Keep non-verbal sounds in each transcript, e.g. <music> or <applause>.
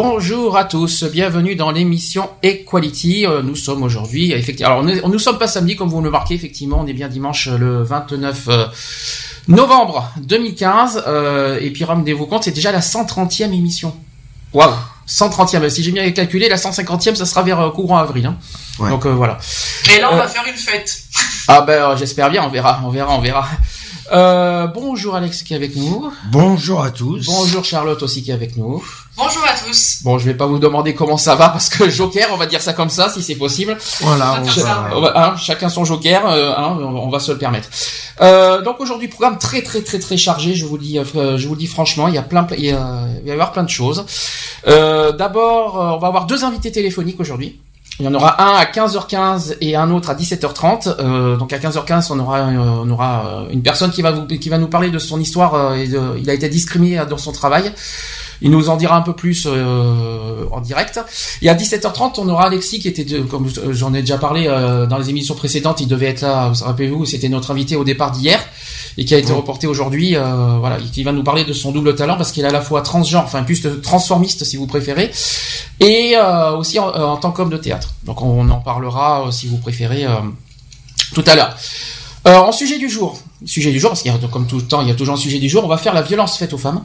Bonjour à tous, bienvenue dans l'émission Equality. Euh, Nous sommes aujourd'hui, effectivement, alors on est- nous sommes pas samedi comme vous le marquez, effectivement, on est bien dimanche euh, le 29 euh, novembre 2015. euh, et puis rendez-vous compte, c'est déjà la 130e émission. Waouh 130e, si j'ai bien calculé, la 150e, ça sera vers euh, courant avril. hein. Ouais. Donc euh, voilà. Et là, on Euh, va faire une fête. Ah ben j'espère bien, on verra, on verra, on verra. Euh, bonjour Alex qui est avec nous. Bonjour à tous. Bonjour Charlotte aussi qui est avec nous. Bonjour à tous. Bon, je vais pas vous demander comment ça va parce que Joker, on va dire ça comme ça si c'est possible. Voilà, On va ça. va- hein, chacun son Joker, euh, hein, on va se le permettre. Euh, donc aujourd'hui programme très très très très chargé. Je vous dis, euh, je vous le dis franchement, il y a plein, il y a- il va y avoir plein de choses. Euh, D'abord, on va avoir deux invités téléphoniques aujourd'hui. Il y en aura un à 15h15 et un autre à 17h30. Euh, donc à 15h15, on aura, euh, on aura une personne qui va vous, qui va nous parler de son histoire. euh, et de- il a été discriminé dans son travail. Il nous en dira un peu plus euh, en direct. Et à 17h30, on aura Alexis qui était, de- comme j'en ai déjà parlé euh, dans les émissions précédentes, il devait être là. Vous rappelez-vous, c'était notre invité au départ d'hier et qui a été Ouais. reporté aujourd'hui. euh, voilà, qui va nous parler de son double talent parce qu'il est à la fois transgenre, enfin plus transformiste si vous préférez, et euh, aussi en, euh, en tant qu'homme de théâtre. Donc on en parlera euh, si vous préférez euh, tout à l'heure. Euh, en sujet du jour, sujet du jour parce qu'il y a comme tout le temps, il y a toujours un sujet du jour. On va faire la violence faite aux femmes.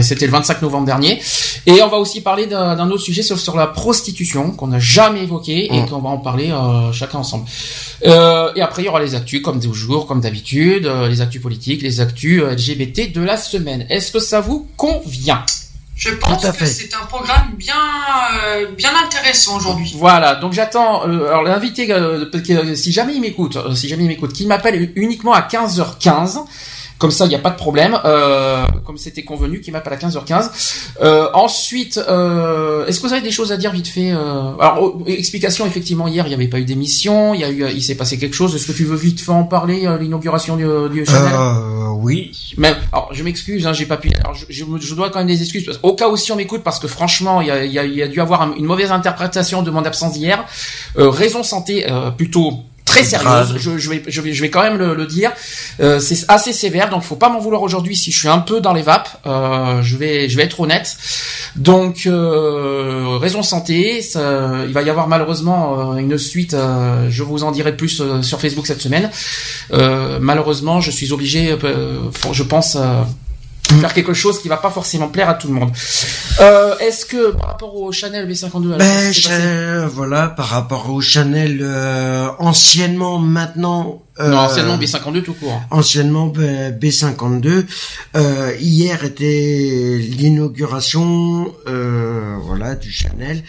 C'était le 25 novembre dernier. Et on va aussi parler d'un autre sujet sur, sur la prostitution qu'on n'a jamais évoqué et Mm. qu'on va en parler euh, chacun ensemble. Euh, et après, il y aura les actus comme toujours, comme d'habitude, euh, les actus politiques, les actus LGBT de la semaine. Est-ce que ça vous convient? Je pense que c'est un programme bien, euh, bien intéressant aujourd'hui. Voilà, donc j'attends. euh, alors l'invité, euh, si jamais il m'écoute, euh, si jamais il m'écoute, qu'il m'appelle uniquement à 15h15. Comme ça, il n'y a pas de problème. Euh, comme c'était convenu, qu'il m'appelle à 15h15. Euh, ensuite, euh, est-ce que vous avez des choses à dire vite fait euh, Alors, oh, explication, effectivement, hier, il n'y avait pas eu d'émission. Il y a eu, euh, il s'est passé quelque chose. Est-ce que tu veux vite fait en parler, euh, l'inauguration du, du Chanel? Euh, oui. même, alors je m'excuse, hein, j'ai pas pu. Alors je, je, je dois quand même des excuses parce, au cas où si on m'écoute parce que franchement il y a, y, a, y a dû avoir un- une mauvaise interprétation de mon absence d'hier. Euh, raison santé euh, plutôt très sérieuse. Je, je vais je vais je vais quand même le, le dire. Euh, c'est assez sévère donc faut pas m'en vouloir aujourd'hui si je suis un peu dans les vapes. Euh, je vais je vais être honnête. Donc euh, raison santé, ça- il va y avoir malheureusement euh, une suite. euh, je vous en dirai plus euh, sur Facebook cette semaine. Euh, malheureusement, je suis obligé, euh, je pense, euh, faire quelque chose qui va pas forcément plaire à tout le monde. Euh, Est-ce que par rapport au Chanel B52, alors, Ben, voilà, par rapport au Chanel, euh, anciennement, maintenant. Euh, non, non B52 tout court. Anciennement B- B52. Euh, hier était l'inauguration, euh, voilà, du Chanel,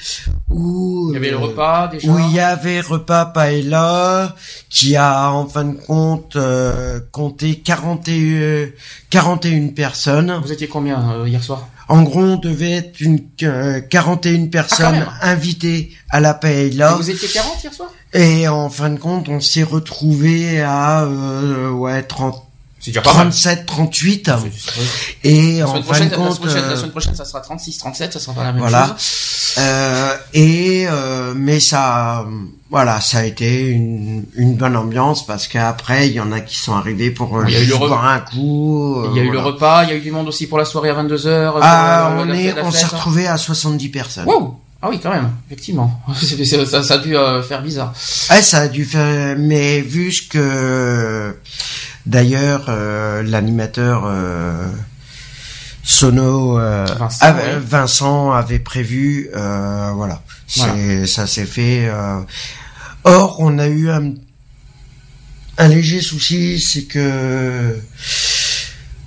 où Il y avait le euh, repas déjà. Où il y avait repas paella qui a en fin de compte euh, compté 41, 41 personnes. Vous étiez combien euh, hier soir? En gros, on devait être une euh, 41 personnes invitées à la Et paella. Vous étiez 40 hier soir? Et en fin de compte, on s'est retrouvé à euh, ouais 30, C'est déjà pas mal. 37, 38. C'est- c'est- Et La en semaine, fin prochaine, de la, compte, semaine prochaine, la euh, semaine prochaine, ça sera 36, 37, ça sera pas la même Voilà. chose. Euh, et euh, mais ça, voilà, ça a été une, une bonne ambiance parce qu'après il y en a qui sont arrivés pour euh, Il y a eu juste le re- boire un coup. euh, Il y a eu le voilà. repas, il y a eu du monde aussi pour la soirée à 22h. Ah, on est, on s'est retrouvé à 70 personnes. Wow Ah oui, quand même, effectivement. <laughs> Ça, ça a dû euh, faire bizarre. Ah, ça a dû faire, mais vu ce que, d'ailleurs, euh, l'animateur euh, Sono euh, Vincent, avait, ouais. Vincent avait prévu, voilà, ça s'est fait. Or, on a eu un un léger souci, c'est que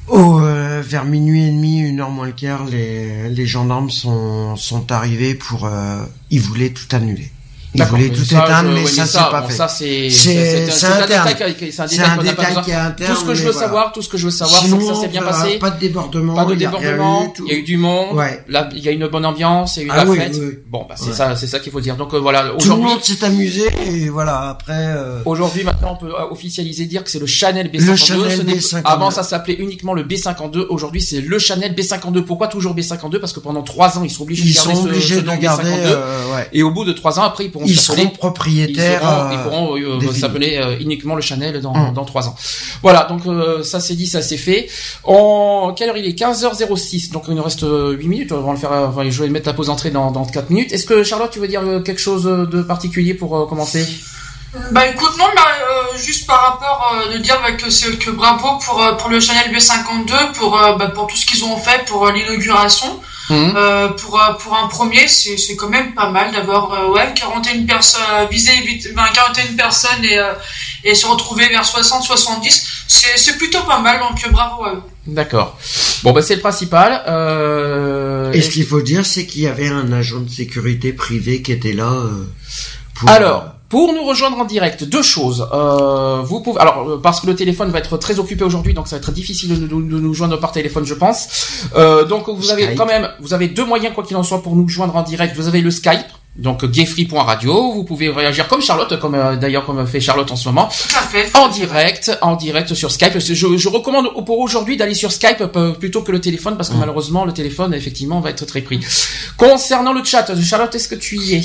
au, euh, vers minuit et demi, une heure moins le quart, les, les gendarmes sont, sont arrivés pour... Euh, ils voulaient tout annuler. Tout éteindre, mais ça, c'est pas fait. Ça, c'est, c'est, un, détail, c'est un détail, qui est interne. Tout ce que je veux savoir, tout ce que je veux savoir, c'est que ça s'est bien passé. Pas de débordement. Pas de débordement. Il y a eu du monde. Là, il y a une bonne ambiance, il y a eu ah la fête. Bon, bah, c'est ça, c'est ça qu'il faut dire. Donc, euh, voilà. Tout le monde s'est amusé, et voilà, après, euh, Aujourd'hui, maintenant, on peut euh, officialiser dire que c'est le Chanel B52. Le Chanel B52. Avant, ça s'appelait uniquement le B52. Aujourd'hui, c'est le Chanel B52. Pourquoi toujours B52? Parce que pendant trois ans, ils sont obligés de garder ce nom B52. Et au bout de trois ans, après, ils pourront s'appeler propriétaires. Ils, pourront euh, euh, s'appeler euh, uniquement le Chanel dans, hum. dans 3 ans. Voilà, donc ça c'est dit, ça c'est fait. En quelle heure il est? 15h06, donc il nous reste 8 minutes. On va le faire, je vais mettre la pause entrée dans, dans 4 minutes. Est-ce que Charlotte, tu veux dire quelque chose de particulier pour commencer? Bah écoute non bah, juste par rapport de dire bah, que c'est que bravo pour pour le Chanel B52 pour bah, pour tout ce qu'ils ont fait pour l'inauguration Mhm. Euh, pour, euh, pour un premier, c'est quand même pas mal d'avoir euh, ouais, 41 personnes, viser 41 personnes et, et se retrouver vers 60-70. C'est plutôt pas mal, donc bravo à eux. D'accord. Bon, bah, c'est le principal. Et ce qu'il faut dire, c'est qu'il y avait un agent de sécurité privé qui était là. pour... Alors, pour nous rejoindre en direct, deux choses. Euh, vous pouvez, alors euh, parce que le téléphone va être très occupé aujourd'hui, donc ça va être difficile de, nous joindre par téléphone, je pense. Euh, donc vous avez quand même, vous avez deux moyens quoi qu'il en soit pour nous joindre en direct. Vous avez le Skype, donc gayfree.radio. Vous pouvez réagir comme Charlotte, comme euh, d'ailleurs comme fait Charlotte en ce moment, en direct, en direct sur Skype. Je, je recommande pour aujourd'hui d'aller sur Skype plutôt que le téléphone parce que mm. malheureusement le téléphone effectivement va être très pris. Concernant le chat, Charlotte, est-ce que tu y es?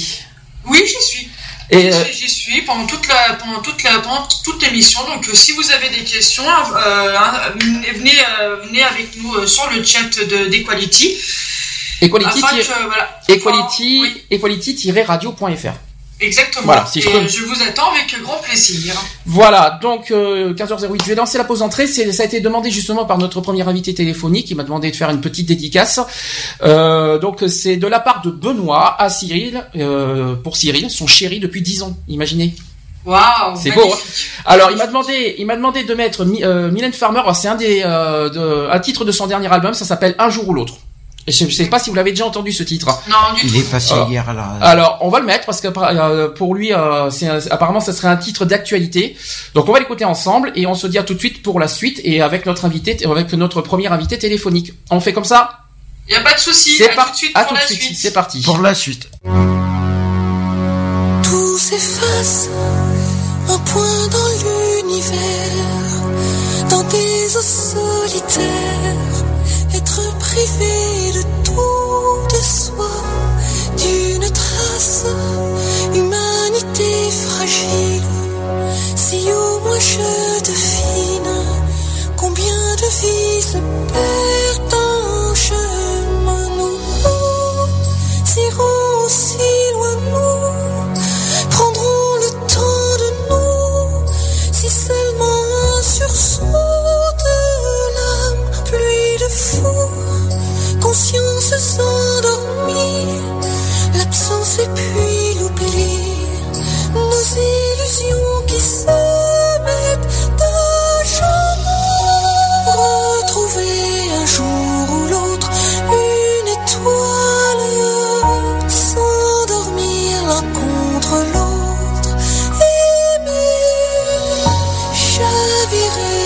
Oui, j'y suis. Et euh, j'y suis pendant toute la pendant toute la pendant toute l'émission. Donc euh, si vous avez des questions, euh, hein, venez venez avec nous sur le chat de d'Equality. Equality, equality, equality-radio.fr. Exactement. Voilà, si je, je, vous attends avec grand plaisir. Voilà, donc euh, 15h08, je vais lancer la pause entrée. Ça a été demandé justement par notre premier invité téléphonique qui m'a demandé de faire une petite dédicace. Euh, donc c'est de la part de Benoît à Cyril, euh, pour Cyril, son chéri depuis 10 ans, imaginez. Waouh, c'est beau. Hein Alors il m'a demandé, il m'a demandé de mettre euh, Mylène Farmer. C'est un des, euh, de, un titre de son dernier album. Ça s'appelle Un jour ou l'autre. Je ne sais pas si vous l'avez déjà entendu ce titre. Non, du Il est passé euh, hier là. Alors, on va le mettre parce que euh, pour lui, euh, c'est apparemment, ça serait un titre d'actualité. Donc, on va l'écouter ensemble et on se dit à tout de suite pour la suite et avec notre invité, avec notre premier invité téléphonique. On fait comme ça Il y a pas de souci. C'est parti. À tout de suite. C'est parti. Pour la suite. Tout s'efface, un point dans l'univers, dans des eaux solitaires être privé de tout de soi, d'une trace, humanité fragile. Si au moins je devine combien de vies se perdent conscience s'endormit, l'absence et puis l'oubli, nos illusions qui se mettent à jamais. Retrouver un jour ou l'autre une étoile, s'endormir l'un contre l'autre, aimer, chavirer,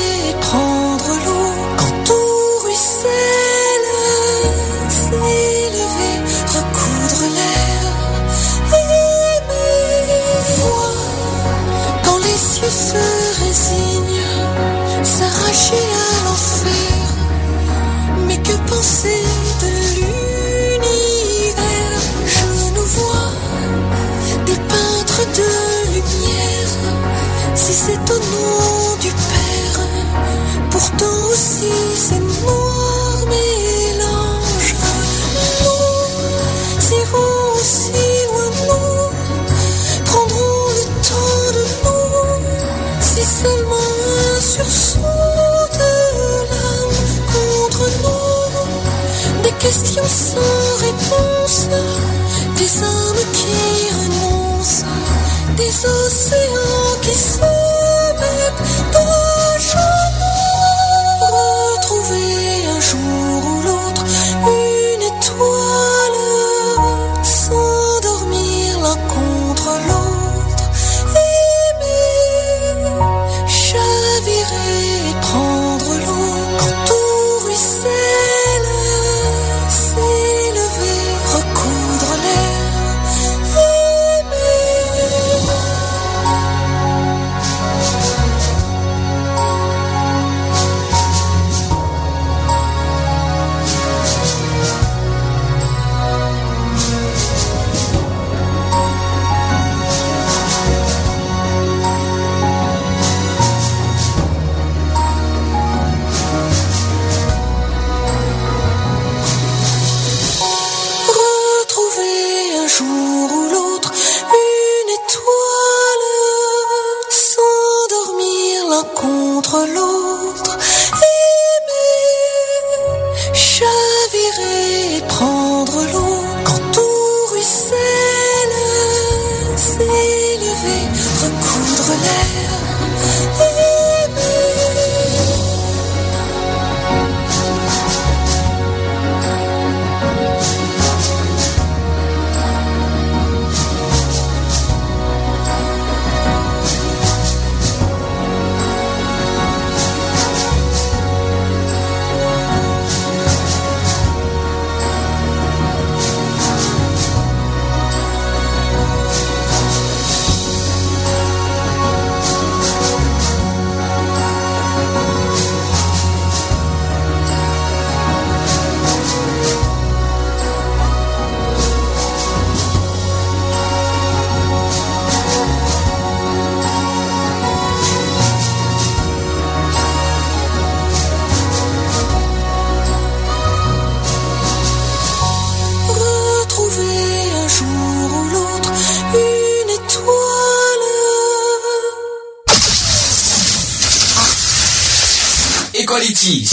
des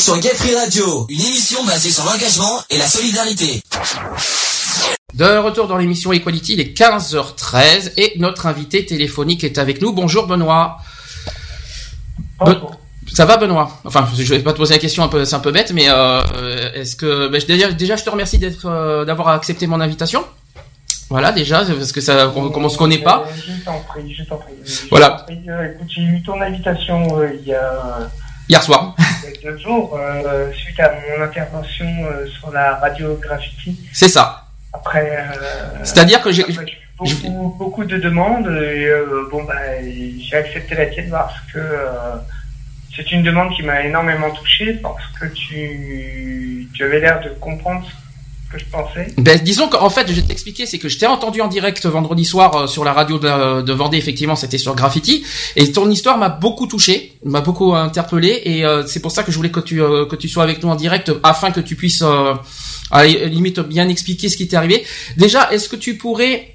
sur Gay Radio, une émission basée sur l'engagement et la solidarité. De retour dans l'émission Equality, il est 15h13 et notre invité téléphonique est avec nous. Bonjour Benoît. ça va Benoît? Enfin, je vais pas te poser la question, un peu, c'est un peu bête, mais euh, est-ce que ben, déjà, déjà, je te remercie d'être, euh, d'avoir accepté mon invitation. Voilà déjà parce que ça, on, se connaît pas. Euh, je t'en prie, je t'en prie. Voilà. écoute, j'ai eu ton invitation il y a Hier soir. Deux jours, euh, suite à mon intervention euh, sur la radio Graffiti. C'est ça. Après. Euh, C'est-à-dire que j'ai. Beaucoup, beaucoup de demandes et bon bah j'ai accepté la tienne parce que c'est une demande qui m'a énormément touché parce que tu, tu avais l'air de comprendre je pensais. Ben, disons qu'en fait, je vais t'expliquer, c'est que je t'ai entendu en direct vendredi soir euh, sur la radio de, Vendée, effectivement, c'était sur Graffiti, et ton histoire m'a beaucoup touché, m'a beaucoup interpellé, et euh, c'est pour ça que je voulais que tu euh, que tu sois avec nous en direct, afin que tu puisses, à limite, bien expliquer ce qui t'est arrivé. Déjà, est-ce que tu pourrais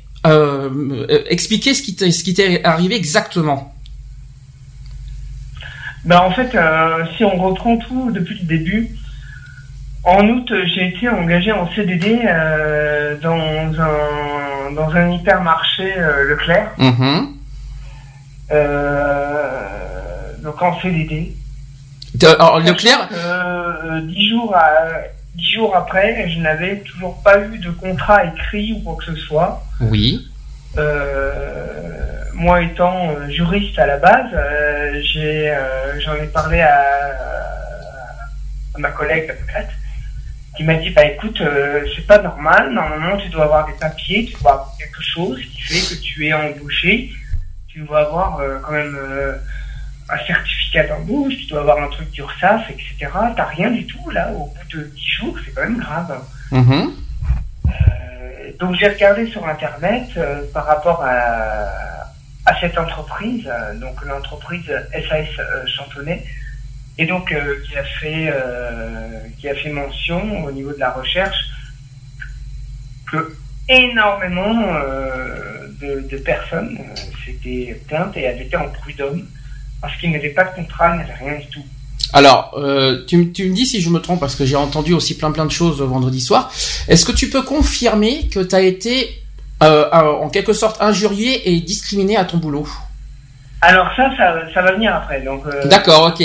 expliquer ce qui t'est ce qui t'est arrivé exactement? Ben en fait, si on reprend tout depuis le début, en août, j'ai été engagé en CDD euh, dans, un, dans un hypermarché euh, Leclerc. Mhm. Euh, donc en CDD. alors, Leclerc Dix jours, dix jours après, je n'avais toujours pas eu de contrat écrit ou quoi que ce soit. Oui. moi étant juriste à la base, j'ai, j'en ai parlé à, à ma collègue avocate qui m'a dit bah écoute euh, c'est pas normal. Normalement tu dois avoir des papiers tu dois avoir quelque chose qui fait que tu es embauché. Tu dois avoir euh, quand même euh, un certificat d'embauche tu dois avoir un truc d'URSSAF etc t'as rien du tout là au bout de 10 jours c'est quand même grave. Mm-hmm. donc j'ai regardé sur internet par rapport à, à cette entreprise donc l'entreprise SAS Chantonnet et donc euh, qui a fait euh, qui a fait mention au niveau de la recherche que énormément euh, de, personnes s'étaient plaintes et avaient été en prud'homme parce qu'ils n'avaient pas de contrat, n'avaient rien du tout. Alors, tu, tu, me dis si je me trompe parce que j'ai entendu aussi plein plein de choses vendredi soir. Est-ce que tu peux confirmer que tu as été en quelque sorte injurié et discriminé à ton boulot? Alors ça, ça, va venir après. Donc. Euh, D'accord, ok.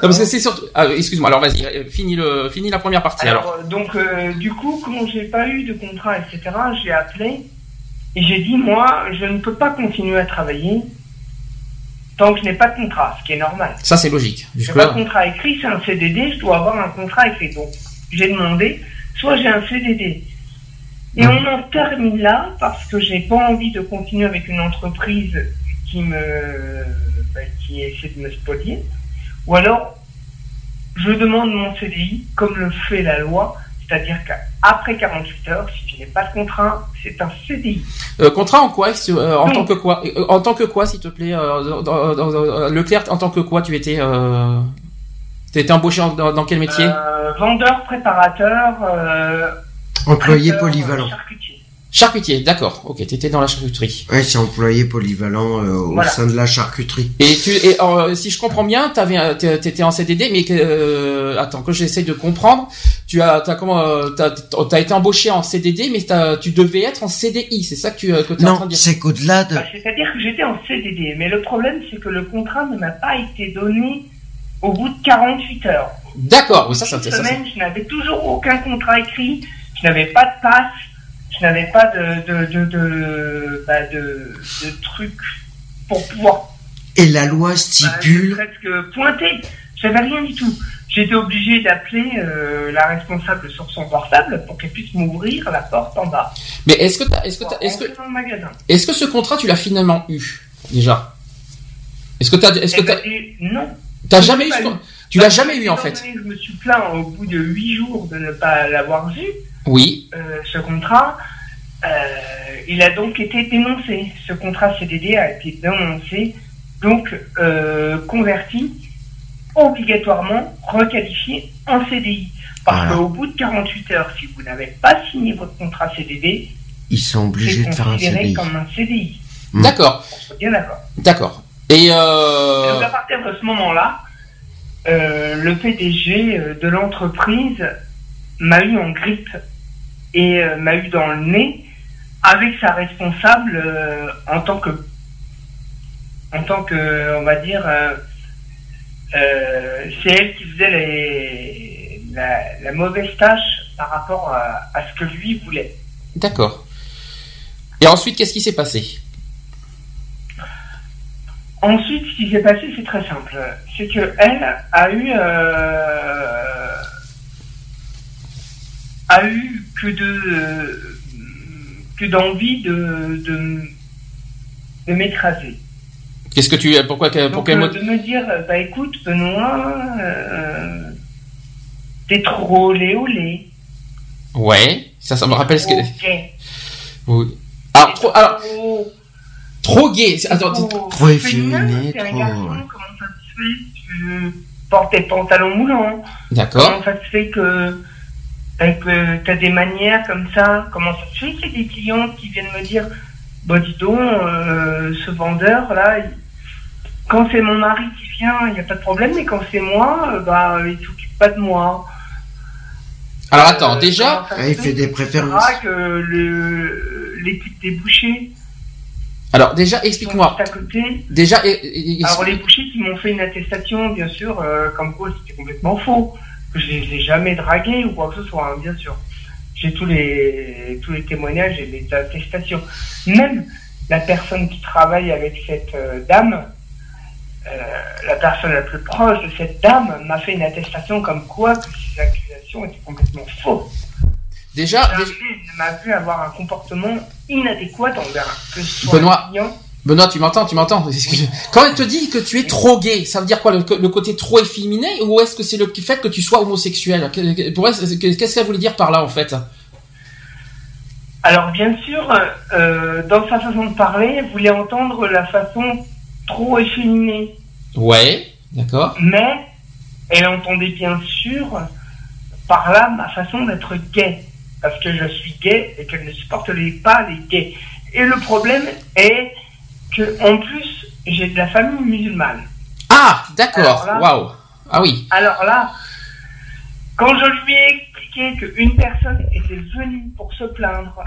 parce que c'est surtout. Ah, excuse-moi. Alors vas-y, euh, finis le, finis la première partie. Alors, euh, donc du coup, comme j'ai pas eu de contrat, etc., j'ai appelé et j'ai dit moi, je ne peux pas continuer à travailler tant que je n'ai pas de contrat, ce qui est normal. Ça c'est logique. J'ai pas de contrat écrit, c'est un CDD, je dois avoir un contrat écrit. Donc j'ai demandé, soit j'ai un CDD. Et hum. on en termine là parce que j'ai pas envie de continuer avec une entreprise qui me bah, qui essaie de me spolier, ou alors je demande mon CDI comme le fait la loi, c'est-à-dire qu'après 48 heures, si tu n'es pas de contrat, c'est un CDI. Euh, contrat en quoi euh, En tant que quoi euh, En tant que quoi, s'il te plaît Leclerc, en tant que quoi tu étais Tu étais embauché dans, quel métier? Vendeur, préparateur. Employé polyvalent. Charcutier, d'accord. Ok, tu étais dans la charcuterie. Ouais, c'est employé polyvalent euh, au sein de la charcuterie. Et tu, et euh, si je comprends bien, tu étais en CDD, mais euh, attends que j'essaie de comprendre. Tu as, as comment, euh, t'as, as été embauché en CDD, mais tu devais être en CDI. C'est ça que tu, que es en train de dire. c'est qu'au-delà de. Bah, c'est-à-dire que j'étais en CDD, mais le problème c'est que le contrat ne m'a pas été donné au bout de 48 heures. D'accord, oui, ça, ça, ça, semaine, je n'avais toujours aucun contrat écrit, je n'avais pas de passe je n'avais pas de de, de, de, bah de, de trucs pour pouvoir. Et la loi stipule. Bah, presque pointé. J'avais rien du tout. J'étais obligé d'appeler euh, la responsable sur son portable pour qu'elle puisse m'ouvrir la porte en bas. Mais est-ce que est-ce que est-ce que est-ce que ce contrat tu l'as finalement eu déjà? Est-ce que tu est-ce que eh ben, non. T'as jamais eu, tu l'as jamais eu en fait. Je me suis plaint au bout de huit jours de ne pas l'avoir vu. Oui. Euh, ce contrat, euh, il a donc été dénoncé. Ce contrat CDD a été dénoncé, donc euh, converti obligatoirement requalifié en CDI. Parce qu'au bout de 48 heures, si vous n'avez pas signé votre contrat CDD, ils sont obligés de faire un CDI. comme un CDI. Hmm. D'accord. Bien d'accord. D'accord. Et, euh... donc à partir de ce moment-là, euh, le PDG de l'entreprise m'a eu en grippe et euh, m'a eu dans le nez avec sa responsable euh, en tant que en tant que on va dire euh, c'est elle qui faisait les, la, mauvaise tâche par rapport à, à ce que lui voulait. D'accord. Et ensuite, qu'est-ce qui s'est passé? Ensuite, ce qui s'est passé, c'est très simple. C'est que elle a eu a eu que de que d'envie de, de, m'écraser. Qu'est-ce que tu pourquoi pourquoi euh, de me dire bah écoute Benoît euh, t'es trop léolé. Ouais, ça ça me rappelle ce que oui. Alors trop alors trop, gay, attends trop, trop efféminé, trop comment ça se fait tu portes tes pantalons moulants D'accord. Comment ça se fait que que tu as des manières comme ça. Comment ça se fait qu'il y a des clients qui viennent me dire Bah, dis donc, euh, ce vendeur-là, quand c'est mon mari qui vient, il n'y a pas de problème, mais quand c'est moi, euh, bah, il ne s'occupe pas de moi. Alors attends, euh, déjà, ah, il fait des préférences. que l'équipe des bouchers. Alors déjà, explique-moi. Déjà, alors les bouchers qui m'ont fait une attestation, bien sûr, comme quoi c'était complètement faux que je les ai jamais dragués ou quoi que ce soit, hein, bien sûr. J'ai tous les, tous les témoignages et les attestations. Même la personne qui travaille avec cette euh, dame, euh, la personne la plus proche de cette dame m'a fait une attestation comme quoi que ces accusations étaient complètement fausses. Déjà, déjà... m'a vu avoir un comportement inadéquat envers que ce soit Benoît, Benoît, tu m'entends, tu m'entends. Quand elle te dit que tu es trop gay, ça veut dire quoi le, côté trop efféminé ou est-ce que c'est le fait que tu sois homosexuel? Qu'est-ce qu'elle voulait dire par là en fait? Alors bien sûr, euh, dans sa façon de parler, elle voulait entendre la façon trop efféminée. Ouais, d'accord. Mais elle entendait bien sûr par là ma façon d'être gay, parce que je suis gay et qu'elle ne supportait pas les gays. Et le problème est que en plus j'ai de la famille musulmane. Ah, d'accord. Waouh. Ah oui. Alors là, quand je lui ai expliqué qu'une personne était venue pour se plaindre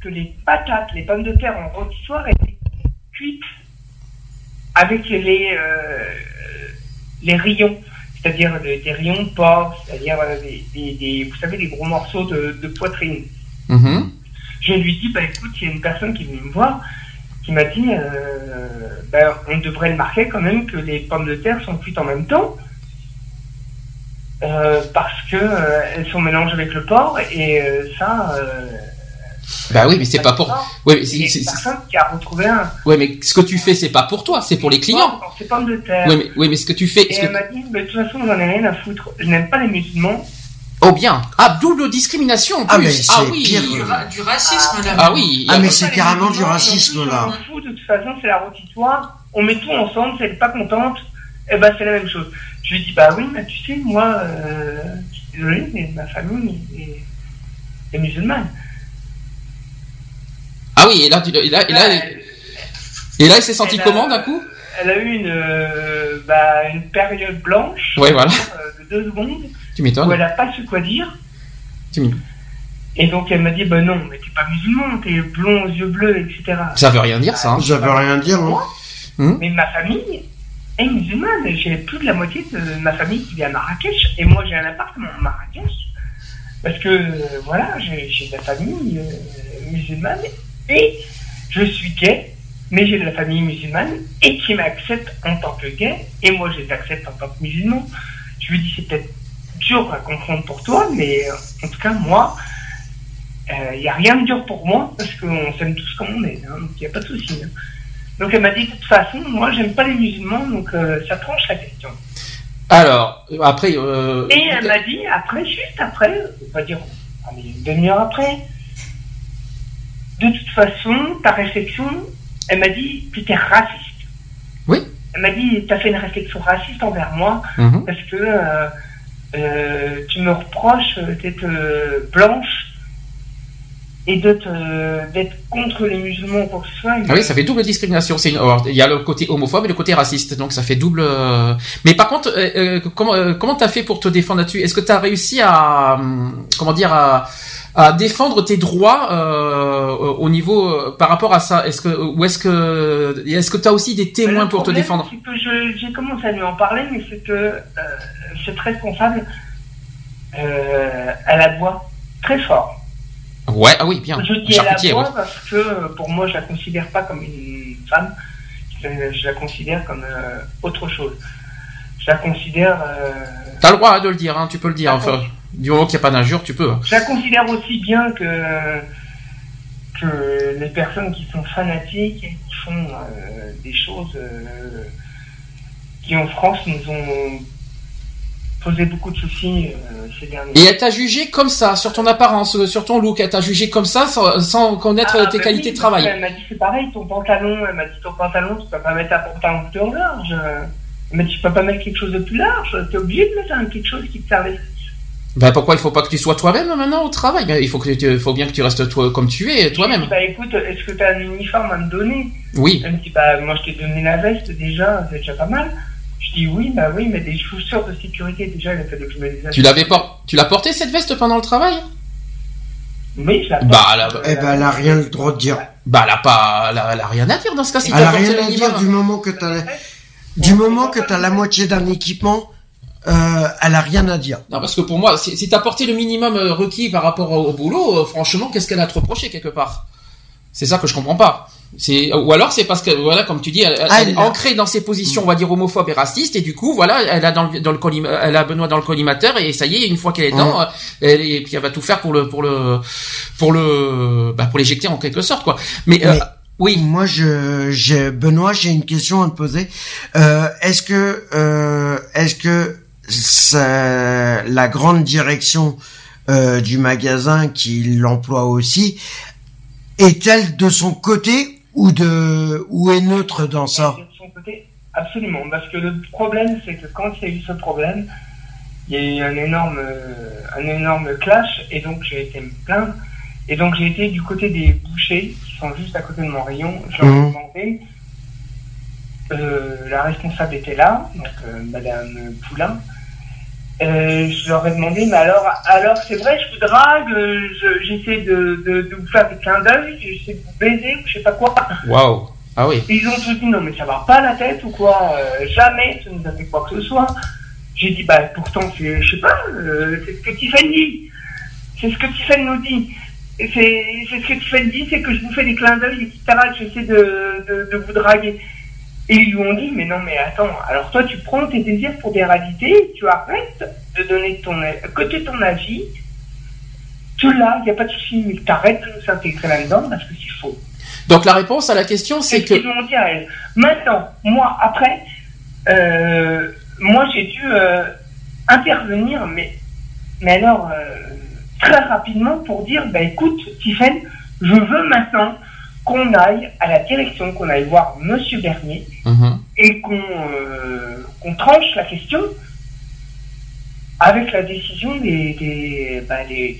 que les patates, les pommes de terre en rôtissoir étaient cuites avec les euh, les rayons, c'est-à-dire des rayons de porc, c'est-à-dire euh, des, vous savez, des gros morceaux de, poitrine. Mm-hmm. Je lui dis, bah écoute, il y a une personne qui est venue me voir, qui m'a dit euh, ben, on devrait le marquer quand même que les pommes de terre sont cuites en même temps. Euh, parce que euh, elles sont mélangées avec le porc et ça. bah oui, mais c'est pas pour. Ouais, c'est personne qui a retrouvé un. Ouais, mais ce que tu fais, c'est pas pour toi, c'est pour les clients. C'est pommes de terre. Oui, mais, oui, mais ce que tu fais. Et elle m'a dit, mais de toute façon, j'en ai rien à foutre. Je n'aime pas les musulmans. Oh bien. Ah, double discrimination en ah, plus. Ah, oui. Pire, du, racisme là. Ah oui. Ah mais c'est carrément du racisme là. de toute façon, c'est la rôtissoire. On met tout ensemble, si elle n'est pas contente, eh ben c'est la même chose. Je lui dis bah oui, mais tu sais, moi, euh, je suis désolé, mais ma famille est, est musulmane. oui, et là, et là, et là, et là, elle s'est sentie comment d'un coup? Elle a eu une, euh, bah, une période blanche. Ouais, voilà. Euh, de deux secondes. Tu m'étonnes. Où elle n'a pas su quoi dire. Tu m'étonnes. Et donc elle m'a dit, bah non, mais t'es pas musulman, t'es blond aux yeux bleus, etc. Ça veut rien dire, ça. Hein. Ça veut rien dire, hein. Hmm mais ma famille est musulmane. J'ai plus de la moitié de ma famille qui vit à Marrakech. Et moi, j'ai un appartement à Marrakech. Parce que, euh, voilà, j'ai de la famille euh, musulmane. Et je suis gay, mais j'ai de la famille musulmane. Et qui m'accepte en tant que gay. Et moi, je les accepte en tant que musulman. Je lui dis, c'est peut-être dur à comprendre pour toi, mais euh, en tout cas, moi, il n'y a rien de dur pour moi, parce qu'on s'aime tous comme on est, hein, donc il n'y a pas de souci. Hein. Donc elle m'a dit, de toute façon, moi, j'aime pas les musulmans, donc euh, ça tranche la question. Alors, après... Euh, Et elle m'a dit, après, juste après, on va dire une demi-heure après, de toute façon, ta réflexion, elle m'a dit, tu étais raciste. Oui. Elle m'a dit, tu as fait une réflexion raciste envers moi, Mhm. parce que euh, tu me reproches d'être blanche et d'être contre les musulmans ou quoi que ce soit. Ah oui, ça fait double discrimination. C'est une... alors, il y a le côté homophobe et le côté raciste, donc ça fait double. euh, Mais par contre, euh, euh, comment euh, comment t'as fait pour te défendre là-dessus? Est-ce que t'as réussi à hum, comment dire à à défendre tes droits euh, au niveau euh, par rapport à ça Est-ce que ou est-ce que est-ce que t'as aussi des témoins pour te défendre? c'est que je- J'ai commencé à lui en parler, mais c'est que euh, cette responsable, euh, elle aboie très fort. Ouais, ah oui, bien. Je dis elle aboie ouais. parce que pour moi, je la considère pas comme une femme, je, la considère comme autre chose. Je la considère, T'as le droit hein, de le dire, hein, tu peux le dire. Enfin, du moment qu'il n'y a pas d'injure, tu peux. je la considère aussi bien que que les personnes qui sont fanatiques et qui font euh, des choses euh, qui en France nous ont posé beaucoup de soucis euh, ces derniers Et elle t'a jugé comme ça, sur ton apparence, sur ton look. Elle t'a jugé comme ça, sans, sans connaître Ah, tes bah qualités oui, de travail. Elle m'a dit c'est pareil, ton pantalon, elle m'a dit ton pantalon, tu peux pas mettre un pantalon plus large. Elle m'a dit tu peux pas mettre quelque chose de plus large, t'es obligé de mettre quelque chose qui te serve. Ben pourquoi il faut pas que tu sois toi-même maintenant au travail? Ben, Il faut que tu, faut bien que tu restes toi comme tu es, toi-même. Bah écoute, est-ce que t'as un uniforme à me donner? Oui. Elle me dit bah moi je t'ai donné la veste déjà, c'est déjà pas mal. Je dis oui, bah oui, mais des chaussures de sécurité déjà, il a fallu que je me les achète. Tu l'avais pas, tu l'as porté cette veste pendant le travail? Oui, je la Bah, elle a, Eh ben, elle a rien le droit de dire. bah, elle a pas, elle a, elle a rien à dire dans ce cas. Si Elle a rien à dire du moment que t'as, du moment que t'as la moitié d'un équipement, euh, elle a rien à dire. Non, parce que pour moi, si, si t'as porté le minimum euh, requis par rapport au, au boulot, euh, franchement, qu'est-ce qu'elle a à te reprocher quelque part? C'est ça que je comprends pas. C'est ou alors c'est parce que voilà, comme tu dis, elle, Ah, elle est ancrée dans ses positions, on va dire homophobes et racistes, et du coup, voilà, elle a dans le, dans le collim- elle a Benoît dans le collimateur, et ça y est, une fois qu'elle est dedans, euh, elle, et puis elle va tout faire pour le pour le pour le bah, pour l'éjecter en quelque sorte, quoi. Mais, euh, Mais- oui, Moi, je, j'ai, Benoît, j'ai une question à te poser. Euh, est-ce que, euh, est-ce que ça- la grande direction euh, du magasin qui l'emploie aussi est-elle de son côté ou de ou est neutre dans ça? De son côté, absolument. Parce que le problème, c'est que quand il y a eu ce problème, il y a eu un énorme, euh, un énorme clash, et donc j'ai été me plaindre. Et donc j'ai été du côté des bouchers, qui sont juste à côté de mon rayon. Je leur ai Mhm. demandé, euh, la responsable était là, donc euh, Madame Poulain. Euh, je leur ai demandé, mais alors, alors c'est vrai, je vous drague, euh, je- j'essaie de, de, de vous faire des clins d'œil, j'essaie de vous baiser, ou je sais pas quoi. waouh, ah oui, Ils ont tous dit non mais ça va pas la tête ou quoi euh, Jamais ça nous a fait quoi que ce soit. J'ai dit bah pourtant c'est je sais pas euh, c'est ce que Tiffany dit. C'est ce que Tiffany nous dit. C'est ce que Tiffany dit c'est que je vous fais des clins d'œil etc. que J'essaie de, de, de vous draguer. Et ils lui ont dit mais non mais attends alors toi tu prends tes désirs pour des réalités tu arrêtes de donner ton tu ton avis. Tu l'as, il n'y a pas de souci, mais t'arrêtes de nous intégrer là-dedans parce que c'est faux. Donc la réponse à la question, c'est C'est ce que qu'ils m'ont dit à elle. Maintenant, moi, après, euh, moi, j'ai dû euh, intervenir, mais, mais alors, euh, très rapidement pour dire, bah, écoute, Tiffen, je veux maintenant qu'on aille à la direction, qu'on aille voir Monsieur Bernier Mhm. et qu'on euh, qu'on tranche la question. avec la décision des, des, bah, des,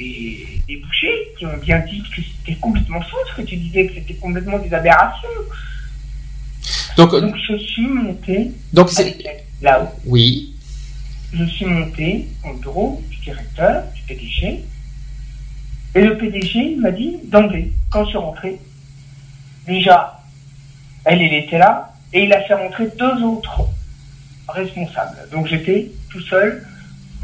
des, bouchers qui ont bien dit que c'était complètement faux, ce que tu disais que c'était complètement des aberrations. Donc, donc je suis monté donc c'est là-haut. Oui. Je suis monté au bureau du directeur, du PDG, et le PDG m'a dit d'emblée, quand je suis rentré, déjà, elle, elle était là, et il a fait rentrer deux autres responsables. Donc j'étais tout seul,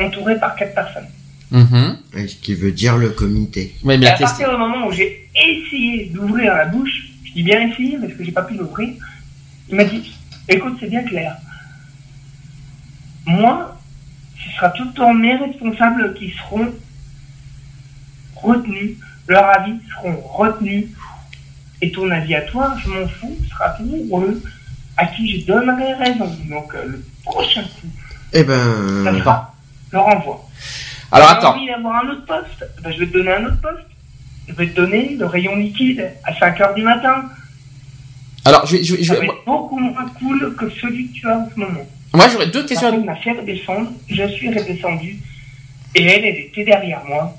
entouré par quatre personnes. Mm Ce qui veut dire le comité. mais à partir du moment où j'ai essayé d'ouvrir la bouche, je dis bien essayé parce que j'ai pas pu l'ouvrir, il m'a dit, écoute, c'est bien clair. Moi, ce sera tout le temps mes responsables qui seront retenus, leurs avis seront retenus, et ton avis à toi, je m'en fous, sera pour eux, à qui je donnerai raison. Donc, euh, le prochain coup, eh ben, ça sera le renvoi. Alors, attends. envie d'avoir un autre poste, ben, je vais te donner un autre poste. Je vais te donner le rayon liquide à 5 heures du matin. Alors, je, je, je, ça va être beaucoup moins cool que celui que tu as en ce moment. Moi, j'aurais deux questions. Elle m'a fait redescendre, je suis redescendu, et elle, elle était derrière moi.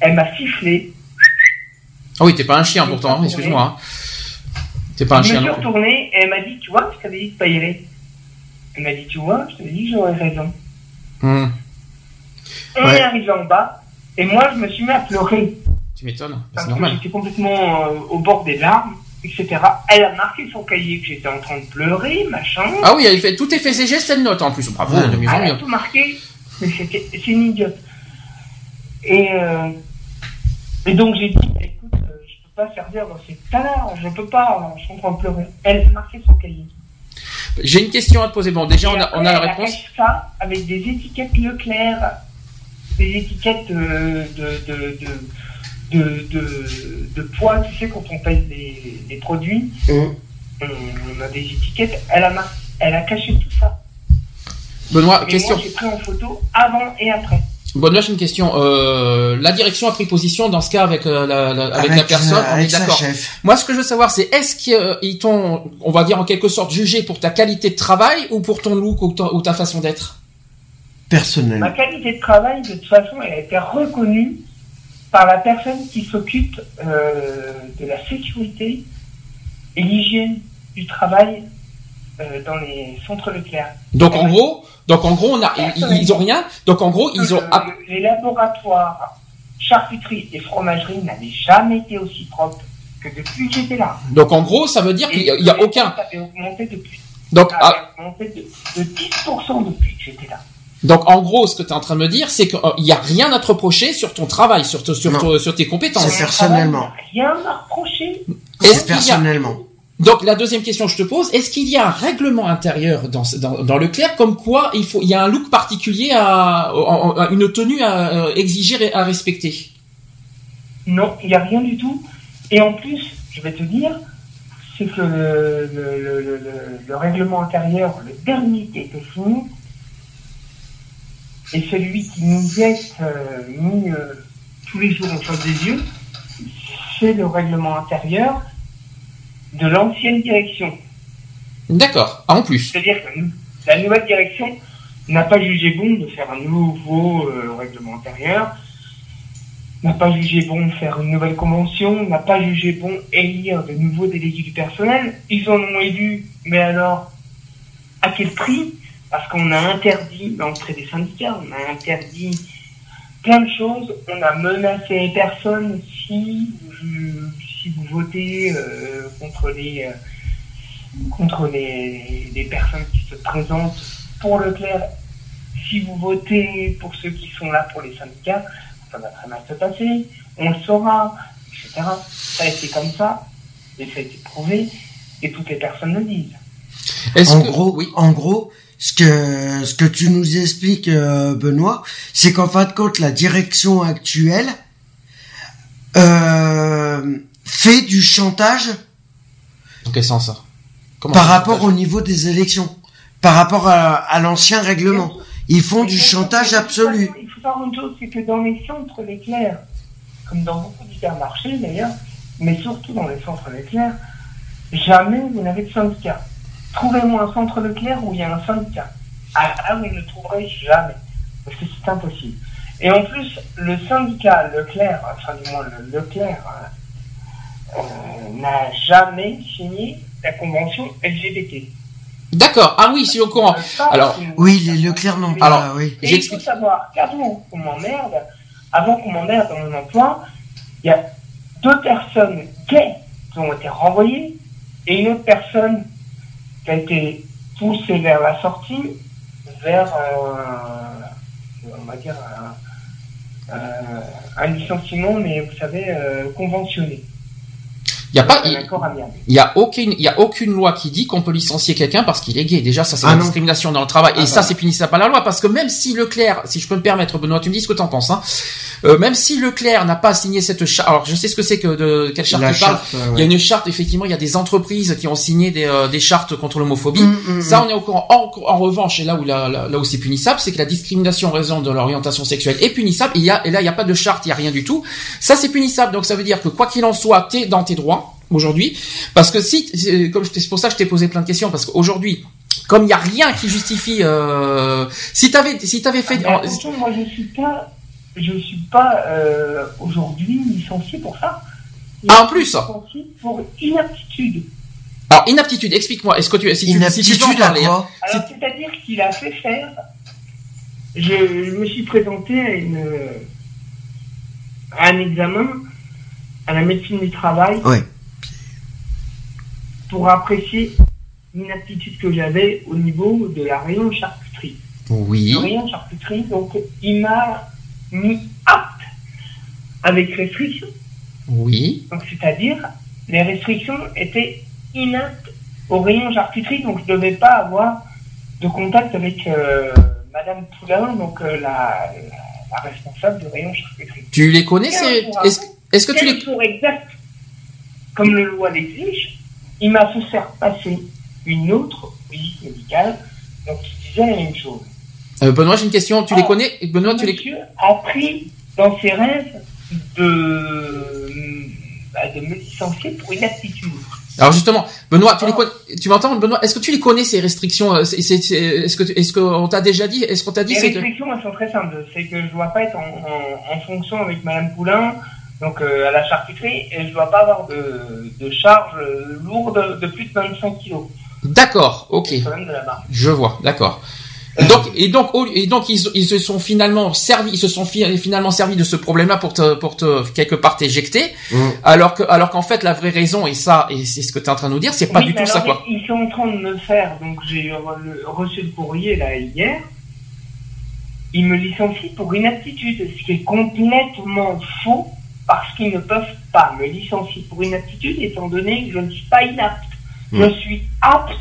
Elle m'a sifflé. Ah oui, t'es pas un chien pourtant, excuse-moi. Hein. T'es pas un chien. Je me suis retourné et elle m'a dit, tu vois, je t'avais dit de pas y aller. Elle m'a dit, tu vois, je t'avais dit que j'aurais raison. Hmm. On est arrivé en bas et moi, je me suis mis à pleurer. Tu m'étonnes, c'est normal. J'étais complètement euh, au bord des larmes, etc. Elle a marqué son cahier que j'étais en train de pleurer, machin. Ah oui, elle fait, tout est fait ses gestes, elle note en plus. Bravo, de mieux Elle a tout marqué, mais c'est une idiote. Et, euh, et donc j'ai dit, écoute, euh, je peux pas servir dans ces tas-là, je peux pas, je suis en train de pleurer. Elle a marqué son cahier. J'ai une question à te poser. Bon, déjà, on a, on a la réponse. ça avec des étiquettes Leclerc, des étiquettes de, de, de, de, de poids, tu sais, quand on pèse les, produits, mmh. on a des étiquettes. Elle a, elle a caché tout ça. Benoît, question. J'ai pris en photo avant et après. Benoît, j'ai une question. Euh, la direction a pris position dans ce cas avec, euh, la, avec, la personne. on est d'accord. Moi, ce que je veux savoir, c'est est-ce qu'ils t'ont, on va dire en quelque sorte, jugé pour ta qualité de travail ou pour ton look ou ta, façon d'être? Personnellement. Ma qualité de travail, de toute façon, elle a été reconnue par la personne qui s'occupe euh, de la sécurité et l'hygiène du travail euh, dans les centres Leclerc. Donc en gros, donc en gros, on a, ils, ont rien. Donc en gros, ils ont. les laboratoires, charcuterie et fromagerie n'avaient jamais été aussi propres que depuis que j'étais là. Donc en gros, ça veut dire qu'il n'y a, aucun. Ça avait augmenté depuis. Donc ça avait augmenté de, 10% depuis que j'étais là. Donc en gros, ce que tu es en train de me dire, c'est qu'il n'y a rien à te reprocher sur ton travail, sur, sur, sur tes compétences. Personnellement. Rien à reprocher. Personnellement. Donc la deuxième question que je te pose, est-ce qu'il y a un règlement intérieur dans, dans, dans le clair comme quoi il faut il y a un look particulier à, une tenue à, euh, exiger à respecter. Non, il n'y a rien du tout. Et en plus, je vais te dire, c'est que le, règlement intérieur, le dernier qui a été signé, et celui qui nous est euh, mis euh, tous les jours en face des yeux, c'est le règlement intérieur de l'ancienne direction. D'accord. Ah, en plus. C'est-à-dire que la nouvelle direction n'a pas jugé bon de faire un nouveau euh, règlement intérieur, n'a pas jugé bon de faire une nouvelle convention, n'a pas jugé bon élire de nouveaux délégués du personnel. Ils en ont élu, mais alors, à quel prix? Parce qu'on a interdit l'entrée des syndicats, on a interdit plein de choses, on a menacé les personnes si si vous votez euh, contre les euh, contre les, les, personnes qui se présentent pour Leclerc, si vous votez pour ceux qui sont là pour les syndicats, ça va très mal se passer, on le saura, etc. Ça a été comme ça, et ça a été prouvé, et toutes les personnes le disent. En gros, oui. en gros, ce que ce que tu nous expliques, euh, Benoît, c'est qu'en fin de compte, la direction actuelle euh, fait du chantage. Dans quel sens ça Par rapport au niveau des élections, par rapport à, l'ancien règlement. Ils font du chantage absolu. Il faut savoir une chose, c'est que dans les centres Leclerc, comme dans beaucoup d'hypermarchés d'ailleurs, mais surtout dans les centres Leclerc, jamais vous n'avez de syndicat. Trouvez-moi un centre Leclerc où il y a un syndicat. Ah, ah vous ne le trouverez jamais. Parce que c'est impossible. Et en plus, le syndicat Leclerc, enfin du moins le Leclerc, euh, n'a jamais signé la convention LGBT. D'accord. Ah oui, c'est au courant. Alors, oui, les Leclerc n'ont pas. Alors, oui. Et il faut savoir qu'avant qu'on m'emmerde, avant qu'on m'emmerde dans mon emploi, il y a deux personnes gays qui ont été renvoyées et une autre personne qui a été poussée vers la sortie, vers, euh, on va dire, un, un, licenciement, mais vous savez, euh, conventionné. Il y a pas, il y a aucune, il y a aucune loi qui dit qu'on peut licencier quelqu'un parce qu'il est gay. Déjà, ça c'est ah une discrimination dans le travail. et ah ça, c'est punissable par la loi parce que même si Leclerc, si je peux me permettre, Benoît, tu me dis ce que t'en penses, hein. Euh, même si Leclerc n'a pas signé cette charte, alors je sais ce que c'est que de quelle charte tu parles. Il y a une charte, effectivement, il y a des entreprises qui ont signé des, euh, des chartes contre l'homophobie. Mm, mm, ça, mm. on est au courant. En, en revanche, et là où là, là, où c'est punissable, c'est que la discrimination en raison de l'orientation sexuelle est punissable. Et, il y a, et là, il n'y a pas de charte, il y a rien du tout. Ça, c'est punissable. Donc ça veut dire que quoi qu'il en soit, t'es dans tes droits aujourd'hui. Parce que si, comme c'est pour ça que je t'ai posé plein de questions, parce qu'aujourd'hui, comme il n'y a rien qui justifie, euh, si t'avais, si t'avais fait, ah, moi je suis pas, je suis pas euh, aujourd'hui licencié pour ça. ah en plus. Licencié pour inaptitude. Alors inaptitude, explique-moi. Est-ce que tu, si inaptitude tu, à quoi Alors c'est-à-dire qu'il a fait faire. Je, me suis présenté à une à un examen à la médecine du travail. Oui pour apprécier l'inaptitude que j'avais au niveau de la rayon charcuterie. Oui. Le rayon charcuterie, donc il m'a mis apte avec restriction. Oui. Donc c'est-à-dire les restrictions étaient inaptes au rayon charcuterie, donc je ne devais pas avoir de contact avec euh, Madame Poulain, donc euh, la, responsable du rayon charcuterie. Tu les connais Est-ce que tu les... Pour exact, comme le loi l'exige, il m'a fait faire passer une autre visite médicale, donc qui disait la même chose. Euh, Benoît, j'ai une question. Tu les ah, connais Benoît, tu les a pris dans ses rêves de, bah, de me licencier pour une attitude. Alors justement, Benoît, tu, les connais, tu m'entends, Benoît? Est-ce que tu les connais ces restrictions euh, Est-ce que est-ce qu'on t'a déjà dit Est-ce qu'on t'a dit Les restrictions, elles sont très simples. C'est que je dois pas être en, en fonction avec Madame Poulain donc euh, à la charcuterie, et je ne dois pas avoir de, de charge lourde de plus de 25 kilos. D'accord, ok. Je vois, d'accord. Et donc, et donc, et donc, ils, ils se sont finalement servis, ils se sont finalement servis de ce problème-là pour te, pour te quelque part t'éjecter, mmh. alors que, alors qu'en fait, la vraie raison, et ça, et c'est ce que tu es en train de nous dire, c'est pas du tout ça, quoi. Ils sont en train de me faire, donc j'ai reçu le courrier, là, hier, ils me licencient pour une aptitude, ce qui est complètement faux, parce qu'ils ne peuvent pas me licencier pour inaptitude étant donné que je ne suis pas inapte. Hmm. Je suis apte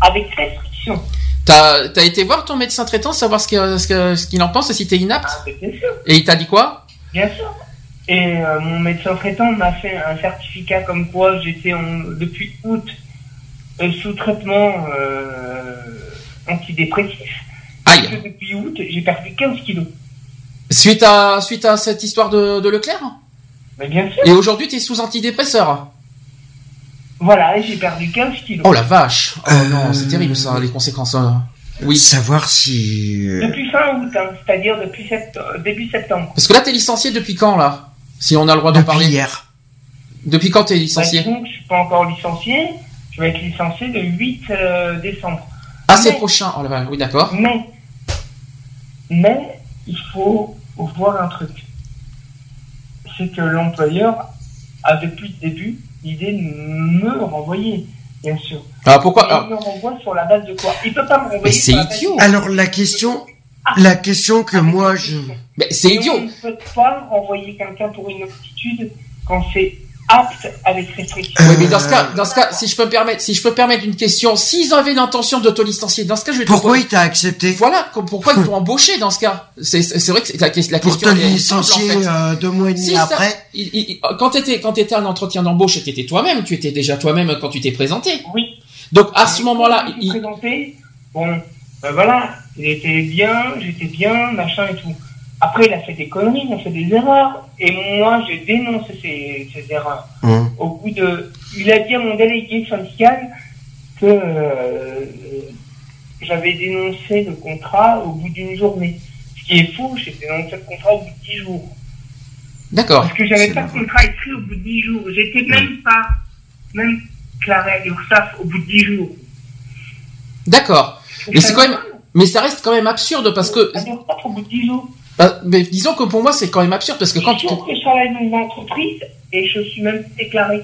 avec restriction. T'as as été voir ton médecin traitant, savoir ce qu'il ce en pense et si t'es inapte ah, Bien sûr. Et il t'a dit quoi? Bien sûr. Et euh, mon médecin traitant m'a fait un certificat comme quoi j'étais depuis août euh, sous traitement euh, antidépressif. Aïe. depuis août, j'ai perdu 15 kilos. Suite à, suite à cette histoire de, de Leclerc? Bien sûr. Et aujourd'hui, tu es sous antidépresseur. Voilà, j'ai perdu 15 kilos. Oh la vache Oh euh, non, c'est terrible ça, les conséquences. Hein. Oui. Savoir si... Euh, depuis fin août, hein, c'est-à-dire depuis début septembre. Parce que là, tu es licencié depuis quand, là? Si on a le droit d'en parler. hier. Depuis quand tu es licencié? Bah, Je suis pas encore licencié. Je vais être licencié le 8 euh, décembre. Ah, c'est prochain. Oh, là, oui, d'accord. Mais, mais, il faut voir un truc c'est que l'employeur a depuis le début l'idée de me renvoyer, bien sûr. Alors pourquoi Il ah. me renvoie sur la base de quoi? Il peut pas me renvoyer. Mais c'est idiot. Alors la question, ah. la question que moi je. Mais c'est idiot. On ne peut pas renvoyer quelqu'un pour une aptitude quand c'est apte avec restriction. Oui, mais dans ce cas, dans ce cas, si je peux me permettre, si je peux permettre une question, s'ils avaient l'intention de te licencier, dans ce cas, je vais te Pourquoi il t'a accepté? Voilà, pourquoi ils <laughs> t'ont embauché dans ce cas? C'est c'est vrai que la, la question Pour te licencier euh, deux mois et demi après. quand t'étais quand t'étais un entretien d'embauche, t'étais toi-même, tu étais déjà toi-même quand tu t'es présenté. Oui. Donc à ce moment-là, il présenté. Bon, ben voilà, il était bien, j'étais bien, machin et tout. Après, il a fait des conneries, il a fait des erreurs. Et moi, j'ai dénoncé ces, ces erreurs. Mmh. Au bout de, il a dit à mon délégué syndical que euh, j'avais dénoncé le contrat au bout d'une journée. Ce qui est faux, c'est que dans ce contrat au bout de 10 jours. D'accord. Parce que j'avais pas de contrat écrit au bout de 10 jours. J'étais même pas, même déclaré à l'URSSAF au bout de 10 jours. D'accord. Mais c'est quand même, mais ça reste quand même absurde parce que. Au bout de 10 jours. Bah, mais disons que pour moi c'est quand même absurde parce que quand Je tu. trouve que je travaille dans une entreprise et je suis même déclaré.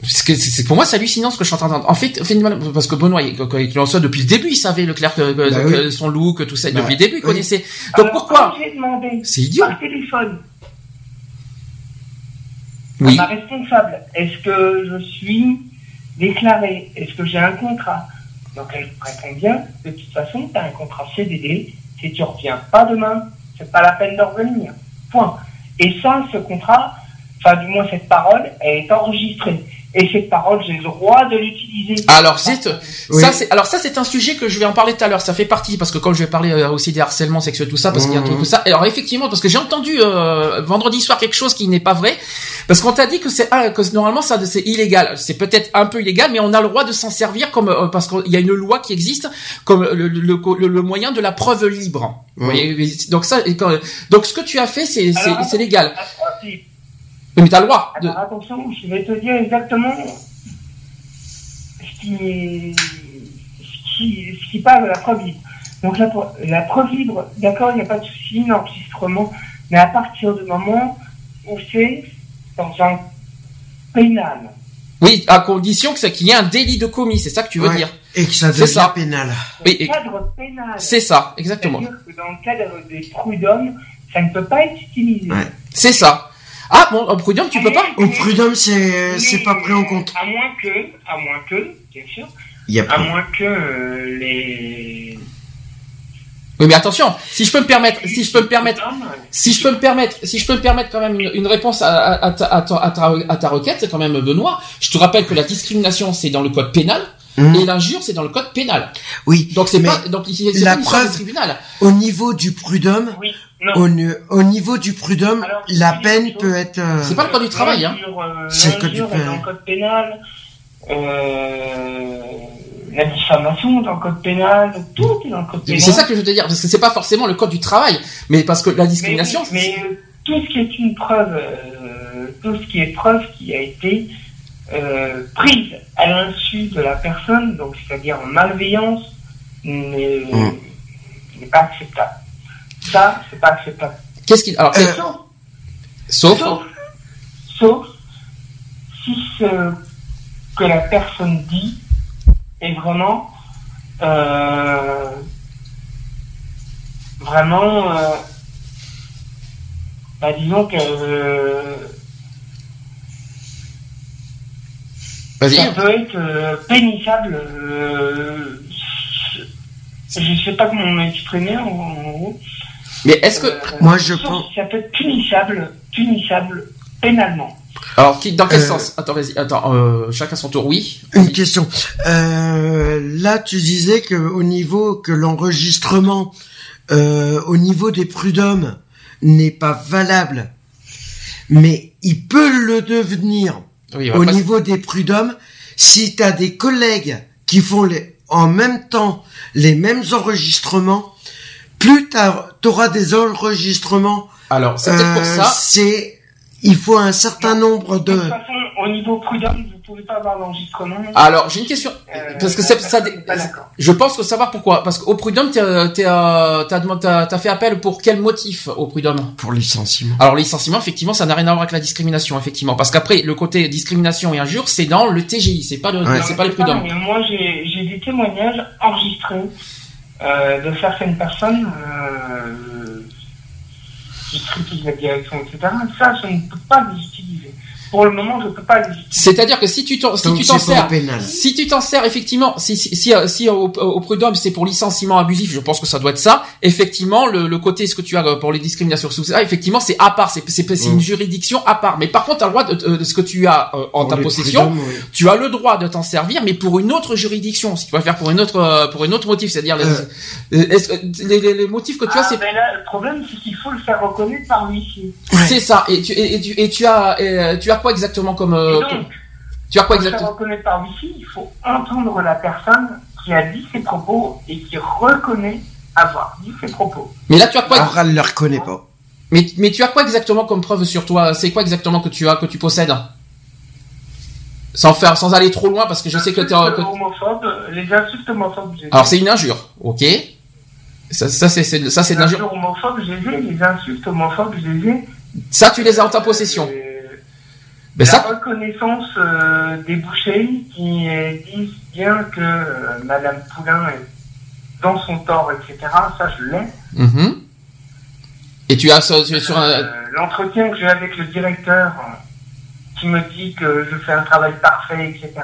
Parce que c'est pour moi c'est hallucinant ce que je suis en train d'entendre. En fait, finalement, parce que Benoît, il, quand il en soit depuis le début, il savait Leclerc que, que- Bah que oui. son look, tout ça, Bah, depuis le début, il oui. connaissait. Donc Alors, pourquoi C'est idiot. par téléphone Oui. à ma responsable, est-ce que je suis déclaré Est-ce que j'ai un contrat? Donc elle répond bien, de toute façon, tu as un contrat CDD, si tu reviens pas demain, c'est pas la peine de revenir. Point. Et ça, ce contrat, enfin du moins cette parole, elle est enregistrée. Et cette parole, j'ai le droit de l'utiliser. Alors, c'est, Oui. ça, c'est, alors ça, c'est un sujet que je vais en parler tout à l'heure. Ça fait partie parce que comme je vais parler euh, aussi des harcèlements sexuels, tout ça, parce qu'il y a un truc Mhm. tout ça. Alors effectivement, parce que j'ai entendu euh, vendredi soir quelque chose qui n'est pas vrai, parce qu'on t'a dit que c'est, ah, que normalement ça, c'est illégal. C'est peut-être un peu illégal, mais on a le droit de s'en servir comme euh, parce qu'il y a une loi qui existe comme le, le, le, le moyen de la preuve libre. Vous Mhm. voyez, donc ça, et quand- donc ce que tu as fait, c'est, c'est légal. Mais t'as le droit. De... Alors attention, je vais te dire exactement ce qui, ce qui, ce qui parle de la preuve libre. Donc la, pre- la preuve libre, d'accord, il n'y a pas de souci, l'enregistrement, mais à partir du moment où c'est dans un pénal. Oui, à condition que qu'il y ait un délit de commis. C'est ça que tu veux Ouais. dire. Et que ça C'est devient ça. pénal. Oui, et- cadre pénal. C'est ça, exactement. C'est-à-dire que dans le cadre des prud'hommes, ça ne peut pas être utilisé. Ouais. C'est ça. Ah bon, au prud'homme, tu peux pas Au prud'homme, c'est c'est pas pris en compte. À moins que, à moins que, bien sûr, y a à pas. moins que euh, les Oui, mais attention, si je peux me permettre, si je peux me permettre, si je peux me permettre, si je peux me permettre quand même une, une réponse à, à, à ta, à, ta, à ta- à ta requête, c'est quand même Benoît. Je te rappelle que la discrimination c'est dans le code pénal Hum. et l'injure c'est dans le code pénal. Oui. Donc c'est pas donc c'est la pas une preuve- tribunal. Au niveau du prud'homme, Oui, non. au, niveau du prud'homme, la peine peut chose. être. euh, C'est pas le code du travail, hein. Euh, C'est le code du pénal. dans le code pénal. Euh, la diffamation est dans le code pénal. Tout est dans le code pénal. C'est ça que je veux te dire parce que c'est pas forcément le code du travail, mais parce que la discrimination. Mais, mais, euh, tout ce qui est une preuve, euh, tout ce qui est preuve qui a été euh, prise à l'insu de la personne, donc c'est-à-dire en malveillance, n'est Mm. n'est pas acceptable. Ça, c'est pas acceptable. Qu'est-ce qui alors Euh, sauf Sauf, sauf si ce que la personne dit est vraiment, euh, vraiment, euh, bah, disons que euh, vas-y. Ça peut être euh, pénissable. euh, je sais pas comment m'exprimer en, en gros. Mais est-ce que Euh, Moi, je pense- Ça peut être punissable, punissable pénalement. alors qui dans quel Euh, sens? Attends, vas-y. Attends, euh, chacun son tour. Oui? Une question. Euh, là, tu disais que au niveau que l'enregistrement, euh, au niveau des prud'hommes, n'est pas valable, mais il peut le devenir Oui. au niveau des prud'hommes si tu as des collègues qui font les, en même temps les mêmes enregistrements. Plus tu auras des enregistrements, Alors c'est pour euh, ça. c'est il faut un certain nombre De de toute façon, au niveau prud'homme, vous pouvez pas avoir l'enregistrement. Alors j'ai une question Euh, parce que ça. Je pense que savoir pourquoi. Parce qu'au prud'homme, t'as, demandé- t'as, t'as fait appel pour quel motif au prud'homme? Pour licenciement. Alors le licenciement, effectivement, ça n'a rien à voir avec la discrimination, effectivement. Parce qu'après, le côté discrimination et injure, c'est dans le TGI, c'est pas le, Ouais. c'est pas pareil, prud'hommes. Moi, j'ai j'ai des témoignages enregistrés euh, de certaines personnes euh, qui critiquent la direction, etc. Ça, je ne peux pas les utiliser. Pour le moment, je ne peux pas. C'est-à-dire que si tu t'en, si tu t'en sers, pénal. si tu t'en sers effectivement, si si si, euh, si, au, au prud'homme c'est pour licenciement abusif, je pense que ça doit être ça. Effectivement, le, le côté ce que tu as euh, pour les discriminations sous ça, effectivement, c'est à part, c'est c'est, c'est une juridiction à part. Mais par contre, tu as le droit de, de, de ce que tu as euh, en Pour ta possession, oui. tu as le droit de t'en servir, mais pour une autre juridiction. Si tu vas faire pour une autre pour une autre motif, c'est-à-dire les, Euh. est-ce que- les, les, les motifs que tu as, Ah, c'est mais là, le problème, c'est qu'il faut le faire reconnaître par l'huissier. Ouais. c'est ça. Et tu et, et tu et tu as et, tu as quoi exactement comme euh, donc, comme- tu as quoi pour exactement reconnaître par l'huissier, il faut entendre la personne qui a dit ses propos et qui reconnaît avoir dit ces propos. Mais là, tu as quoi Alors, elle ne le reconnaît pas. mais, mais tu as quoi exactement comme preuve sur toi? C'est quoi exactement que tu as, que tu possèdes? Sans faire, sans aller trop loin, parce que je sais que tu Insultes homophobes, les insultes homophobes, j'ai Alors c'est une injure, ok Ça, ça c'est c'est- ça c'est de les l'injure. injures homophobes, je les les insultes homophobes, je les ai. Ça tu les as en ta possession. Euh, Mais la ça, reconnaissance euh, des boucheries qui euh, disent bien que euh, Madame Poulain est dans son tort, etc. Ça, je l'ai. Mhm. Et tu as es sur un. Euh, L'entretien que j'ai avec le directeur, euh, qui me dit que je fais un travail parfait, etc. euh,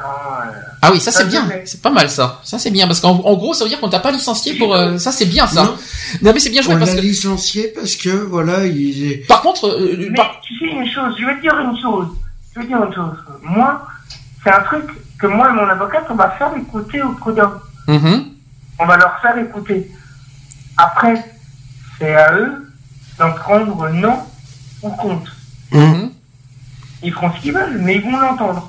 Ah oui, ça c'est ça, bien, je l'ai. c'est pas mal ça. Ça c'est bien parce qu'en en gros ça veut dire qu'on t'a pas licencié pour. euh, ça c'est bien ça. Non. Non mais c'est bien joué On parce que. licencié parce que, voilà, il est... Par contre, euh, Mais par- tu sais une chose, je vais te dire une chose. Je te dire une chose. Moi, c'est un truc que moi et mon avocate, on va faire écouter au prud'homme. Mhm. On va leur faire écouter. Après, c'est à eux d'en prendre non ou compte. Mhm. Ils feront ce qu'ils veulent, mais ils vont l'entendre.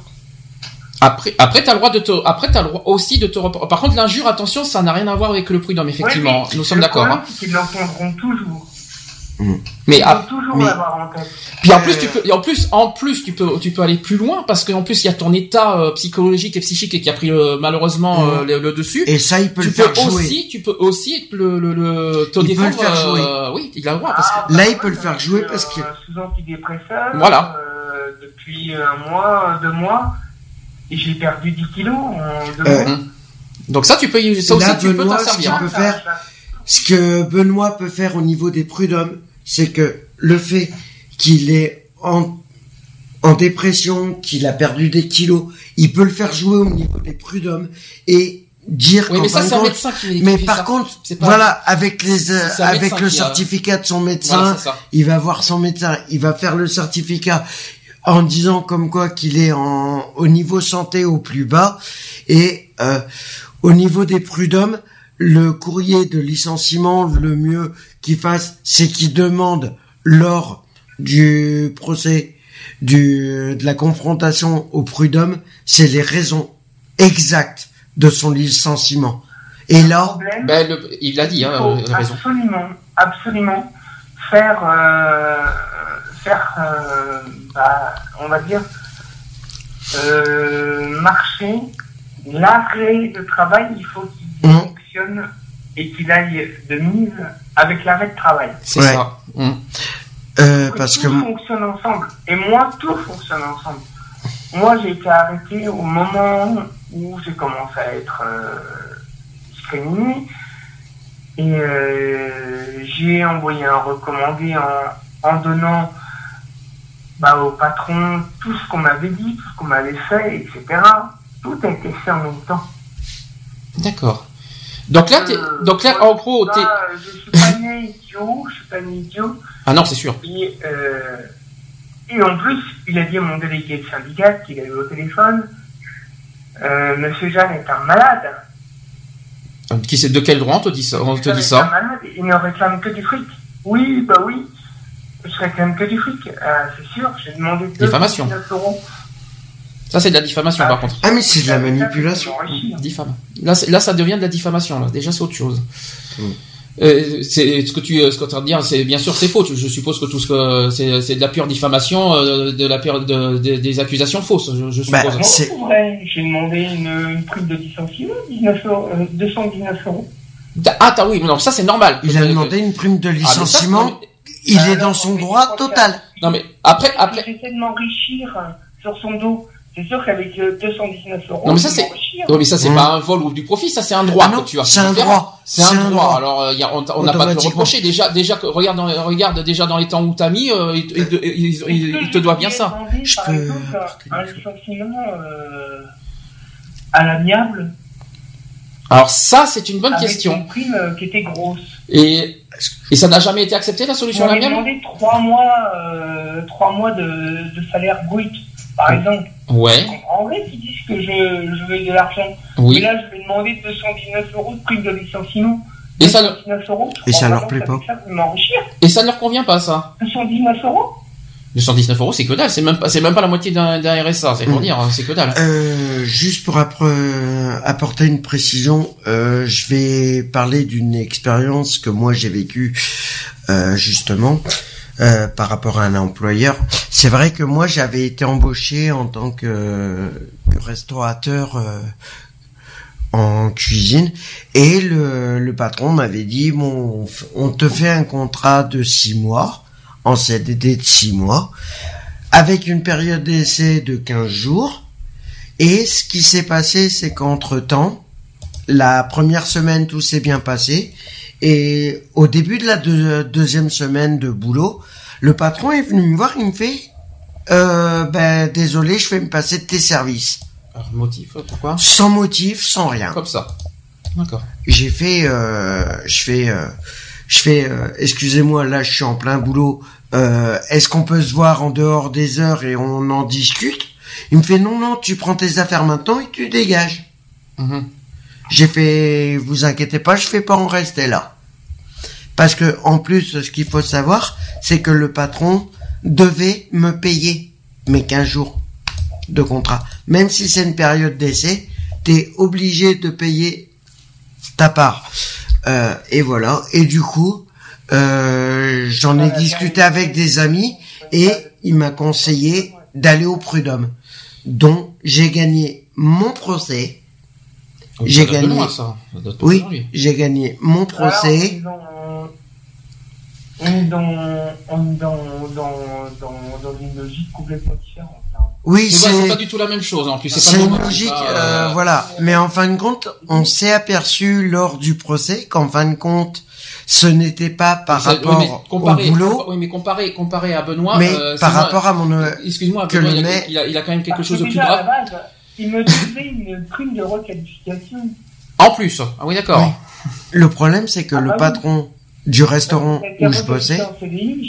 Après, après t'as le droit de te, après t'as le droit aussi de te. rep- Par contre l'injure, attention, ça n'a rien à voir avec le prud'homme effectivement. Ouais, Nous sommes d'accord. Hein. qu'ils l'entendront toujours. Mais ah, vont toujours mais- l'avoir en tête. Puis en plus Euh, tu peux et en plus en plus tu peux tu peux aller plus loin parce qu'en plus il y a ton état euh, psychologique et psychique qui a pris euh, malheureusement euh, Mhm. le, le dessus. Et ça, il peut tu le peux faire jouer. aussi tu peux aussi le le, le te Il peut le défendre, faire jouer. euh, oui il a le droit parce que Ah, là, bah, il peut le faire jouer parce que- euh, sous antidépresseur. Voilà. euh, depuis un mois, deux mois. Et j'ai perdu 10 kilos en deux Euh, mois. donc ça tu peux y- ça aussi Là, tu peux t'en servir. hein. peut faire, Ce que Benoît peut faire au niveau des prud'hommes, c'est que le fait qu'il est en, en dépression, qu'il a perdu des kilos, il peut le faire jouer au niveau des prud'hommes et dire Oui mais ça c'est un médecin qui mais par ça. contre, pas- voilà, avec les, euh, avec le a- certificat de son médecin, Voilà, il va voir son médecin, il va faire le certificat en disant comme quoi qu'il est en, au niveau santé au plus bas et euh, au niveau des prud'hommes, le courrier de licenciement, le mieux qu'il fasse, c'est qu'il demande lors du procès du, de la confrontation au prud'homme, c'est les raisons exactes de son licenciement. Et là, problème, Ben, le- il l'a dit il hein, raison. absolument, absolument faire, euh, faire, euh, bah, on va dire, euh, marcher l'arrêt de travail. Il faut qu'il. Fonctionne et qu'il aille de mise avec l'arrêt de travail. C'est Ouais. ça. Mhm. euh, Que parce tout que fonctionne ensemble. Et moi, tout fonctionne ensemble. Moi, j'ai été arrêté au moment où j'ai commencé à être euh, discriminé. Et euh, j'ai envoyé un recommandé en, en donnant bah, au patron tout ce qu'on m'avait dit, tout ce qu'on m'avait fait, etc. Tout a été fait en même temps. D'accord. Donc là Euh, donc là en gros t'es je suis pas né idiot, je suis pas né idiot. ah non c'est sûr. Et, euh, et en plus, il a dit à mon délégué de syndicat qu'il a eu au téléphone, euh, Monsieur Jeanne est un malade. Qui c'est de quel droit on te dit ça On te dit ça malade, il ne réclame que du fric. Oui, bah oui, je réclame que du fric. Euh, c'est sûr, j'ai demandé Diffamation. 219 euros. Ça c'est de la diffamation par contre. ah mais c'est de la manipulation. Diffame. Là, là, ça devient de la diffamation. Là. Déjà, c'est autre chose. Mm. Euh, c'est ce que tu ce que tu dire c'est bien sûr c'est faux je suppose que tout ce que c'est c'est de la pure diffamation euh, de la pure de, de- des accusations fausses je, je Bah, suppose C'est- c'est vrai, j'ai demandé une, une prime de licenciement, 19 euros, euh, 219 euros. ah t'as oui non ça c'est normal Il a demandé une prime de Ah, mais ça, licenciement. mais- il Ah, est non, dans son mais droit total. non mais après après J'essaie de m'enrichir sur son dos. C'est sûr qu'avec euh, 219 euros, Non, mais ça, c'est- non mais ça c'est Mm. pas un vol ou du profit ça c'est un droit Ah non, que tu as c'est un Faire- droit. c'est un, droit. alors euh, y a, on on n'a pas à te le reprocher déjà déjà que regarde dans, regarde déjà dans les temps où t'as mis euh, il, il- il- il- Est-ce il- que il te doit bien ça. Demandé, Je par peux- exemple, un, un licenciement euh, à l'amiable alors ça c'est une bonne avec question. une prime euh, qui était grosse. et et ça n'a jamais été accepté la solution On à m'a la mienne demandé trois mois, euh, trois mois de, de salaire brut, par exemple. ouais Je comprendrais qu'ils disent que je, je veux de l'argent. oui Mais là, je vais demander 219 euros de prime de licenciement. Et ça, 219 euros, Et ça leur plaît pas. Ça. Et ça ne leur convient pas, ça 219 euros 219 euros, c'est que dalle. C'est même pas, c'est même pas la moitié d'un, RSA. C'est pour mm. dire, hein, c'est que dalle. Euh, juste pour apporter une précision, euh, je vais parler d'une expérience que moi j'ai vécue euh, justement. Euh, par rapport à un employeur. C'est vrai que moi j'avais été embauché en tant que, restaurateur euh, en cuisine et le, patron m'avait dit bon on te fait un contrat de six mois en CDD de 6 mois, avec une période d'essai de 15 jours. Et ce qui s'est passé, c'est qu'entre-temps, la première semaine, tout s'est bien passé. Et au début de la deuxième semaine de boulot, le patron est venu me voir, il me fait, euh, ben désolé, je vais me passer de tes services. Alors, motif, pourquoi? Sans motif, sans rien. Comme ça. D'accord. J'ai fait, euh, je fais, euh, je fais, excusez-moi, là je suis en plein boulot, est-ce qu'on peut se voir en dehors des heures et on en discute? Il me fait, non, non, tu prends tes affaires maintenant et tu dégages. Mhm. J'ai fait, vous inquiétez pas, je fais pas en rester là. Parce que, en plus, ce qu'il faut savoir, c'est que le patron devait me payer mes 15 jours de contrat. Même si c'est une période d'essai, t'es obligé de payer ta part. Euh, et voilà. Et du coup, euh, j'en ai discuté avec des amis et il m'a conseillé d'aller au prud'homme. Donc j'ai gagné mon procès. J'ai gagné. oui, j'ai gagné mon procès. on est dans, dans, dans, une logique complètement différente. Oui, c'est pas du tout la même chose en plus. C'est une logique, euh, voilà. Mais en fin de compte, on s'est aperçu lors du procès qu'en fin de compte, ce n'était pas par rapport au boulot. Oui, mais comparé, comparé à Benoît. Mais euh, par rapport à mon. Euh, excuse-moi, Benoît, il, a, il, a, quand même quelque chose de plus grave. Il me donnait une prime de requalification. En plus, ah oui, d'accord. Le problème, c'est que ah le bah patron du restaurant où je bossais.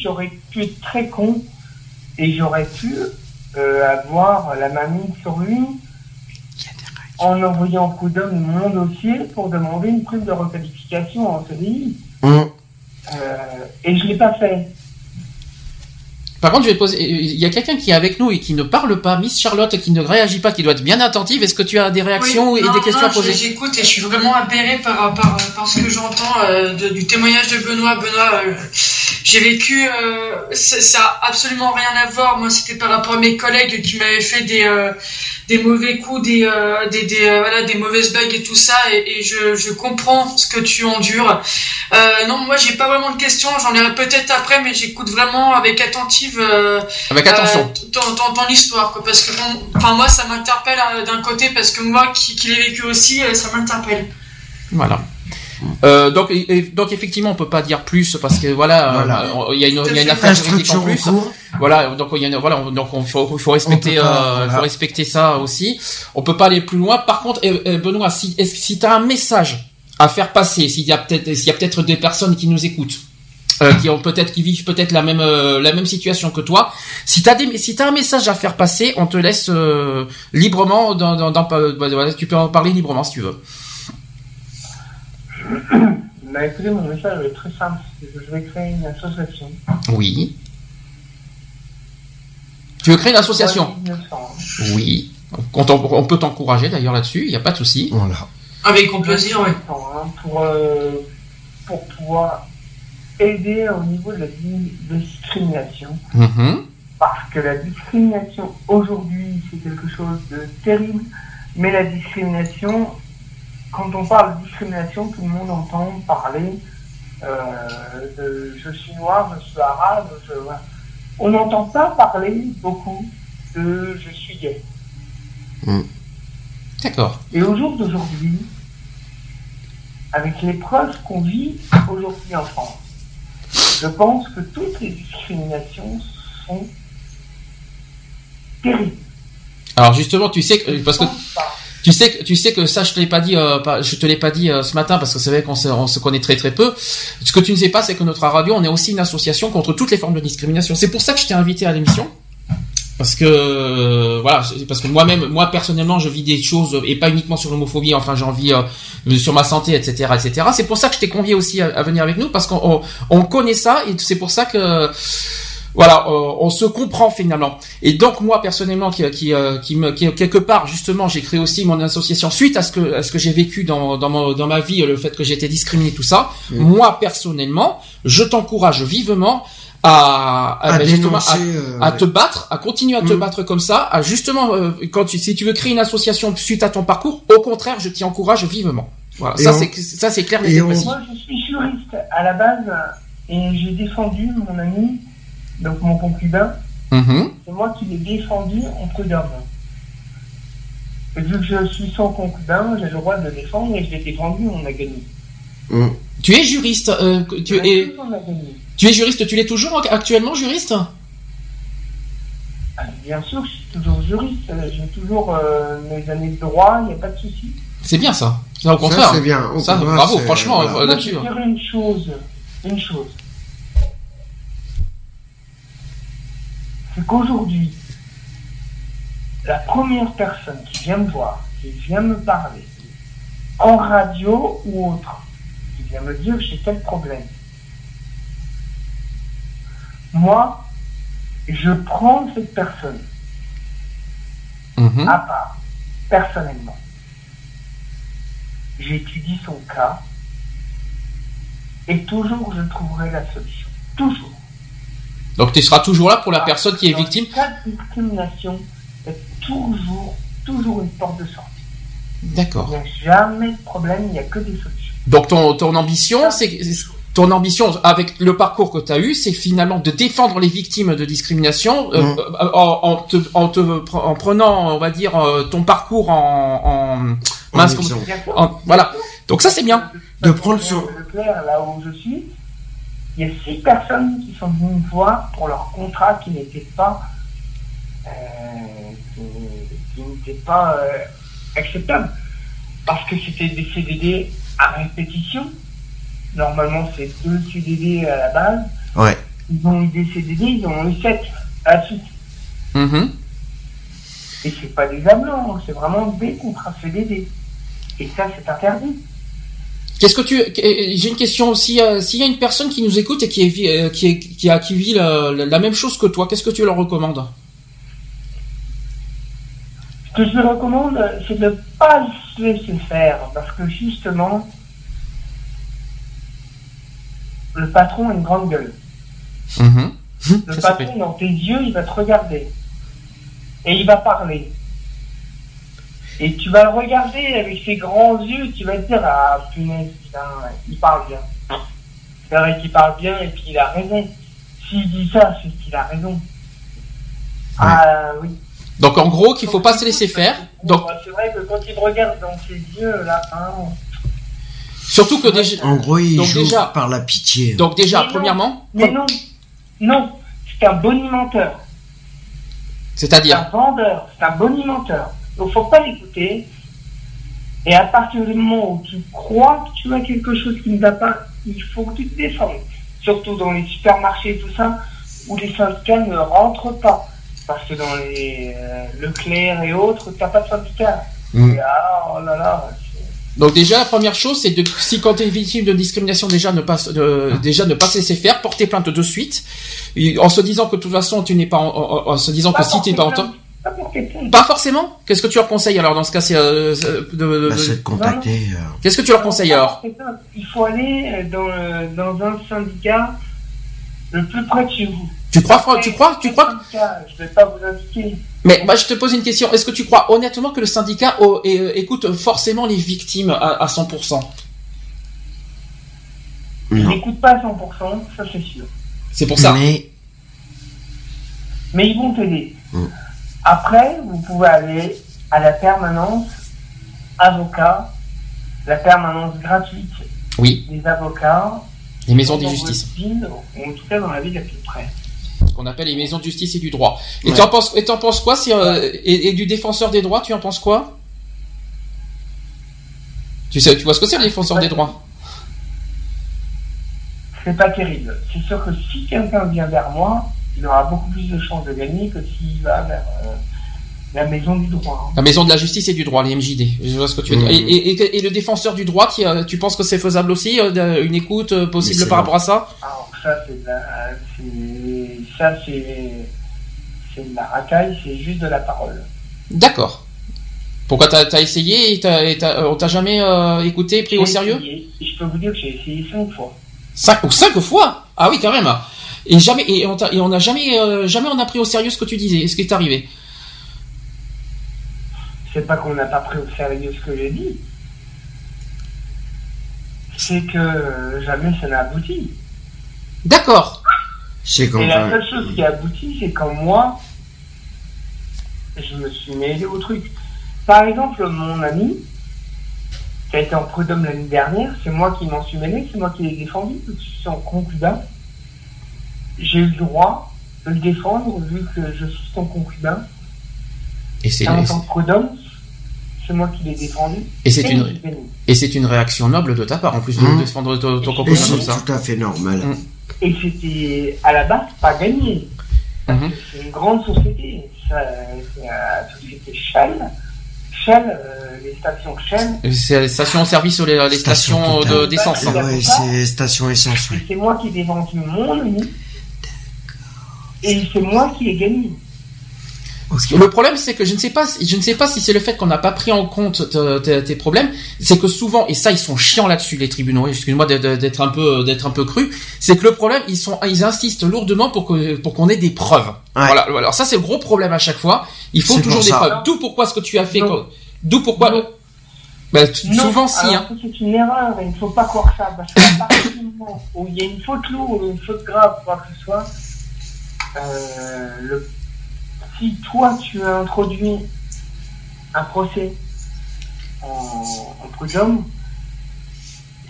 J'aurais pu être très con et j'aurais pu euh, avoir la mamie sur lui en envoyant coup d'homme mon dossier pour demander une prime de requalification en CDI. Mmh. Euh, et je l'ai pas fait. Par contre, je vais poser. Il y a quelqu'un qui est avec nous et qui ne parle pas, Miss Charlotte, qui ne réagit pas, qui doit être bien attentive. Est-ce que tu as des réactions et des questions à poser J'écoute et je suis vraiment apérée par, par, par ce que j'entends euh, du témoignage de Benoît. Benoît, euh, j'ai vécu. Euh, ça a absolument rien à voir. Moi, c'était par rapport à mes collègues qui m'avaient fait des des mauvais coups, des, euh, des, des euh, voilà, des mauvaises bagues et tout ça, et, et je, je, comprends ce que tu endures. Euh, non, moi j'ai pas vraiment de questions, j'en ai peut-être après, mais j'écoute vraiment avec attentive. Avec attention. ton, ton, ton, histoire, quoi, parce que enfin moi ça m'interpelle d'un côté parce que moi qui, qui l'ai vécu aussi, ça m'interpelle. Voilà. Euh, donc, donc effectivement, on peut pas dire plus parce que voilà, il y a une, il y a une affaire juridique en plus. Voilà, donc il y a une, voilà, donc il faut, respecter, euh, faut respecter ça aussi. On peut pas aller plus loin. Par contre, Benoît, si, si tu as un message à faire passer, s'il y a peut-être, s'il y a peut-être des personnes qui nous écoutent. Euh, qui ont peut-être qui vivent peut-être la même euh, la même situation que toi. Si t'as des si t'as un message à faire passer, on te laisse euh, librement dans, dans, dans, bah, tu peux en parler librement si tu veux. Bah écoutez, mon message est très simple. Je vais créer une association. Oui. Tu veux créer une association Oui. On, peut t'encourager d'ailleurs là-dessus, il n'y a pas de souci. Voilà. Avec grand plaisir, oui. Hein, pour, euh, pour pouvoir aider au niveau de la discrimination. Mm-hmm. Parce que la discrimination aujourd'hui, c'est quelque chose de terrible, mais la discrimination, quand on parle de discrimination, tout le monde entend parler euh, de je suis noir, je suis arabe, on n'entend pas parler beaucoup de je suis gay. Hmm. D'accord. Et au jour d'aujourd'hui, avec les preuves qu'on vit aujourd'hui en France, je pense que toutes les discriminations sont terribles. Alors justement, tu sais que parce que tu sais que tu sais que ça je te l'ai pas dit euh, je te l'ai pas dit euh, ce matin parce que c'est vrai qu'on se, on se connaît très très peu. Ce que tu ne sais pas c'est que notre radio on est aussi une association contre toutes les formes de discrimination. C'est pour ça que je t'ai invité à l'émission parce que euh, voilà parce que moi-même moi personnellement je vis des choses et pas uniquement sur l'homophobie enfin j'en vis sur ma santé etc etc c'est pour ça que je t'ai convié aussi à, venir avec nous parce qu'on on, connaît ça et c'est pour ça que voilà, euh, on se comprend finalement. Et donc moi personnellement, qui, qui, euh, qui me, qui, quelque part justement, j'ai créé aussi mon association suite à ce que, à ce que j'ai vécu dans, dans, dans ma vie, le fait que j'ai été discriminé, tout ça. Mm. Moi personnellement, je t'encourage vivement à, à, ben, euh, à, te battre, à continuer à te mm. battre comme ça, à justement quand tu, si tu veux créer une association suite à ton parcours, au contraire, je t'y encourage vivement. Voilà, ça c'est ça c'est clair. Et Moi, je suis juriste à la base et j'ai défendu mon ami donc mon concubin, mm-hmm. c'est moi qui l'ai défendu en prud'homme. Et vu que je suis son concubin, j'ai le droit de le défendre et je l'ai défendu, on a gagné. Mm. Tu es juriste euh, tu, es, tu es juriste, tu l'es toujours actuellement juriste? Ah, Bien sûr, je suis toujours juriste, j'ai toujours euh, mes années de droit, il n'y a pas de souci. C'est bien ça, ça au contraire. c'est bien. bravo, franchement, là-dessus. Je vais dire une chose, une chose. C'est qu'aujourd'hui, la première personne qui vient me voir, qui vient me parler, en radio ou autre, qui vient me dire j'ai tel problème, moi, je prends cette personne mhm. à part, personnellement. J'étudie son cas et toujours je trouverai la solution. Toujours. Donc tu seras toujours là pour la personne qui est victime. Chaque discrimination est toujours, toujours une porte de sortie. D'accord. Il n'y a jamais de problème, il n'y a que des solutions. Donc ton, ton ambition, c'est ton ambition avec le parcours que tu as eu, c'est finalement de défendre les victimes de discrimination euh, mmh. euh, en, te, en, te, en, prenant, on va dire, euh, ton parcours en, en, voilà. Donc ça c'est bien de prendre sur là où je suis il y a six personnes qui sont venues me voir pour leur contrat qui n'était pas euh, qui, n'était pas euh, acceptable parce que c'était des CDD à répétition. Normalement, c'est deux CDD à la base. Ouais. Ils ont eu des CDD, ils ont eu sept à la suite. Mm-hmm. Et c'est pas des avenants, c'est vraiment des contrats CDD. Et ça, c'est interdit. Qu'est-ce que tu J'ai une question aussi. Euh, s'il y a une personne qui nous écoute et qui est, euh, qui est, qui a qui vit la, même chose que toi, qu'est-ce que tu leur recommandes? Ce que je leur recommande, c'est de ne pas se laisser faire, parce que justement, le patron a une grande gueule. Mm-hmm. Le patron, dans tes yeux, il va te regarder et il va parler. Et tu vas le regarder avec ses grands yeux, tu vas te dire, ah punaise, putain, il parle bien. C'est vrai qu'il parle bien et puis il a raison. S'il dit ça, c'est qu'il a raison. Ah oui. Donc en gros, qu'il faut pas se laisser faire. Donc c'est vrai que quand il regarde dans ses yeux, là, hein, Surtout que déjà. En gros, il joue déjà, par la pitié. Donc déjà, premièrement. mais non, non, c'est un bonimenteur. C'est-à-dire. C'est un vendeur, c'est un bonimenteur. Donc, faut pas l'écouter. Et à partir du moment où tu crois que tu as quelque chose qui ne va pas, il faut que tu te défendes. Surtout dans les supermarchés et tout ça, où les syndicats ne rentrent pas. Parce que dans les euh, Leclerc et autres, tu n'as pas de syndicat. Ah, oh là là, donc déjà la première chose c'est de si quand tu es victime de discrimination déjà ne pas déjà ne pas se laisser faire porter plainte de suite en se disant que de toute façon tu n'es pas en, se disant que si tu n'es pas en temps pas forcément Qu'est-ce que tu leur conseilles alors dans ce cas c'est euh, de, bah, de, contacter. Euh. Qu'est-ce que tu leur conseilles alors Il faut aller dans, dans un syndicat le plus près de chez vous. Tu crois, tu crois, tu crois Je vais pas vous indiquer. Mais moi, je te pose une question. Est-ce que tu crois honnêtement que le syndicat euh, écoute forcément les victimes à, 100% Il n'écoute pas à 100%, ça c'est sûr. C'est pour ça. Mais, Mais ils vont t'aider. Mm. Après, vous pouvez aller à la permanence avocat, la permanence gratuite oui. des avocats. Les maisons de justice. en tout cas dans la ville à peu près. Ce qu'on appelle les maisons de justice et du droit. Et tu en penses, et en penses quoi si, euh, et, du défenseur des droits, tu en penses quoi? Tu, sais, tu vois ce que c'est le défenseur des droits? C'est pas terrible. C'est sûr que si quelqu'un vient vers moi, il aura beaucoup plus de chances de gagner que s'il va vers euh, la maison du droit. Hein. La maison de la justice et du droit, les MJD. Je vois ce que tu veux dire. Mmh. Et, le défenseur du droit, tu penses que c'est faisable aussi, euh, une écoute euh, possible par rapport à ça? Alors ça, c'est Et ça, c'est c'est de la racaille, c'est juste de la parole. D'accord. Pourquoi t'as as essayé et on t'a jamais euh, écouté, pris au sérieux? Je peux vous dire que j'ai essayé cinq fois. Cinq ou cinq fois? Ah oui, quand même. Et jamais et on, et on a jamais euh, jamais on a pris au sérieux ce que tu disais, ce qui est arrivé. C'est pas qu'on n'a pas pris au sérieux ce que j'ai dit. C'est que jamais ça n'a abouti. D'accord. C'est Et la seule chose qui a abouti, c'est quand moi, je me suis mêlé au truc. Par exemple, mon ami, qui a été en prud'homme l'année dernière, c'est moi qui m'en suis mêlé, c'est moi qui l'ai défendu, je suis en concubin. J'ai eu le droit de le défendre vu que je suis son concubin. Et c'est en tant que prud'homme, c'est moi qui l'ai défendu. Et c'est une et c'est une réaction noble de ta part en plus de mmh. défendre ton, ton concubin comme ça. C'est tout à fait normal. Mmh. Et c'était à la base pas gagné. Mmh. C'est une grande société. C'est la société Shell Shell, euh, les stations Shell. C'est les stations-service ou les, stations d'essence. Hein. oui, c'est station essence. C'est moi qui ai vendu mon. Et c'est moi qui ai gagné. Le problème, c'est que je ne sais pas, je ne sais pas si c'est le fait qu'on n'a pas pris en compte tes problèmes, c'est que souvent, et ça, ils sont chiants là-dessus, les tribunaux. Excuse-moi d'être un peu, d'être un peu cru. C'est que le problème, ils sont, ils insistent lourdement pour que, pour qu'on ait des preuves. Voilà. Alors ça, c'est le gros problème à chaque fois. Il faut toujours des preuves. D'où pourquoi ce que tu as fait, d'où pourquoi. Ben, souvent, si. Hein. C'est une erreur. Il ne faut pas croire ça parce qu'à <coughs> partir du moment où il y a une faute lourde, une faute grave, quoi que ce soit, le si toi tu as introduit un procès en, en prud'homme,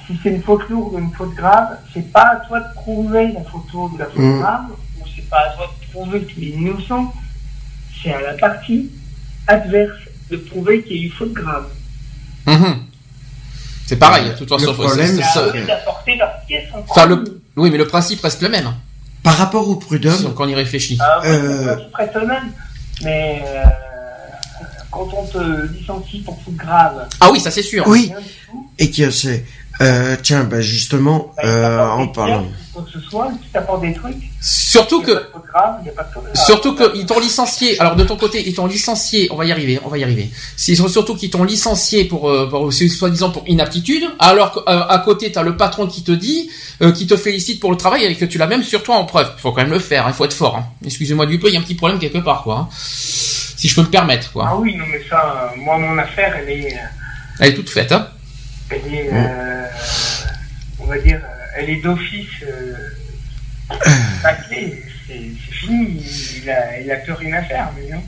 si c'est une faute lourde ou une faute grave, c'est pas à toi de prouver la faute lourde ou la faute mm. grave, ou c'est pas à toi de prouver qu'il est innocent, c'est à la partie adverse de prouver qu'il y a eu faute grave. Mm-hmm. C'est pareil, de toute façon. Le problème, en enfin, le... Oui, mais le principe reste le même. Par rapport au prud'homme. Donc on y réfléchit. Ah, euh... Le même. Mais euh, quand on te licencie pour faute grave. Ah oui, ça c'est sûr. Oui. Et qui c'est. Euh, tiens, bah justement, bah, euh, en parlant. Que ce soit, des trucs. Surtout que, surtout que ils t'ont licencié. Alors de ton côté, ils t'ont licencié. On va y arriver. On va y arriver. C'est surtout qu'ils t'ont licencié pour, euh, pour soi-disant pour inaptitude. Alors qu'à côté, t'as le patron qui te dit, qui te félicite pour le travail et que tu l'as même sur toi en preuve. Il faut quand même le faire. Il faut être fort. Hein. Excusez-moi du peu, il y a un petit problème quelque part, quoi. Hein. Si je peux me permettre, quoi. Ah oui, non mais ça, moi mon affaire, elle est. Elle est toute faite, hein elle est, euh, on va dire, euh, elle est d'office euh, C'est fini, il a, il a plus rien à faire, mais non.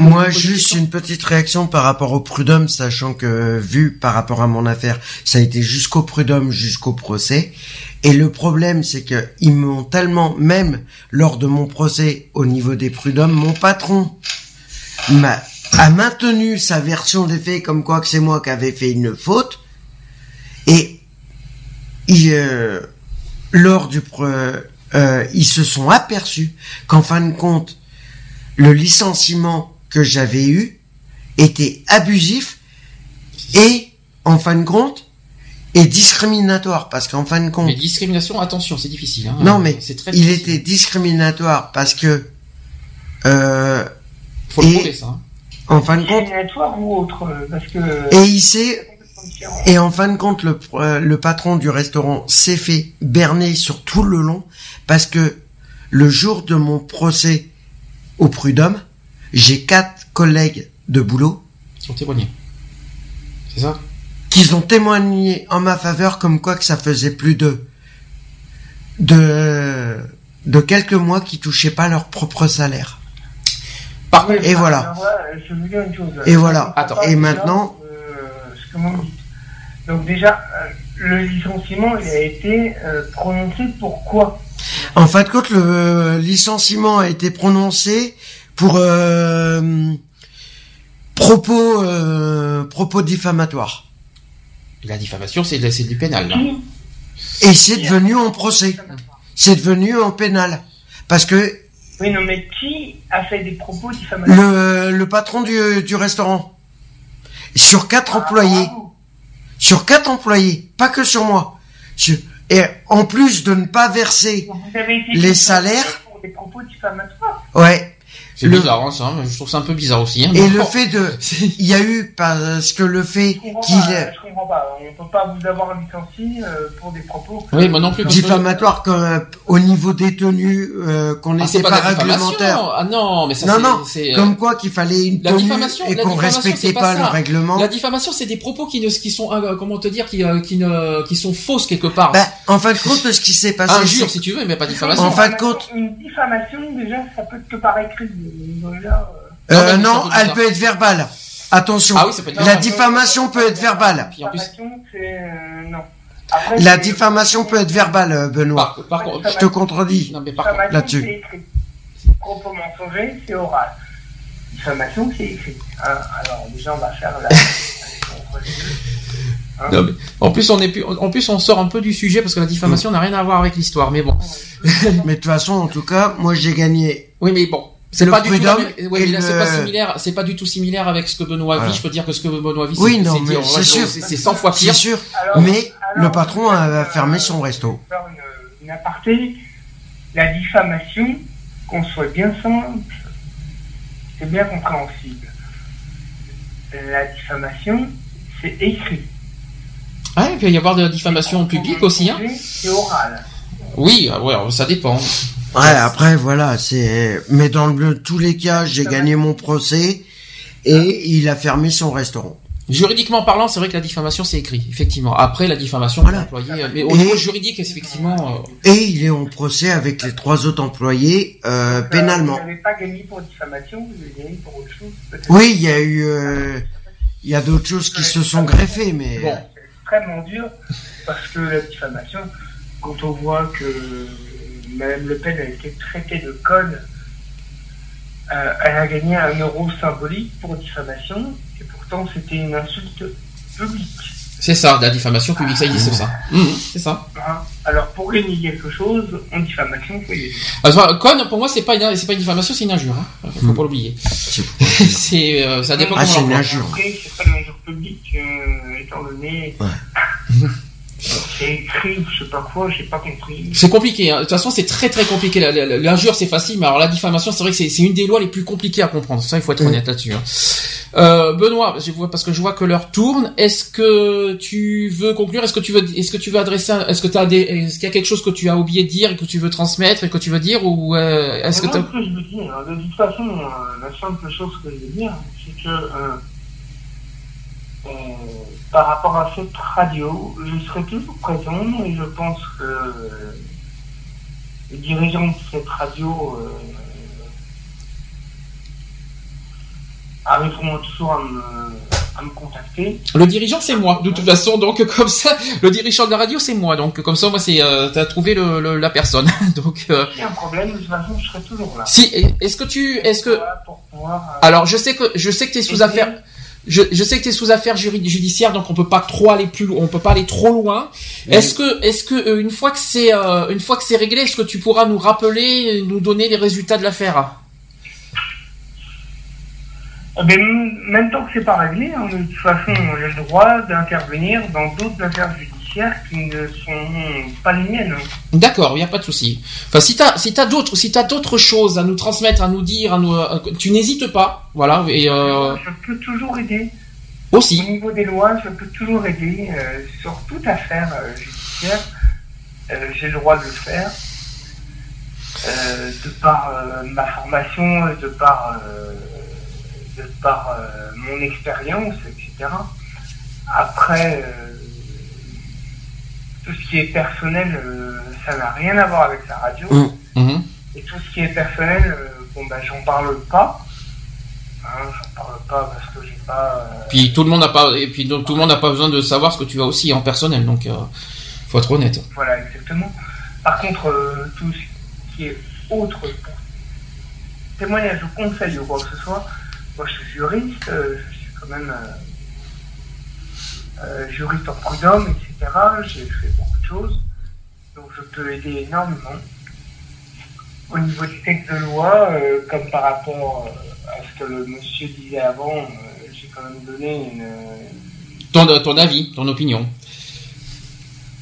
Moi, juste une petite réaction par rapport au prud'homme, sachant que vu par rapport à mon affaire, ça a été jusqu'au prud'homme, jusqu'au procès. Et le problème, c'est que ils m'ont tellement, même lors de mon procès au niveau des prud'hommes, mon patron m'a a maintenu sa version des faits comme quoi que c'est moi qui avais fait une faute. Et euh, lors du euh, ils se sont aperçus qu'en fin de compte, le licenciement que j'avais eu était abusif et en fin de compte est discriminatoire parce qu'en fin de compte. Mais discrimination, attention, c'est difficile. Hein. non, mais c'est très il était discriminatoire parce que. Euh, Faut le prouver ça. Hein. En fin de compte. Discriminatoire ou autre parce que. Et il s'est et en fin de compte, le, euh, le patron du restaurant s'est fait berner sur tout le long parce que le jour de mon procès au prud'homme, j'ai quatre collègues de boulot qui ont témoigné. C'est ça? Qui ont témoigné en ma faveur comme quoi que ça faisait plus de de de quelques mois qui touchaient pas leur propre salaire. Par... Et voilà. Et voilà. Attends. Et maintenant, donc déjà, euh, le licenciement, il a été euh, prononcé pour quoi? En fin de compte, le licenciement a été prononcé pour euh, propos propos diffamatoires. La diffamation, c'est du pénal. Là. Et c'est devenu en procès. C'est devenu en pénal. Parce que... Oui, non, mais qui a fait des propos diffamatoires? Le, le patron du, du restaurant. Sur quatre ah, employés. Sur quatre employés, pas que sur moi. Et en plus de ne pas verser les salaires. Pour des propos diffamatoires. Ouais. C'est bizarre, hein, ça. Je trouve ça un peu bizarre aussi. Hein, et le fait de, <laughs> il y a eu parce que le fait qu'il. Je comprends pas. On peut pas vous avoir licencié euh, pour des propos. Oui, moi non plus. Diffamatoire comme euh, au niveau des tenues euh, qu'on ah, n'était pas, réglementaire. Ah non, mais ça non non. Comme quoi qu'il fallait une la tenue et qu'on respectait pas, le règlement. La diffamation, c'est des propos qui ne, qui sont comment te dire, qui qui ne, qui sont fausses quelque part. Ben, en fin de compte, ce qui s'est passé. Injure, si tu veux, mais pas diffamation. En fin de compte. Une diffamation, déjà, ça peut être que par écrit. Euh, non, elle peut être verbale. Attention. Ah oui, ça peut être la diffamation peut être verbale. la diffamation peut être verbale, Benoît. Par, contre, je te contredis là-dessus. Propos mensonger, c'est oral. Diffamation, c'est écrit. Hein, alors, déjà, on va faire la. <laughs> Hein non, mais en plus, on est en plus, on sort un peu du sujet parce que la diffamation n'a rien à voir avec l'histoire. Mais bon. <laughs> mais de toute façon, en tout cas, moi, j'ai gagné. Oui, mais bon. C'est pas du tout c'est pas similaire, c'est pas du tout similaire avec ce que Benoît vit. Je peux dire que ce que Benoît vit, oui, non, mais c'est sûr, c'est 100 fois pire. C'est sûr. mais le patron a fermé son resto. Une, une aparté, la diffamation, qu'on soit bien simple, c'est bien compréhensible. La diffamation, c'est écrit. Ah, il peut y avoir de la diffamation publique aussi, hein. C'est oral. Oui, ouais, ça dépend. Ouais, après voilà, c'est. Mais dans le, tous les cas, j'ai gagné mon procès et il a fermé son restaurant. Juridiquement parlant, c'est vrai que la diffamation c'est écrit, effectivement. Après la diffamation, voilà. employé, mais au niveau juridique, effectivement. Euh, et il est en procès avec les trois autres employés euh, pénalement. Vous n'avez pas gagné pour diffamation, vous avez gagné pour autre chose. Oui, il y a eu, euh, il y a d'autres choses qui se sont greffées, mais. Bon. C'est extrêmement dur parce que la diffamation, quand on voit que Madame Le Pen a été traitée de conne. Euh, elle a gagné un euro symbolique pour diffamation, et pourtant c'était une insulte publique. C'est ça, la diffamation publique, ça dit c'est ça. Mmh, c'est ça. Hein? Alors pour gagner quelque chose, en diffamation, il faut y aller. conne, pour moi, c'est pas une, c'est pas une diffamation, c'est une injure. Hein. Faut mmh. pas l'oublier. c'est, <laughs> euh, ça dépend. Ah, c'est une injure. C'est pas une injure publique, euh, étant donné. Ouais. <laughs> C'est écrit, je sais pas quoi, j'ai pas compris. C'est compliqué, hein. de toute façon c'est très très compliqué. L'injure c'est facile, mais alors la diffamation c'est vrai que c'est une des lois les plus compliquées à comprendre. Ça il faut être honnête là-dessus. Hein. Euh, Benoît, je vois parce que je vois que l'heure tourne. Est-ce que tu veux conclure? Est-ce que tu veux Est-ce que tu veux adresser Est-ce que tu as des Est-ce qu'il y a quelque chose que tu as oublié de dire et que tu veux transmettre et que tu veux dire ou euh, est-ce que, que je veux dire De toute façon, euh, la simple chose que je veux dire, c'est que euh, par rapport à cette radio, je serai toujours présent et je pense que les dirigeants de cette radio euh, arriveront toujours à me, contacter. Le dirigeant, c'est moi, de toute façon. Donc, <laughs> comme ça, le dirigeant de la radio, c'est moi. Donc, comme ça, moi, c'est, euh, t'as trouvé la personne. <laughs> donc, euh, y a un problème, de toute façon, je serai toujours là. Si, est-ce que tu, est-ce que, alors, je sais que, je sais que t'es sous affaire je, je, sais que tu es sous affaire judiciaire, donc on peut pas trop aller plus, on peut pas aller trop loin. Est-ce que, est-ce que euh, une fois que c'est, euh, une fois que c'est réglé, est-ce que tu pourras nous rappeler, nous donner les résultats de l'affaire? Eh ben, même tant que c'est pas réglé, hein, de toute façon, j'ai le droit d'intervenir dans d'autres affaires judiciaires qui ne sont pas les miennes. D'accord, il n'y a pas de souci. Enfin, si tu as, si d'autres, si d'autres choses à nous transmettre, à nous dire, à nous, euh, tu n'hésites pas, voilà. Et euh... Je peux toujours aider. Aussi. Au niveau des lois, je peux toujours aider euh, sur toute affaire euh, judiciaire. J'ai le droit de le faire. de par ma formation, de par, de par mon expérience, etc. Après, tout ce qui est personnel, euh, ça n'a rien à voir avec la radio. Mmh. Mmh. Et tout ce qui est personnel, euh, bon ben j'en parle pas. Hein, j'en parle pas parce que j'ai pas. Euh, puis tout le monde n'a pas, et puis donc tout le monde n'a pas besoin de savoir ce que tu as aussi en personnel, donc faut être honnête. Voilà, exactement. Par contre, tout ce qui est autre témoignage ou conseil ou quoi que ce soit, moi je suis juriste, je suis quand même euh, juriste en prud'homme, etc. J'ai fait beaucoup de choses, donc je peux aider énormément. Au niveau du texte de loi, euh, comme par rapport euh, à ce que le monsieur disait avant, j'ai quand même donné une... Ton, ton avis, ton opinion.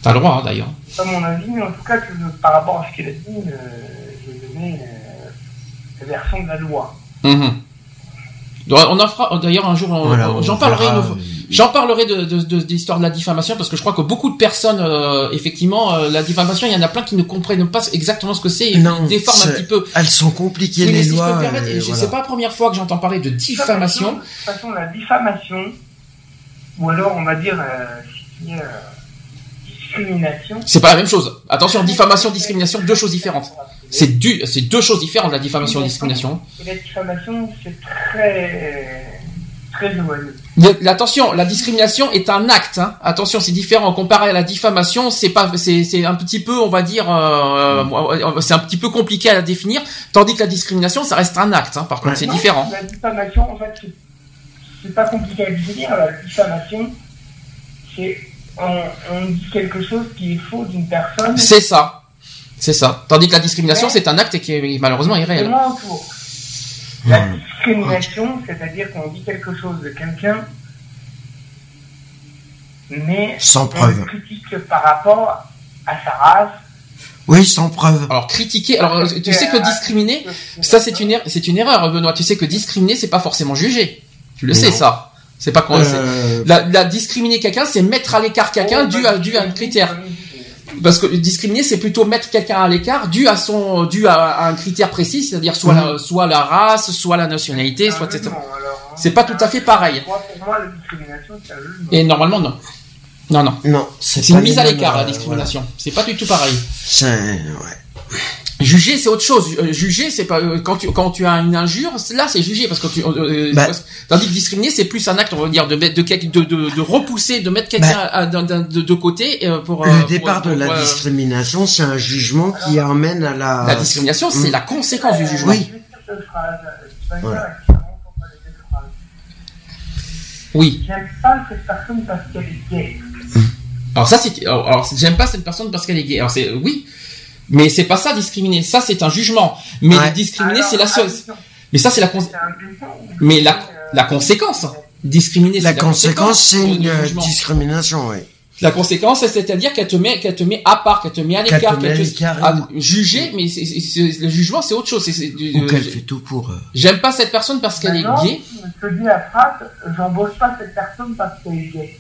T'as le droit, hein, d'ailleurs. C'est pas mon avis, mais en tout cas, par rapport à ce qu'il a dit, euh, donner euh, la version de la loi. Mhm. On en fera d'ailleurs un jour. J'en parlerai. J'en parlerai de, de, de, l'histoire de la diffamation parce que je crois que beaucoup de personnes, euh, effectivement, euh, la diffamation, il y en a plein qui ne comprennent pas exactement ce que c'est et non, déforment un petit peu. Elles sont compliquées les lois. Je sais pas la première fois que j'entends parler de diffamation. De toute façon, la diffamation, ou alors on va dire euh, discrimination. C'est pas la même chose. Attention, diffamation, discrimination, deux choses différentes. C'est c'est deux choses différentes la diffamation et la discrimination. Et la diffamation, c'est très Attention, la discrimination est un acte. Hein. Attention, c'est différent comparé à la diffamation. C'est pas, c'est, un petit peu, on va dire, euh, euh, c'est un petit peu compliqué à la définir. Tandis que la discrimination, ça reste un acte. Hein. Par contre, c'est différent. La diffamation, en fait, c'est pas compliqué à définir. La diffamation, c'est on, dit quelque chose qui est faux d'une personne. C'est ça, c'est ça. Tandis que la discrimination, c'est un acte et qui est malheureusement irréel. La discrimination, c'est-à-dire qu'on dit quelque chose de quelqu'un, mais sans on preuve. critique par rapport à sa race. Oui, sans preuve. Alors critiquer, alors tu sais que discriminer, ça c'est une er-, c'est une erreur, Benoît. Tu sais que discriminer, c'est pas forcément juger. Tu le sais ça. C'est pas quoi. Euh... La, discriminer quelqu'un, c'est mettre à l'écart quelqu'un dû à dû à un critère parce que discriminer c'est plutôt mettre quelqu'un à l'écart dû à son dû à, un critère précis c'est-à-dire soit la, mhm. soit la race soit la nationalité soit etc c'est pas tout à fait pareil. Et normalement non. Non non. Non c'est une mise à l'écart la discrimination. c'est pas du tout pareil. C'est ouais Juger, c'est autre chose. Euh, juger, c'est pas euh, quand tu quand tu as une injure, là c'est juger parce que tu euh, bah. tandis que discriminer, c'est plus un acte, on va dire, de de de, de, de repousser, de mettre quelqu'un bah. de, de, côté pour. Le départ de la discrimination, c'est un jugement qui amène à la. La discrimination, c'est mm. la conséquence du jugement. Oui. Oui. J'aime pas cette personne parce qu'elle est gay. Alors ça c'est alors j'aime pas cette personne parce qu'elle est gay. Alors c'est oui. Mais c'est pas ça discriminer, ça c'est un jugement. Mais discriminer c'est la seule. Mais ça c'est la mais la la conséquence. Discriminer la, la conséquence c'est une discrimination, oui. La conséquence, c'est-à-dire qu'elle te met, qu'elle te met à part, qu'elle te met à l'écart, qu'elle te à juger, mais le jugement, c'est autre chose. C'est, Ou qu'elle fait tout pour. Euh, J'aime pas cette personne parce qu'elle est gay. Je te dis la phrase, j'embauche pas cette personne parce qu'elle est gay.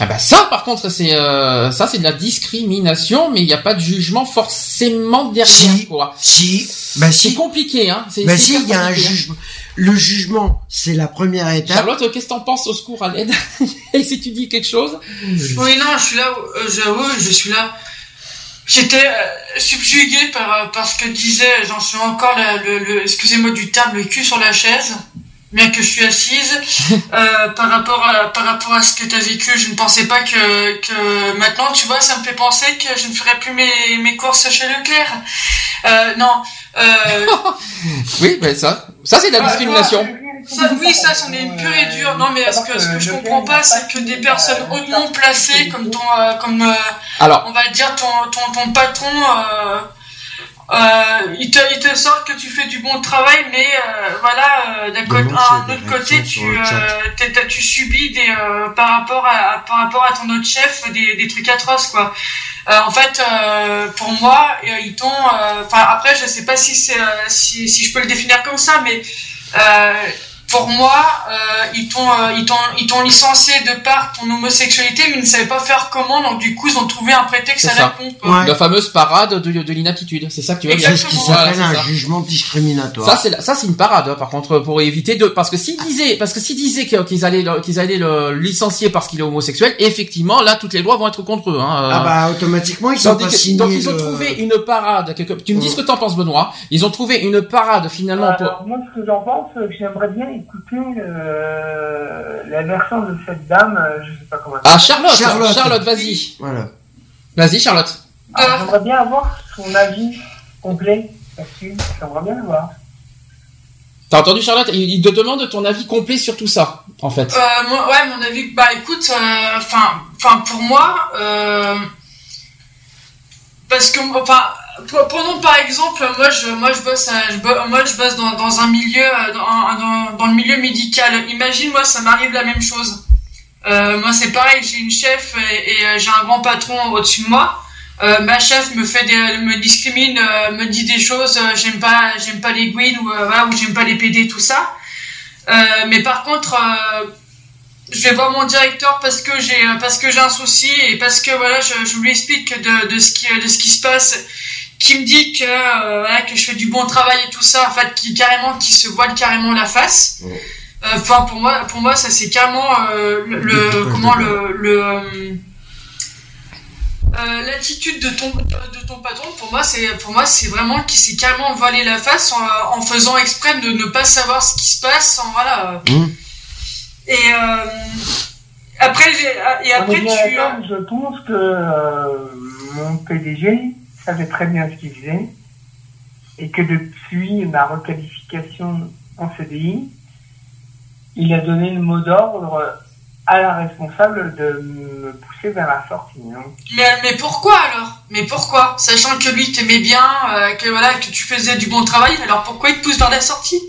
Ah bah ça par contre c'est euh, ça c'est de la discrimination mais il n'y a pas de jugement forcément derrière si, quoi. Si, bah si. C'est compliqué hein. Bah si il y a un jugement. Le jugement c'est la première étape. Charlotte qu'est-ce que t'en penses au secours à l'aide <laughs> Et si tu dis quelque chose Oui non je suis là euh, j'avoue je suis là. J'étais euh, subjugué par, par ce que disait j'en suis encore le, le excusez-moi du terme le cul sur la chaise bien que je suis assise, <laughs> euh, par rapport à par rapport à ce que tu as vécu, je ne pensais pas que que maintenant, tu vois, ça me fait penser que je ne ferai plus mes mes courses chez Leclerc. Euh, non. Euh... <laughs> oui, mais ça, ça c'est de la discrimination. Ça, oui, ça, c'en est pur et dur. Non, mais ce que, ce que je comprends pas, c'est que des personnes hautement placées, comme ton, euh, comme, euh, Alors. on va dire ton, ton, ton patron, euh, euh, il, te, il te sort que tu fais du bon travail, mais euh, voilà, euh, d'un côté, un autre côté, tu, euh, tu subis des, euh, par rapport à, par rapport à ton autre chef des, des trucs atroces, quoi. en fait, pour moi, ils t'ont, enfin après, je sais pas si c'est, si, si je peux le définir comme ça, mais pour moi, euh, ils t'ont euh, ils t'ont ils t'ont licencié de par ton homosexualité, mais ils ne savaient pas faire comment, donc du coup ils ont trouvé un prétexte à la pompe. La fameuse parade de, de l'inaptitude, c'est ça que tu veux dire. C'est ce qui s'appelle un jugement discriminatoire. Ça c'est ça c'est une parade hein, par contre pour éviter de parce que s'ils disaient parce que s'ils disaient qu'ils allaient qu'ils allaient le licencier parce qu'il est homosexuel, effectivement là toutes les lois vont être contre eux. Hein, ah bah automatiquement ils sont pas signés Donc ils ont trouvé une parade. Tu me dis ce que t'en penses Benoît Ils ont trouvé une parade finalement. Alors, moi ce que j'en pense, j'aimerais bien écouter euh, la version de cette dame, euh, je sais pas comment. Ah Charlotte, Charlotte, vas-y. Voilà. Vas-y Charlotte. Ah, j'aimerais bien avoir son avis complet là-dessus. J'aimerais bien voir. T'as entendu Charlotte? Il, te demande ton avis complet sur tout ça, en fait. Euh, moi, ouais, mon avis. Bah écoute, enfin, enfin pour moi, parce que, enfin, Prenons par exemple, moi je, moi je bosse, je, moi je bosse dans, un milieu, dans, dans, le milieu médical. Imagine moi ça m'arrive la même chose. moi, c'est pareil, j'ai une chef et, j'ai un grand patron au-dessus de moi. ma chef me fait me discrimine, me dit des choses. j'aime pas, j'aime pas les Gwyn ou ou j'aime pas les PD, tout ça. mais par contre, je vais voir mon directeur parce que j'ai parce que j'ai un souci et parce que voilà, je, je lui explique de, de ce qui de ce qui se passe qui me dit que euh, que je fais du bon travail et tout ça, en fait, qui carrément qui se voile carrément la face. Euh, enfin pour moi, pour moi ça c'est carrément euh, le, comment le, le l'attitude de ton de ton patron pour moi c'est pour moi c'est vraiment qui s'est carrément voilé la face en, en, faisant exprès de ne pas savoir ce qui se passe en, voilà mmh. et après et après tu je pense que mon PDG savait très bien ce qu'il faisait et que depuis ma requalification en CDI, il a donné le mot d'ordre à la responsable de me pousser vers la sortie. Mais, mais pourquoi alors? Mais pourquoi? Sachant que lui t'aimait bien, euh, que voilà, que tu faisais du bon travail, alors pourquoi il te pousse vers la sortie?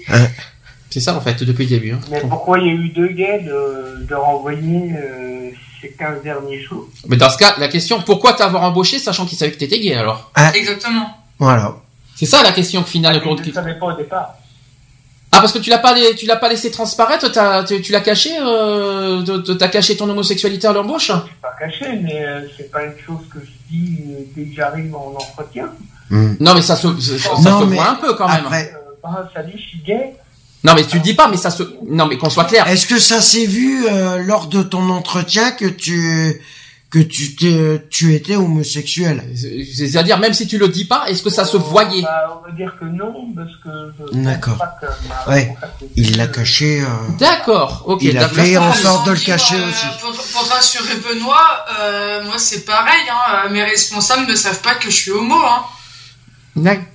C'est ça en fait depuis le début. Hein. Mais pourquoi il y a eu deux gays de, renvoyer euh, 15 derniers jours. Mais dans ce cas, la question, pourquoi t'avoir embauché sachant qu'il savait que t'étais gay alors ah. Exactement. Voilà. C'est ça la question finale. Je ne savais pas au départ. Ah parce que tu l'as pas tu l'as pas laissé transparaître, tu, l'as caché, euh, t'as caché ton homosexualité à l'embauche? Je pas caché, mais euh, c'est pas une chose que je dis euh, dès que j'arrive en entretien. Hmm. Non mais ça se, ça, se voit un peu quand même. Après, euh, bah, ça dit je suis gay. Non mais tu dis pas, mais ça se, non mais qu'on soit clair. Est-ce que ça s'est vu euh, lors de ton entretien que tu que tu t'es, tu étais homosexuel? C'est-à-dire même si tu le dis pas, est-ce que ça se voyait? bah, On va dire que non parce que. D'accord. Ouais. Il l'a caché. Euh... D'accord. Ok. Il a fait en sorte de le cacher euh, aussi. Pour, pour rassurer Benoît, euh, moi c'est pareil. Hein, mes responsables ne savent pas que je suis homo. Hein. D'accord.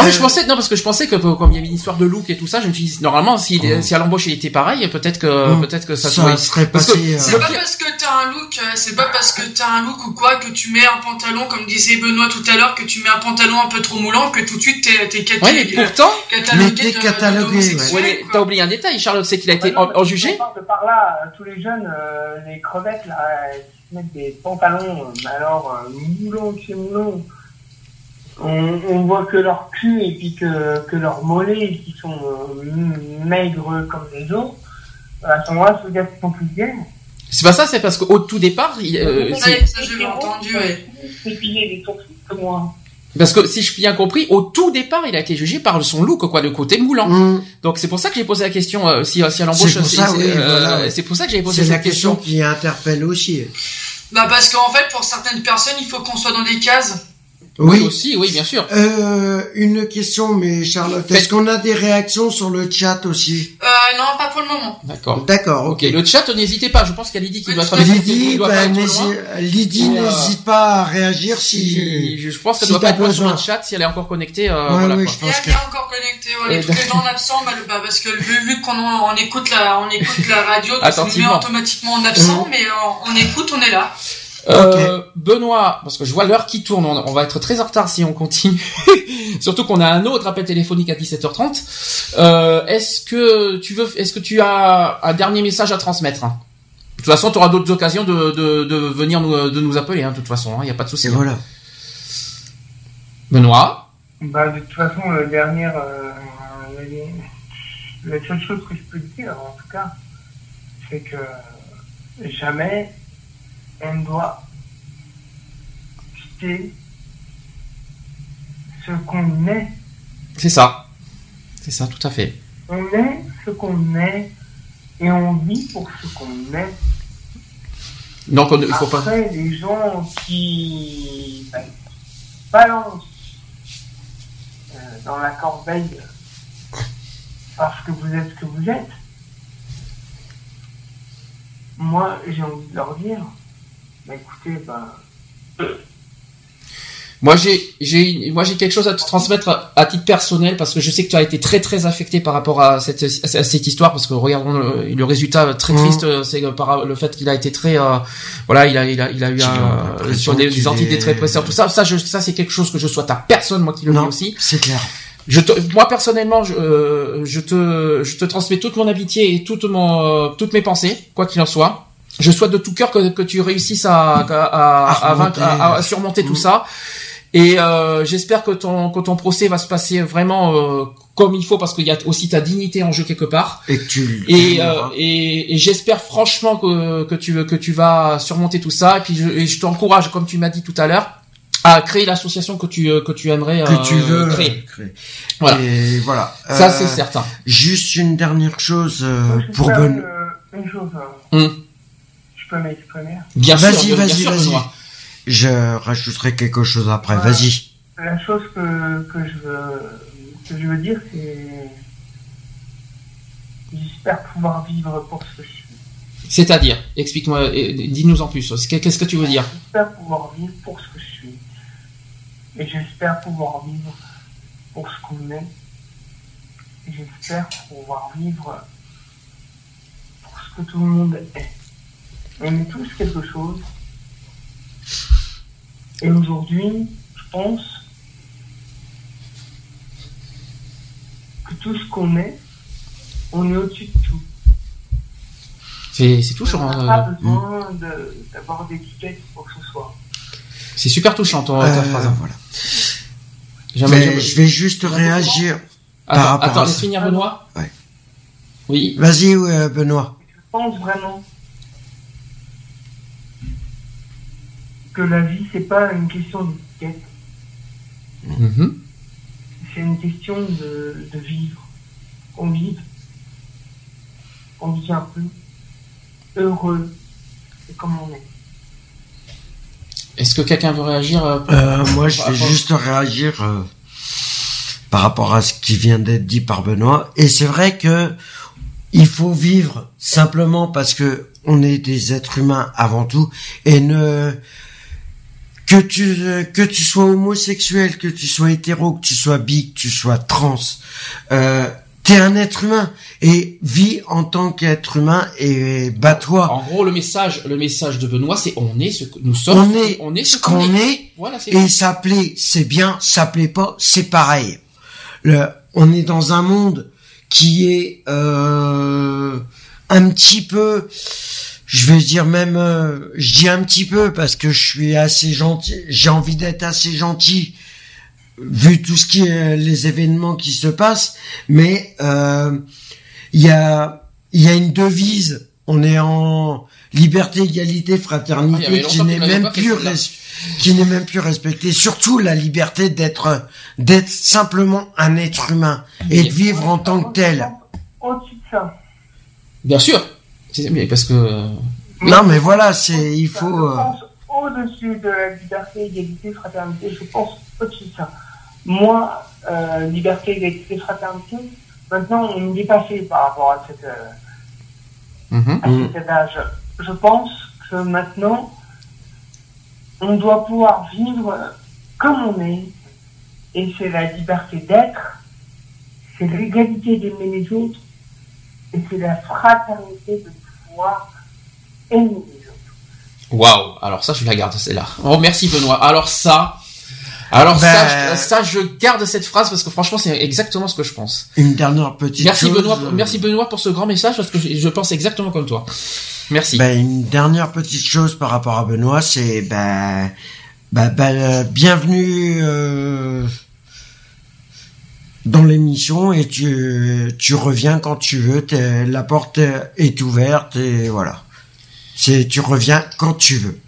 Non, mais je euh, pensais, non, parce que je pensais que comme il y avait une histoire de look et tout ça, je me suis dit, normalement, si, oh. si à l'embauche il était pareil, peut-être que, oh. peut-être que ça, ça serait passé. Euh, c'est pas parce que t'as un look, euh, c'est pas parce que t'as un look ou quoi que tu mets un pantalon, comme disait Benoît tout à l'heure, que tu mets un pantalon un peu trop moulant, que tout de suite t'es, t'es catalogué. Ouais, mais pourtant, catalogué. catalogué, ouais. t'as oublié un détail, Charlotte, c'est qu'il a été en, jugé. Par là, tous les jeunes, les crevettes, là, ils mettent des pantalons, alors, moulants, c'est moulant on, on, voit que leur cul et puis que, que leurs mollets qui sont euh, maigres comme les autres, à ce moment-là, se dire qu'ils sont plus gays. C'est pas ça, c'est parce qu'au tout départ, il, euh, ça j'avais entendu. Ouais. les sourcils que moi. Parce que si je bien compris, au tout départ, il a été jugé par son look, quoi, le côté moulant. Mm. Donc c'est pour ça que j'ai posé la question euh, si, si à l'embauche. C'est pour, ça, oui, euh, c'est pour ça que j'ai posé la question. C'est la question qui interpelle aussi. Bah parce qu'en fait, pour certaines personnes, il faut qu'on soit dans des cases. Oui. aussi, oui, bien sûr. Euh, une question, mais Charlotte, est-ce qu'on a des réactions sur le chat aussi euh, Non, pas pour le moment. D'accord. D'accord, ok. Le chat, n'hésitez pas. Je pense qu'il y a Lydie qui doit être. Lydie, ben, Lydie euh, n'hésite pas à réagir si. je pense qu'elle si doit pas être sur le chat si elle est encore connectée. Euh, ouais, voilà, oui, je pense elle est encore connectée. Ouais, tous les gens bah, bah, parce que vu, vu qu'on on écoute la, on écoute la radio, on se met automatiquement en absent, mm. mais on écoute, on est là. Euh, Benoît, parce que je vois l'heure qui tourne, on, va être très en retard si on continue. <laughs> Surtout qu'on a un autre appel téléphonique à 17h30. Euh, est-ce que tu veux, est-ce que tu as un dernier message à transmettre De toute façon, tu auras d'autres occasions de, de, de, venir nous, de nous appeler. Hein, de toute façon, il hein, n'y a pas de souci. Voilà. Benoît? Bah, de toute façon, le dernier, euh, la seule chose que je peux dire, en tout cas, c'est que jamais on doit quitter ce qu'on est. C'est ça. C'est ça, tout à fait. On est ce qu'on est et on vit pour ce qu'on est. Donc, il faut pas. Après, les gens qui ben, balancent euh, dans la corbeille parce que vous êtes ce que vous êtes, moi, j'ai envie de leur dire bah, écoutez, bah... Moi j'ai j'ai moi j'ai quelque chose à te transmettre à titre personnel parce que je sais que tu as été très très affecté par rapport à cette à cette histoire parce que regardons le, résultat très mmh. triste c'est par le fait qu'il a été très euh, voilà il a il a il a eu un, sur des, des antidépresseurs tout ça. Ça je, ça c'est quelque chose que je souhaite à personne moi qui le dis aussi. c'est clair. Je te, moi personnellement je, euh, je te je te transmets toute mon amitié et toute mon euh, toutes mes pensées quoi qu'il en soit je souhaite de tout cœur que, que tu réussisses à, à, à, à surmonter tout ça. Et euh, j'espère que ton, que ton procès va se passer vraiment euh, comme il faut parce qu'il y a aussi ta dignité en jeu quelque part. Et tu et, euh, et, et j'espère franchement que, que tu que tu vas surmonter tout ça. Et puis je, je t'encourage, comme tu m'as dit tout à l'heure, à créer l'association que tu que tu aimerais que tu veux créer. Voilà. Et voilà. Ça c'est certain. Juste une dernière chose pour Ben. Une chose. Hein. Hum. Je peux m'exprimer. Bien sûr. Vas-y, vas-y, vas-y. Je rajouterai quelque chose après. Vas-y. La chose que, que, je veux, que je veux dire, c'est. J'espère pouvoir vivre pour ce que je suis. C'est-à-dire, explique-moi, dis-nous en plus. Qu'est-ce que tu veux dire? J'espère pouvoir vivre pour ce que je suis. Et j'espère pouvoir vivre pour ce qu'on est. Et j'espère pouvoir vivre pour ce que tout le monde est. On est tous quelque chose. Et aujourd'hui, je pense que tout ce qu'on est, on est au-dessus de tout. C'est, touchant. On n'a pas besoin d'avoir d'étiquette pour que ce soit. C'est super touchant ton, ta euh, phrase. Voilà. je vais juste réagir. Attends, attends laisse finir Benoît. Ouais. Oui. Vas-y, euh, Benoît. Je pense vraiment que la vie, c'est pas une question d'étiquette. Mm-hmm. C'est une question de, de vivre. On vit. On vit un peu heureux. C'est comme on est. Est-ce que quelqu'un veut réagir euh, euh, Moi, je vais juste réagir euh, par rapport à ce qui vient d'être dit par Benoît. Et c'est vrai que il faut vivre simplement parce que on est des êtres humains avant tout et ne que tu que tu sois homosexuel, que tu sois hétéro, que tu sois bi, que tu sois trans, euh, t'es un être humain et vis en tant qu'être humain et bats-toi. En gros, le message, le message de Benoît, c'est on est ce que nous sommes. On est, on est ce qu'on est. Voilà, et ça plaît, c'est bien. Ça plaît pas, c'est pareil. Le, on est dans un monde qui est euh, un petit peu je vais dire même, euh, je dis un petit peu parce que je suis assez gentil, j'ai envie d'être assez gentil vu tout ce qui est les événements qui se passent, mais euh, il y a il y a une devise, on est en liberté, égalité, fraternité, ah, qui n'est même plus qui n'est même plus respectée. Surtout la liberté d'être d'être simplement un être humain et de vivre en tant que tel. Bien sûr. Mais parce que. Non, mais voilà, c'est il faut. Je euh, pense au-dessus de la liberté, égalité, fraternité. Je pense au-dessus de ça. Moi, euh, liberté, égalité, fraternité. Maintenant, on est dépassé par rapport à cette euh, mm-hmm. à cet âge. Je pense que maintenant, on doit pouvoir vivre comme on est, et c'est la liberté d'être, c'est l'égalité d'aimer les autres, et c'est la fraternité de Waouh, alors ça je la garde celle-là. Oh merci Benoît. Alors ça, alors ça, ben- ça je garde cette phrase parce que franchement c'est exactement ce que je pense. Une dernière petite. Merci Benoît, merci Benoît pour ce grand message parce que je pense exactement comme toi. Merci. Ben, une dernière petite chose par rapport à Benoît, c'est ben, ben, ben bienvenue. Euh, dans l'émission et tu, tu reviens quand tu veux. La porte est ouverte et voilà. C'est tu reviens quand tu veux.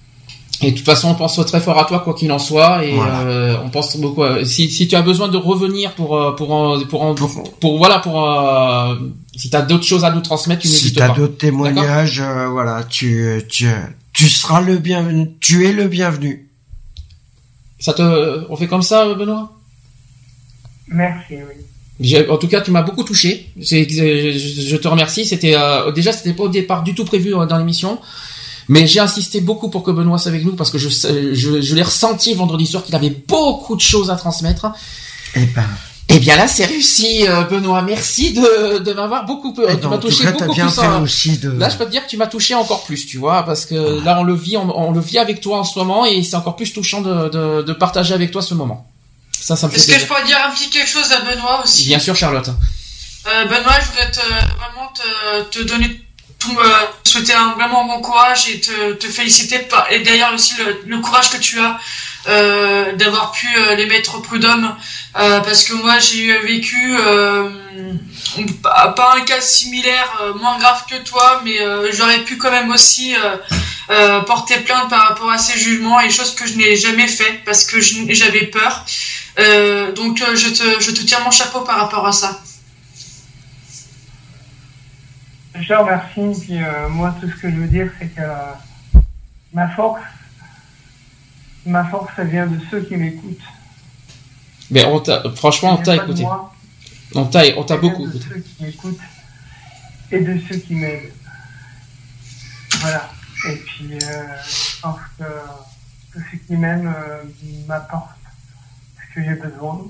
Et de toute façon, on pense très fort à toi, quoi qu'il en soit, et euh, on pense beaucoup. si, si tu as besoin de revenir pour euh, pour pour pour, pour, voilà pour euh, si tu as d'autres choses à nous transmettre, tu n'hésites pas. Si tu as d'autres témoignages, voilà, tu tu tu seras le bienvenu. Tu es le bienvenu. Ça te, on fait comme ça, Benoît? Merci, oui. En tout cas, tu m'as beaucoup touché. Je te remercie. C'était euh, déjà, c'était pas au départ du tout prévu euh, dans l'émission, mais j'ai insisté beaucoup pour que Benoît soit avec nous parce que je, je, l'ai ressenti vendredi soir qu'il avait beaucoup de choses à transmettre. Et eh ben. Eh bien là, c'est réussi, euh, Benoît. Merci de, de m'avoir beaucoup. Eh tu m'as touché beaucoup plus. Aussi de... Là, je peux te dire que tu m'as touché encore plus, tu vois, parce que là, on le vit, on, le vit avec toi en ce moment, et c'est encore plus touchant de, de, de partager avec toi ce moment. Ça, ça me Est-ce que je pourrais dire un petit quelque chose à Benoît aussi? Bien sûr, Charlotte. Euh, Benoît, je voudrais te, vraiment te, te donner souhaiter un vraiment bon courage et te, te féliciter et d'ailleurs aussi le, courage que tu as d'avoir pu les mettre au prud'homme. Parce que moi j'ai vécu pas un cas similaire moins grave que toi mais j'aurais pu quand même aussi porter plainte par rapport à ces jugements et choses que je n'ai jamais fait parce que j'avais peur donc je te, je te tiens mon chapeau par rapport à ça je te remercie. Puis euh, moi, tout ce que je veux dire, c'est que ma force, ma force, ça vient de ceux qui m'écoutent. Mais on franchement, on t'a écouté. On t'a, on t'a beaucoup écouté. De ceux qui m'écoutent et de ceux qui m'aident. Voilà. Et puis, euh, je pense que tous ceux qui m'aiment euh, m'apportent que j'ai besoin.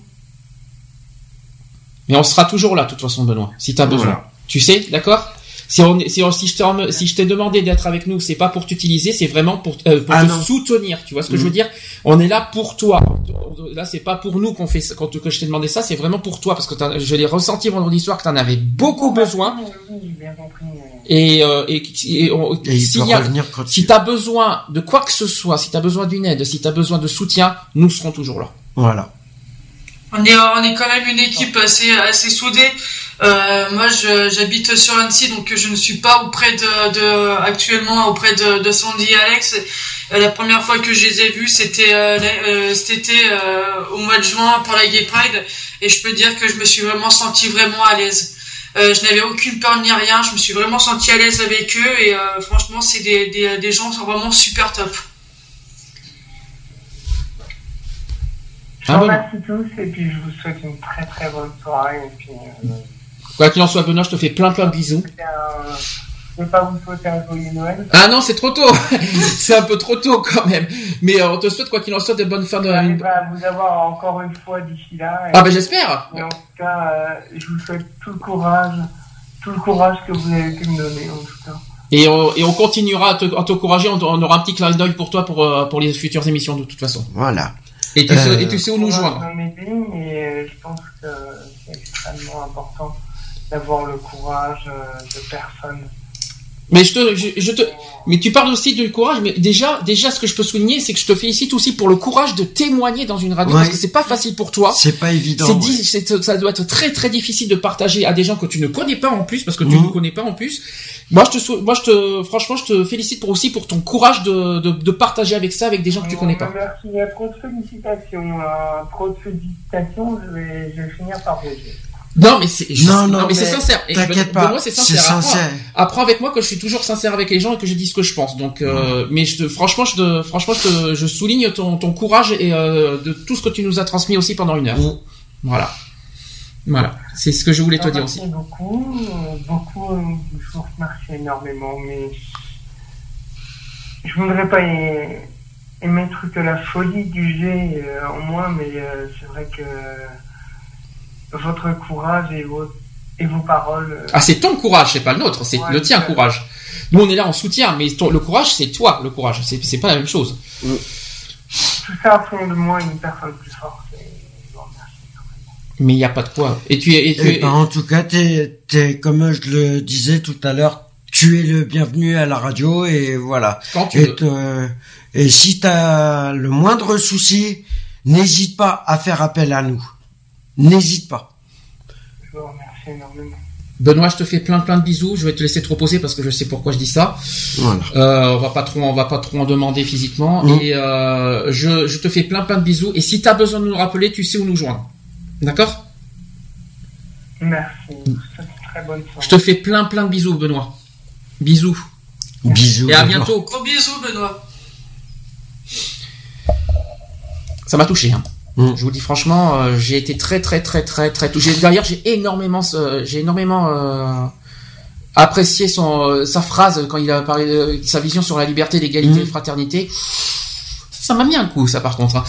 Mais on sera toujours là, de toute façon, Benoît, si tu as besoin. Tu sais, d'accord? Si, on, si, si je t'ai si demandé d'être avec nous, c'est pas pour t'utiliser, c'est vraiment pour, euh, pour ah te soutenir. Tu vois ce que je veux mm. dire? On est là pour toi. Là, c'est pas pour nous qu'on fait quand que je t'ai demandé ça, c'est vraiment pour toi parce que je l'ai ressenti vendredi soir que tu en avais beaucoup besoin. Et, euh, et, et, et si, si tu as besoin de quoi que ce soit, si tu as besoin d'une aide, si tu as besoin de soutien, nous serons toujours là. Voilà. On est, on est quand même une équipe assez, assez soudée. Euh, moi, j'habite sur Annecy, donc je ne suis pas auprès de, de actuellement auprès de, Sandy et Alex. Euh, la première fois que je les ai vus, c'était euh, cet été au mois de juin pour la Gay Pride, et je peux dire que je me suis vraiment sentie vraiment à l'aise. je n'avais aucune peur ni rien, je me suis vraiment sentie à l'aise avec eux, et franchement, c'est des, des, des gens sont vraiment super top. Je vous remercie tous et puis je vous souhaite une très très bonne soirée. Et puis, Quoi qu'il en soit, Benoît, je te fais plein plein de bisous. Je ne pas vous souhaiter un joyeux Noël. Ah non, c'est trop tôt. <laughs> c'est un peu trop tôt quand même. Mais euh, on te souhaite quoi qu'il en soit de bonnes fins de. Je vais vous avoir encore une fois d'ici là. Ah ben j'espère. en tout cas, euh, je vous souhaite tout le courage, tout le courage que vous avez pu me donner en tout cas. Et on, et on continuera à t'encourager. On, on, aura un petit clin d'œil pour toi pour, euh, pour les futures émissions de toute façon. Voilà. Et tu, sais, et tu sais où nous joindre. Et je pense que c'est extrêmement important d'avoir le courage euh, de personne. Mais je te, je, te, mais tu parles aussi du courage. Mais déjà, déjà, ce que je peux souligner, c'est que je te félicite aussi pour le courage de témoigner dans une radio parce que c'est pas facile pour toi. C'est pas évident. C'est, ça doit être très très difficile de partager à des gens que tu ne connais pas en plus parce que tu mhm. ne connais pas en plus. Moi, je te, moi, je te, franchement, je te félicite pour aussi pour ton courage de, de, de partager avec ça avec des gens que tu connais pas. Merci. Il y a trop de félicitations. Euh, trop de félicitations. Je vais, je vais finir par vous non, mais c'est non, non, mais, c'est sincère. T'inquiète pas. c'est sincère. Apprends, avec moi que je suis toujours sincère avec les gens et que je dis ce que je pense. Donc, euh, mais je te, franchement, je te, franchement, je, te, je souligne ton, ton courage et euh, de tout ce que tu nous as transmis aussi pendant une heure. Voilà. Voilà. C'est ce que je voulais te dire aussi. Merci beaucoup, beaucoup. Je vous remercie énormément, mais je voudrais pas émettre que la folie du G euh, en moi, mais c'est vrai que votre courage et vos, et vos paroles. Euh, ah, c'est ton courage, c'est pas le nôtre, c'est le tien courage. Nous, on est là en soutien, mais le courage, c'est toi, le courage. C'est pas la même chose. Tout ça fond de moi une personne plus forte. Mais il n'y a pas de quoi. Et tu es. Et tu eh ben, en tout cas, t'es, es, comme je le disais tout à l'heure, tu es le bienvenu à la radio et voilà. Quand tu et, et si tu as le moindre souci, n'hésite pas à faire appel à nous. N'hésite pas. Je vous remercie énormément. Benoît, je te fais plein plein de bisous. Je vais te laisser te reposer parce que je sais pourquoi je dis ça. Voilà. Euh, on va pas trop, on va pas trop en demander physiquement. Mm. Et euh, je, je, te fais plein plein de bisous. Et si tu as besoin de nous rappeler, tu sais où nous joindre. D'accord? Merci. Très bonne soirée. Je te fais plein plein de bisous, Benoît. Bisous. Bisous. Et à bientôt. Gros bisous, Benoît. Ça m'a touché. Hein. Mm. Je vous dis franchement, euh, j'ai été très très très très très touché. D'ailleurs, j'ai énormément, euh, j'ai énormément euh, apprécié son sa phrase quand il a parlé de sa vision sur la liberté, l'égalité, mm. la fraternité. Ça m'a mis un coup, ça par contre. Hein.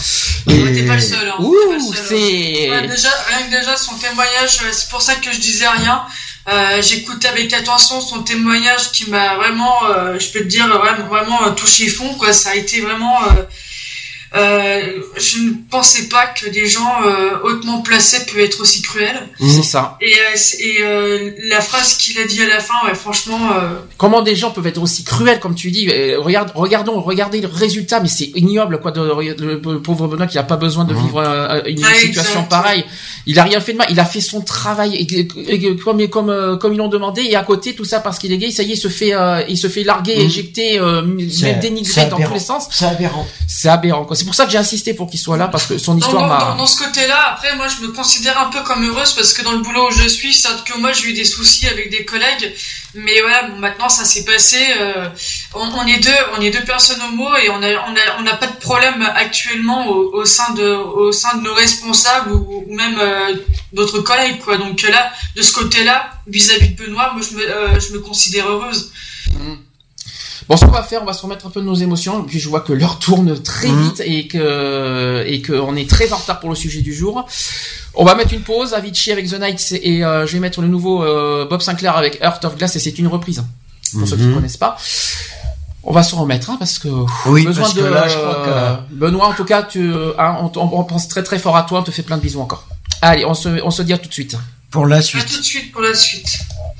Et... pas le seul. Hein. Ouh, c'est. déjà, rien que déjà son témoignage, c'est pour ça que je disais rien. Euh, J'écoute avec attention son témoignage qui m'a vraiment, je peux te dire, vraiment, vraiment touché fond. Quoi, ça a été vraiment euh, je ne pensais pas que des gens euh, hautement placés peuvent être aussi cruels. C'est ça. Et, et la phrase qu'il a dit à la fin, ouais, franchement. Comment des gens peuvent être aussi cruels, comme tu dis Regarde, regardons, regardez le résultat, mais c'est ignoble, quoi. De, le pauvre Benoît qui n'a pas besoin de mmh. vivre une situation pareille. Il a rien fait de mal. Il a fait son travail et, comme comme comme ils l'ont demandé. Et à côté, tout ça parce qu'il est gay, ça y est, il se fait il se fait larguer, mmh. éjecter, même dénigrer dans tous les sens. C'est aberrant. C'est aberrant. C'est pour ça que j'ai insisté pour qu'il soit là parce que son histoire m'a. Dans, ce côté-là, après, moi, je me considère un peu comme heureuse parce que dans le boulot où je suis, c'est que moi, j'ai eu des soucis avec des collègues, mais voilà, maintenant, ça s'est passé. Euh, on, est deux, on est deux personnes homo et on a, on a, on pas de problème actuellement au, sein de, au sein de nos responsables ou, même euh, d'autres collègues, quoi. Donc là, de ce côté-là, vis-à-vis de Benoît, moi, je me, euh, je me considère heureuse. Mmh. Bon, ce qu'on va faire, on va se remettre un peu de nos émotions. puis je vois que l'heure tourne très mhm. vite et que et qu'on est très en retard pour le sujet du jour. On va mettre une pause. Avicii avec The Nights et euh, je vais mettre le nouveau euh, Bob Sinclair avec Heart of Glass et c'est une reprise pour ceux qui ne mhm. connaissent pas. On va se remettre hein, parce que oui, besoin de là, je crois que... Benoît. En tout cas, tu, hein, on, on, pense très très fort à toi. On te fait plein de bisous encore. Allez, on se on se dit à tout de suite. Pour la suite. À tout de suite pour la suite.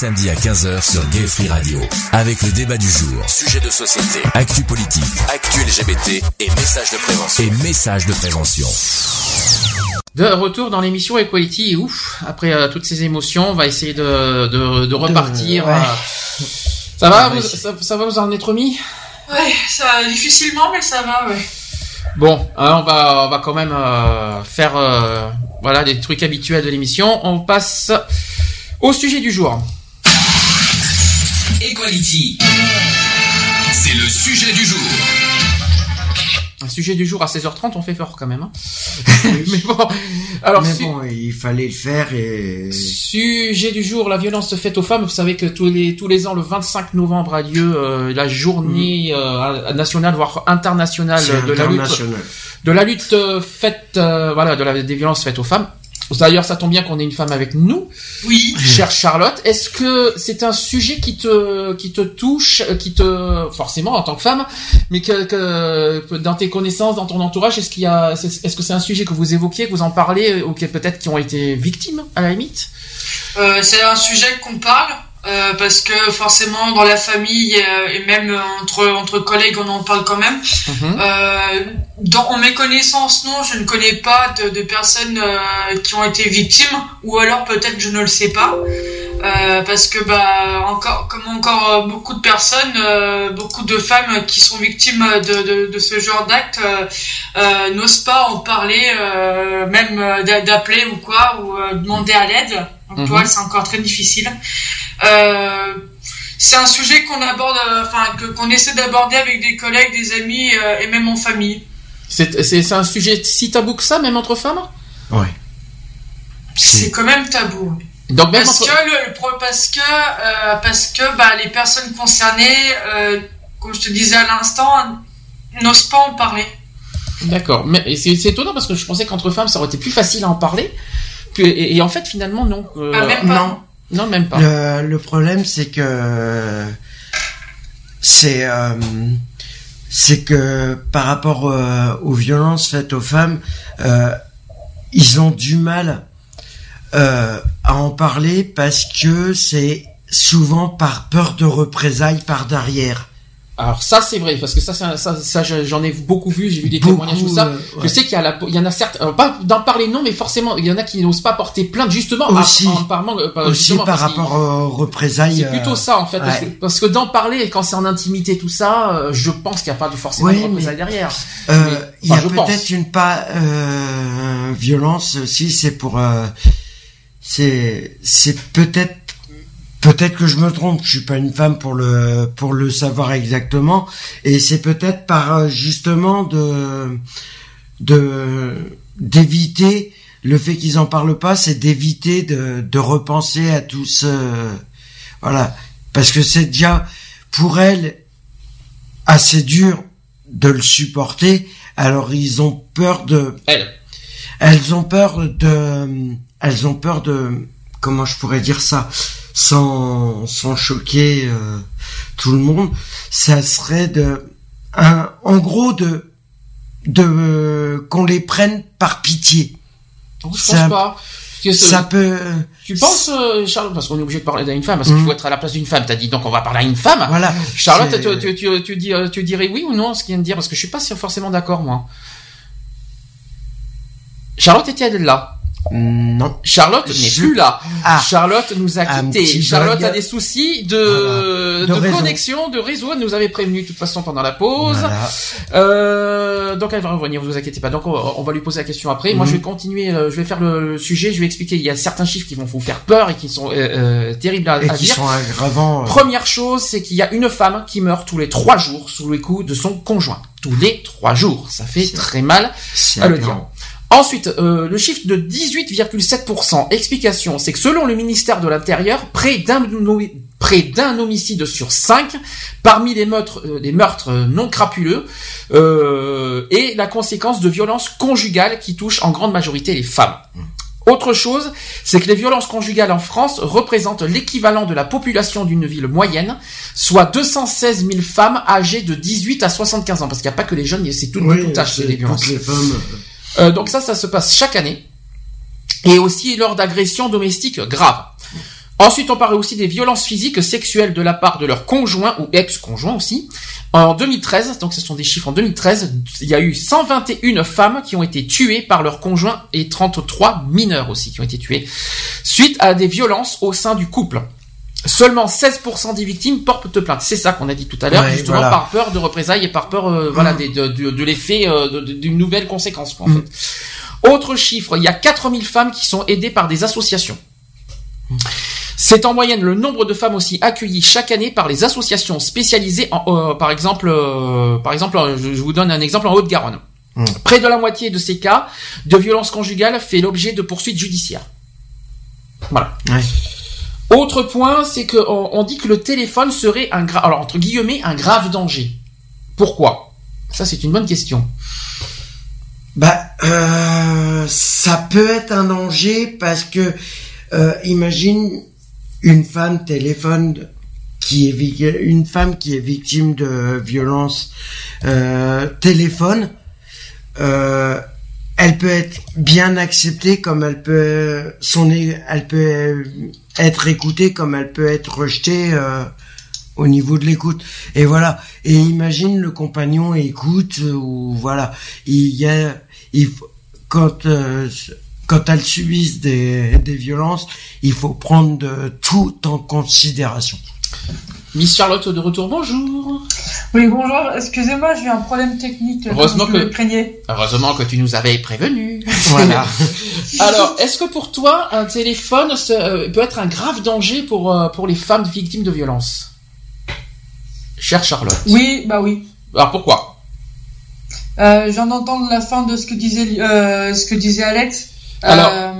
samedi à 15h sur Gay Free Radio. Avec le débat du jour, sujet de société, actu politique, actu LGBT et messages de prévention. Et messages de prévention. De retour dans l'émission Equality, ouf, après euh, toutes ces émotions, on va essayer de, de, repartir. Euh, ça va, vous, ça, va vous en être mis Ouais, ça difficilement, mais ça va, ouais. Bon, hein, on va on va quand même euh, faire voilà des trucs habituels de l'émission. On passe au sujet du jour. Equality. C'est le sujet du jour. Un sujet du jour à 16h30, on fait fort quand même. Hein. <laughs> mais bon, alors mais bon, il fallait le faire et. Sujet du jour, la violence faite aux femmes. Vous savez que tous les tous les ans, le 25 novembre a lieu euh, la journée mm. euh, nationale, voire internationale de la lutte de la lutte faite, euh, voilà, de la des violences faites aux femmes. D'ailleurs, ça tombe bien qu'on ait une femme avec nous. Oui. Chère Charlotte, est-ce que c'est un sujet qui te qui te touche, qui te forcément en tant que femme, mais que, que dans tes connaissances, dans ton entourage, est-ce qu'il y a, est-ce que c'est un sujet que vous évoquiez, que vous en parlez, ou qui peut-être qui ont été victimes à la limite? Euh, C'est un sujet qu'on parle. Euh, parce que forcément dans la famille euh, et même entre entre collègues on en parle quand même. Mhm. Euh, dans mes connaissances non, je ne connais pas de, de personnes euh, qui ont été victimes ou alors peut-être je ne le sais pas parce que bah encore comme encore beaucoup de personnes, beaucoup de femmes qui sont victimes de, de, de ce genre d'actes n'osent pas en parler, même d'appeler ou quoi ou demander à l'aide. Donc toi, mhm. c'est encore très difficile. Euh, c'est un sujet qu'on aborde, euh, enfin qu'on essaie d'aborder avec des collègues, des amis euh, et même en famille. C'est un sujet si tabou que ça, même entre femmes? Ouais. C'est quand même tabou. Donc parce, que le, parce que parce que bah, les personnes concernées, comme je te disais à l'instant, n'osent pas en parler. D'accord, mais c'est étonnant parce que je pensais qu'entre femmes ça aurait été plus facile à en parler. Et, en fait finalement non. Ah, même pas. Non. Non, même pas. Le, problème, c'est que c'est euh, c'est que par rapport euh, aux violences faites aux femmes, euh, ils ont du mal à en parler parce que c'est souvent par peur de représailles par derrière. Alors ça c'est vrai parce que ça ça, ça, j'en ai beaucoup vu, j'ai vu des témoignages de ça. Euh, je sais qu'il y a la, il y en a certes, pas d'en parler non, mais forcément il y en a qui n'osent pas porter plainte justement aussi, en, euh, aussi par rapport aux représailles. C'est plutôt ça en fait parce que, d'en parler quand c'est en intimité tout ça, euh, je pense qu'il n'y a pas de forcément de représailles derrière. il y a peut-être une pas violence si c'est pour c'est c'est peut-être Peut-être que je me trompe, je suis pas une femme pour le pour le savoir exactement, et c'est peut-être par euh, justement de de d'éviter le fait qu'ils en parlent pas, c'est d'éviter de, de repenser à tout ce voilà. Parce que c'est déjà pour elles assez dur de le supporter. Alors ils ont peur de elles elles ont peur de elles ont peur de comment je pourrais dire ça? Sans, sans choquer euh, tout le monde, ça serait de, un, en gros de, de qu'on les prenne par pitié. je ça, pense pas. ça peut. Tu penses, euh, Charlotte, parce qu'on est obligé de parler d'une femme, parce qu'il mm. faut être à la place d'une femme. T'as dit donc on va parler à une femme. Voilà. Charlotte, tu, tu, tu, dis, euh, tu dirais oui ou non ce qu'il vient de dire, parce que je suis pas forcément d'accord moi. Charlotte était là. Non. Charlotte n'est plus là. Ah. Charlotte nous a quittés. Charlotte a des soucis de, de, connexion, de réseau. Elle nous avait prévenu de toute façon pendant la pause. Euh, donc elle va revenir, vous inquiétez pas. Donc on, va lui poser la question après. Moi je vais mhm. continuer, euh, je vais faire le sujet, je vais expliquer. Il y a certains chiffres qui vont vous faire peur et qui sont euh, euh terribles à, et qui dire. sont aggravants. Première chose, c'est qu'il y a une femme qui meurt tous les trois jours sous les coups de son conjoint. Tous les trois jours. Ça fait très mal à le dire. Ensuite, euh, le chiffre de 18,7%. Explication, c'est que selon le ministère de l'Intérieur, près d'un près d'un homicide sur cinq parmi les meurtres, euh, les meurtres non crapuleux euh, et la conséquence de violences conjugales qui touchent en grande majorité les femmes. Autre chose, c'est que les violences conjugales en France représentent l'équivalent de la population d'une ville moyenne, soit 216 000 femmes âgées de 18 à 75 ans, parce qu'il n'y a pas que les jeunes, c'est tout, oui, tout âge, les violences. Les femmes. Euh, donc ça, ça se passe chaque année. Et aussi lors d'agressions domestiques graves. Ensuite, on parle aussi des violences physiques sexuelles de la part de leur conjoint ou ex-conjoint aussi. En 2013, donc ce sont des chiffres en 2013, il y a eu 121 femmes qui ont été tuées par leur conjoint et 33 mineurs aussi qui ont été tués suite à des violences au sein du couple. Seulement 16% des victimes portent plainte. C'est ça qu'on a dit tout à l'heure, justement par peur de représailles et par peur, euh, voilà, mm. de, de, l'effet euh, d'une nouvelle conséquence. en mm. fait. Autre chiffre, il y a 4000 femmes qui sont aidées par des associations. C'est en moyenne le nombre de femmes aussi accueillies chaque année par les associations spécialisées, en, euh, par exemple, par exemple, je, vous donne un exemple en Haute-Garonne. Mm. Près de la moitié de ces cas de violence conjugale fait l'objet de poursuites judiciaires. Voilà. Autre point, c'est qu'on on dit que le téléphone serait un grave, alors entre guillemets, un grave danger. Pourquoi? Ça, c'est une bonne question. Bah, euh, ça peut être un danger parce que, euh, imagine une femme téléphone qui est une femme qui est victime de violence euh, téléphone. Euh, elle peut être bien acceptée comme elle peut son elle peut être écoutée comme elle peut être rejetée euh, au niveau de l'écoute. Et voilà. Et imagine le compagnon écoute euh, ou voilà. Il y a il quand euh, quand elles subissent des, des violences il faut prendre tout en considération Miss Charlotte de retour, bonjour. Oui, bonjour. Excusez-moi, j'ai un problème technique. Heureusement que, heureusement que tu nous avais prévenu. Voilà. <laughs> Alors, est-ce que pour toi, un téléphone euh, peut être un grave danger pour, euh, pour les femmes victimes de violences? Chère Charlotte. Oui, bah oui. Alors pourquoi? Euh, J'en entends la fin de ce que disait, ce que disait Alex. Alors,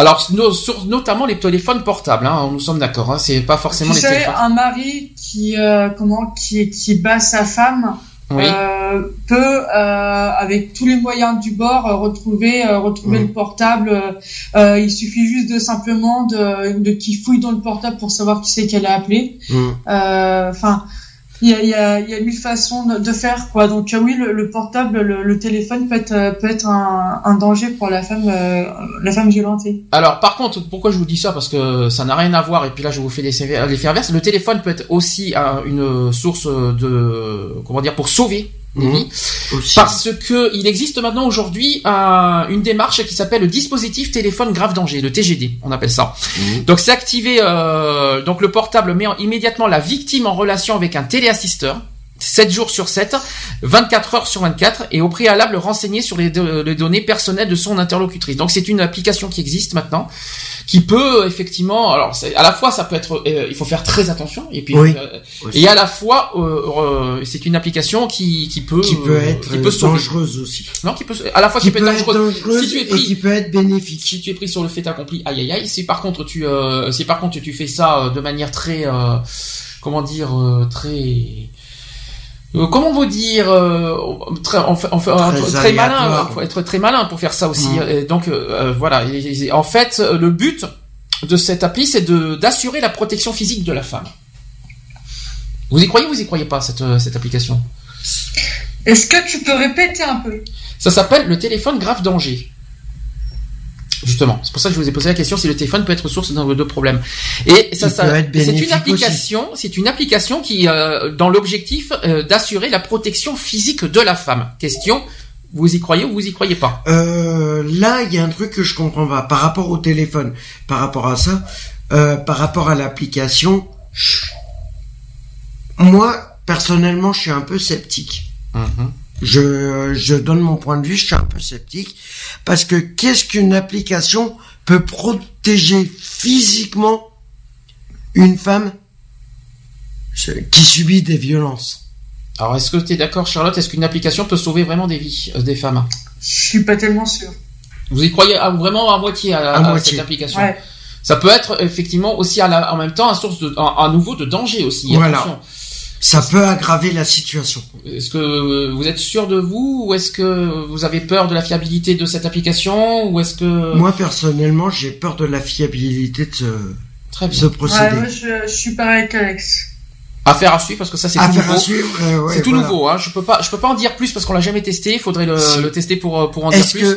alors, sur notamment les téléphones portables, hein, nous sommes d'accord. Hein, c'est pas forcément les téléphones. un mari qui euh, comment qui qui bat sa femme euh, peut euh, avec tous les moyens du bord retrouver retrouver le portable. il suffit juste de simplement de, de qu'il fouille dans le portable pour savoir qui c'est qu'elle a appelé. Enfin il y a, y a, y a mille façons de faire quoi. Donc euh, oui, le, portable, le, téléphone peut être euh, peut être un, un danger pour la femme euh, la femme violentée. Alors par contre, pourquoi je vous dis ça? Parce que ça n'a rien à voir. Et puis là, je vous fais l'effet inverse. Le téléphone peut être aussi une source de comment dire pour sauver Mhm. parce que il existe maintenant aujourd'hui une démarche qui s'appelle le dispositif téléphone grave danger, le TGD, on appelle ça. Mhm. Donc c'est activé, euh, donc le portable met immédiatement la victime en relation avec un téléassisteur. 7 jours sur 7, 24 heures sur 24 et au préalable renseigné sur les, les données personnelles de son interlocutrice. Donc c'est une application qui existe maintenant qui peut effectivement, alors à la fois ça peut être, euh, il faut faire très attention et puis euh, et à la fois euh, c'est une application qui qui peut qui peut être qui peut dangereuse aussi. Non, qui peut à la fois qui, peut, être dangereuse, si tu es pris, et qui peut être bénéfique. Si tu es pris sur le fait accompli, aïe aïe aïe. Si par contre tu si par contre tu fais ça de manière très comment dire très euh, comment vous dire euh, très, très, malin il faut être très malin pour faire ça aussi. Mm. donc euh, voilà. En fait le but de cette appli c'est de d'assurer la protection physique de la femme. Vous y croyez ou vous y croyez pas cette cette application? Est-ce que tu peux répéter un peu? Ça s'appelle le téléphone grave danger Justement, c'est pour ça que je vous ai posé la question si le téléphone peut être source de problèmes. Et ça, ça c'est une application, c'est une application qui, euh, dans l'objectif euh, d'assurer la protection physique de la femme. Question Vous y croyez ou vous y croyez pas? Euh, Là, il y a un truc que je comprends pas par rapport au téléphone, par rapport à ça, par rapport à l'application. Moi, personnellement, je suis un peu sceptique. Mhm. Je, je donne mon point de vue, je suis un peu sceptique parce que qu'est-ce qu'une application peut protéger physiquement une femme qui subit des violences? Alors, est-ce que tu es d'accord, Charlotte? Est-ce qu'une application peut sauver vraiment des vies euh, des femmes? Je suis pas tellement sûr. Vous y croyez vraiment à moitié à, cette application? Ça peut être effectivement aussi à en même temps un source de, un, nouveau de danger aussi. Voilà. Ça peut aggraver la situation. Est-ce que vous êtes sûr de vous ou est-ce que vous avez peur de la fiabilité de cette application ou est-ce que Moi personnellement, j'ai peur de la fiabilité de ce, Très bien. ce procédé. moi, je, je suis pareil avec Alex. Affaire à suivre parce que ça c'est tout nouveau. c'est tout nouveau. Hein. Je peux pas, je peux pas en dire plus parce qu'on l'a jamais testé. Il faudrait le, tester pour pour en dire plus.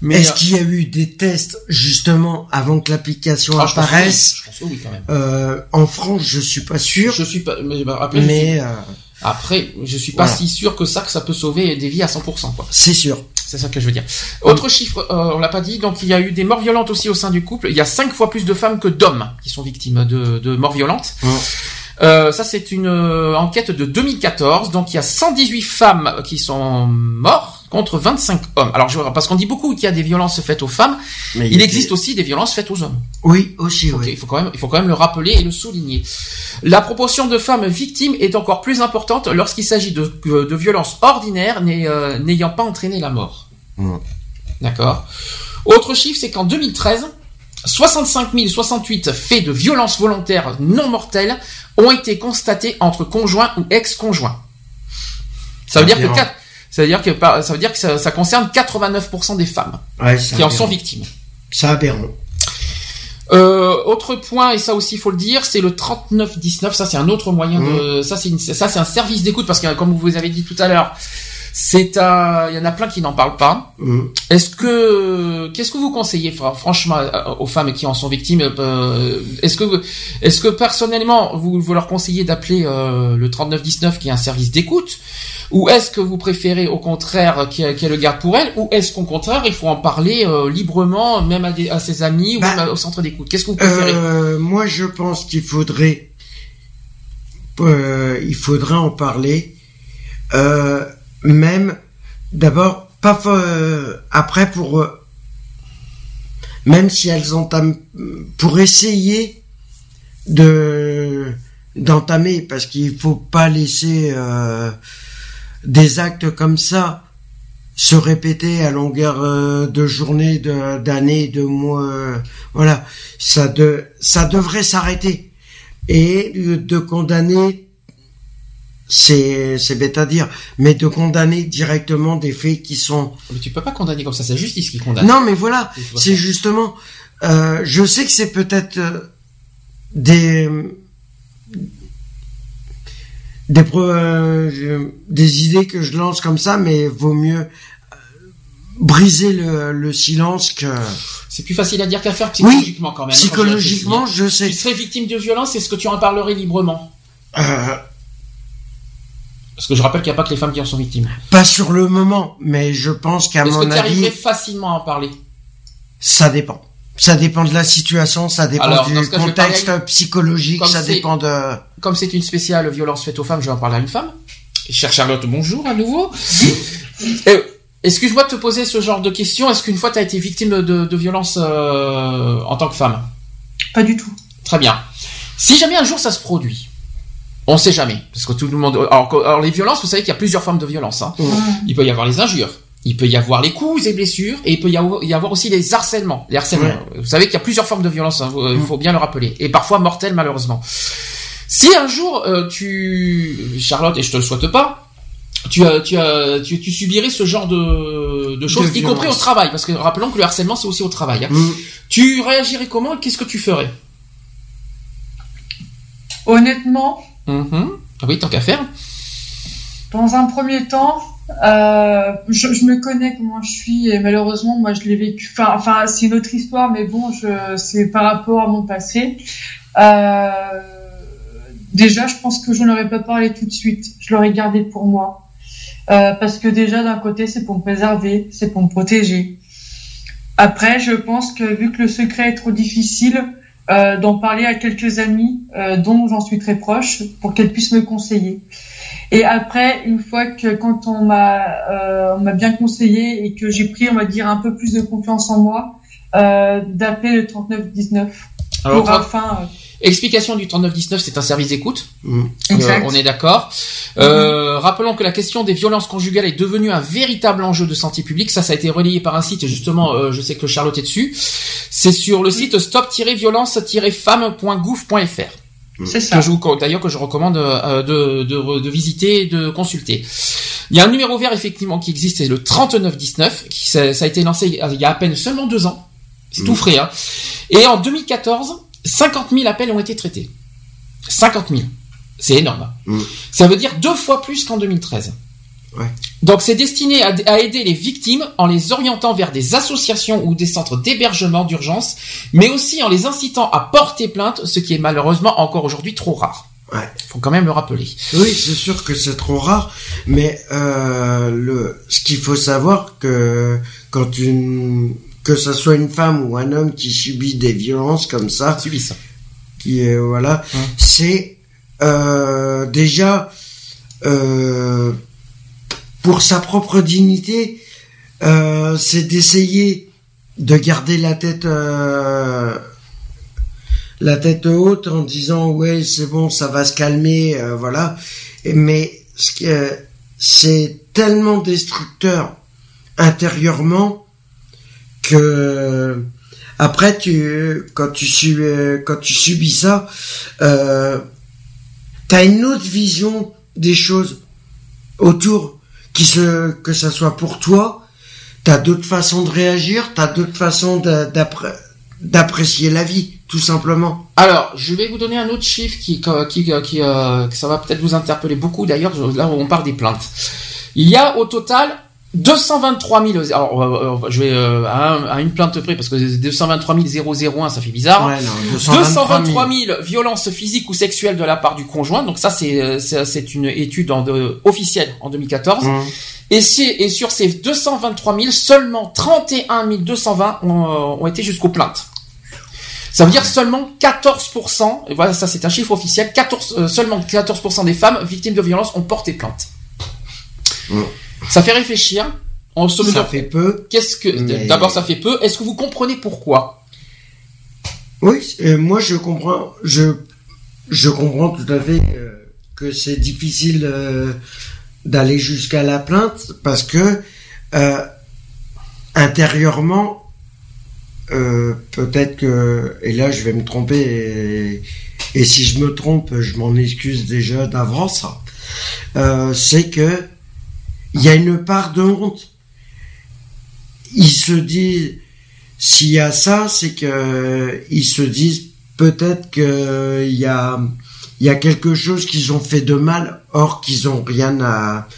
Mais est-ce qu'il y a eu des tests justement avant que l'application ah, apparaisse je pense, oui, quand même. Euh, en France, je suis pas sûr. Je suis pas. Mais, bah, après, mais euh, après, je suis pas si sûr que ça que ça peut sauver des vies à 100%. Quoi. C'est sûr. C'est ça que je veux dire. Autre chiffre, euh, on l'a pas dit. Donc il y a eu des morts violentes aussi au sein du couple. Il y a cinq fois plus de femmes que d'hommes qui sont victimes de, de morts violentes. Euh, ça, c'est une euh, enquête de 2014. Donc, il y a 118 femmes qui sont mortes contre 25 hommes. Alors, parce qu'on dit beaucoup qu'il y a des violences faites aux femmes, il, existe aussi des violences faites aux hommes. Oui, aussi, oui. Il faut, quand même, le rappeler et le souligner. La proportion de femmes victimes est encore plus importante lorsqu'il s'agit de, violences ordinaires euh, n'ayant pas entraîné la mort. D'accord Autre chiffre, c'est qu'en 2013, 65 068 faits de violences volontaires non mortelles ont été constatés entre conjoints ou ex-conjoints. Ça veut dire que 4, c'est-à-dire que ça veut dire que ça, concerne 89% des femmes qui en sont victimes. C'est aberrant. Euh, autre point, et ça aussi il faut le dire, c'est le 3919. Ça c'est un autre moyen de, mmh. ça c'est ça c'est un service d'écoute parce que comme vous avez dit tout à l'heure, c'est un, il y en a plein qui n'en parlent pas. Mm. Est-ce que, qu'est-ce que vous conseillez, franchement, euh, aux femmes qui en sont victimes euh, Est-ce que, est-ce que personnellement, vous, vous leur conseillez d'appeler euh, le 3919 qui est un service d'écoute, ou est-ce que vous préférez au contraire y, ait le garde pour elle, ou est-ce qu'au contraire il faut en parler librement, même à, à, ses amis ou bah, au centre d'écoute? Qu'est-ce que vous préférez? Moi, je pense qu'il faudrait, il faudrait en parler. Euh, même d'abord pas euh, après pour euh, même si elles entament pour essayer de d'entamer parce qu'il faut pas laisser euh, des actes comme ça se répéter à longueur de journée, d'années, de, mois. voilà, ça de ça devrait s'arrêter et de condamner c'est c'est bête à dire, mais de condamner directement des faits qui sont. Mais tu peux pas condamner comme ça, c'est la justice qui condamne. Non, mais voilà, c'est justement. Euh, je sais que c'est peut-être euh, des des euh, des idées que je lance comme ça, mais vaut mieux briser le, le silence que. C'est plus facile à dire qu'à faire psychologiquement quand même. Psychologiquement, je, sais. Tu serais victime de violence, est-ce que tu en parlerais librement? Euh, parce que je rappelle qu'il n'y a pas que les femmes qui en sont victimes. Pas sur le moment, mais je pense qu'à mon avis... Est-ce que tu arriverais facilement à en parler? Ça dépend. Ça dépend de la situation, ça dépend du contexte psychologique, ça dépend de... Comme c'est une spéciale violence faite aux femmes, je vais en parler à une femme. Cher Charlotte, bonjour à nouveau. Euh, excuse-moi de te poser ce genre de questions. Est-ce qu'une fois tu as été victime de, de violence euh, en tant que femme? Pas du tout. Très bien. Si jamais un jour ça se produit, on sait jamais, parce que tout le monde. Alors, les violences, vous savez qu'il y a plusieurs formes de violence. Hein. Il peut y avoir les injures, il peut y avoir les coups et blessures, et il peut y avoir, aussi les harcèlements. Les harcèlements. Vous savez qu'il y a plusieurs formes de violence. Hein, il faut bien le rappeler, et parfois mortelles malheureusement. Si un jour euh, tu, Charlotte, et je te le souhaite pas, tu, tu, tu, tu subirais ce genre de, de choses, y compris au travail, parce que rappelons que le harcèlement c'est aussi au travail. Hein. Mm. Tu réagirais comment et qu'est-ce que tu ferais? Honnêtement, Mhm. Oui, tant qu'à faire. Dans un premier temps, euh, je, me connais comment je suis et malheureusement, moi, je l'ai vécu. Enfin, enfin c'est une autre histoire, mais bon, c'est par rapport à mon passé. Euh, déjà, je pense que je n'aurais pas parlé tout de suite. Je l'aurais gardé pour moi. Euh, parce que déjà d'un côté c'est pour me préserver, c'est pour me protéger. Après, je pense que vu que le secret est trop difficile, euh, d'en parler à quelques amis euh, dont j'en suis très proche pour qu'elles puissent me conseiller. Et après, une fois que quand on m'a euh, on m'a bien conseillé et que j'ai pris, on va dire, un peu plus de confiance en moi, d'appeler le 3919 Alors, pour afin. Explication du 3919, c'est un service d'écoute. Mm. Exact. Euh, on est d'accord. Euh, Rappelons que la question des violences conjugales est devenue un véritable enjeu de santé publique. Ça, ça a été relayé par un site, justement, euh, je sais que Charlotte est dessus. C'est sur le site stop-violence-femme.gouv.fr. c'est ça. que je vous d'ailleurs que je recommande euh, de, de, de visiter et de consulter. Il y a un numéro vert effectivement qui existe, c'est le 3919, qui ça, ça a été lancé il y a- il y a à peine seulement deux ans. C'est tout frais. Hein. Et en 2014, 50 000 appels ont été traités. 50 000. C'est énorme. Mm. Ça veut dire deux fois plus qu'en 2013. Ouais. Donc c'est destiné à, à aider les victimes en les orientant vers des associations ou des centres d'hébergement d'urgence, mais aussi en les incitant à porter plainte, ce qui est malheureusement encore aujourd'hui trop rare. Ouais. Faut quand même le rappeler. Oui, c'est sûr que c'est trop rare, mais euh, le, ce qu'il faut savoir que quand une que ça soit une femme ou un homme qui subit des violences comme ça, qui est voilà, Hum. c'est euh, déjà euh, pour sa propre dignité, euh, c'est d'essayer de garder la tête euh, la tête haute en disant ouais c'est bon ça va se calmer euh, voilà Et- mais ce c'est tellement destructeur intérieurement que après tu quand tu suis quand tu subis ça euh, t'as une autre vision des choses autour qui se que ça soit pour toi t'as d'autres façons de réagir t'as d'autres façons d'apprécier la vie tout simplement Alors, je vais vous donner un autre chiffre qui, qui, qui, euh, que ça va peut-être vous interpeller beaucoup. D'ailleurs, là où on parle des plaintes, il y a au total 223 000. Alors, euh, euh, je vais euh, à, un- à une plainte près parce que 223 001, ça fait bizarre. ouais non 223 000 violences physiques ou sexuelles de la part du conjoint. Donc ça, c'est c'est une étude en, de- officielle en 2014. Hum. Et, et sur ces 223 000, seulement 31 220 ont, ont été jusqu'aux plaintes. Ça veut dire seulement 14%, et voilà, ça c'est un chiffre officiel, 14, euh, seulement 14% des femmes victimes de violences ont porté plainte. Mm. Ça fait réfléchir. On se ça fait peu qu'est-ce que, Mais- d'abord ça fait peu, est-ce que vous comprenez pourquoi? Oui, euh, moi je comprends, je je comprends tout à fait euh, que c'est difficile euh, d'aller jusqu'à la plainte parce que euh, intérieurement, euh, peut-être que et là je vais me tromper et, et si je me trompe, je m'en excuse déjà d'avance. Euh, c'est que il y a une part de honte. Ils se disent s'il y a ça, c'est que ils se disent peut-être que il y a il y a quelque chose qu'ils ont fait de mal, or qu'ils ont rien à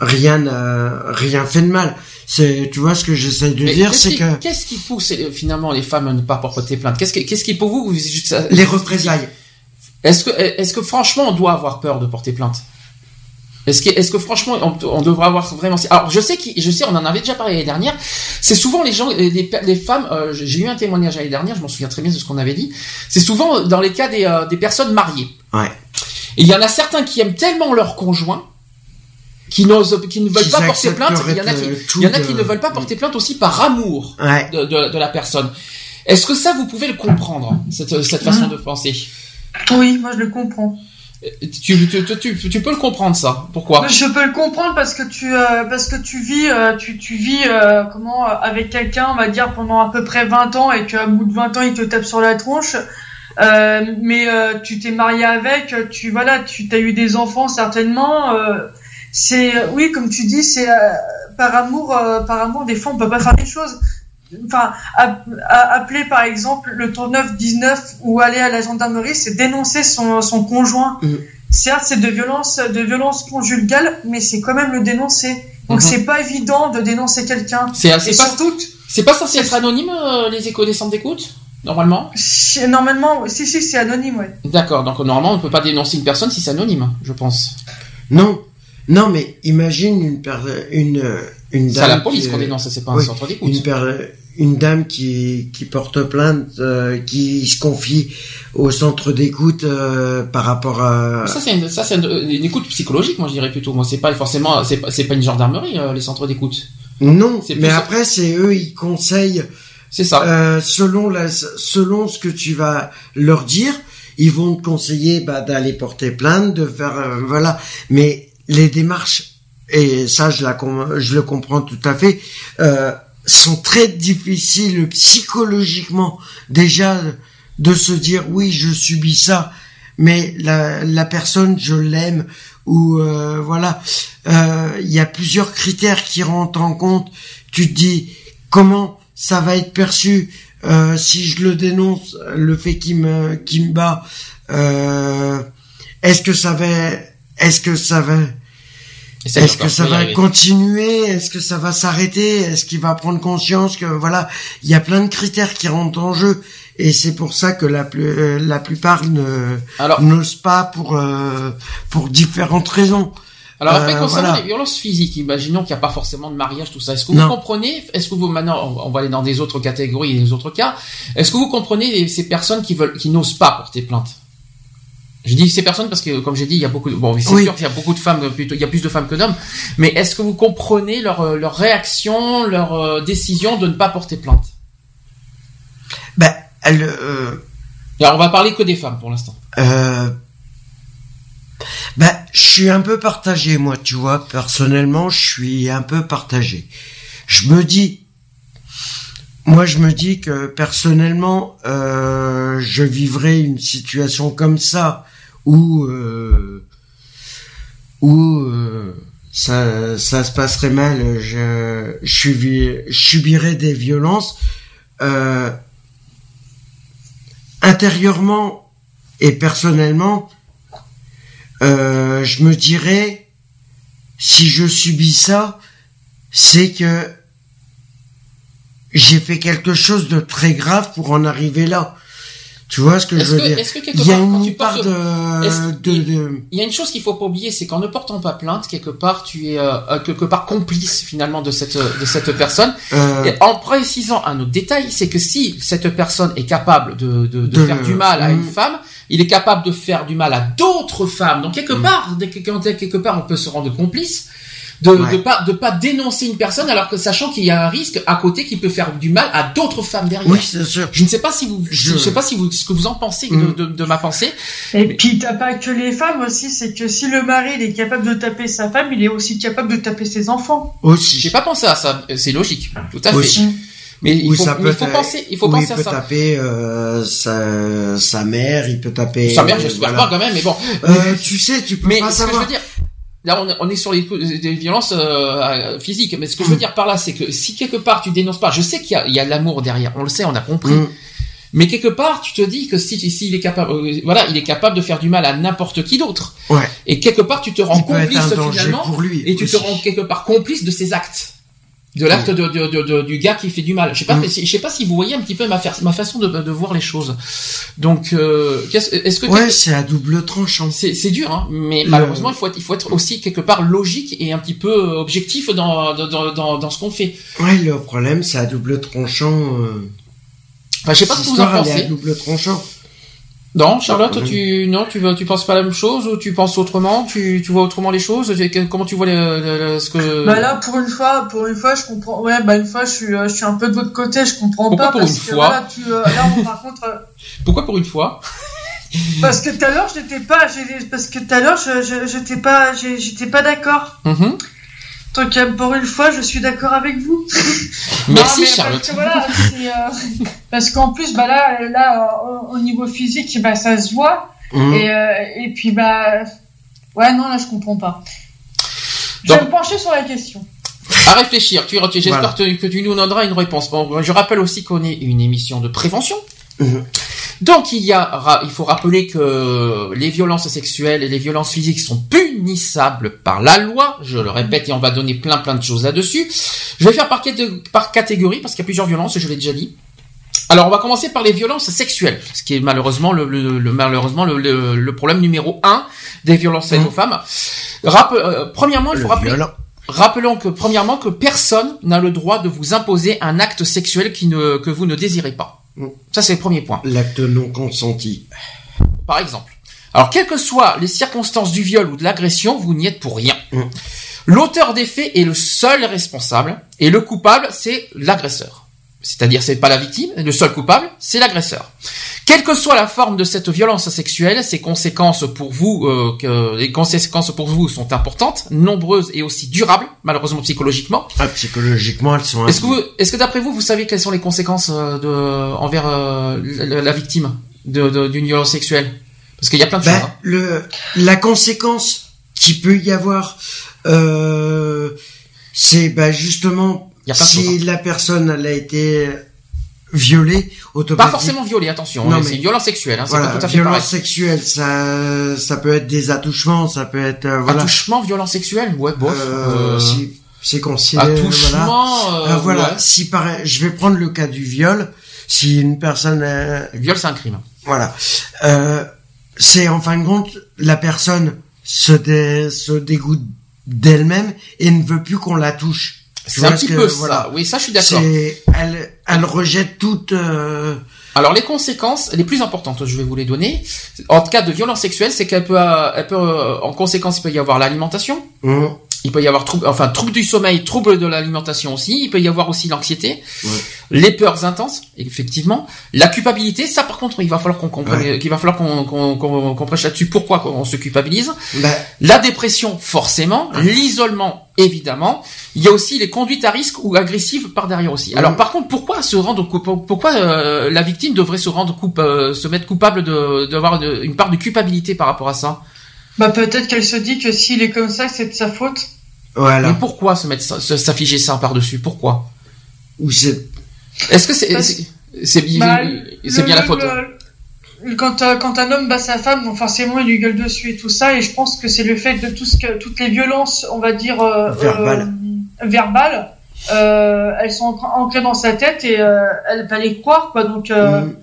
rien à, rien fait de mal. C'est tu vois ce que j'essaie de Mais dire, c'est que qu'est-ce qui pousse euh, finalement les femmes à ne pas porter plainte? Qu'est-ce qui, qu'est-ce qui pour vous, vous- les représailles. Est-ce que, est-ce que franchement on doit avoir peur de porter plainte? Est-ce que, est-ce que franchement on, on devrait avoir vraiment Alors je sais qui, je sais, on en avait déjà parlé l'année dernière. C'est souvent les gens, les, les femmes. euh, j'ai eu un témoignage l'année dernière, je m'en souviens très bien de ce qu'on avait dit. C'est souvent dans les cas des, euh, des personnes mariées. Ouais. Et il y en a certains qui aiment tellement leur conjoint qui n'osent, qui ne veulent pas porter plainte. Il y en a qui, euh, il y en a de- qui ne veulent pas porter plainte aussi par amour Ouais. de, de, de la personne. Est-ce que ça vous pouvez le comprendre cette, cette façon de penser? Oui, moi je le comprends. Tu, tu, tu, tu, peux le comprendre ça. Pourquoi? Je peux le comprendre parce que tu euh, parce que tu vis euh, tu, tu vis euh, comment euh, avec quelqu'un on va dire pendant à peu près 20 ans et qu'à bout de 20 ans il te tape sur la tronche. Euh, mais euh, tu t'es marié avec tu voilà tu as eu des enfants certainement c'est oui comme tu dis c'est par amour par amour des fois on peut pas faire des choses enfin appeler par exemple le 3919 ou aller à la gendarmerie c'est dénoncer son son conjoint Mm. certes c'est de violence de violence conjugale mais c'est quand même le dénoncer donc Mhm. c'est pas évident de dénoncer quelqu'un C'est et c'est pas, surtout c'est pas censé être anonyme euh, les échos des centres d'écoute Normalement? Normalement si si c'est anonyme ouais D'accord, donc normalement on ne peut pas dénoncer une personne si c'est anonyme, je pense. Non, Non, mais imagine une une une dame. C'est à la police qu'on dénonce, c'est pas un centre d'écoute. Une, une dame qui, qui porte plainte, euh, qui se confie au centre d'écoute euh, par rapport à. Ça c'est une, ça c'est une, écoute psychologique, moi je dirais plutôt. Moi c'est pas forcément, c'est pas, c'est pas une gendarmerie euh, les centres d'écoute. Non, mais après c'est eux ils conseillent. C'est ça. Euh, selon la, selon ce que tu vas leur dire, ils vont te conseiller bah, d'aller porter plainte, de faire voilà. Mais les démarches et ça je la je le comprends tout à fait. Euh, sont très difficiles psychologiquement déjà de se dire oui je subis ça mais la, personne je l'aime ou euh, voilà. Euh, il y a plusieurs critères qui rentrent en compte. Tu te dis comment ça va être perçu euh, si je le dénonce le fait qu'il me qu'il me bat est-ce que ça va est-ce que ça va est-ce que ça va continuer? Est-ce que ça va s'arrêter? Est-ce qu'il va prendre conscience que voilà, il y a plein de critères qui rentrent en jeu? Et c'est pour ça que la, plus, euh, la plupart ne n'osent pas pour euh, pour différentes raisons. Alors après, euh, concernant les violences physiques, imaginons qu'il n'y a pas forcément de mariage, tout ça. Est-ce que vous comprenez? Est-ce que vous maintenant, on va aller dans des autres catégories, des autres cas. Est-ce que vous comprenez ces personnes qui veulent, qui n'osent pas porter plainte? Je dis ces personnes parce que, comme j'ai dit, il y a beaucoup. De... Bon, c'est sûr qu'il y a beaucoup de femmes, plutôt, il y a plus de femmes que d'hommes. Mais est-ce que vous comprenez leur euh, leur réaction, leur euh, décision de ne pas porter plainte? Ben, elle. Euh... Alors, on va parler que des femmes pour l'instant. Euh... Ben, je suis un peu partagé, moi, tu vois. Personnellement, je suis un peu partagé. Je me dis, moi, je me dis que personnellement, euh, je vivrais une situation comme ça où euh, où euh, ça, ça se passerait mal, je, subirais des violences euh, intérieurement et personnellement. Je me dirais, si je subis ça, c'est que j'ai fait quelque chose de très grave pour en arriver là. Tu vois ce que je veux dire? Il y a une part de, de, Il y a une chose qu'il faut pas oublier, c'est qu'en ne portant pas plainte, quelque part, tu es euh, euh, quelque part complice finalement de cette de cette personne. Euh... Et en précisant un autre détail, c'est que si cette personne est capable de, de, de faire du mal à une mm. femme, il est capable de faire du mal à d'autres femmes. Donc quelque mm. part, quelque part, on peut se rendre complice de ne pas de pas dénoncer une personne alors que sachant qu'il y a un risque à côté qui peut faire du mal à d'autres femmes derrière. Oui, c'est sûr. Je ne sais pas si vous je, sais pas si vous ce que vous en pensez de, mm. de, de, ma pensée. Et puis t'as pas que les femmes aussi, c'est que si le mari il est capable de taper sa femme, il est aussi capable de taper ses enfants. Aussi. J'ai pas pensé à ça, c'est logique, tout à fait. Mais il faut, il faut penser, il faut penser il peut à ça. taper euh, sa, sa mère, il peut taper. Sa mère, j'espère pas quand même, mais bon. Euh, tu sais, tu peux mais pas savoir. Que je veux dire, Là, on est sur les, violences euh, physiques, mais ce que je veux dire par là, c'est que si quelque part tu dénonces pas, je sais qu'il y a, l'amour derrière, on le sait, on a compris. Mm. Mais quelque part, tu te dis que si, si il est capable, euh, voilà, il est capable de faire du mal à n'importe qui d'autre. Ouais. Et quelque part, tu te rends complice finalement, pour lui et tu te rends quelque part complice de ses actes de l'acte de, de, de, du gars qui fait du mal. Je sais pas, mm. je sais pas si vous voyez un petit peu ma, ma façon de, de voir les choses. Donc, euh, est-ce que ouais, c'est à double tranchant. C'est c'est dur, hein, mais malheureusement il faut être, il faut être aussi quelque part logique et un petit peu objectif dans dans dans, dans ce qu'on fait. Ouais, le problème c'est à double tranchant. Euh... Enfin, je sais pas ce que vous en pensez. à double tranchant. Non, Charlotte, tu non, tu tu penses pas la même chose ou tu penses autrement? Tu, tu vois autrement les choses? Comment tu vois ce que Bah là, pour une fois, pour une fois, je comprends. Ouais, bah une fois, je suis, euh, je suis un peu de votre côté. Je comprends Pourquoi pas pour parce une que fois? là, tu, euh, là, par contre. Euh, <laughs> Pourquoi pour une fois? Parce que tout à l'heure, j'étais pas, parce que tout à l'heure, je, j'étais pas, j'étais pas d'accord. Mm donc pour une fois, je suis d'accord avec vous. <laughs> Merci Charlotte. Parce, voilà, euh, parce qu'en plus, bah là, là, au, niveau physique, bah ça se voit. Mhm. Et, euh, et puis bah, ouais, non, là, je comprends pas. Je vais me pencher sur la question. À réfléchir. Tu, j'espère que tu nous donneras une réponse. Bon, je rappelle aussi qu'on est une émission de prévention. Mhm. Donc il y a, il faut rappeler que les violences sexuelles et les violences physiques sont punissables par la loi. Je le répète et on va donner plein plein de choses là-dessus. Je vais faire par, par catégorie parce qu'il y a plusieurs violences, je l'ai déjà dit. Alors on va commencer par les violences sexuelles, ce qui est malheureusement le, malheureusement le, problème numéro un des violences faites mmh. aux femmes. Euh, premièrement, il faut rappeler. Rappelons que premièrement que personne n'a le droit de vous imposer un acte sexuel qui ne, que vous ne désirez pas. Mmh. Ça c'est le premier point. L'acte non consenti. Par exemple. Alors quelles que soient les circonstances du viol ou de l'agression, vous n'y êtes pour rien. Mmh. L'auteur des faits est le seul responsable et le coupable c'est l'agresseur. C'est-à-dire, c'est pas la victime, le seul coupable, c'est l'agresseur. Quelle que soit la forme de cette violence sexuelle, ses conséquences pour vous, euh, que les conséquences pour vous sont importantes, nombreuses et aussi durables, malheureusement psychologiquement. Ah, psychologiquement, elles sont. Est-ce que, vous, est-ce que d'après vous, vous savez quelles sont les conséquences euh, de envers euh, la, victime de, d'une violence sexuelle? Parce qu'il y a plein de ben, choses. Hein. Le, la conséquence qui peut y avoir, euh, c'est ben, justement si la personne elle a été violée, automatiquement. Pas forcément violée, attention. Non, hein, mais c'est violence sexuelle. Hein, voilà, pas tout à fait violence sexuelle, ça, ça peut être des attouchements, ça peut être. Euh, voilà. Attouchement, violence sexuelle, ouais, bof. Euh, euh... Si, c'est considéré. Attouchement. Voilà. Euh, voilà. Si par, je vais prendre le cas du viol. Si une personne. Le viol, c'est un crime. Voilà. c'est en fin de compte la personne se, dé, se dégoûte d'elle-même et ne veut plus qu'on la touche. C'est un petit peu ça. Oui, ça, je suis d'accord. Elle, elle rejette toute. Euh... Alors les conséquences les plus importantes, je vais vous les donner. En cas de violence sexuelle, c'est qu'elle peut, elle peut, en conséquence, il peut y avoir l'alimentation. Mmh. Il peut y avoir trouble, enfin trouble du sommeil, trouble de l'alimentation aussi. Il peut y avoir aussi l'anxiété, les peurs intenses, effectivement, la culpabilité. Ça, par contre, il va falloir qu'on comprenne, qu'il va falloir qu'on qu'on qu'on prêche là-dessus. Pourquoi on se culpabilise bah. La dépression, forcément. L'isolement, évidemment. Il y a aussi les conduites à risque ou agressives par derrière aussi. Alors, par contre, pourquoi se rendre pourquoi euh, la victime devrait se rendre coup, euh, se mettre coupable de d'avoir une part de culpabilité par rapport à ça? Bah peut-être qu'elle se dit que s'il est comme ça, c'est de sa faute. Voilà. Mais pourquoi se mettre s'afficher ça par dessus Pourquoi? Ou c'est Est-ce que c'est c'est bien bah, c'est bien la faute quand, euh, quand un homme bat sa femme, bon, forcément il lui gueule dessus et tout ça, et je pense que c'est le fait de tout ce que toutes les violences, on va dire euh, verbales, euh, verbales euh, elles sont ancrées dans sa tête et euh, elle va les croire quoi. Donc mm.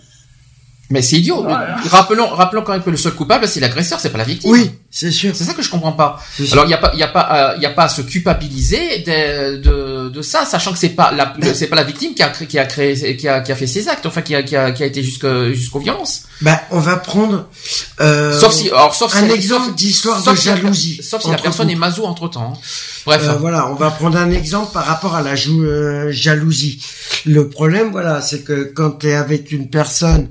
Mais c'est idiot. Rappelons, rappelons quand même que le seul coupable, c'est l'agresseur, c'est pas la victime. Oui, c'est sûr. C'est ça que je comprends pas. Alors il y a pas, il y a pas, il y a pas à se culpabiliser de, de, de ça, sachant que c'est pas la, c'est pas la victime qui a créé, qui a créé, qui a, qui a fait ces actes, enfin qui a, qui a, qui a été jusqu'au jusqu'aux violences. Bah, on va prendre. Euh, sauf si, alors sauf un exemple d'histoire de jalousie. sauf si la personne est maso entre temps. Hein. Bref. Euh, voilà, on va prendre un exemple par rapport à la euh, jalousie. Le problème, voilà, c'est que quand tu es avec une personne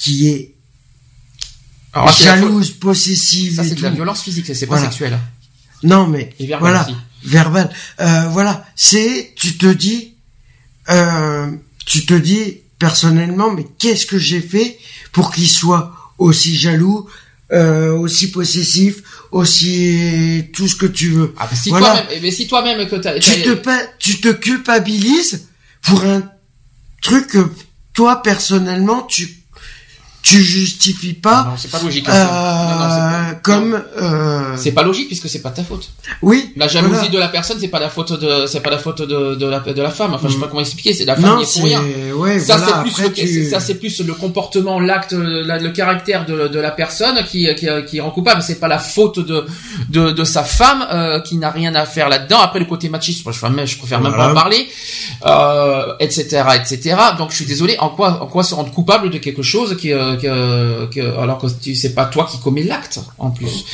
qui est jalouse, possessive. Ça, c'est de la violence physique, c'est pas sexuel. Non, mais voilà, verbal. Euh, voilà, c'est tu te dis, euh, tu te dis personnellement, mais qu'est-ce que j'ai fait pour qu'il soit aussi jaloux, euh, aussi possessif, aussi tout ce que tu veux? Ah, mais si toi-même, eh, mais si toi-même que tu te tu te culpabilises pour un truc que toi personnellement tu tu justifies pas. Non, c'est pas logique. Euh, comme. Euh... C'est pas logique puisque c'est pas ta faute. Oui. La jalousie de la personne, c'est pas la faute de, c'est pas la faute de, de la de la femme. Enfin, je sais pas mm. comment expliquer. C'est la femme qui est pour rien. Ouais, ça c'est plus le, ça c'est plus le comportement, l'acte, le caractère de, de la personne qui qui, qui rend coupable. C'est pas la faute de de, de sa femme euh, qui n'a rien à faire là-dedans. Après le côté machiste, je, je préfère même pas en parler, euh, etc., etc. Donc je suis désolé. En quoi en quoi se rendre coupable de quelque chose qui euh, que, alors que tu c'est pas toi qui commets l'acte? En plus.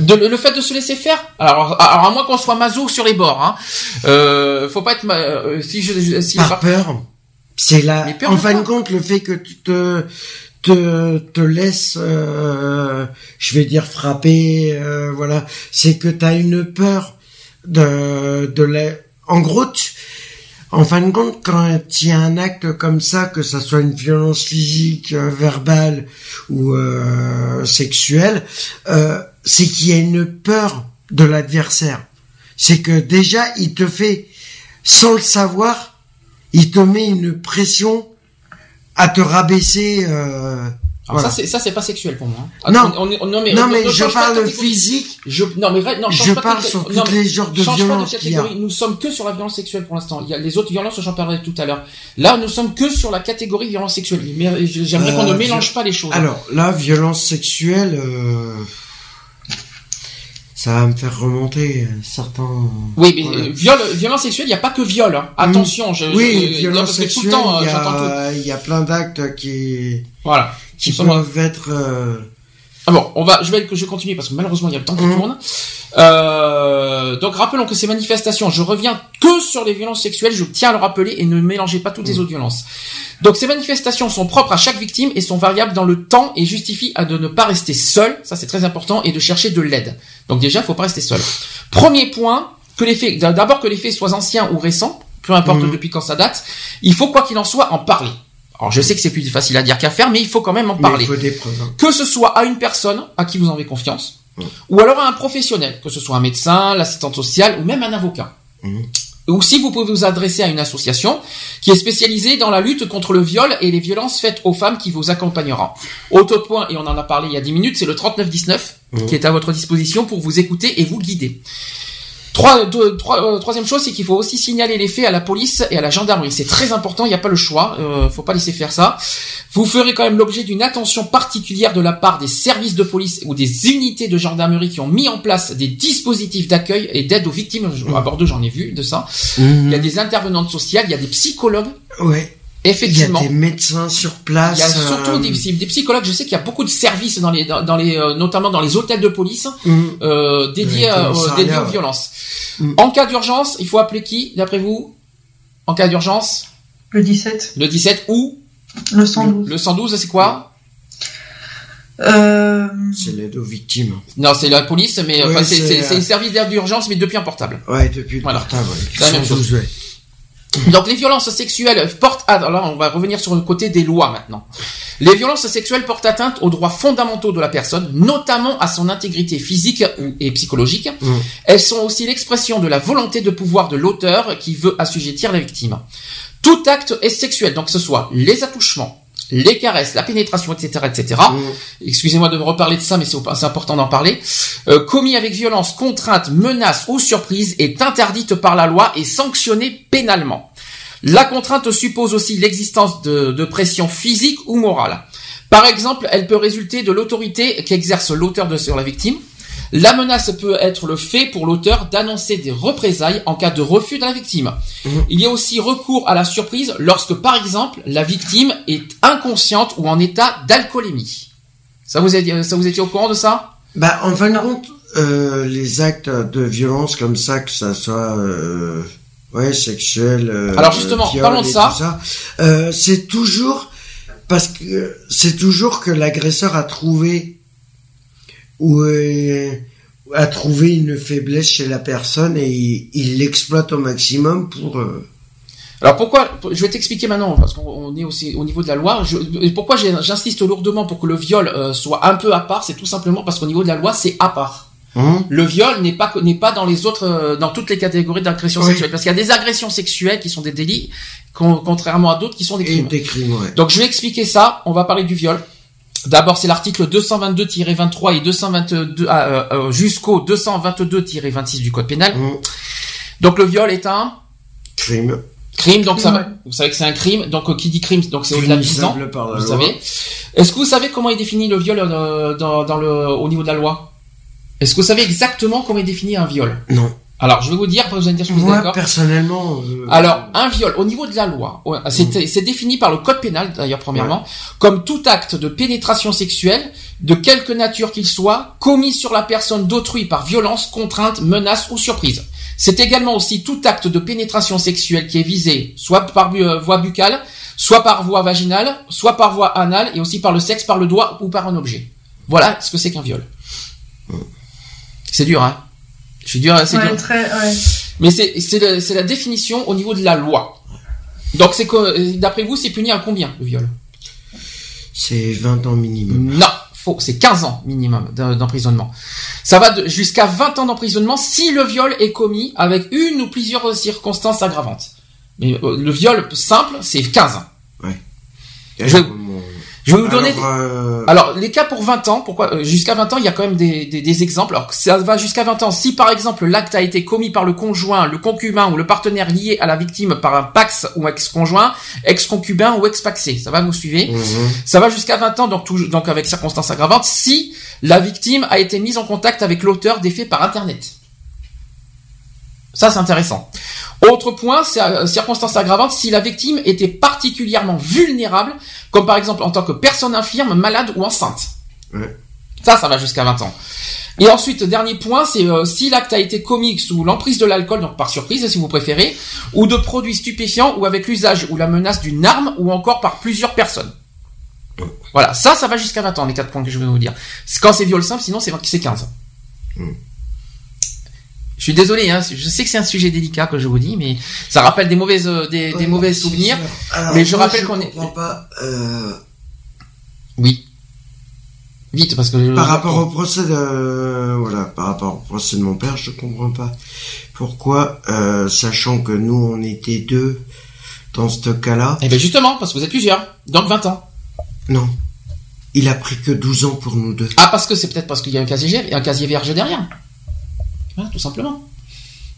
De, le fait de se laisser faire. Alors, alors à moins qu'on soit maso sur les bords, hein. Euh, faut pas être euh, si je si par peur. C'est là. En fin de compte, le fait que tu te te, te laisse, euh, je vais dire frapper, euh, voilà, c'est que tu as une peur de de la... En gros, tu, en fin de compte, quand il y a un acte comme ça, que ça soit une violence physique, euh, verbale ou euh, sexuelle, euh, c'est qu'il y a une peur de l'adversaire. C'est que déjà, il te fait, sans le savoir, il te met une pression à te rabaisser. Alors ça c'est ça c'est pas sexuel pour moi. hein. Non. On- on- non mais, non mais je parle physique. Je, non mais non, Je parle sur non, tous mais les genres de violences qu'il y a. Nous sommes que sur la violence sexuelle pour l'instant. Il y a les autres violences, j'en parlerai tout à l'heure. Là, nous sommes que sur la catégorie violence sexuelle. Mais j'aimerais qu'on Euh, ne mélange vi- pas les choses. Alors là, violence sexuelle, euh, ça va me faire remonter euh, certains. Oui, mais Voilà. euh, viol, violence sexuelle, il n'y a pas que viol. hein. Attention, je, Oui, je- violence sexuelle, euh, il y, a, y a plein d'actes qui, Voilà. Qui peuvent être. euh, Ah bon, on va, je vais, je continue parce que malheureusement il y a le temps qui Mhm. tourne. Euh, donc rappelons que ces manifestations, je reviens que sur les violences sexuelles, je tiens à le rappeler et ne mélangez pas toutes Mhm. les autres violences. Donc ces manifestations sont propres à chaque victime et sont variables dans le temps et justifient à de ne pas rester seul, ça c'est très important, et de chercher de l'aide. Donc déjà, il faut pas rester seul. Premier point, que les faits, d'abord que les faits soient anciens ou récents, peu importe Mhm. depuis quand ça date, il faut quoi qu'il en soit en parler. Alors je sais que c'est plus facile à dire qu'à faire, mais il faut quand même en parler il faut des preuves. hein. que ce soit à une personne à qui vous en avez confiance, Mm. ou alors à un professionnel, que ce soit un médecin, l'assistante sociale ou même un avocat. Mm. Ou si vous pouvez vous adresser à une association qui est spécialisée dans la lutte contre le viol et les violences faites aux femmes qui vous accompagnera. Autre point, et on en a parlé il y a 10 minutes, c'est le 3919 Mm. qui est à votre disposition pour vous écouter et vous guider. Trois, deux- trois- euh, troisième chose, c'est qu'il faut aussi signaler les faits à la police et à la gendarmerie. C'est très important, il n'y a pas le choix, euh, faut pas laisser faire ça. Vous ferez quand même l'objet d'une attention particulière de la part des services de police ou des unités de gendarmerie qui ont mis en place des dispositifs d'accueil et d'aide aux victimes. À Bordeaux, j'en ai vu de ça. Il y a des intervenantes sociales, il y a des psychologues, Ouais. Il y a effectivement. des médecins sur place. Il y a surtout euh, des, des psychologues. Je sais qu'il y a beaucoup de services dans les, dans, les, euh, notamment dans les hôtels de police, hum, euh, dédiés, à- euh, aux violences. Mm. En cas d'urgence, il faut appeler qui, d'après vous? En cas d'urgence, Le 17, le 17 ou? Le 112. le 112, c'est quoi? Euh, C'est l'aide aux victimes. Non, c'est la police, mais Ouais, enfin, c'est c'est, c'est- c'est le service d'aide d'urgence, mais depuis un portable. Ouais, depuis le Voilà. portable. ouais. C'est la même 112, ouais. Donc les violences sexuelles portent à... Alors là, on va revenir sur le côté des lois maintenant. Les violences sexuelles portent atteinte aux droits fondamentaux de la personne, notamment à son intégrité physique et psychologique. Mm. Elles sont aussi l'expression de la volonté de pouvoir de l'auteur qui veut assujettir la victime. Tout acte est sexuel, donc que ce soit les attouchements, les caresses, la pénétration, etc., etc. Hum, Excusez-moi de me reparler de ça, mais c'est important d'en parler. Euh, commis avec violence, contrainte, menace ou surprise est interdite par la loi et sanctionnée pénalement. La contrainte suppose aussi l'existence de, de pression physique ou morale. Par exemple, elle peut résulter de l'autorité qu'exerce l'auteur sur la victime. La menace peut être le fait pour l'auteur d'annoncer des représailles en cas de refus de la victime. Mhm. Il y a aussi recours à la surprise lorsque, par exemple, la victime est inconsciente ou en état d'alcoolémie. Ça vous, est, ça vous étiez au courant de ça? Bah, en fin de compte, euh, les actes de violence comme ça, que ça soit euh, ouais sexuel. euh, Alors justement, parlons de ça. tout euh, c'est toujours parce que c'est toujours que l'agresseur a trouvé ou euh, a trouvé une faiblesse chez la personne et il l'exploite au maximum pour. euh, Alors pourquoi Je vais t'expliquer maintenant parce qu'on on est aussi au niveau de la loi. Je, pourquoi j'insiste lourdement pour que le viol euh, soit un peu à part C'est tout simplement parce qu'au niveau de la loi, c'est à part. hein? Le viol n'est pas n'est pas dans les autres dans toutes les catégories d'agression Oui. sexuelle parce qu'il y a des agressions sexuelles qui sont des délits con- contrairement à d'autres qui sont des crimes. des crimes, ouais. Donc je vais expliquer ça. On va parler du viol. D'abord, c'est l'article 222-23 et 222 ah, euh, euh, jusqu'au 222-26 du code pénal. Hum, Donc le viol est un crime. crime. Donc ça, va- vous savez que c'est un crime. Donc euh, qui dit crime, donc c'est au-delà de 10 ans. Punissable par la Vous loi. savez. Est-ce que vous savez comment est défini le viol euh, dans, dans le au niveau de la loi? Est-ce que vous savez exactement comment est défini un viol? Non. Alors je vais vous dire, après vous allez me dire si vous êtes Moi, d'accord. personnellement. euh, Alors, un viol, au niveau de la loi, ouais, c'est c'est défini par le code pénal, d'ailleurs, premièrement, comme tout acte de pénétration sexuelle, de quelque nature qu'il soit, commis sur la personne d'autrui par violence, contrainte, menace ou surprise. C'est également aussi tout acte de pénétration sexuelle qui est visé, soit par euh, voie buccale, soit par voie vaginale, soit par voie anale, et aussi par le sexe, par le doigt ou par un objet. Voilà ce que c'est qu'un viol. C'est dur, hein Je suis dur, c'est ouais, dur. très, ouais. Mais c'est c'est la, c'est la définition au niveau de la loi. Donc c'est que d'après vous c'est puni à combien le viol? C'est 20 ans minimum. Non, faux, c'est 15 ans minimum d'emprisonnement. Ça va de- jusqu'à 20 ans d'emprisonnement si le viol est commis avec une ou plusieurs circonstances aggravantes. Mais euh, le viol simple, c'est 15 ans. Je- Je vais vous donner. Euh, Alors, les cas pour 20 ans, pourquoi euh, jusqu'à 20 ans, il y a quand même des, des, des exemples. Alors ça va jusqu'à 20 ans. Si par exemple l'acte a été commis par le conjoint, le concubin ou le partenaire lié à la victime par un pax ou ex-conjoint, ex-concubin ou ex-paxé, ça va vous suivez? Mhm. Ça va jusqu'à 20 ans, donc, tout, donc avec circonstances aggravantes, si la victime a été mise en contact avec l'auteur des faits par Internet. Ça, c'est intéressant. Autre point, c'est euh, circonstance aggravante si la victime était particulièrement vulnérable, comme par exemple en tant que personne infirme, malade ou enceinte. Ça, ça va jusqu'à 20 ans. Et ensuite, dernier point, c'est euh, si l'acte a été commis sous l'emprise de l'alcool, donc par surprise si vous préférez, ou de produits stupéfiants, ou avec l'usage ou la menace d'une arme, ou encore par plusieurs personnes. Voilà, ça, ça va jusqu'à 20 ans, les quatre points que je vais vous dire. Quand c'est viol simple, sinon c'est 15. Je suis désolé, hein, je sais que c'est un sujet délicat que je vous dis, mais ça rappelle des mauvaises, euh, des, des mauvais souvenirs. mais je rappelle qu'on est. pas. Euh... Oui. Vite, parce que. Par rapport au procès de, voilà, par rapport au procès de mon père, je comprends pas pourquoi, euh, sachant que nous on était deux dans ce cas-là? Eh bien justement, parce que vous êtes plusieurs, donc 20 ans. Non. Il a pris que 12 ans pour nous deux. Ah, parce que c'est peut-être parce qu'il y a un casier, un casier vierge derrière tout simplement.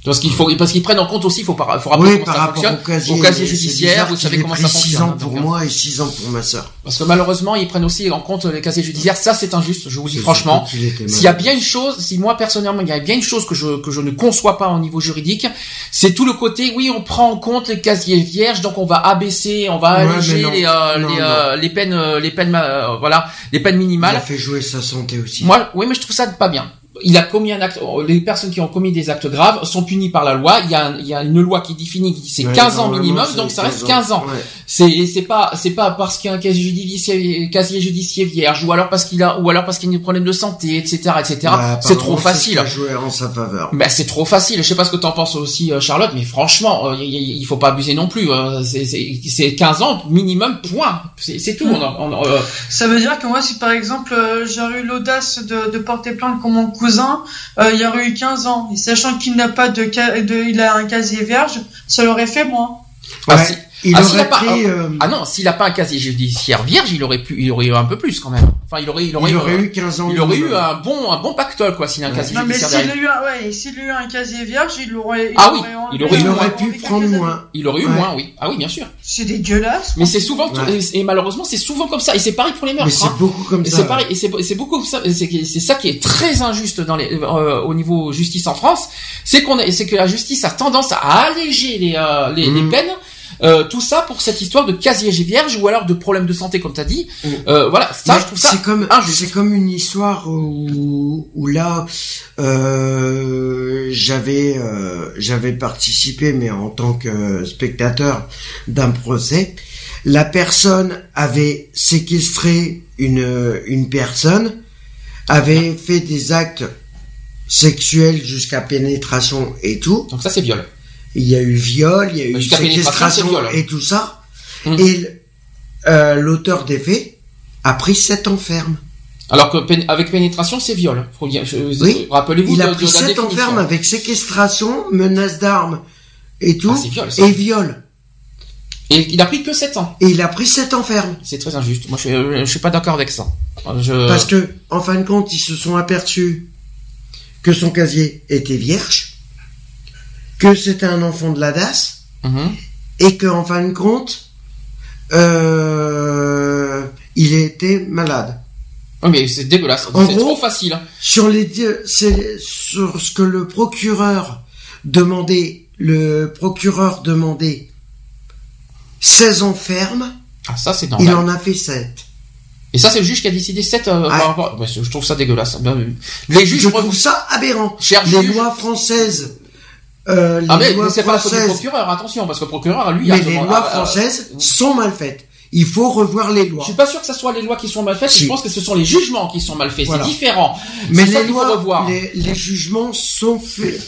Parce qu'il faut, parce qu'ils prennent en compte aussi, il faut, faut rappeler comment ça fonctionne. Au casier, judiciaire, vous savez comment ça fonctionne. 6 ans pour moi et 6 ans pour ma sœur. Parce que malheureusement, ils prennent aussi en compte les casiers judiciaires. Ça, c'est injuste. Je vous dis franchement. S'il y a bien une chose, si moi personnellement, il y a bien une chose que je, que je ne conçois pas au niveau juridique, c'est tout le côté, oui, on prend en compte les casiers vierges, donc on va abaisser, on va alléger les, euh, les, euh, les, peines, euh, les peines, voilà, les peines minimales. Il a fait jouer sa santé aussi. Moi, oui, mais je trouve ça pas bien il a commis un acte. Les personnes qui ont commis des actes graves sont punies par la loi. Il y a, il y a une loi qui définit que c'est 15 ans minimum, donc ça reste 15 ans. C'est c'est pas c'est pas parce qu'il y a un casier judiciaire, casier judiciaire vierge ou alors parce qu'il a ou alors parce qu'il y a des problèmes de santé, etc., etc. Bah, c'est trop facile. Jouer en sa faveur. Ben c'est trop facile. Je sais pas ce que t'en penses aussi, euh, Charlotte, mais franchement, euh, il, faut pas abuser non plus. Euh, c'est 15 ans minimum, point. C'est tout. Ça veut dire que moi, si par exemple j'aurais eu l'audace de, de porter plainte contre mon cousin euh, il y aurait eu 15 ans. Et sachant qu'il n'a pas de, de, il a un casier vierge, ça l'aurait fait moins. Ah, il ah, aurait pas, euh, ah non, s'il n'a pas un casier judiciaire vierge, il aurait pu, il aurait eu un peu plus quand même. Enfin, il aurait, il aurait, il aurait eu 15 ans. Il aurait eu un bon, un bon pactole quoi, s'il a un casier non, judiciaire mais s'il a eu un, ouais, s'il a eu un casier vierge, il aurait. ah oui, il aurait, il aurait pu prendre moins. Il aurait eu moins, oui. Ah oui, bien sûr. C'est dégueulasse. Mais c'est souvent, et malheureusement, c'est souvent comme ça. Et c'est pareil pour les meurtres. Mais c'est hein. beaucoup comme ça. C'est pareil, et c'est beaucoup comme ça. C'est ça qui est très injuste dans les, euh, au niveau justice en France, c'est qu'on, c'est que la justice a tendance à alléger les, euh, les, les mmh. peines euh, tout ça pour cette histoire de casier vierge ou alors de problèmes de santé comme tu as dit. Mm. Euh, voilà, ça je trouve ça c'est comme c'est comme une histoire où, où là euh, j'avais euh, j'avais participé mais en tant que spectateur d'un procès. La personne avait séquestré une une personne, avait fait des actes sexuels jusqu'à pénétration et tout. Donc ça c'est viol il y a eu viol, il y a eu séquestration hein. et tout ça. Hum. Et euh, l'auteur des faits a pris sept ans ferme. Alors que avec pénétration, c'est viol. oui. Rappelez-vous. Il a pris sept ans ferme avec séquestration, menace d'armes et tout, ah, et viol. Et il a pris que 7 ans. Et il a pris 7 ans ferme. C'est très injuste. Moi, je, je suis pas d'accord avec ça. Parce que, en fin de compte, ils se sont aperçus que son casier était vierge que c'était un enfant de la DAS mhm. et que en fin de compte, euh, il était malade. Oui, mais c'est dégueulasse. C'est trop facile. Hein. Sur les, c'est sur ce que le procureur demandait, le procureur demandait 16 ans ferme. Ah, ça, c'est normal. Il en a fait 7. Et ça, c'est le juge qui a décidé 7 euh, par je trouve ça dégueulasse. Les juges. Je trouve ça aberrant. les lois françaises euh, ah mais, c'est pas la faute du procureur, attention, parce que le procureur, lui, mais les lois ah, françaises sont mal faites. Il faut revoir les lois. Je suis pas sûr que ce soit les lois qui sont mal faites. Je pense que ce sont les jugements qui sont mal faits. C'est différent. Mais les lois, revoir. Les, les, jugements sont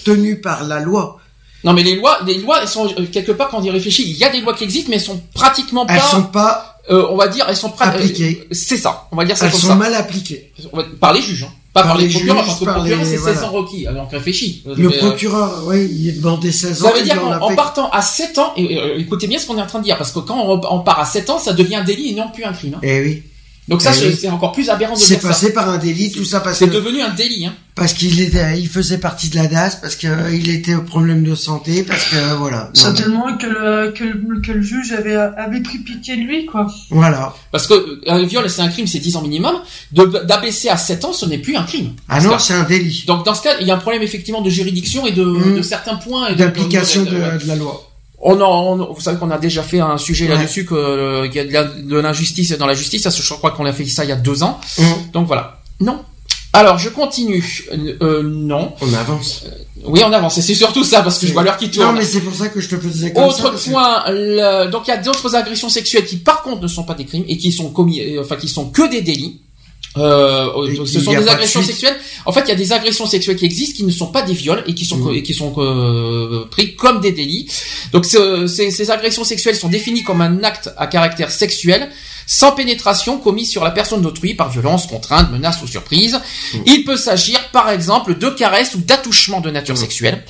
tenus par la loi. Non, mais les lois, les lois, elles sont euh, quelque part quand on y réfléchit. Il y a des lois qui existent, mais elles sont pratiquement pas. Elles sont pas. Euh, on va dire, elles sont appliquées. c'est ça. On va dire ça elles sont mal appliquées. Par les juges. Hein. Pas par, les procureurs, parce que le procureur, c'est 16 ans requis. Alors, réfléchis. Le euh, procureur, oui, il est demandé 16 ans. Ça veut dire qu'en partant à 7 ans, et, euh, écoutez bien ce qu'on est en train de dire, parce que quand on, part à 7 ans, ça devient un délit et non plus un crime. Hein. Eh oui. Donc ça, Eh c'est c'est encore plus aberrant de C'est dire ça. passé par un délit, tout ça parce C'est que devenu un délit. Hein. parce qu'il était, il faisait partie de la DAS, parce que euh, était au problème de santé, parce que euh, voilà. Certainement que le, que, le, que le juge avait, avait pris pitié de lui, quoi. Voilà. Parce que euh, un viol, c'est un crime, c'est 10 ans minimum. De- D'abaisser à 7 ans, ce n'est plus un crime. Ah non, c'est un délit. Donc dans ce cas, il y a un problème effectivement de juridiction et de, Mhm. de certains points. et D'application de- de, ouais. de la loi. On en, on- vous savez qu'on a déjà fait un sujet Ouais. là-dessus que euh, il y a de la- de l'injustice dans la justice. Ça, je crois qu'on a fait ça il y a deux ans. Hum, Donc voilà. Non. Alors je continue. Euh, euh, non. On avance. Oui, on avance. Et c'est surtout ça parce que je vois l'heure qui tourne. Non, mais c'est pour ça que je te faisais comme ça. Autre que- point, le- donc il y a d'autres agressions sexuelles qui par contre ne sont pas des crimes et qui sont commis, euh, enfin qui sont que des délits. Euh, ce sont des de agressions sexuelles. En fait, il y a des agressions sexuelles qui existent, qui ne sont pas des viols et qui sont et qui sont euh, pris comme des délits. Donc ce- ces, ces agressions sexuelles sont définies comme un acte à caractère sexuel sans pénétration commis sur la personne d'autrui par violence, contrainte, menace ou surprise. Il peut s'agir par exemple de caresses ou d'attouchements de nature sexuelle.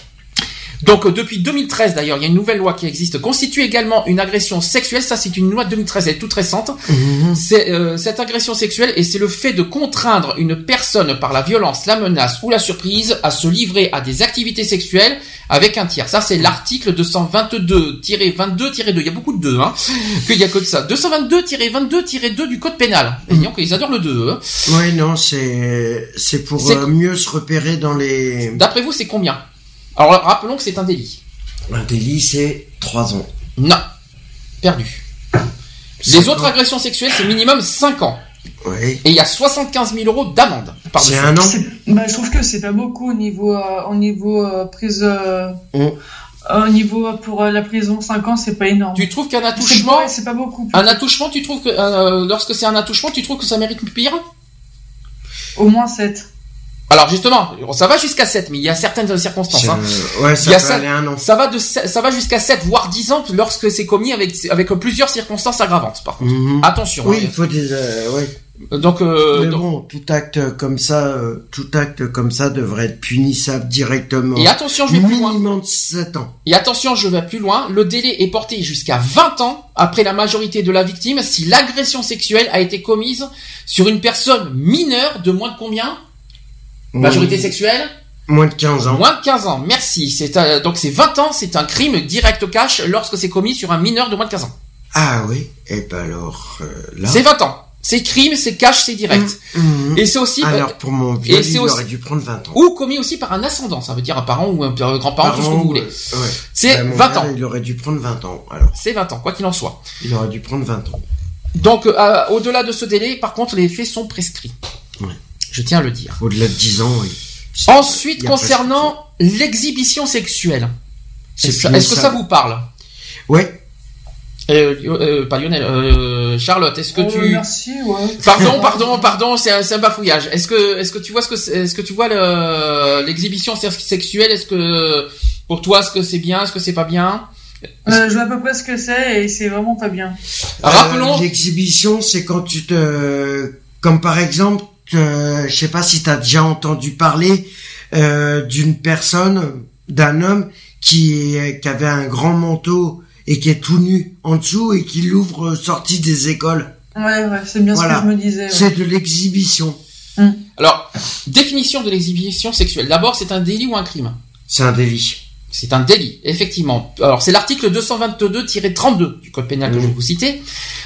Donc euh, depuis 2013 d'ailleurs, il y a une nouvelle loi qui existe, constitue également une agression sexuelle. Ça c'est une loi de 2013, elle est toute récente. Mhm. C'est euh, cette agression sexuelle et c'est le fait de contraindre une personne par la violence, la menace ou la surprise à se livrer à des activités sexuelles avec un tiers. Ça c'est l'article 222-22-2. Il y a beaucoup de 2, hein. <laughs> Qu'il y a que de ça. 222-22-2 du code pénal. Et donc ils adorent le 2. Hein. Ouais, non, c'est c'est pour euh, mieux se repérer dans les. D'après vous c'est combien? Alors rappelons que c'est un délit. Un délit, c'est 3 ans. Non. Perdu. Les autres ans. agressions sexuelles, c'est minimum 5 ans. Oui. Et il y a 75 000 euros d'amende. par C'est un an. Bah, je trouve que c'est pas beaucoup au niveau, euh, au niveau euh, prise. euh, Mm. Au niveau euh, pour euh, la prison, 5 ans, c'est pas énorme. Tu trouves qu'un attouchement, c'est pas beaucoup. un attouchement, tu trouves que euh, lorsque c'est un attouchement, tu trouves que ça mérite pire? Au moins 7. Alors justement, ça va jusqu'à 7, mais il y a certaines circonstances. Hein. Ouais, Il y a ça peut ça- aller un an. Ça va de sept- ça va jusqu'à 7 voire 10 ans lorsque c'est commis avec avec plusieurs circonstances aggravantes. Par contre, Mhm. attention. Oui, hein. il faut des. euh, ouais. Donc, euh, Mais donc- bon, tout acte comme ça, euh, tout acte comme ça devrait être punissable directement. et attention, je vais plus loin. Minimum de 7 ans. Et attention, je vais plus loin. Le délai est porté jusqu'à 20 ans après la majorité de la victime si l'agression sexuelle a été commise sur une personne mineure de moins de combien? Majorité sexuelle Moins de 15 ans. Moins de 15 ans. Merci. C'est euh, donc c'est 20 ans, c'est un crime direct cash lorsque c'est commis sur un mineur de moins de 15 ans. Ah oui. Et ben alors euh, là. C'est 20 ans. C'est crime, c'est cash, c'est direct. Mhm. Et c'est aussi euh, Alors pour mon c'est il aussi- aurait dû prendre 20 ans. ou commis aussi par un ascendant, ça veut dire un parent ou un grand-parent, tout ce que vous voulez. ouais. C'est Ben, mon 20 père, ans. Il aurait dû prendre 20 ans. Alors, C'est 20 ans, quoi qu'il en soit. il aurait dû prendre 20 ans. Donc euh, au-delà de ce délai, par contre, les faits sont prescrits. Ouais. Je tiens à le dire. Au-delà de 10 ans, Ensuite, il a concernant l'exhibition sexuelle, est-ce que ça. vous parle? Ouais. euh, euh, Pas Lionel, euh, Charlotte, est-ce que Euh, tu Merci, ouais. Pardon, <laughs> pardon, pardon, c'est un, c'est un bafouillage. Est-ce que, est-ce que tu vois ce que, c'est- est-ce que tu vois le- l'exhibition se- sexuelle? Est-ce que, pour toi, est-ce que c'est bien Est-ce que c'est pas bien? Euh, je vois à peu près ce que c'est et c'est vraiment pas bien. Rappelons, Euh, L'exhibition, c'est quand tu te... Comme par exemple, te- je sais pas si tu as déjà entendu parler euh, d'une personne, d'un homme qui, avait un grand manteau et qui est tout nu en dessous et qui l'ouvre sorti des écoles. Ouais, ouais, c'est bien Voilà. ce que je me disais. ouais. C'est de l'exhibition. alors, définition de l'exhibition sexuelle. D'abord, c'est un délit ou un crime? C'est un délit. C'est un délit, effectivement. Alors, c'est l'article 222-32 du code pénal que je vais vous citer.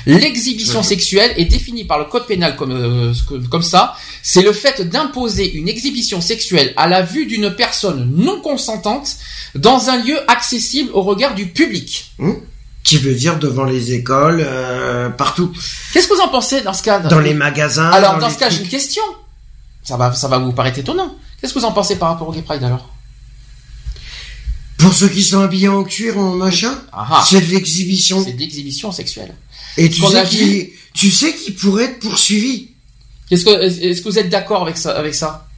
L'exhibition sexuelle est définie par le code pénal comme, euh, comme ça. C'est le fait d'imposer une exhibition sexuelle à la vue d'une personne non consentante dans un lieu accessible au regard du public. Qui veut dire devant les écoles, euh, partout. Qu'est-ce que vous en pensez dans ce cas Dans les magasins. Alors, dans les ce cas, j'ai une question. Ça va, ça va vous paraître étonnant. Qu'est-ce que vous en pensez par rapport au Gay Pride alors? Pour ceux qui sont habillés en cuir, en machin, Ah ah, c'est de l'exhibition. c'est de l'exhibition sexuelle. Et tu qu'on a sais qu'il, tu sais qu'il pourrait être poursuivi. Qu'est-ce que, est-ce que vous êtes d'accord avec ça, avec ça?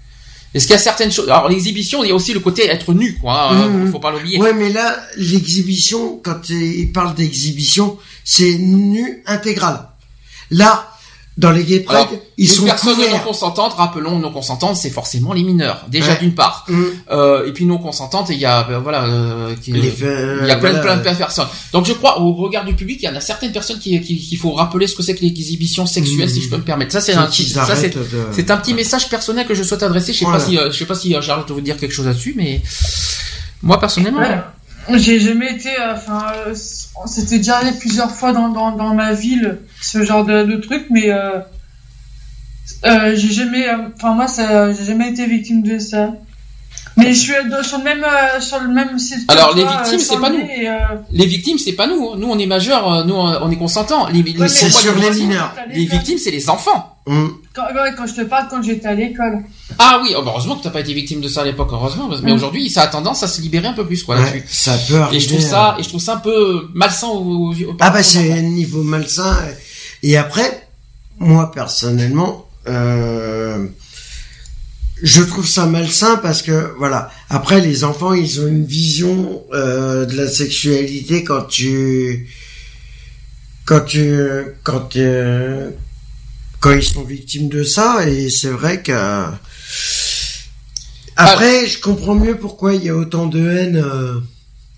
Est-ce qu'il y a certaines choses Alors l'exhibition, il y a aussi le côté être nu, quoi. hein, Mhm. Faut pas l'oublier. Ouais, mais là, l'exhibition, quand il parle d'exhibition, c'est nu intégral. Là, dans les gay pride, ils sont personnes couverts. non consentantes. Rappelons, non consentantes, c'est forcément les mineurs. Déjà Ouais. d'une part. Mm. Euh, et puis non consentantes, il y a euh, voilà, euh, qui- Les il y a plein, voilà. plein, plein de personnes. Donc je crois au regard du public, il y en a certaines personnes qui qui- qu'il faut rappeler ce que c'est que l'exhibition sexuelle, Mm. si je peux me permettre. Ça c'est un petit, qu'ils ça c'est arrêtent de- c'est un petit message personnel que je souhaite adresser. Je sais Voilà. pas si euh, je sais pas si euh, veut dire quelque chose là-dessus, mais moi personnellement. Ouais. J'ai jamais été, euh, enfin, euh, c'était déjà arrivé plusieurs fois dans, dans, dans ma ville, ce genre de, de truc, mais euh, euh, j'ai jamais, euh, enfin moi, ça, j'ai jamais été victime de ça. Mais je suis sur le même, euh, sur le même site. Alors, les toi, victimes, euh, c'est pas nous. euh, Les victimes, c'est pas nous. Nous, on est majeurs, nous, on est consentants. Les, C'est sur les mineurs. Les victimes, c'est les enfants. Mm. quand, ouais, quand je te parle, quand j'étais à l'école. Ah oui, oh, bah, heureusement que t'as pas été victime de ça à l'époque, heureusement. Mais Mm. aujourd'hui, ça a tendance à se libérer un peu plus, quoi, Ouais, ça peut arriver. Et je trouve ça, et je trouve ça un peu malsain au, au- Ah bah c'est un niveau malsain. Et après, moi personnellement, euh, je trouve ça malsain parce que voilà. Après, les enfants, ils ont une vision euh, de la sexualité quand tu, quand tu, quand euh, quand ils sont victimes de ça. Et c'est vrai que après, je comprends mieux pourquoi il y a autant de haine. euh,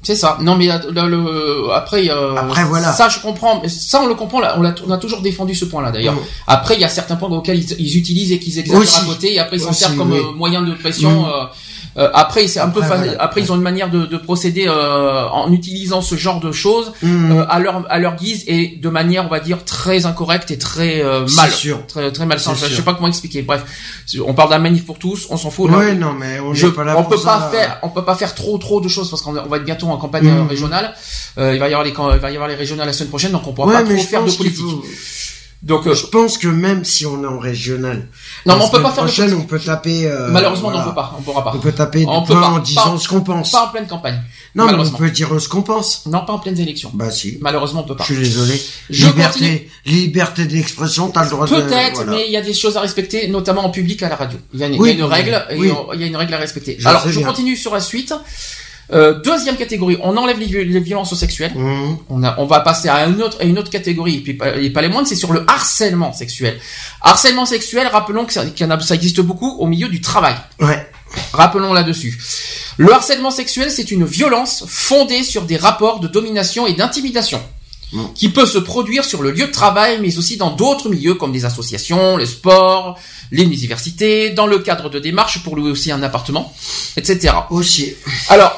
C'est ça. Non, mais le- après, euh, Après, voilà. Ça, je comprends. Ça, on le comprend. là, On a, on a toujours défendu ce point-là, d'ailleurs. Mm. Après, il y a certains points auxquels ils, ils utilisent et qu'ils exagèrent à côté, et après ils s'en servent comme oui. euh, moyen de pression. Mm. euh, euh, après, c'est un peu. Après, fa- voilà. Après, ils ont une manière de, de procéder euh, en utilisant ce genre de choses mm, euh, à leur à leur guise et de manière, on va dire, très incorrecte et très euh, mal, sûr. très très malsain. Je, je sais pas comment expliquer. Bref, on parle d'un manif pour tous, on s'en fout. là. Ouais, non, mais on Je- pas là on pour peut ça. pas faire, on peut pas faire trop trop de choses parce qu'on on va être bientôt en campagne euh, régionale. Euh, il va y avoir les il va y avoir les régionales la semaine prochaine, donc on pourra Ouais, pas trop faire de politique. faut- Donc euh, Je pense que même si on est en régional, non, mais on peut pas faire prochaine, on peut taper. euh, Malheureusement, voilà. on peut pas, on pourra pas. On peut taper On peut pas, en disant pas- ce qu'on pense. Pas en pleine campagne. non, mais on peut dire ce qu'on pense. Non, pas en pleine élection. Bah si. Malheureusement, on peut pas. Je suis désolé. Je continue. liberté, liberté d'expression, t'as le droit de. Peut-être, voilà. mais il y a des choses à respecter, notamment en public à la radio. Il y a une, Oui, il y a une oui, règle, oui. il y a une règle à respecter. Je Alors, je bien. continue sur la suite. Euh, deuxième catégorie, on enlève les, vi- les violences sexuelles. Mmh. On, a, on va passer à une autre, à une autre catégorie, et puis pas, et pas les moindres, c'est sur le harcèlement sexuel. Harcèlement sexuel, rappelons que ça, en a- ça existe beaucoup au milieu du travail. Ouais. Rappelons là-dessus. Le harcèlement sexuel, c'est une violence fondée sur des rapports de domination et d'intimidation Mm. qui peut se produire sur le lieu de travail, mais aussi dans d'autres milieux comme les associations, les sports, les universités, dans le cadre de démarches pour louer aussi un appartement, etc. Aussi. Alors,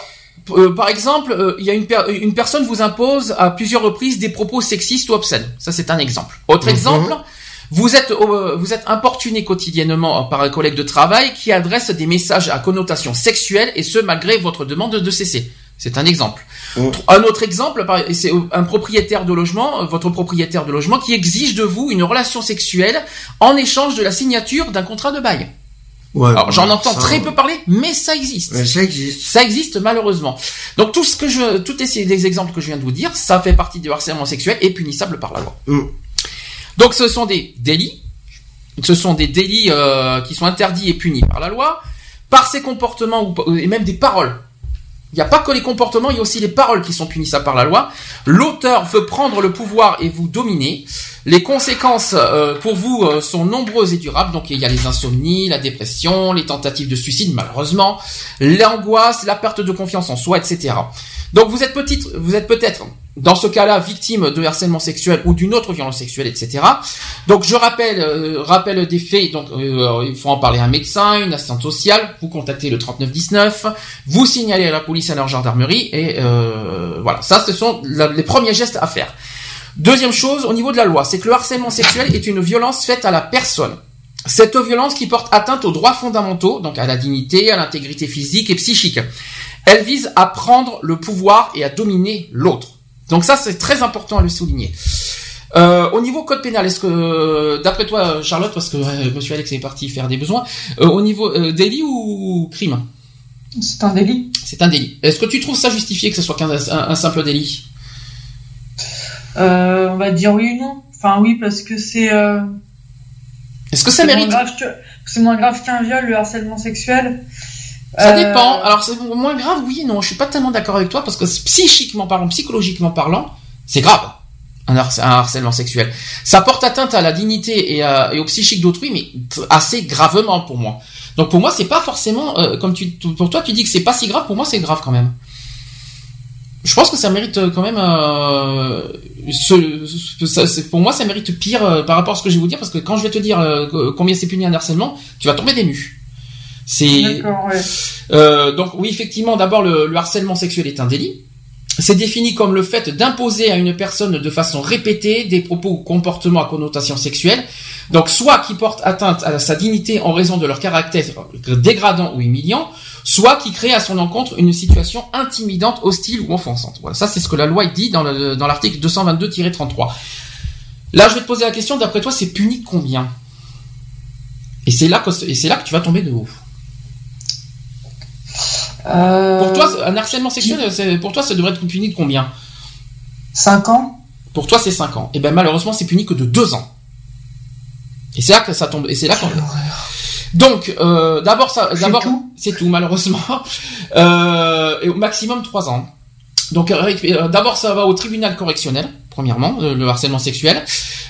euh, par exemple, euh, il y a une, per- une personne vous impose à plusieurs reprises des propos sexistes ou obscènes. Ça, c'est un exemple. Autre Mhm. exemple, vous êtes, euh, vous êtes importuné quotidiennement par un collègue de travail qui adresse des messages à connotation sexuelle et ce malgré votre demande de cesser. C'est un exemple. Mhm. Un autre exemple, c'est un propriétaire de logement, votre propriétaire de logement qui exige de vous une relation sexuelle en échange de la signature d'un contrat de bail. Ouais. Alors, j'en entends ça, très peu parler, mais ça existe. Ça existe. Ça existe malheureusement. Donc tout ce que je, tous les, les exemples que je viens de vous dire, ça fait partie du harcèlement sexuel et punissable par la loi. Mm. Donc ce sont des délits, ce sont des délits euh, qui sont interdits et punis par la loi, par ces comportements ou, et même des paroles. Il n'y a pas que les comportements, il y a aussi les paroles qui sont punissables par la loi. L'auteur veut prendre le pouvoir et vous dominer. Les conséquences euh, pour vous euh, sont nombreuses et durables. Donc il y a les insomnies, la dépression, les tentatives de suicide malheureusement, l'angoisse, la perte de confiance en soi, etc. Donc vous êtes petite, vous êtes peut-être dans ce cas-là victime de harcèlement sexuel ou d'une autre violence sexuelle, etc. Donc je rappelle, euh, des faits. Donc euh, il faut en parler à un médecin, une assistante sociale. Vous contactez le 3919, vous signalez à la police, à la gendarmerie et euh, voilà. Ça, ce sont les premiers gestes à faire. Deuxième chose, au niveau de la loi, c'est que le harcèlement sexuel est une violence faite à la personne. Cette violence qui porte atteinte aux droits fondamentaux, donc à la dignité, à l'intégrité physique et psychique. Elle vise à prendre le pouvoir et à dominer l'autre. Donc ça, c'est très important à le souligner. Euh, au niveau code pénal, est-ce que, d'après toi, Charlotte, parce que euh, Monsieur Alex est parti faire des besoins, euh, au niveau euh, délit ou crime? C'est un délit. C'est un délit. Est-ce que tu trouves ça justifié que ce soit qu'un un- un simple délit? On va dire oui ou non. Enfin oui parce que c'est. Est-ce que ça mérite? C'est moins grave qu'un viol, le harcèlement sexuel. Ça Euh, dépend. Alors c'est moins grave, oui non. Je suis pas tellement d'accord avec toi parce que psychiquement parlant, psychologiquement parlant, c'est grave. un, harcèlement sexuel. Ça porte atteinte à la dignité et, au psychique d'autrui, mais assez gravement pour moi. Donc pour moi, c'est pas forcément euh, comme tu pour toi tu dis que c'est pas si grave, pour moi c'est grave quand même. Je pense que ça mérite euh, quand même euh, ce, pour moi ça mérite pire euh, par rapport à ce que je vais vous dire parce que quand je vais te dire combien c'est puni un harcèlement, tu vas tomber des nues. C'est ouais. donc oui effectivement d'abord le harcèlement sexuel est un délit c'est défini comme le fait d'imposer à une personne de façon répétée des propos ou comportements à connotation sexuelle, donc soit qui portent atteinte à sa dignité en raison de leur caractère dégradant ou humiliant, soit qui crée à son encontre une situation intimidante, hostile ou offensante. Voilà, ça c'est ce que la loi dit dans l'article 222-33. Là, je vais te poser la question, d'après toi, c'est puni combien? Et c'est là, et c'est là que tu vas tomber de haut. Euh, pour toi, un harcèlement sexuel, pour toi, ça devrait être puni de combien? 5 ans Pour toi, c'est 5 ans. Et eh ben malheureusement, c'est puni que de 2 ans. Et c'est là que ça tombe. Et c'est là qu'on. Donc, euh, d'abord, ça, d'abord, c'est tout malheureusement. <laughs> Euh, et au maximum 3 ans. Donc, euh, d'abord, ça va au tribunal correctionnel, premièrement, le harcèlement sexuel.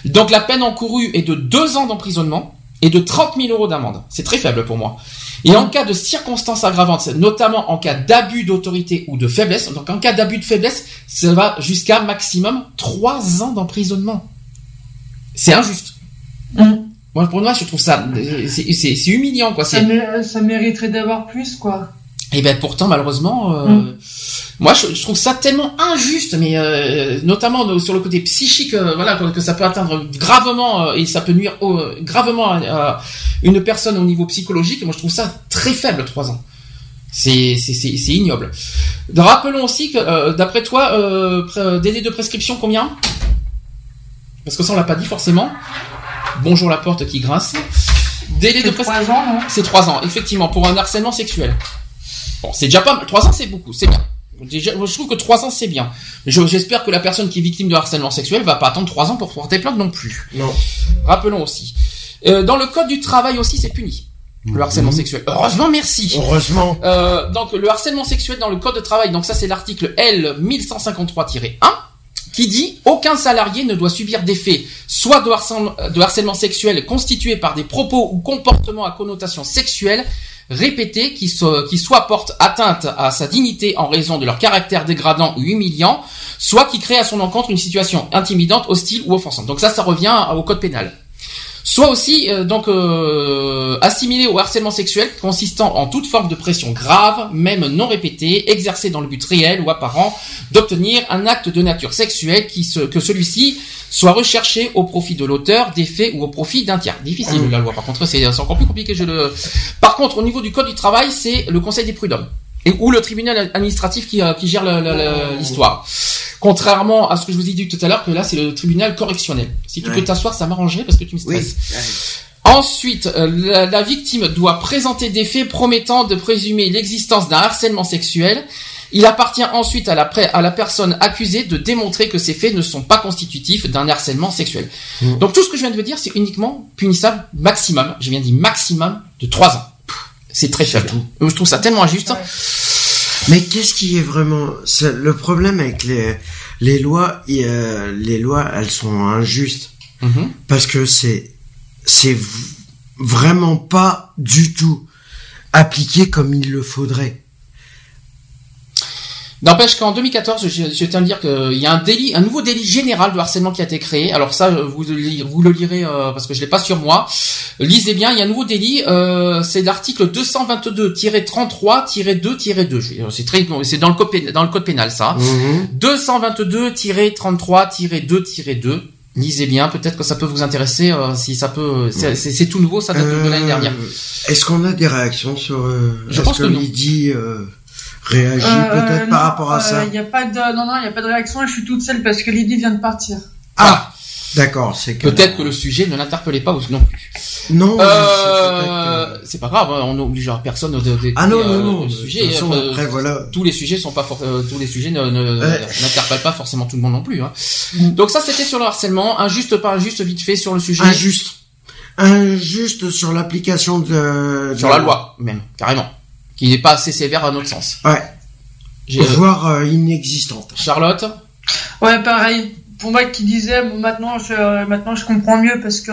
Donc, la peine encourue est de 2 ans d'emprisonnement et de 30 000 euros d'amende. C'est très faible pour moi. Et en cas de circonstances aggravantes, notamment en cas d'abus d'autorité ou de faiblesse, donc en cas d'abus de faiblesse, ça va jusqu'à maximum 3 ans d'emprisonnement. C'est injuste. Mm. Moi, pour moi, je trouve ça, c'est humiliant, quoi. Ça, ça mériterait d'avoir plus, quoi. Et ben pourtant malheureusement, euh, mm. Moi je, trouve ça tellement injuste, mais euh, notamment sur le côté psychique, euh, voilà que, ça peut atteindre gravement et ça peut nuire gravement à, une personne au niveau psychologique. Moi je trouve ça très faible trois ans. C'est ignoble. Rappelons aussi que d'après toi, délai de prescription combien? Parce que ça on l'a pas dit forcément. Bonjour la porte qui grince. Délai de prescription. C'est trois ans, effectivement, pour un harcèlement sexuel. Bon, c'est déjà pas mal. 3 ans, c'est beaucoup, c'est bien. Déjà, je trouve que 3 ans, c'est bien. J'espère que la personne qui est victime de harcèlement sexuel va pas attendre 3 ans pour porter plainte non plus. Non. Rappelons aussi. Euh, dans le code du travail aussi, c'est puni. Le mhm. harcèlement sexuel. Heureusement, merci. Heureusement. Euh, donc le harcèlement sexuel dans le code de travail, donc ça c'est l'article L 1153-1 qui dit aucun salarié ne doit subir des faits soit de harcèlement, de harcèlement sexuel constitués par des propos ou comportements à connotation sexuelle répétés qui, qui soit portent atteinte à sa dignité en raison de leur caractère dégradant ou humiliant, soit qui créent à son encontre une situation intimidante, hostile ou offensante. Donc ça, ça revient au code pénal soit aussi euh, donc euh, assimilé au harcèlement sexuel consistant en toute forme de pression grave, même non répétée, exercée dans le but réel ou apparent d'obtenir un acte de nature sexuelle qui se, que celui-ci soit recherché au profit de l'auteur des faits ou au profit d'un tiers. Difficile la loi par contre, c'est encore plus compliqué. Je le. Par contre, au niveau du code du travail, c'est le Conseil des prud'hommes et ou le tribunal administratif qui, euh, qui gère l'histoire. Contrairement à ce que je vous ai dit tout à l'heure, que là c'est le tribunal correctionnel. Si tu peux t'asseoir, ça m'arrangerait parce que tu me stresses. Ensuite, euh, la, victime doit présenter des faits promettant de présumer l'existence d'un harcèlement sexuel. Il appartient ensuite à la, à la personne accusée de démontrer que ces faits ne sont pas constitutifs d'un harcèlement sexuel. Mm. Donc tout ce que je viens de vous dire, c'est uniquement punissable maximum, je viens de dire maximum de 3 ans. C'est très faible. Je trouve ça tellement injuste. Mais qu'est-ce qui est vraiment le problème avec les les lois euh, les lois elles sont injustes mm-hmm. parce que c'est c'est vraiment pas du tout appliqué comme il le faudrait. N'empêche qu'en 2014, je, je tiens à dire qu'il y a un délit, un nouveau délit général de harcèlement qui a été créé. Alors ça, vous, vous le lirez euh, parce que je l'ai pas sur moi. Lisez bien, il y a un nouveau délit. Euh, c'est l'article 222-33-2-2. C'est très, c'est dans le code pénal, dans le code pénal ça. 222-33-2-2. Mhm. Lisez bien, peut-être que ça peut vous intéresser. Euh, si ça peut, c'est tout nouveau, ça date de l'année dernière. Est-ce qu'on a des réactions sur Je pense que, que dit réagit euh, peut-être par rapport à ça Il euh, y a pas de non non, il y a pas de réaction. Je suis toute seule parce que Lydie vient de partir. Ah, d'accord, c'est que peut-être que le sujet ne l'interpellait pas ou non plus. Non, euh, c'est pas grave, hein, on n'obligera personne de, de, ah non non non, sujet. après, voilà. Tous les sujets sont pas tous les sujets n'interpellent pas forcément tout le monde non plus. Hein. Mm. Donc ça c'était sur le harcèlement, injuste pas injuste vite fait sur le sujet. Injuste, injuste sur l'application de, sur la loi même carrément qui n'est pas assez sévère à notre sens. Ouais. Voire euh, inexistante. Charlotte Ouais, pareil. pour moi qui disait bon, maintenant je maintenant je comprends mieux parce que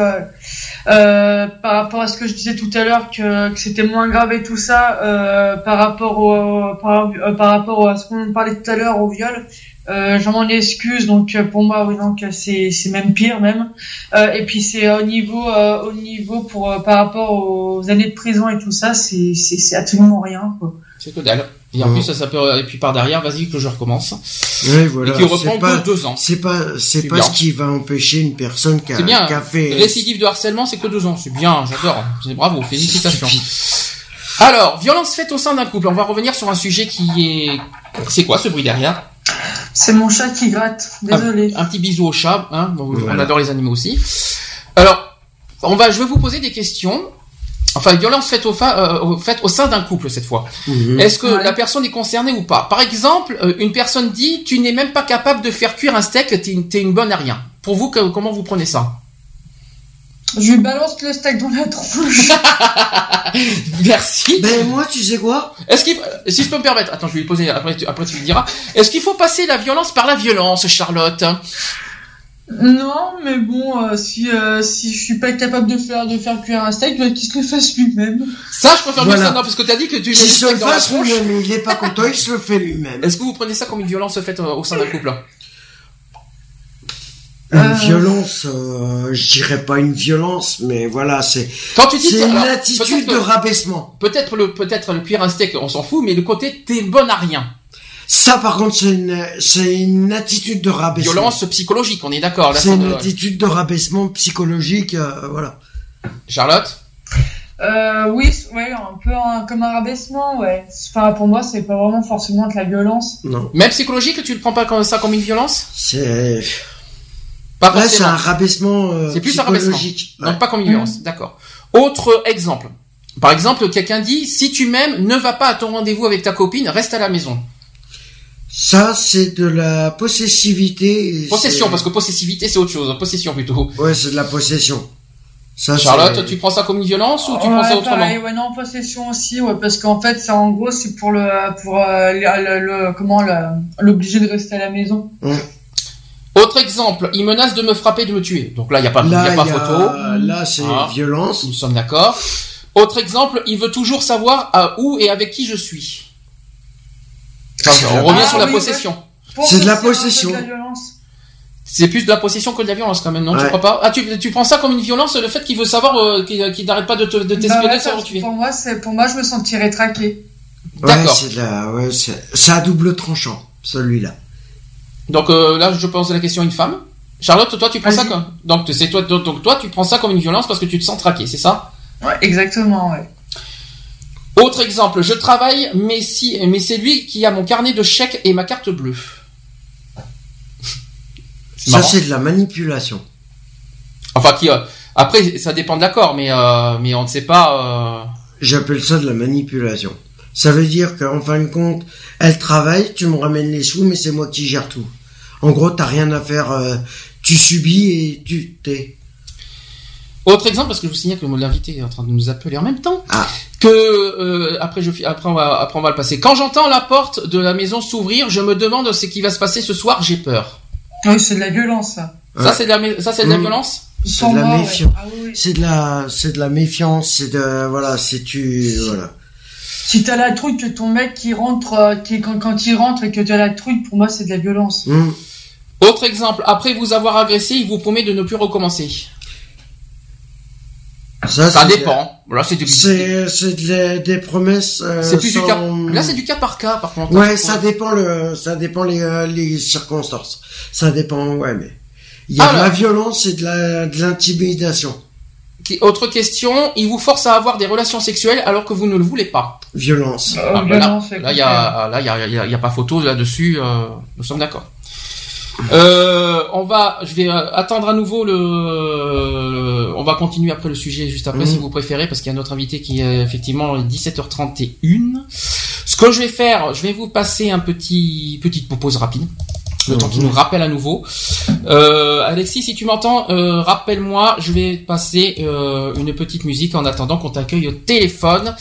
euh, par rapport à ce que je disais tout à l'heure que, que c'était moins grave et tout ça euh, par rapport au par, euh, par rapport à ce qu'on parlait tout à l'heure au viol euh, je m'en excuse donc pour moi oui donc c'est c'est même pire même. Euh, et puis c'est au niveau euh, au niveau pour par rapport aux années de prison et tout ça c'est c'est c'est absolument rien quoi. C'est que dalle. Et en plus ça, ça peut et puis par derrière vas-y que je recommence. Oui voilà. Et qui reprend pas, que deux ans. c'est pas c'est pas ce qui va empêcher une personne qui a, bien. qui a fait récidive de harcèlement c'est que deux ans. C'est bien j'adore. C'est bravo félicitations. alors violence faite au sein d'un couple. On va revenir sur un sujet qui est c'est quoi ce bruit derrière? C'est mon chat qui gratte. Désolé. Un, petit bisou au chat. Hein On adore les animaux aussi. Alors, on va, je vais vous poser des questions. Enfin, violence faite au, euh, fait au sein d'un couple cette fois. Mhm. Est-ce que la personne est concernée ou pas? Par exemple, euh, une personne dit tu n'es même pas capable de faire cuire un steak, t'es une, es une bonne à rien. Pour vous, que, comment vous prenez ça? Je lui balance le steak dans la tronche. <laughs> Merci. Ben moi, tu sais quoi? Est-ce qu'il, si je peux me permettre, attends, je vais lui poser après, tu, après tu lui diras. Est-ce qu'il faut passer la violence par la violence, Charlotte? Non, mais bon, euh, si euh, si je suis pas capable de faire de faire cuire un steak, qu'il se le fasse lui-même. Ça, je préfère voilà. ça, non, parce que t'as dit que tu mets le steak dans la tronche. Il est pas content, il se le fait lui-même. Est-ce que vous prenez ça comme une violence faite au sein d'un couple? Une euh... violence, euh, je dirais pas une violence, mais voilà, c'est quand tu dis c'est une attitude de rabaissement. Peut-être le peut-être le cuir un steak, on s'en fout, mais le côté t'es bonne à rien. Ça, par contre, c'est une c'est une attitude de rabaissement. Violence psychologique, on est d'accord. C'est une attitude de rabaissement psychologique, euh, voilà. Charlotte? Euh, oui, ouais, un peu un, comme un rabaissement, ouais. Enfin, pour moi, c'est pas vraiment forcément de la violence. Non. Même psychologique, tu le prends pas comme ça comme une violence? C'est pas Là, c'est un rabaissement euh, C'est plus un rabaissement. Donc pas comme une violence, d'accord. Autre exemple. Par exemple, quelqu'un dit si tu m'aimes, ne va pas à ton rendez-vous avec ta copine, reste à la maison. Ça, c'est de la possessivité. Possession, parce que possessivité, c'est autre chose. Possession plutôt. Ouais, c'est de la possession. Ça, Charlotte, tu prends ça comme une violence ou tu ouais, prends ça autrement pareil, Ouais, non, possession aussi, ouais, parce qu'en fait, ça, en gros, c'est pour le, pour euh, le, le, comment l'obliger de rester à la maison. Hum. Autre exemple, il menace de me frapper, de me tuer. Donc là, il n'y a pas, là, y a pas photo. Là, c'est ah, violence. Nous sommes d'accord. Autre exemple, il veut toujours savoir à où et avec qui je suis. Enfin, on revient ah, sur la oui, possession. Ouais. C'est de la possession. C'est plus de la possession que de la violence quand même, non ouais. Tu crois pas? Ah, tu, tu prends ça comme une violence, le fait qu'il veut savoir, euh, qu'il n'arrête pas de te, de t'espionner, bah ouais, savoir où tu es. Pour moi, c'est, pour moi, je me sentirais traqué. Ouais, c'est ouais, c'est à double tranchant, celui-là. Donc euh, là, je pose la question à une femme. Charlotte, toi, tu prends ça comme donc c'est toi donc toi tu prends ça comme une violence parce que tu te sens traqué, c'est ça? Ouais, exactement, ouais. Autre exemple, je travaille, mais si, mais c'est lui qui a mon carnet de chèques et ma carte bleue. Ça, c'est de la manipulation. Enfin, qui, euh, après, ça dépend de l'accord, mais, euh, mais on ne sait pas. Euh... J'appelle ça de la manipulation. Ça veut dire qu'en fin de compte, elle travaille, tu me ramènes les sous, mais c'est moi qui gère tout. En gros, t'as rien à faire, euh, tu subis et tu t'es. Autre exemple, parce que je vous signale que l'invité est en train de nous appeler en même temps. Ah. Que euh, après, je, après, on va, après on va le passer. Quand j'entends la porte de la maison s'ouvrir, je me demande ce qui va se passer ce soir. J'ai peur. Oui, c'est de la violence. Ça, ça c'est de la, ça c'est de la Mmh. violence. C'est de la ouais. méfiance. Ah oui. C'est de la, c'est de la méfiance, c'est de, voilà, c'est tu, voilà. Si t'as la trouille que ton mec qui rentre, euh, qui, quand, quand il rentre et que t'as la trouille, pour moi, c'est de la violence. Mmh. Autre exemple, après vous avoir agressé, il vous promet de ne plus recommencer. Ça, dépend. Là, c'est du. De la- des promesses. euh, C'est plus du cas. Là, c'est du cas par cas, par contre. Ouais, ça dépend le, ça dépend les, euh, les circonstances. Ça dépend, ouais, mais il y a de la violence et de la, de l'intimidation. Qui- Autre question, il vous force à avoir des relations sexuelles alors que vous ne le voulez pas. Violence. Euh, Ah, violence, là, il y a, là, il y a, il y y a pas photo là-dessus. euh, nous sommes d'accord. Euh, on va, je vais euh, attendre à nouveau le. On va continuer après le sujet juste après Mhm. si vous préférez parce qu'il y a notre invité qui est effectivement 17h31. Ce que je vais faire, je vais vous passer un petit petite pause rapide. Le temps qu'il nous rappelle à nouveau. Euh, Alexis, si tu m'entends, euh, rappelle-moi. Je vais passer euh, une petite musique en attendant qu'on t'accueille au téléphone.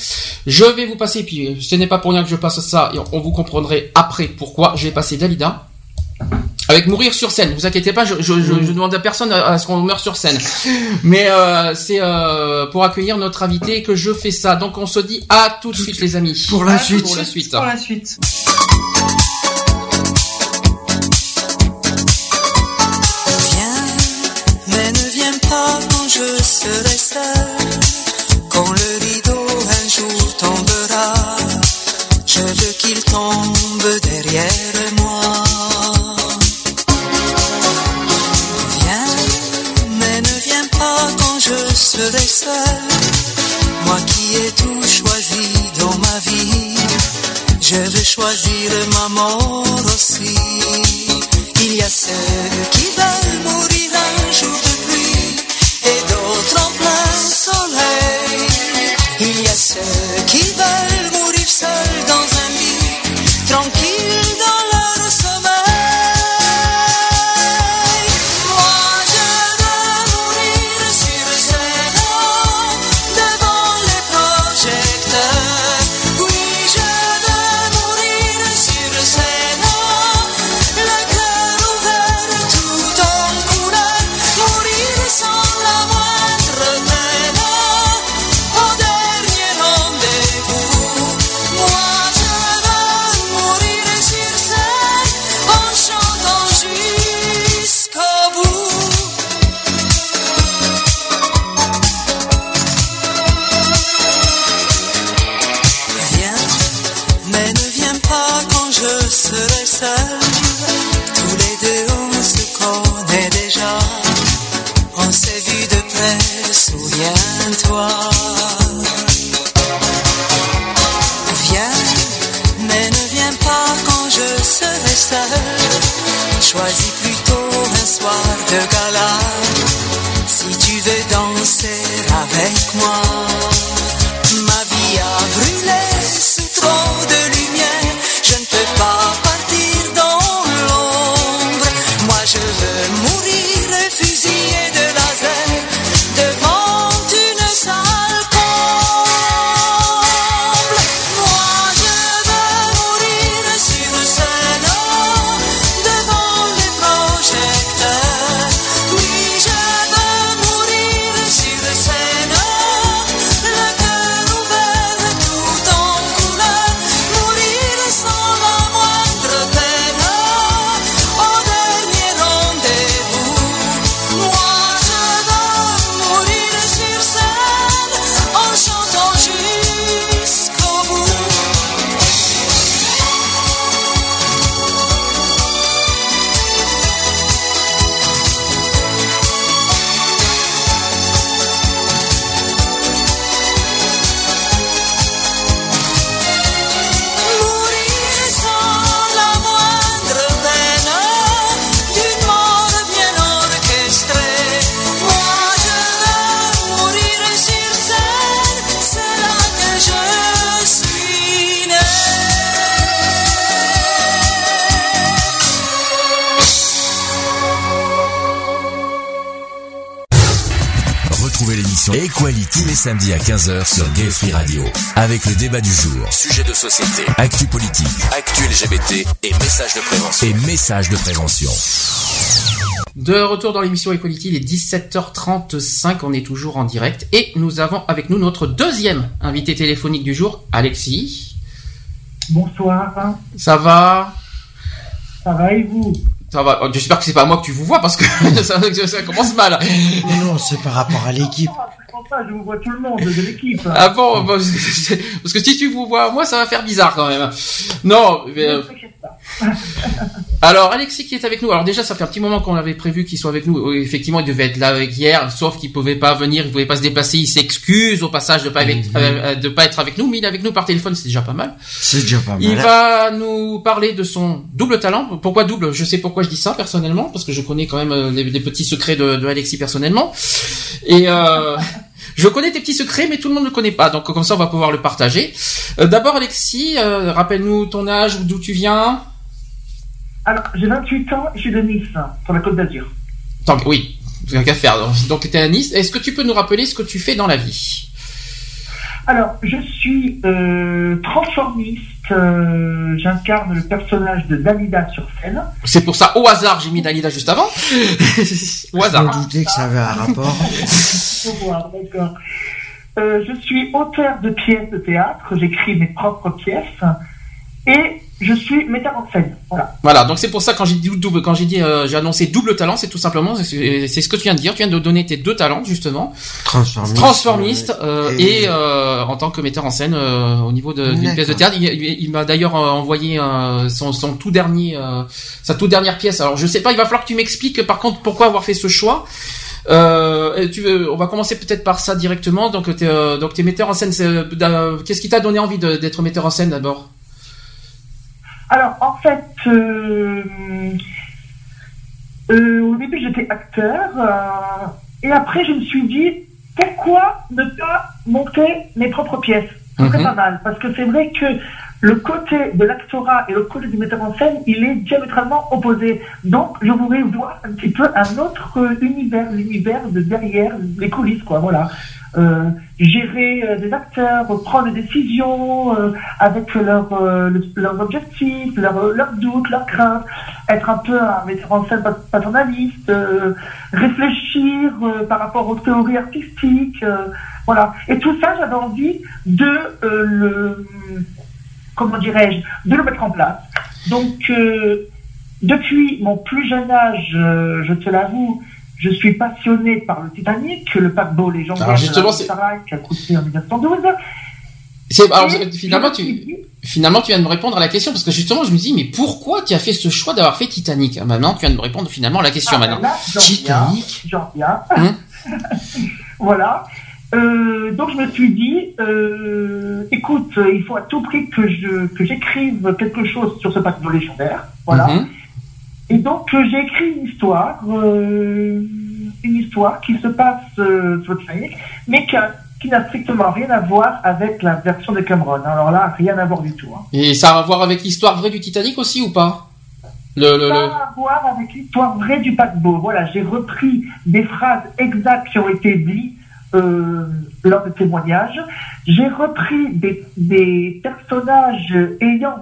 Je vais vous passer, puis ce n'est pas pour rien que je passe ça, et on vous comprendrez après pourquoi. Je vais passer Dalida Avec mourir sur scène, vous inquiétez pas, je, je, je, demande à personne à, ce qu'on meure sur scène. Mais euh, c'est euh, pour accueillir notre invité que je fais ça. Donc on se dit à tout de suite les amis. Pour la suite. Pour la suite. Pour la suite. Viens, mais ne viens pas quand je serai seul. Quand le rideau un jour tombera, je veux qu'il tombe derrière moi. Quand je serai seul. Moi qui ai tout choisi dans ma vie, je veux choisir ma mort aussi. Il y a ceux qui veulent mourir un jour de pluie et d'autres en plein Samedis à 15h sur Gay Free Radio. Avec le débat du jour, sujet de société, actu politique, actu LGBT et messages de prévention. Et messages de prévention. De retour dans l'émission Equality, il est 17h35, on est toujours en direct et nous avons avec nous notre deuxième invité téléphonique du jour, Alexis. Bonsoir, Ça va? Ça va et vous? Ça va. Oh, J'espère que c'est pas moi que tu vous vois parce que <laughs> ça, ça commence mal. Mais non, c'est par rapport à l'équipe. Ah, je comprends pas, je vous vois tout le monde de l'équipe. Ah bon, <laughs> parce que si tu vous vois, moi ça va faire bizarre quand même. Non, mais, euh, Ne t'inquiète pas. <laughs> alors Alexis qui est avec nous. Alors déjà, ça fait un petit moment qu'on avait prévu qu'il soit avec nous. Oui, Effectivement, il devait être là avec hier, sauf qu'il pouvait pas venir, il pouvait pas se déplacer. Il s'excuse au passage de pas avec, euh, de pas être avec nous, mais il est avec nous par téléphone, c'est déjà pas mal. C'est déjà pas mal. Il va nous parler de son double talent. Pourquoi double? Je sais pourquoi je dis ça personnellement, parce que je connais quand même euh, les, les petits secrets de, de Alexis personnellement. Et euh, <laughs> je connais tes petits secrets, mais tout le monde ne le connaît pas. Donc comme ça, on va pouvoir le partager. Euh, D'abord, Alexis, euh, rappelle-nous ton âge, d'où tu viens. Alors, j'ai 28 ans, je suis de Nice, sur la Côte d'Azur. Oui, rien qu'à faire. Donc tu es à Nice. Est-ce que tu peux nous rappeler ce que tu fais dans la vie? Alors, je suis euh, transformiste. J'incarne le personnage de Dalida sur scène. C'est pour ça, au hasard, j'ai mis Dalida juste avant. <laughs> au Je hasard. me doutais que ça avait un rapport. Faut <laughs> voir, d'accord. Euh, je suis auteur de pièces de théâtre. J'écris mes propres pièces. Et je suis metteur en scène. Voilà. Voilà, donc c'est pour ça quand j'ai dit double, quand j'ai dit euh, j'ai annoncé double talent, c'est tout simplement c'est ce que tu viens de dire. Tu viens de donner tes deux talents justement, Transformiste. transformiste euh, Et- et, euh, en tant que metteur en scène euh, au niveau de- d'une pièce de théâtre. Il, m'a d'ailleurs euh, envoyé euh, son, son tout dernier, euh, sa toute dernière pièce. Alors je sais pas, il va falloir que tu m'expliques par contre pourquoi avoir fait ce choix. Euh, tu veux, on va commencer peut-être par ça directement. Donc t'es euh, donc t'es metteur en scène. euh, Qu'est-ce qui t'a donné envie d'être metteur en scène d'abord? Alors, en fait, euh, euh, au début, j'étais acteur. euh, et après, je me suis dit, pourquoi ne pas monter mes propres pièces? Ce serait Mhm. pas mal. Parce que c'est vrai que le côté de l'actorat et le côté du metteur en scène, il est diamétralement opposé. Donc, je voudrais voir un petit peu un autre univers, l'univers de derrière les coulisses, quoi. Voilà. Euh, gérer euh, des acteurs, prendre des décisions euh, avec leurs le- leurs objectifs, leurs doutes, leurs craintes, être un peu un metteur en scène pat- paternaliste, réfléchir par rapport aux théories artistiques, voilà. Et tout ça, j'avais envie de le, comment dirais-je, de le mettre en place. Donc, depuis mon plus jeune âge, je te l'avoue, je suis passionné par le Titanic, le paquebot légendaire Alors, justement, de la qui a coûté en 1912. C'est alors, Et finalement tu dit, finalement tu viens de me répondre à la question parce que justement je me dis mais pourquoi tu as fait ce choix d'avoir fait Titanic? Ah, Maintenant tu viens de me répondre finalement à la question Ah, maintenant. là, Titanic. J'en viens. Hum. <laughs> voilà. Euh, donc je me suis dit, euh, écoute, il faut à tout prix que je que j'écrive quelque chose sur ce paquebot légendaire. Voilà. Mhm. Et donc euh, j'ai écrit une histoire, euh, une histoire qui se passe euh, sur le Titanic, mais qui, n'a strictement rien à voir avec la version de Cameron. Alors là, rien à voir du tout. hein. Et ça a à voir avec l'histoire vraie du Titanic aussi ou pas? Le, le, Ça a à voir avec l'histoire vraie du paquebot. Voilà, j'ai repris des phrases exactes qui ont été dites euh, lors de témoignages. J'ai repris des, des personnages ayant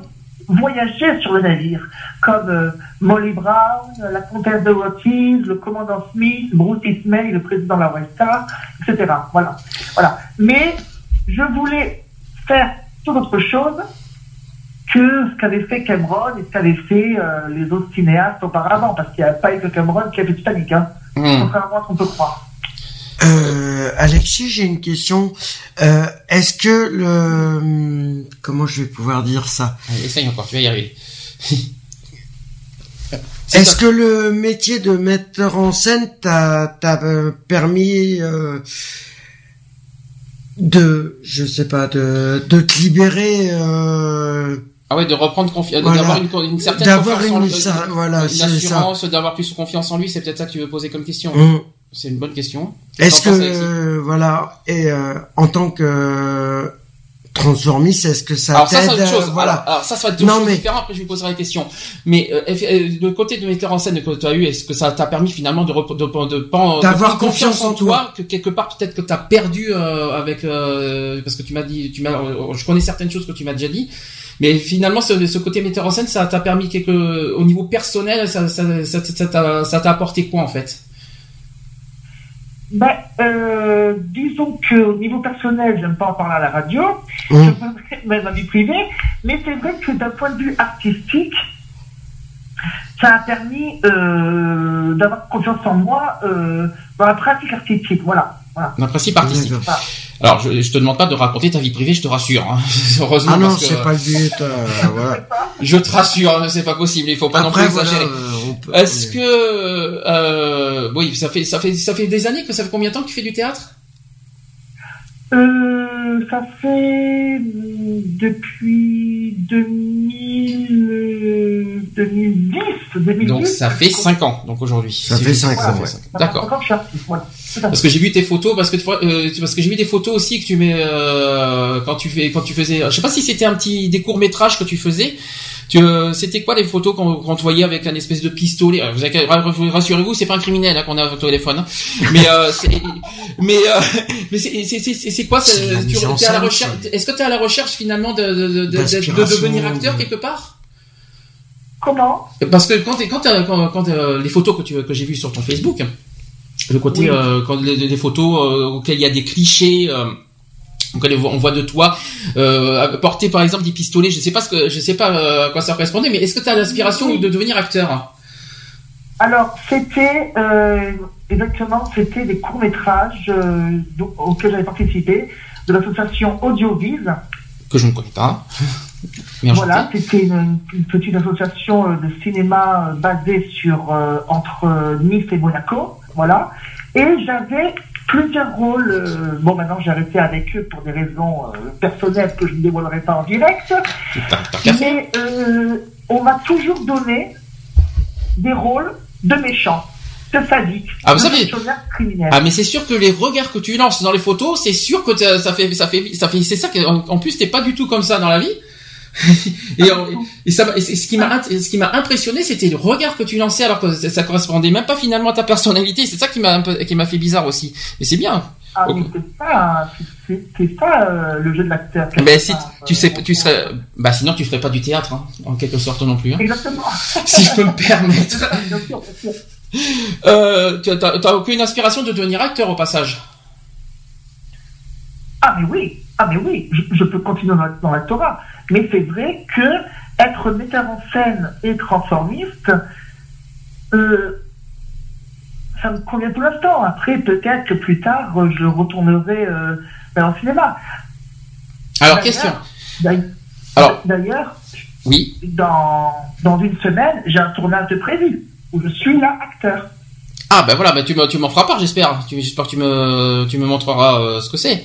voyagé sur le navire, comme euh, Molly Brown, la comtesse de Rothschild, le commandant Smith, Bruce Ismay, le président de la White Star, etc. Voilà. voilà. Mais je voulais faire toute autre chose que ce qu'avait fait Cameron et ce qu'avaient fait euh, les autres cinéastes auparavant, parce qu'il n'y a pas eu que Cameron qui a fait Titanic, hein, Hmm. contrairement à ce qu'on peut croire. Euh, Alexis, j'ai une question. Euh, Est-ce que le comment je vais pouvoir dire ça? Allez, essaye encore, tu vas y arriver. <laughs> Est-ce que le métier de metteur en scène t'a t'a euh, permis euh, de je sais pas de de te libérer euh, Ah ouais, de reprendre confiance, Voilà. d'avoir une, une certaine confiance en une lui, cer- voilà, une c'est assurance, d'avoir plus confiance en lui, c'est peut-être ça que tu veux poser comme question. hum, C'est une bonne question. Est-ce que euh, voilà et euh, en tant que transformiste, est-ce que ça alors ça, c'est autre chose. euh, Voilà. Alors, alors, ça, ça va être deux Non, choses mais- différentes. Après, je lui poserai la question. Mais euh, euh, le côté de metteur en scène que tu as eu, est-ce que ça t'a permis finalement de de, de, de, D'avoir confiance en toi. que quelque part peut-être que tu as perdu euh, avec euh, parce que tu m'as dit, tu m'as, euh, je connais certaines choses que tu m'as déjà dit. Mais finalement, ce, ce côté metteur en scène, ça t'a permis quelque, au niveau personnel, ça, ça, ça, ça t'a, ça t'a apporté quoi en fait? Ben, euh, disons que au niveau personnel, j'aime pas en parler à la radio, peux <laughs> même ma vie privée, mais c'est vrai que d'un point de vue artistique, ça a permis euh, d'avoir confiance en moi euh, dans la pratique artistique. Voilà. Voilà. Un principe artistique. Alors, je, je te demande pas de raconter ta vie privée, je te rassure. Hein. <laughs> Heureusement, Ah non, parce que c'est pas le but. euh, <laughs> voilà. je te rassure, hein, c'est pas possible. Il faut pas non Après plus voilà, exagérer. euh, peut- Est-ce que, euh, oui, ça fait, ça fait, ça fait des années que ça fait combien de temps que tu fais du théâtre? Euh, ça fait depuis 2000, euh, 2010, Donc ça fait 5 ans, donc aujourd'hui. Ça, fait 5 ans, ouais. D'accord. Parce que j'ai vu tes photos, parce que euh, parce que j'ai vu des photos aussi que tu mets euh, quand tu fais quand tu faisais. Je sais pas si c'était un petit des courts métrages que tu faisais. Tu, euh, c'était quoi les photos qu'on te voyait avec un espèce de pistolet? Vous rassurez-vous, c'est pas un criminel hein, qu'on a au téléphone. Hein. Mais euh, <laughs> mais euh, mais c'est quoi Tu es à la recherche Est-ce que tu es à la recherche finalement de de, de, de devenir acteur quelque part? Comment? Parce que quand quand, quand, les photos que tu que j'ai vues sur ton Facebook, le côté quand les, photos auxquelles il y a des clichés donc on voit de toi euh, porter par exemple des pistolets. Je sais pas ce que je sais pas euh, à quoi ça correspondait, mais est-ce que tu as l'inspiration de devenir acteur Alors c'était euh, exactement c'était des courts métrages euh, auxquels j'avais participé de l'association Audiovise que je ne connais pas. voilà, c'était une, petite association de cinéma basée sur entre Nice et Monaco, voilà. Et j'avais plusieurs rôles. Euh, bon, maintenant j'ai arrêté avec eux pour des raisons euh, personnelles que je ne dévoilerai pas en direct. Mais euh, on m'a toujours donné des rôles de méchants. De sadiques, ah, vous savez, ah mais c'est sûr que les regards que tu lances dans les photos, c'est sûr que ça fait ça fait ça fait c'est ça qu'en plus t'es pas du tout comme ça dans la vie. <laughs> et, ça, ce qui m'a ce qui m'a impressionné, c'était le regard que tu lançais alors que ça, correspondait même pas finalement à ta personnalité. C'est ça qui m'a qui m'a fait bizarre aussi. Mais c'est bien. Ah, mais c'est ça, c'est ça euh, le jeu de l'acteur. Mais si tu sais, tu serais, bah sinon tu ferais pas du théâtre, hein, en quelque sorte non plus. Hein. Exactement. <laughs> si je peux me permettre. <laughs> euh, tu as aucune inspiration de devenir acteur au passage? Ah mais oui, ah mais oui, je, je peux continuer dans l'actorat. Mais c'est vrai que être metteur en scène et transformiste, euh, ça me convient tout l'instant. Après, peut-être que plus tard, je retournerai euh, le cinéma. Alors, question. Alors, d'ailleurs, oui. Dans, dans une semaine, j'ai un tournage de prévu où je suis là acteur. Ah ben voilà, ben tu, tu m'en feras part, j'espère. J'espère que tu me, tu me montreras euh, ce que c'est.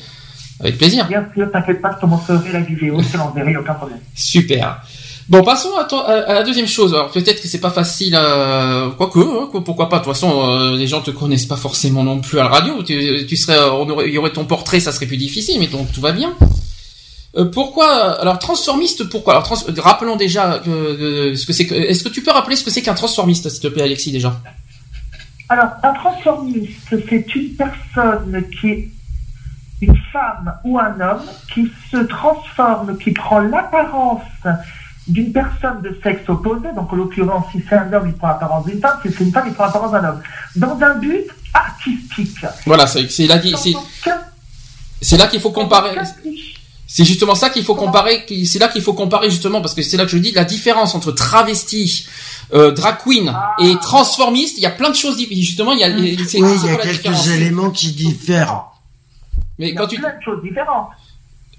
Avec plaisir. Bien sûr, t'inquiète pas, je te montrerai la vidéo, je te l'enverrai, aucun problème. <laughs> Super. Bon, passons à, la deuxième chose. Alors peut-être que c'est pas facile, euh, quoique, hein, pourquoi pas. De toute façon, euh, les gens te connaissent pas forcément non plus à la radio. Tu, serais, il y aurait ton portrait, ça serait plus difficile, mais donc tout va bien. Euh, pourquoi Alors transformiste, pourquoi? Alors rappelons déjà ce que c'est. Que, est-ce que tu peux rappeler ce que c'est qu'un transformiste, s'il te plaît, Alexis, déjà? Alors un transformiste, c'est une personne qui une femme ou un homme qui se transforme, qui prend l'apparence d'une personne de sexe opposé, donc en l'occurrence, si c'est un homme, il prend l'apparence d'une femme, si c'est une femme, il prend l'apparence d'un homme, dans un but artistique. Voilà, c'est là, c'est là qu'il faut comparer. C'est justement ça qu'il faut comparer. C'est là qu'il faut comparer justement parce que c'est là que je dis la différence entre travesti, euh, drag queen ah. et transformiste. Il y a plein de choses justement. Il y a, oui, il y a quelques éléments qui diffèrent. Mais quand tu plein de choses différentes.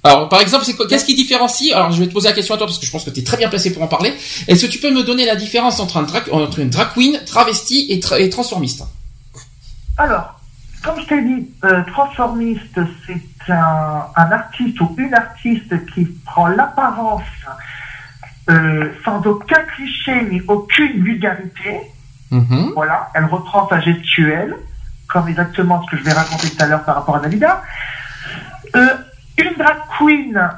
Alors, par exemple, c'est qu'est-ce qui différencie? Alors, je vais te poser la question à toi parce que je pense que tu es très bien placé pour en parler. Est-ce que tu peux me donner la différence entre, un entre une drag queen, travesti et, transformiste? Alors, comme je t'ai dit, euh, transformiste, c'est un, artiste ou une artiste qui prend l'apparence euh, sans aucun cliché ni aucune vulgarité. Mm-hmm. Voilà, elle reprend sa gestuelle comme exactement ce que je vais raconter tout à l'heure par rapport à Dalida. Euh, une drag queen,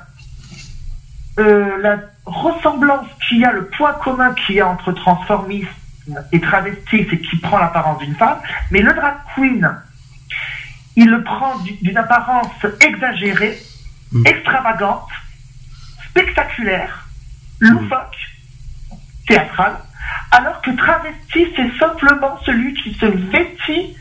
euh, la ressemblance qu'il y a, le point commun qu'il y a entre transformisme et travesti, c'est qu'il prend l'apparence d'une femme, mais le drag queen, il le prend d'une apparence exagérée, mm. extravagante, spectaculaire, loufoque, théâtrale, alors que travesti, c'est simplement celui qui se vêtit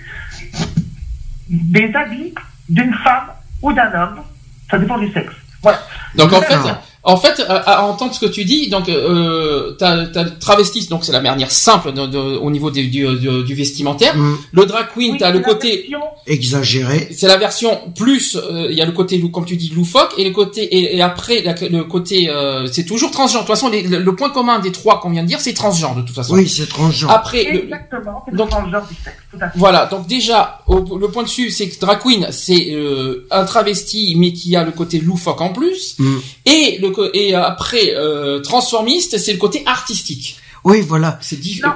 des habits d'une femme ou d'un homme, ça dépend du sexe. Voilà. Donc en fait, en fait, à, entendre ce que tu dis, donc euh, t'as, t'as travesti, donc c'est la manière simple au niveau du, du, vestimentaire. Mm. Le drag queen, t'as le côté exagéré. C'est la version plus, euh, il y a le côté comme tu dis loufoque et le côté et, après le côté, euh, c'est toujours transgenre. De toute façon, le, point commun des trois qu'on vient de dire, c'est transgenre de toute façon. Oui, c'est transgenre. Après, exactement, transgenre du sexe. Tout à fait. Voilà, donc déjà le point dessus, c'est que drag queen, c'est euh, un travesti mais qui a le côté loufoque en plus, mm. et le et après euh, transformiste, c'est le côté artistique. Oui, voilà. C'est différent.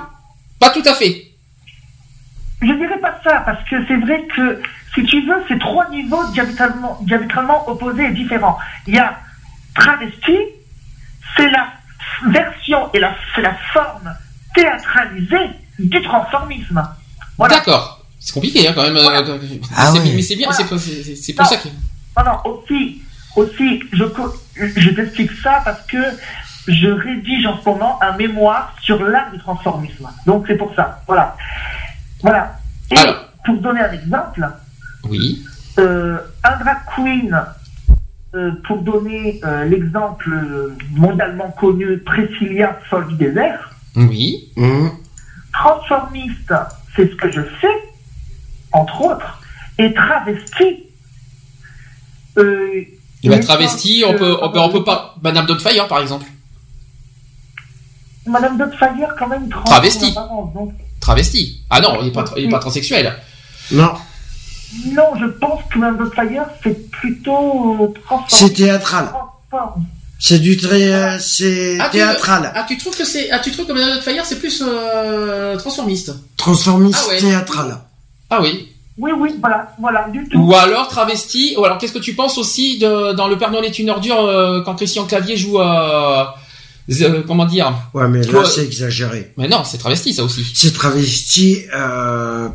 Pas tout à fait. Je dirais pas ça, parce que c'est vrai que, si tu veux, c'est trois niveaux diamétralement, diamétralement opposés et différents. Il y a travesti, c'est la version et la, c'est la forme théâtralisée du transformisme. D'accord. C'est compliqué hein, quand même. euh, Ah c'est- ouais. Mais c'est bien, Voilà. c'est c'est- c'est pour Non. ça que. Non, non, aussi, aussi, je, je t'explique ça parce que je rédige en ce moment un mémoire sur l'art du transformisme. Donc c'est pour ça. Voilà. Voilà. Et Alors. pour donner un exemple, Oui. euh, un drag queen, euh, pour donner euh, l'exemple euh, mondialement connu, Priscilla Sol du désert, Oui. Hum. transformiste, c'est ce que je fais, entre autres, et travesti. Et bah, les travesti, fois on peut, on peut, on peut pas. Madame Doubtfire, par exemple. Madame Doubtfire, quand même, trans- Travesti. apparence, donc- Travesti. Ah non, il est pas, il est pas transsexuel. Non, Non, je pense que Madame Doubtfire, c'est plutôt euh, transformiste. c'est théâtral. C'est du très, euh, c'est Ah, tu- théâtral. Ah, tu trouves que c'est, ah, tu trouves que Madame Doubtfire c'est plus euh, transformiste? Transformiste Ah ouais. théâtral. Ah oui. Oui, oui, voilà, voilà, du tout. Ou alors travesti. Ou alors qu'est-ce que tu penses aussi de, dans Le Père Noël est une ordure euh, quand Christian Clavier joue à euh, comment dire? Ouais, mais là, c'est exagéré. Mais non, c'est travesti ça aussi. C'est travesti, euh,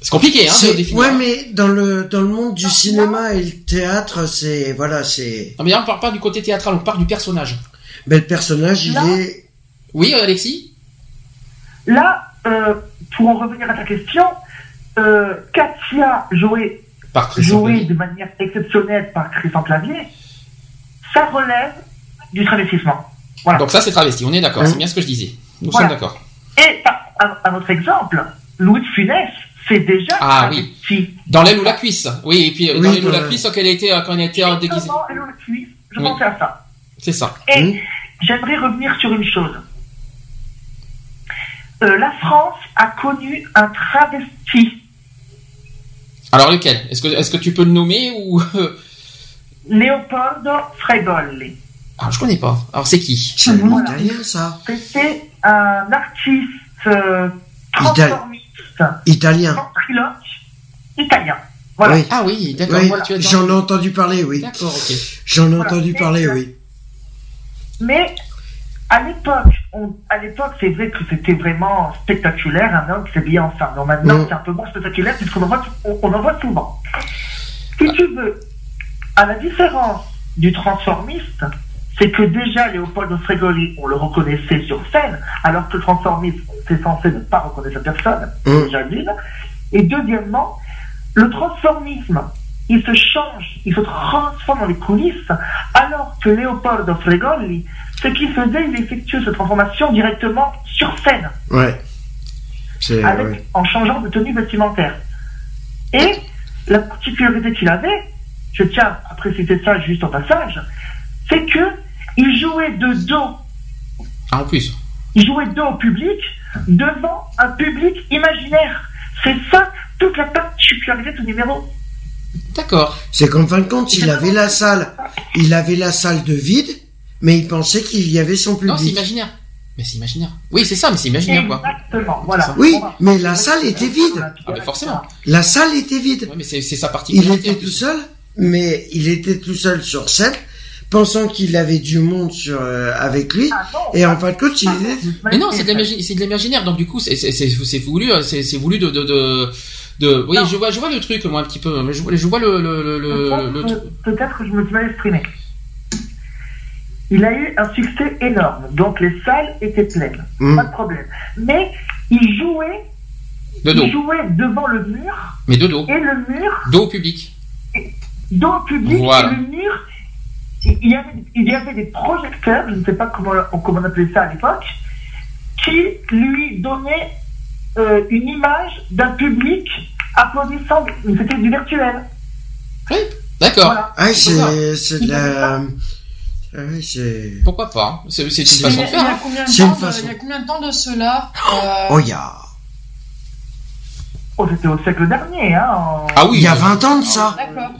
C'est compliqué hein de c'est, définir. ouais, mais dans le, dans le monde du cinéma et le théâtre, c'est, voilà, c'est, Non mais là on parle pas du côté théâtral, on parle du personnage. ben, le personnage, il est, Oui, euh, Alexis? Là, euh, pour en revenir à ta question, euh, Katia jouée, de manière exceptionnelle par Christian Clavier, ça relève du travestissement. Voilà. Donc ça c'est travesti. On est d'accord. Hein C'est bien ce que je disais. Nous Voilà. sommes d'accord. Et par- un, un autre exemple, Louis de Funès, c'est déjà Ah oui. travesti. Dans l'aile ou la cuisse. Oui, et puis euh, Oui, dans l'aile ou la la- cuisse quand elle était euh, quand elle était euh, déguisée. Justement, elle le cuisse, je Oui. pensais à ça. C'est ça. Et j'aimerais revenir sur une chose. Euh, la France a connu un travesti, Alors lequel? Est-ce que est-ce que tu peux le nommer ou <laughs> Leopoldo Fregoli. Ah, je connais pas. Alors c'est qui? C'est un Voilà. italien, ça. C'était un artiste euh, transformiste, Italien. italien. Voilà. Oui. Ah oui, d'accord. Oui, j'en ai entendu parler, oui. D'accord, ok. J'en ai Voilà. entendu Et, parler, oui. Mais à l'époque, à l'époque, c'est vrai que c'était vraiment spectaculaire, un homme qui s'habillait en femme. Donc maintenant, Mm. c'est un peu moins spectaculaire puisqu'on en voit, on, on en voit souvent. Si tu veux, à la différence du transformiste, c'est que déjà Léopold Fregoli, on le reconnaissait sur scène, alors que le transformiste, c'est censé ne pas reconnaître personne, Mm. déjà d'une. Et deuxièmement, le transformisme, il se change, il se transforme dans les coulisses, alors que Leopoldo Fregoli, ce qu'il faisait, il effectuait cette transformation directement sur scène, Ouais. C'est, avec, ouais. en changeant de tenue vestimentaire. Et la particularité qu'il avait, je tiens à préciser ça juste au passage, c'est que il jouait de dos, Ah en plus. il jouait de dos au public, devant un public imaginaire. C'est ça toute la particularité de ce numéro. D'accord. C'est qu'en fin de compte, il avait la salle, il avait la salle de vide, mais il pensait qu'il y avait son Non, c'est public. imaginaire. Mais c'est imaginaire. Oui, c'est ça, mais c'est imaginaire quoi. Exactement, voilà. Oui, mais la salle était vide. Ah mais forcément. La salle était vide. Ouais, mais c'est c'est sa Il particularité. était tout seul, mais il était tout seul sur scène, pensant qu'il avait du monde sur, euh, avec lui, Ah et en fin de compte, il ah, était... Mais non, c'est de l'imaginaire. Donc du coup, c'est c'est c'est c'est voulu, euh, c'est c'est voulu de de de. de- oui, Non. je vois, je vois le truc moi un petit peu. mais Je vois, je vois le le le, le, le- Peut-être peut-être que je me suis mal exprimé. Il a eu un succès énorme, donc les salles étaient pleines, Hmm. pas de problème. Mais il jouait, de dos, il jouait devant le mur, mais de dos, et le mur, dos au public. dans le public, Voilà. et le mur, il y, avait, il y avait des projecteurs, je ne sais pas comment, comment on appelait ça à l'époque, qui lui donnaient euh, une image d'un public applaudissant, c'était du virtuel. D'accord. Voilà. Ah, C'est c'est, c'est de la... Ah. Pourquoi pas C'est c'est une façon de faire. il y a hein. combien de C'est temps une de- façon. Il y a combien de temps de cela euh, Oh, il y a... Oh, c'était au siècle dernier, hein. en- Ah oui. Il y a mais- 20 ans de ça. D'accord.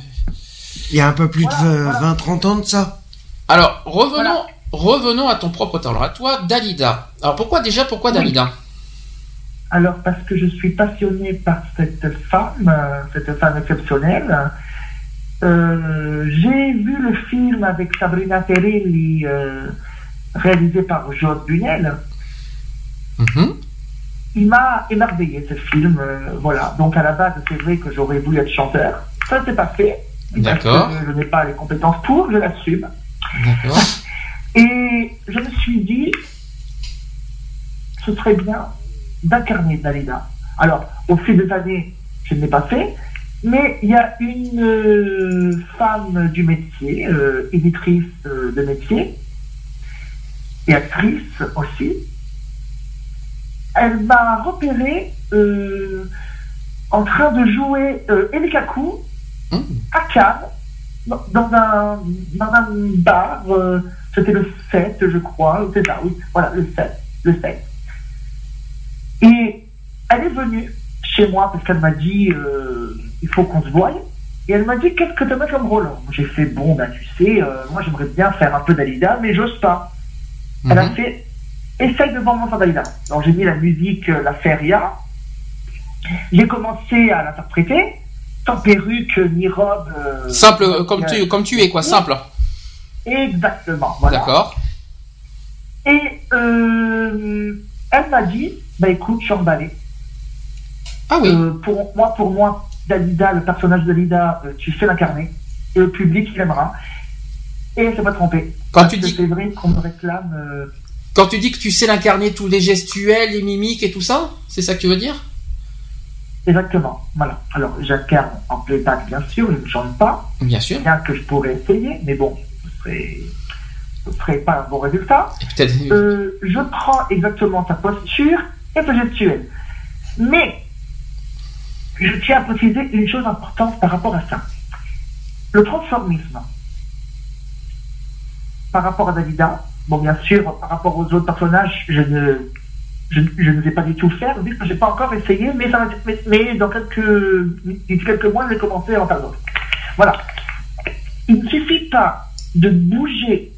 Il y a un peu plus de Voilà, voilà. 20-30 ans de ça. Alors revenons Voilà. revenons à ton propre talent, à toi, Dalida. Alors pourquoi déjà, pourquoi Dalida? Alors parce que je suis passionnée par cette femme, euh, cette femme exceptionnelle. Euh, j'ai vu le film avec Sabrina Terrelli, euh, réalisé par Georges Bunel. Mhm. Il m'a émerveillé ce film, voilà. Donc à la base, c'est vrai que j'aurais voulu être chanteur. Ça, c'est pas fait. D'accord. Je n'ai pas les compétences pour, je l'assume. D'accord. <laughs> Et je me suis dit, ce serait bien d'incarner Dalida. Alors, au fil des années, je ne l'ai pas fait, mais il y a une euh, femme du métier, euh, éditrice euh, de métier, et actrice aussi. Elle m'a repéré en train de jouer Elikaku mmh. à Cannes, dans un, dans un bar c'était le 7, je crois. C'est ça, oui. Voilà, le 7. Le 7. Et elle est venue chez moi parce qu'elle m'a dit il faut qu'on se voie. Et elle m'a dit qu'est-ce que tu as comme Roland J'ai fait bon, ben tu sais, euh, moi j'aimerais bien faire un peu d'Alida, mais j'ose pas. Elle a mhm. fait essaye de vendre mon d'Alida. Donc j'ai mis la musique, euh, la feria. J'ai commencé à l'interpréter, sans perruque ni robe. simple, comme, tu, comme tu es, quoi, simple. Exactement. Voilà. D'accord. Et euh, elle m'a dit, bah écoute, je suis emballé. Ah oui. Euh, pour moi, pour moi, Dalida, le personnage Dalida, euh, tu sais l'incarner. Et le public, il aimera. Et elle s'est pas trompée. Quand tu dis. C'est vrai qu'on me réclame. Quand tu dis que tu sais l'incarner, tous les gestuels, les mimiques et tout ça, c'est ça que tu veux dire? Exactement, voilà. Alors, j'incarne en playback, bien sûr, je ne chante pas. Bien sûr. Bien que je pourrais essayer, mais bon, ce ne serait pas un bon résultat. Euh, je prends exactement ta posture et ta gestuelle. Mais je tiens à préciser une chose importante par rapport à ça. Le transformisme par rapport à Dalida, bon bien sûr, par rapport aux autres personnages, je ne, je, ne vais pas du tout faire, vu que je n'ai pas encore essayé, mais, ça, mais, dans quelques, quelques mois, je vais commencer à en faire d'autres. Voilà. Il ne suffit pas de bouger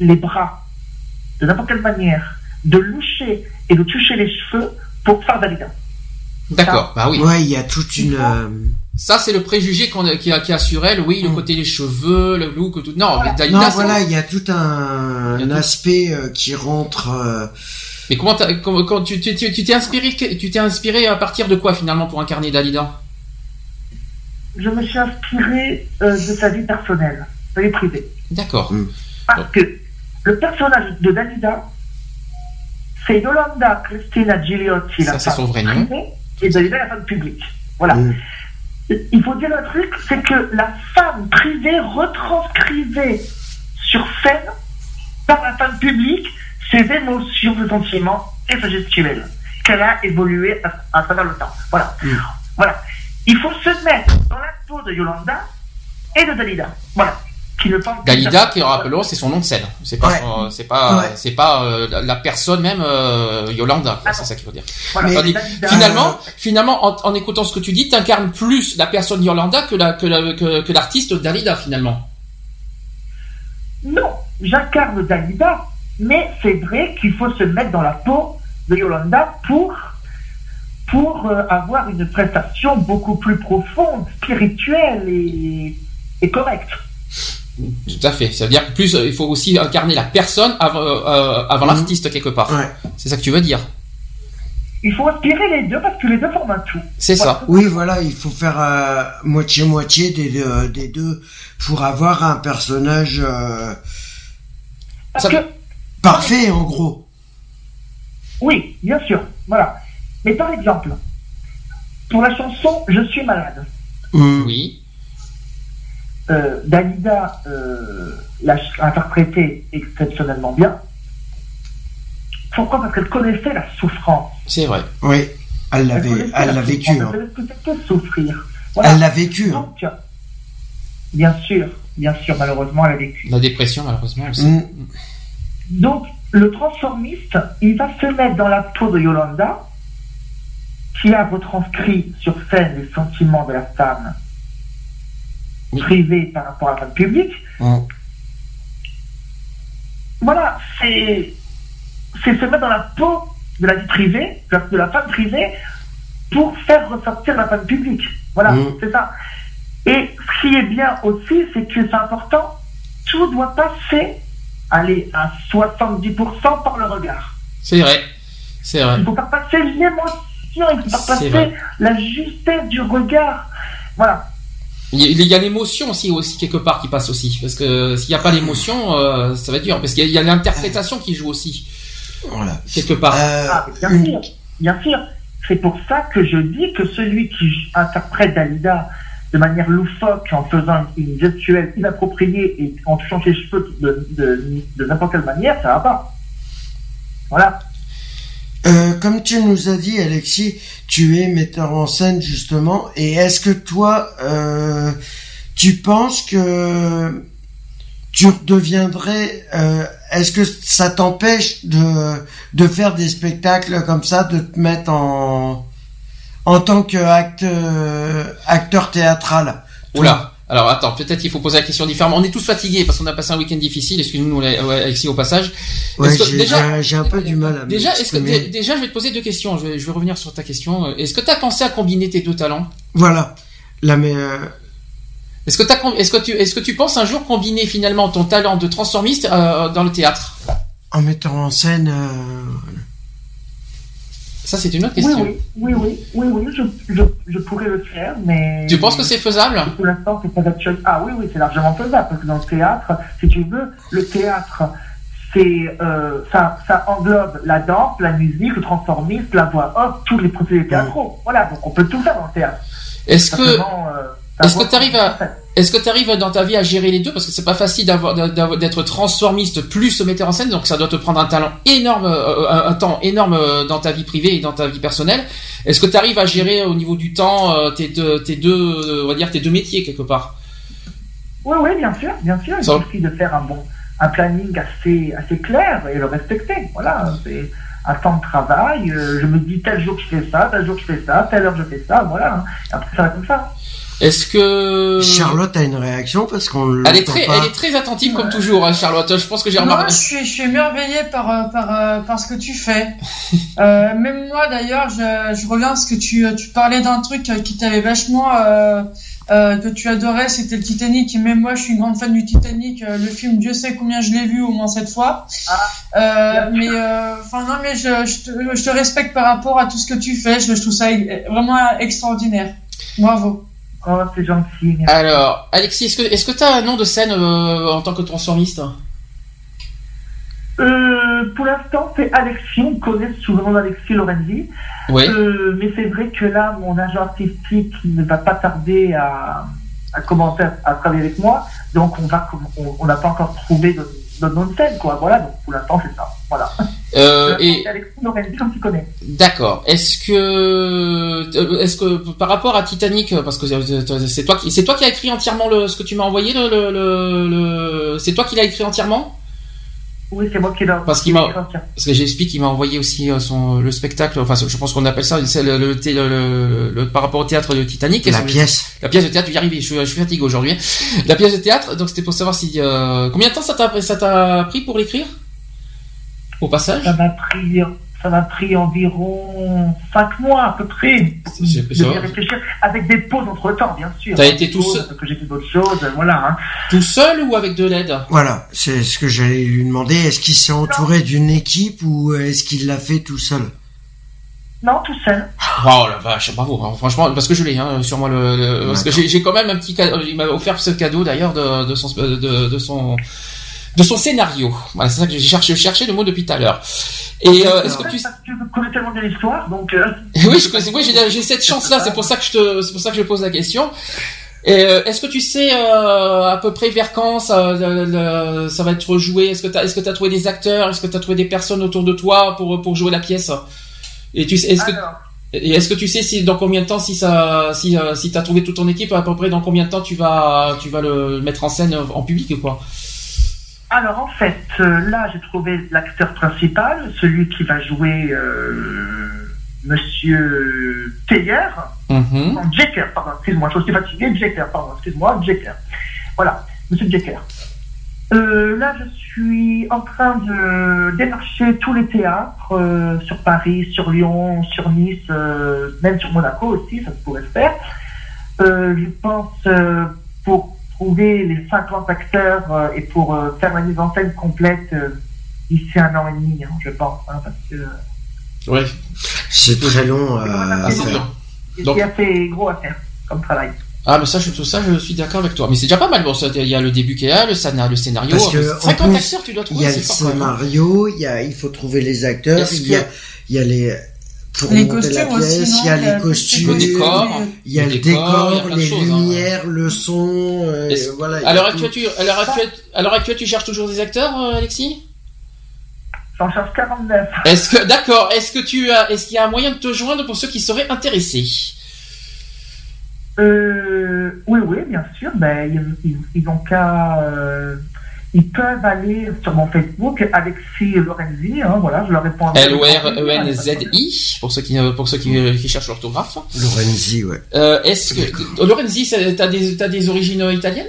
les bras de n'importe quelle manière, de loucher et de toucher les cheveux pour faire Dalida. D'accord, bah oui. Ouais, il y a toute une. Euh, Ça, c'est le préjugé qu'on a, qui, a, qui a sur elle. Oui, le mm. côté des cheveux, le look, tout. Non, mais Dalida. Non, voilà, il y a tout un, aspect euh, qui rentre. Euh, mais comment, quand tu t'es tu, tu, inspiré, tu t'es inspiré à partir de quoi finalement pour incarner Dalida je me suis inspiré euh, de sa vie personnelle, sa vie privée. D'accord. Hmm. Parce que le personnage de Dalida, c'est Yolanda Cristina Gigliotti, la femme privée, et Dalida, la femme publique. Voilà. Il faut dire un truc, c'est que la femme privée retranscrivait sur scène, par la femme publique, ses émotions, ses sentiments et sa gestuelle, qu'elle a évolué à, travers le temps. Voilà. Voilà. Il faut se mettre dans la peau de Yolanda et de Dalida. Voilà. Qui ne Dalida, qui rappelons, c'est son nom de scène. C'est pas, c'est pas, c'est pas euh, la personne même euh, Yolanda. c'est ça qu'il faut dire. finalement, finalement, en, écoutant ce que tu dis, tu incarnes plus la personne Yolanda que la, que, que, l'artiste Dalida finalement. Non, j'incarne Dalida, mais c'est vrai qu'il faut se mettre dans la peau de Yolanda pour pour euh, avoir une prestation beaucoup plus profonde, spirituelle et, correcte. Tout à fait. Ça veut dire plus, il faut aussi incarner la personne avant, euh, avant mhm. l'artiste quelque part. C'est ça que tu veux dire. Il faut inspirer les deux parce que les deux forment un tout. C'est ça. Oui, voilà, il faut faire euh, moitié-moitié des, deux, des deux pour avoir un personnage parfait en gros. Oui, bien sûr. Voilà. Mais par exemple, pour la chanson Je suis malade. Mm. Oui. Euh, Dalida euh, l'a interprété exceptionnellement bien. Pourquoi? Parce qu'elle connaissait la souffrance. C'est vrai. Oui, elle l'avait, elle l'a vécu. Hein. Elle souffrir. Elle l'a vécu. Hein. bien sûr, bien sûr, malheureusement, elle a vécu. La dépression, malheureusement aussi. Mm. Donc, le transformiste, il va se mettre dans la peau de Yolanda qui a retranscrit sur scène les sentiments de la femme privée par rapport à la femme publique. c'est c'est se mettre dans la peau de la vie privée, de la femme privée, pour faire ressortir la femme publique. Voilà, mm. c'est ça. Et ce qui est bien aussi, c'est que c'est important, tout doit passer, aller à 70% par le regard. C'est vrai, c'est vrai. Il faut pas passer l'émotion, il faut pas passer la justesse du regard. Voilà. Il y a l'émotion aussi, aussi quelque part qui passe aussi, parce que s'il n'y a pas l'émotion, euh, ça va être dur, parce qu'il y a l'interprétation qui joue aussi. Voilà. Quelque part. Euh, ah, bien sûr, bien sûr. C'est pour ça que je dis que celui qui interprète Dalida de manière loufoque en faisant une gestuelle inappropriée et en touchant ses cheveux de, de, n'importe quelle manière, ça va pas. Voilà. Euh, comme tu nous as dit, Alexis, tu es metteur en scène justement. Et est-ce que toi, euh, tu penses que tu deviendrais euh, Est-ce que ça t'empêche de de faire des spectacles comme ça, de te mettre en en tant qu'acteur acteur théâtral Oula. Alors attends, peut-être qu'il faut poser la question différemment. On est tous fatigués parce qu'on a passé un week-end difficile. Excuse-nous Alexis au passage. Ouais, j'ai un peu du mal à déjà, est-ce que déjà, je vais te poser deux questions. Je vais, je vais revenir sur ta question. Est-ce que tu as pensé à combiner tes deux talents? Voilà. La meilleure est-ce que, est-ce, que tu, est-ce que tu penses un jour combiner finalement ton talent de transformiste euh, dans le théâtre? En mettant en scène. Euh, Ça, c'est une autre question. Oui, oui, oui, oui, oui, je, je, je, pourrais le faire, mais. Tu penses que c'est faisable? Pour l'instant, c'est pas Ah oui, oui, c'est largément faisable, parce que dans le théâtre, si tu veux, le théâtre, c'est, euh, ça, ça englobe la danse, la musique, le transformisme, la voix off, tous les procédés théâtraux. Voilà, donc on peut tout faire dans le théâtre. Est-ce que. Est-ce que tu arrives à, est-ce que tu arrives dans ta vie à gérer les deux? Parce que c'est pas facile d'avoir d'être transformiste plus metteur en scène donc ça doit te prendre un talent énorme euh, euh, un temps énorme euh, dans ta vie privée et dans ta vie personnelle. Est-ce que tu arrives à gérer au niveau du temps tes deux, tes deux on va dire tes deux métiers quelque part? Oui oui bien sûr bien sûr il suffit de faire un bon un planning assez assez clair et le respecter voilà c'est un temps de travail je me dis tel jour je fais ça tel jour je fais ça telle heure je fais ça voilà hein. après ça va comme ça. Est-ce que Charlotte a une réaction parce qu'on elle est très, elle est très attentive comme toujours, hein, Charlotte. Je pense que j'ai remarqué. je suis, je suis émerveillée par euh, par euh, par ce que tu fais. <laughs> euh, même moi d'ailleurs, je, je reviens parce que tu tu parlais d'un truc qui t'avait vachement euh, euh, que tu adorais, c'était le Titanic. Et même moi, je suis une grande fan du Titanic. le film, Dieu sait combien je l'ai vu, au moins cette fois. Ah, mais enfin non, mais je, je te, je, te, respecte par rapport à tout ce que tu fais. Je, je trouve ça vraiment extraordinaire. Bravo. Oh, c'est gentil. Alors, Alexis, est-ce que tu as un nom de scène euh, en tant que transformiste? Euh, pour l'instant, c'est Alexis. On connaît souvent Alexis Lorenzi. Oui. Euh, mais c'est vrai que là, mon agent artistique ne va pas tarder à, à commencer à, travailler avec moi. Donc, on va, on n'a pas encore trouvé de, de nom de scène, quoi. Voilà. Donc, pour l'instant, c'est ça. Voilà. Euh, et comme tu connais. D'accord. Est-ce que, euh, est-ce que par rapport à Titanic, parce que c'est toi qui, c'est toi qui as écrit entièrement le, ce que tu m'as envoyé, le, le, le, c'est toi qui l'as écrit entièrement? Oui, c'est moi qui l'ai. Parce qu'il m'a, parce que j'explique, qu'il m'a envoyé aussi euh, son le spectacle. Enfin, je pense qu'on appelle ça, c'est le, le, par rapport au théâtre de Titanic. La pièce. La pièce de théâtre. Tu y arrives. Je, suis, je suis fatigué aujourd'hui. La pièce de théâtre. Donc c'était pour savoir si combien de temps ça t'a ça t'a pris pour l'écrire? Au passage? Ça m'a pris, ça m'a pris environ 5 mois à peu près. Réfléchir avec des pauses entre temps, bien sûr. T'as été tout seul Que j'ai fait d'autres choses, voilà. Hein. Tout seul ou avec de l'aide? Voilà, c'est ce que j'allais lui demander. Est-ce qu'il s'est entouré d'une équipe ou est-ce qu'il l'a fait tout seul? Non, tout seul. Oh la vache, bravo, hein. franchement, parce que je l'ai hein, sur moi le, parce que j'ai quand même un petit cadeau, il m'a offert ce cadeau d'ailleurs de, de, son de, de son de son scénario. Voilà, c'est ça que j'ai cherché, cherché le mot depuis tout à l'heure. Et euh, est-ce que tu connais tellement bien l'histoire, donc euh... <laughs> oui, je oui, j'ai cette chance-là. C'est pour ça que je te, c'est pour ça que je pose la question. Et euh, est-ce que tu sais euh, à peu près vers quand ça, ça va être joué Est-ce que tu est-ce que as trouvé des acteurs? Est-ce que tu as trouvé des personnes autour de toi pour pour jouer la pièce? Et tu est-ce que et est-ce que tu sais si dans combien de temps si ça si euh, si t'as trouvé toute ton équipe à peu près dans combien de temps tu vas tu vas le mettre en scène en public ou quoi? Alors en fait, euh, là j'ai trouvé l'acteur principal, celui qui va jouer euh, Monsieur Teyer, mm pardon, excuse-moi, je suis fatigué, Jecker, pardon, excuse-moi, Jecker. Voilà, Monsieur Jecker. euh, Là, je suis en train de démarcher tous les théâtres euh, sur Paris, sur Lyon, sur Nice, euh, même sur Monaco aussi, ça pourrait se faire. je pense pour trouver les 50 acteurs et pour faire la mise en scène complète d'ici un an et demi, hein, je pense, hein, parce que. Ouais. C'est très long à, faire. C'est assez gros à faire comme travail. Ah, mais ça, je, tout ça, je suis d'accord avec toi. Mais c'est déjà pas mal. Bon, il y a le début qui est là, le, scénario, le scénario. Parce que, 50 acteurs, tu dois trouver. Il y a le scénario, il y a, il faut trouver les acteurs, il y a, il y a les, pour les monter la pièce, il y a les costumes, le décor, il y a le décor, les hein. lumières, le son, euh, voilà. Actuelle, tu, alors actuelle, alors actuelle, tu cherches toujours des acteurs, euh, Alexis? J'en cherche 49. Est-ce que, d'accord, est-ce que tu as, est-ce qu'il y a un moyen de te joindre pour ceux qui seraient intéressés? Euh, oui, oui, bien sûr. Ben, ils, ils ont qu'à. Euh, ils peuvent aller sur mon Facebook, Alexis Lorenzi, hein, voilà, je leur réponds. L-O-R-E-N-Z-I, pour ceux qui, pour ceux qui, qui cherchent l'orthographe. Lorenzi, ouais. Euh, est-ce que, Lorenzi, t'as des, t'as des origines italiennes?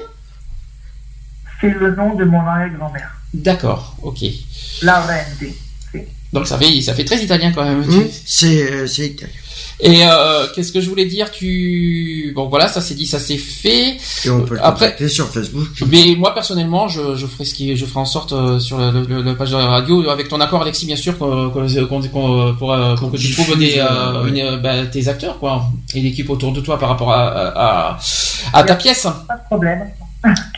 C'est le nom de mon arrière-grand-mère. D'accord, ok. Lorenzi. Donc ça fait, ça fait très italien quand même. Mmh, c'est, c'est italien. Et euh, qu'est-ce que je voulais dire? Tu bon voilà, ça c'est dit, ça c'est fait. Et on peut le Après, sur Facebook. Mais moi personnellement, je, je ferai ce qui, je ferai en sorte euh, sur la, page de la radio, avec ton accord Alexis bien sûr, qu'on pour, pour, que tu trouves des euh, une, bah, tes acteurs quoi et l'équipe autour de toi par rapport à à, ta pièce. Pas de problème.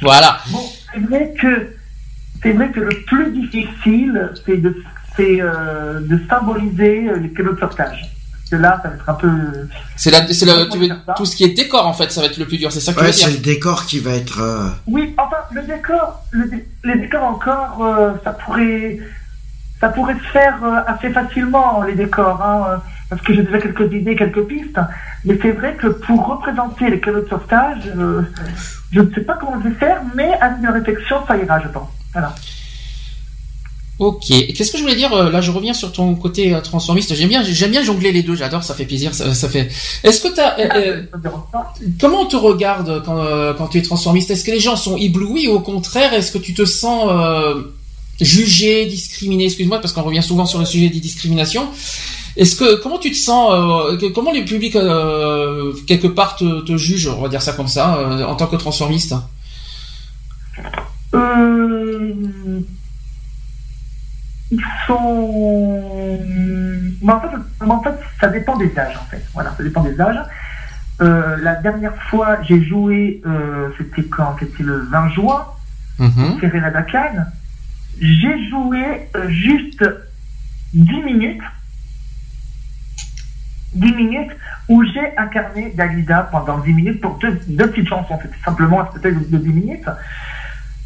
Voilà. Bon, c'est vrai que c'est vrai que le plus difficile, c'est de c'est euh, de symboliser les canaux de sauvetage que là, ça va être un peu. C'est la, c'est tu veux, tout ce qui est décor en fait, ça va être le plus dur. C'est ça que ouais, tu veux dire. c'est le décor qui va être. Euh, oui, enfin le décor, le, les décors encore, euh, ça pourrait, ça pourrait se faire euh, assez facilement les décors, hein, parce que j'ai déjà quelques idées, quelques pistes. Mais c'est vrai que pour représenter les canaux de sauvetage, je ne sais pas comment je vais faire, mais avec une réflexion, ça ira, je pense. Voilà. Ok. Qu'est-ce que je voulais dire euh, Là, je reviens sur ton côté euh, transformiste. J'aime bien, j'aime bien jongler les deux. J'adore, ça fait plaisir. Ça, fait. Est-ce que euh, Comment on te regarde quand, tu es transformiste? Est-ce que les gens sont éblouis? Ou au contraire, est-ce que tu te sens jugé, discriminé? Excuse-moi, parce qu'on revient souvent sur le sujet des discriminations. Est-ce que comment tu te sens Comment les publics quelque part te, te jugent On va dire ça comme ça, en tant que transformiste? Euh ils sont. Mais en, fait, en fait, ça dépend des âges, en fait. Voilà, ça dépend des âges. Euh, la dernière fois, j'ai joué, euh, c'était quand C'était le 20 juin, mm Serena Dakan. J'ai joué euh, juste 10 minutes. 10 minutes où j'ai incarné Dalida pendant 10 minutes pour deux, deux petites chansons. C'était simplement un spectacle de 10 minutes.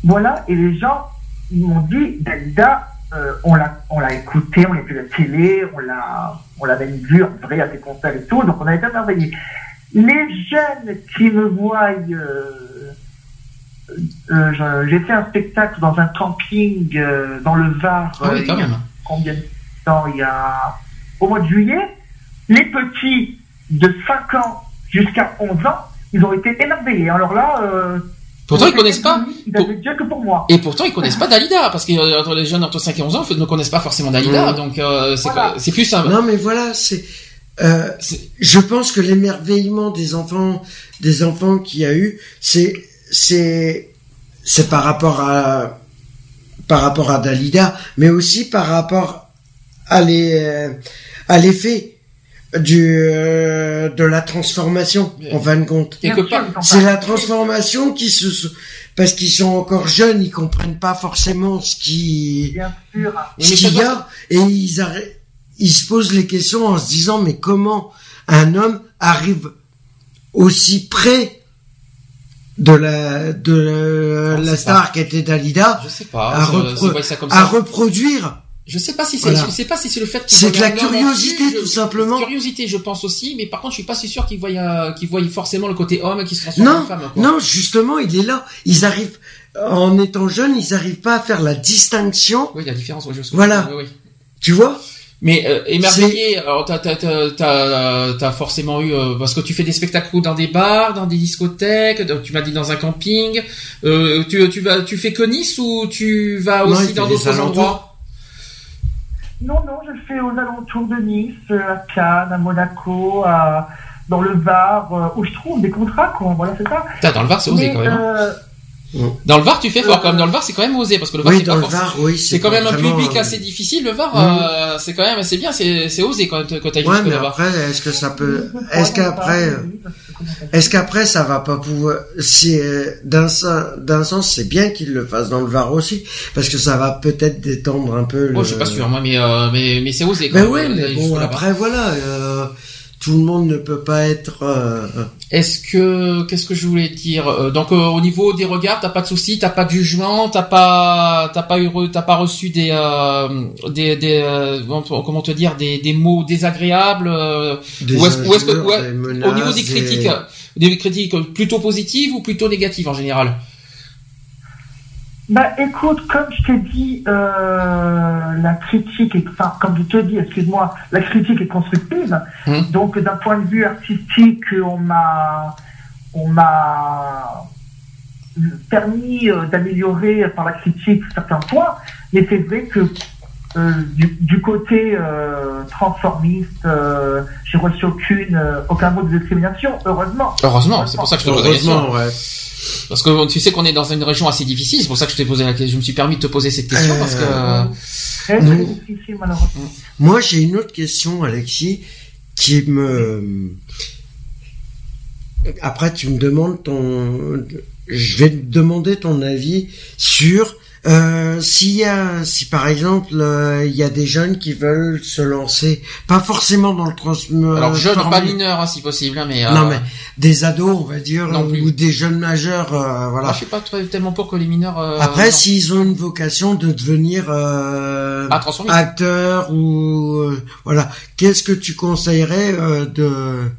Voilà, et les gens, ils m'ont dit, Dalida, euh, on l'a on l'a écouté, on l'a vu à la télé, on l'a on l'a même vu en vrai à des concerts et tout, donc on a été merveilleux. Les jeunes qui me voient, euh, euh, j'ai fait un spectacle dans un camping dans le Var. Ah oui, quand même. Combien de temps Il y a au mois de juillet. Les petits de 5 ans jusqu'à 11 ans, ils ont été émerveillés. Alors là, Pourtant, ils connaissent pas. que pour moi. Et pourtant, ils connaissent pas Dalida, parce que euh, les jeunes entre 5 et 11 ans ne connaissent pas forcément Dalida, mmh. donc euh, c'est plus simple. Non, mais voilà, euh, c'est. je pense que l'émerveillement des enfants, des enfants qu'il y a eu, c'est c'est c'est par rapport à par rapport à Dalida, mais aussi par rapport à les à l'effet du euh, de la transformation en fin de compte. C'est la transformation qui se parce qu'ils sont encore jeunes, ils comprennent pas forcément ce qui ce qu'il y a et ils ils se posent les questions en se disant mais comment un homme arrive aussi près de la de la star qui était Dalida je sais pas, à, à reproduire je sais pas si c'est, je sais pas si c'est le fait C'est que la curiosité, tout simplement. Curiosité, je pense aussi, mais par contre, je suis pas si sûr qu'ils voient, euh, qu'ils voient forcément le côté homme qui se transforme en femme. Non, justement, il est là. Ils arrivent, en étant jeunes, ils arrivent pas à faire la distinction. Oui, la différence, oui, je Voilà. Tu vois? Mais euh, émerveillé, alors t'as t'as forcément eu euh, parce que tu fais des spectacles dans des bars, dans des discothèques, tu m'as dit dans un camping. Euh, tu tu vas tu fais que Nice ou tu vas aussi dans d'autres endroits? Non non, je fais aux alentours de Nice, à Cannes, à Monaco, à dans le Var où je trouve des contrats quoi. Voilà c'est ça. dans le Var c'est osé quand même. Hein. Dans le Var, tu fais fort quand même. Dans le Var, c'est quand même osé parce que le Var, c'est pas forcément. c'est quand même un public assez difficile. Le Var, euh, c'est quand même assez bien. C'est c'est osé quand quand t'as ouais, mais après, est-ce que ça peut, est-ce qu'après, est-ce qu'après ça va pas pouvoir, si d'un d'un sens, c'est bien qu'il le fasse dans le Var aussi parce que ça va peut-être détendre un peu. Le... Oh, je suis pas sûr, moi, mais euh, mais mais c'est osé. Quand mais même, oui, mais bon, après voilà. Euh, tout le monde ne peut pas être. Euh, Est-ce que qu'est-ce que je voulais dire euh, Donc euh, au niveau des regards, t'as pas de soucis, t'as pas de jugement, t'as pas t'as pas eu t'as pas reçu des des, des comment te dire des, des mots désagréables des ou est-ce que au niveau des critiques des critiques plutôt positives ou plutôt négatives en général? Bah écoute, comme je t'ai dit, euh, la critique, est, enfin comme je te dis, excuse-moi, la critique est constructive. Hum. Donc d'un point de vue artistique, on m'a, on m'a permis euh, d'améliorer par la critique certains points, mais c'est vrai que du, du, côté euh, transformiste, euh, j'ai reçu aucune, aucun mot de discrimination, heureusement. Heureusement, c'est pour ça que je te pose la question. Ouais. Parce que tu sais qu'on est dans une région assez difficile, c'est pour ça que je t'ai posé la question. Je me suis permis de te poser cette question parce que. Très, difficile, malheureusement. Moi, j'ai une autre question, Alexis, qui me. Après, tu me demandes ton. Je vais te demander ton avis sur euh, s'il y a, si par exemple euh, il y a des jeunes qui veulent se lancer, pas forcément dans le transfert. Alors jeunes, pas mineurs hein, si possible, hein, mais euh... non mais des ados on va dire ou des jeunes majeurs, euh, voilà. Moi, je suis pas tellement pour que les mineurs. Euh, Après, s'ils ont une vocation de devenir ah, acteur ou voilà, qu'est-ce que tu conseillerais de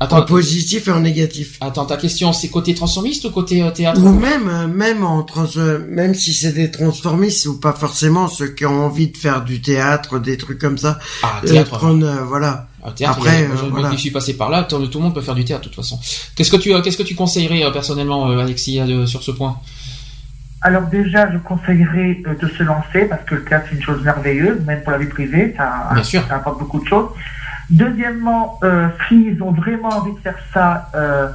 en positif et en négatif. Attends, ta question, c'est côté transformiste ou côté euh, théâtre? Ou même, euh, même en trans, euh, même si c'est des transformistes ou pas forcément ceux qui ont envie de faire du théâtre, des trucs comme ça. Ah, théâtre. Prendre, voilà. Ah, théâtre, Après, je, voilà. je suis passé par là. Tout, le monde peut faire du théâtre de toute façon. Qu'est-ce que tu, qu'est-ce que tu conseillerais personnellement, Alexis, sur ce point? Alors déjà, je conseillerais de se lancer parce que le théâtre c'est une chose merveilleuse, même pour la vie privée, ça, ça apporte beaucoup de choses. Deuxièmement, euh, s'ils ont vraiment envie de faire ça, euh,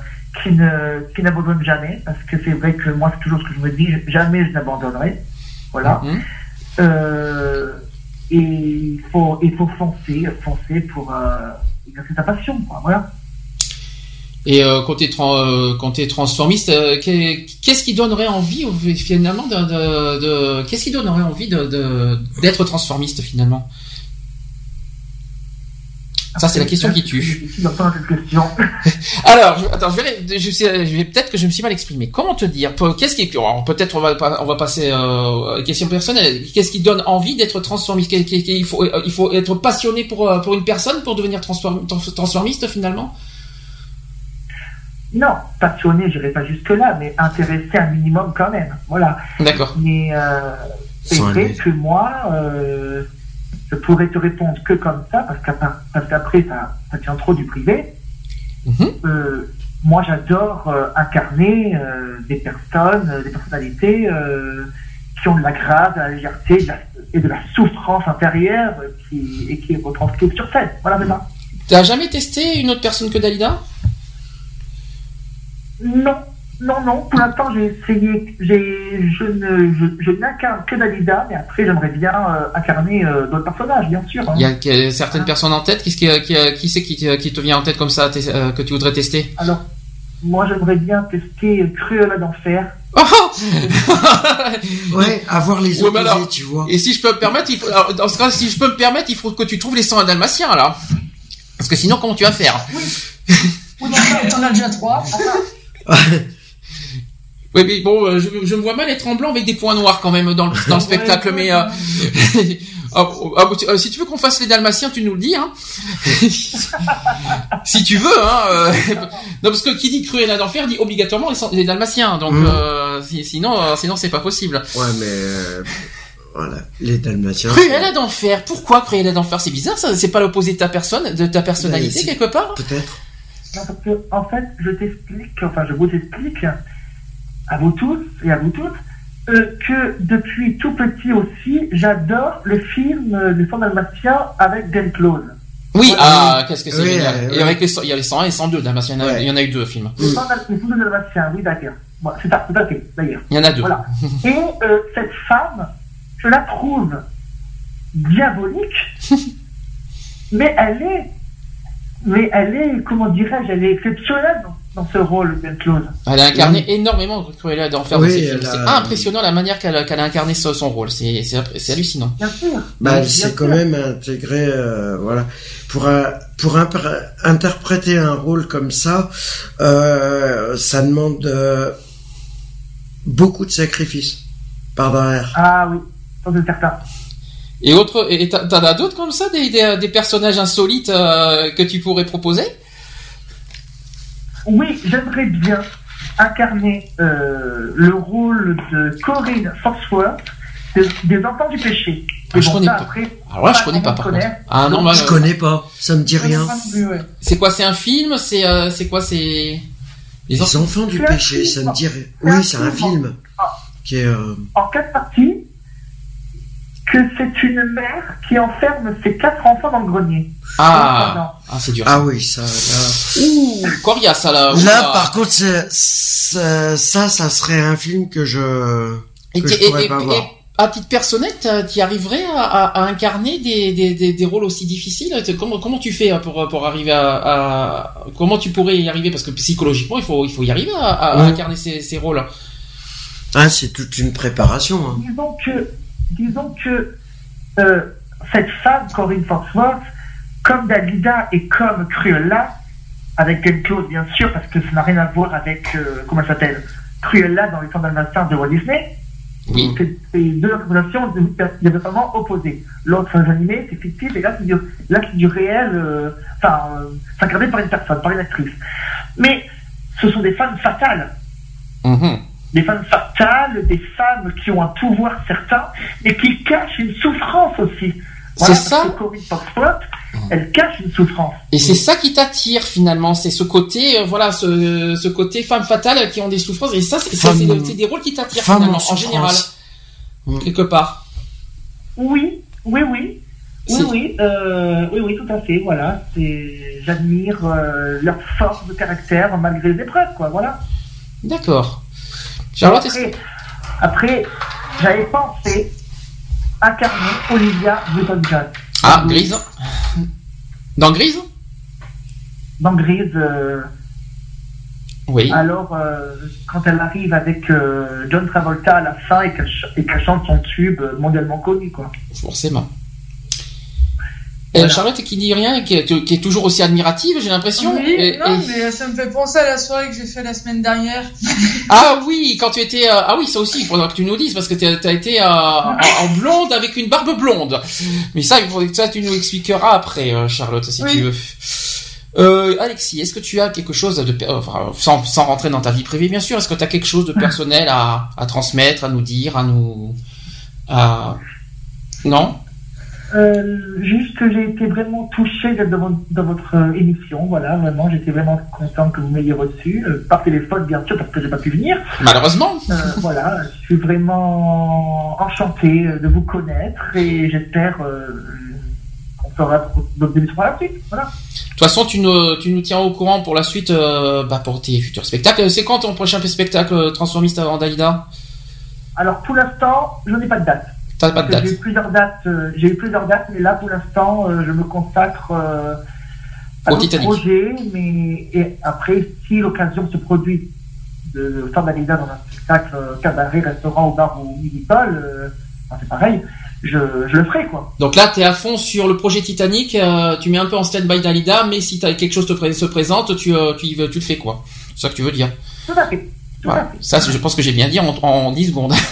qui ne qui n'abandonnent jamais, parce que c'est vrai que moi c'est toujours ce que je me dis, jamais je n'abandonnerai. Voilà. Mhm. Euh, et il faut il faut foncer, foncer pour euh, exercer sa passion, quoi. Voilà. Et euh, côté, tra côté transformiste, euh, qu'est-ce qui donnerait envie finalement de, de, de qu'est-ce qui donnerait envie de d'être transformiste finalement? Ça, c'est la question qui tue. <laughs> Alors, attends, je vais, je, vais peut-être que je me suis mal exprimé. Comment te dire? Qu'est-ce qui, peut-être on va, on va passer euh, à la question personnelle. Qu'est-ce qui donne envie d'être transformiste? Il faut, euh, il faut être passionné pour euh, pour une personne pour devenir transformiste finalement? Non, passionné, je n'irai pas jusque là, mais intéressé un minimum quand même. Voilà. D'accord. Mais c'est vrai que moi. Euh, je pourrais te répondre que comme ça, parce qu'après, ça, ça tient trop du privé. Mhm. Euh, moi, j'adore euh, incarner euh, des personnes, des personnalités qui ont de la grâce, de la légèreté et de la souffrance intérieure qui, et qui est retranscrite sur scène. Voilà, c'est ça. T'as jamais testé une autre personne que Dalida? Non, non, non, pour l'instant j'ai essayé, j'ai, je ne, je, n'incarne que Dalida, mais après j'aimerais bien euh, incarner euh, d'autres personnages, bien sûr. Hein. Il y a, certaines personnes en tête, qui, qui, qui, c'est qui, qui, te vient en tête comme ça, euh, que tu voudrais tester? Alors, moi j'aimerais bien tester Cruella d'enfer. Oh <laughs> ouais, avoir les autres, tu vois. Et si je peux me permettre, il faut, alors, dans ce cas, si je peux me permettre, il faut que tu trouves les 100 dalmatiens là. Parce que sinon, comment tu vas faire? Oui, oui t'en as déjà trois. <laughs> Oui, mais bon, euh, je, je, me vois mal être en blanc avec des points noirs quand même dans le, dans le <laughs> spectacle, mais euh, oh, <laughs> oh, oh, euh, si tu veux qu'on fasse les Dalmatiens, tu nous le dis, hein. <laughs> si tu veux, hein. Euh, non, parce que qui dit Cruella d'enfer dit obligatoirement les, les Dalmatiens, donc mm. sinon, sinon c'est pas possible. Ouais, mais Voilà, les Dalmatiens. Cruella d'enfer. Pourquoi Cruella d'enfer? C'est bizarre, ça. C'est pas l'opposé de ta personne, de ta personnalité quelque part? Peut-être. Non, parce que, en fait, je t'explique, enfin, je vous explique, à vous tous et à vous toutes, euh, que depuis tout petit aussi, j'adore le film euh, du Fond Dalmatien avec Glenn Close. Oui. Voilà. Ah, qu'est-ce que c'est Oui, génial. euh, Et oui. avec les, il y a les 101 et 102 Dalmatiens. Il y en a- Ouais. il y en a eu deux films. Le Fond Dal- le Fond Dalmatien, oui, d'accord. Bon, c'est ça, tout à fait, d'ailleurs. Il y en a deux. Voilà. <laughs> Et euh, cette femme, je la trouve diabolique, <laughs> mais elle est, mais elle est, comment dirais-je, elle est exceptionnelle dans, dans ce rôle, Glenn Close. Elle a incarné énormément Cruella d'enfer Oui, dans ses films. a- C'est impressionnant la manière qu'elle a, incarné ce- son rôle. C'est hallucinant. Bien sûr. Bah, Bien elle s'est quand même intégrée, euh, voilà, pour un- pour interpréter un rôle comme ça, euh, ça demande euh, beaucoup de sacrifices par derrière. Ah oui, ça c'est certain. Et autre, et t'as- t'en as d'autres comme ça, des, des, des personnages insolites euh, que tu pourrais proposer? Oui, j'aimerais bien incarner euh, le rôle de Corinne Forsworth de- des Enfants du Péché. Ah, je bon, connais ça, pas. après, Alors là, je pas connais pas par contre. Ah non, Donc, bah, Je euh, connais pas, ça me dit rien. c'est quoi C'est un film C'est euh, c'est quoi C'est les Les enfants du péché, ça me dit rien. Oui, c'est un film. film qui est. euh, en quatre parties que c'est une mère qui enferme ses quatre enfants dans le grenier. Ah, ah c'est dur. Ah oui, ça. Là, Ouh, coriace ça là. Là, par contre, ça, ça serait un film que je Et, que t'y- je et- pourrais et- pas et voir. à titre personnel, tu arriverais à, à- à incarner des, des, des, des rôles aussi difficiles? Comment, comment tu fais pour, pour arriver à, à- Comment tu pourrais y arriver? Parce que psychologiquement, il faut, il faut y arriver à, à- à Ouais. incarner ces, ces rôles. Ah, c'est toute une préparation. hein. Disons que, disons que euh, cette femme, Corinne Forsworth, comme Dalida et comme Cruella, avec Glenn bien sûr, parce que ça n'a rien à voir avec, euh, comment elle s'appelle, Cruella dans les temps dalmatiens de Walt Disney, Oui. c'est deux représentations diamétralement opposées. L'autre, c'est un animé, c'est fictif, et là, c'est du, là, c'est du réel, euh, enfin, euh, c'est incarné par une personne, par une actrice. Mais ce sont des femmes fatales. Mhm. Des femmes fatales, des femmes qui ont un pouvoir certain, mais qui cachent une souffrance aussi. C'est parce ça Corinne Foxtrot, elle cache une souffrance. Et c'est ça qui t'attire finalement, c'est ce côté, euh, voilà, ce, ce côté femme fatale qui ont des souffrances. Et ça, c'est des rôles qui t'attirent finalement, en en général. Mm. quelque part. Oui, oui, oui. Oui, oui, euh, oui, oui, tout à fait, voilà. J'admire euh, leur force de caractère malgré les épreuves, quoi, voilà. D'accord. Charlotte, Après, après j'avais pensé incarner Olivia Newton-John. Ah, Grise. Dans Grise Dans Grise, euh, Oui. alors, euh, quand elle arrive avec euh, John Travolta à la fin et qu'elle, ch- chante son tube mondialement connu, quoi. Forcément. Voilà. Charlotte qui dit rien et qui est, qui est toujours aussi admirative, j'ai l'impression. Oui, Et- non, et- mais ça me fait penser à la soirée que j'ai fait la semaine dernière. <laughs> Ah oui, quand tu étais... euh, Ah oui, ça aussi, il faudra que tu nous dises, parce que tu as été euh, en, en blonde avec une barbe blonde. Mais ça, il faudrait que ça, tu nous expliqueras après, euh, Charlotte, si Oui. tu veux. Euh, Alexis, est-ce que tu as quelque chose de... per- Enfin, sans, sans rentrer dans ta vie privée, bien sûr, est-ce que tu as quelque chose de personnel à, à transmettre, à nous dire, à nous... À... Non? Euh, juste que j'ai été vraiment touché d'être dans, votre- dans votre euh, émission, voilà, vraiment, j'étais vraiment content que vous m'ayez reçu, euh, par téléphone bien sûr parce que j'ai pas pu venir. Malheureusement. Euh, voilà, je suis vraiment enchanté euh, de vous connaître et j'espère euh, qu'on fera d'autres émissions par la suite. Voilà. De toute façon, tu nous, tu nous tiens au courant pour la suite, euh, bah, pour tes futurs spectacles. C'est quand ton prochain spectacle transformiste en Dalida Alors pour l'instant, je n'ai pas de date. T'as pas de Parce que date J'ai eu plusieurs dates, euh, j'ai eu plusieurs dates, mais là pour l'instant, euh, je me consacre euh, à Au projets. Mais et après, si l'occasion se produit de faire Dalida dans un spectacle cabaret, restaurant, au bar ou euh, enfin, c'est pareil, je, je le ferai quoi. Donc là, t'es à fond sur le projet Titanic. euh, tu mets un peu en stand-by Dalida, mais si t'as quelque chose te pré- se présente, tu, euh, tu, tu le fais quoi C'est ça que tu veux dire Tout à fait. Tout Voilà. à fait. Ça, je pense que j'ai bien dit en, en 10 secondes. <laughs>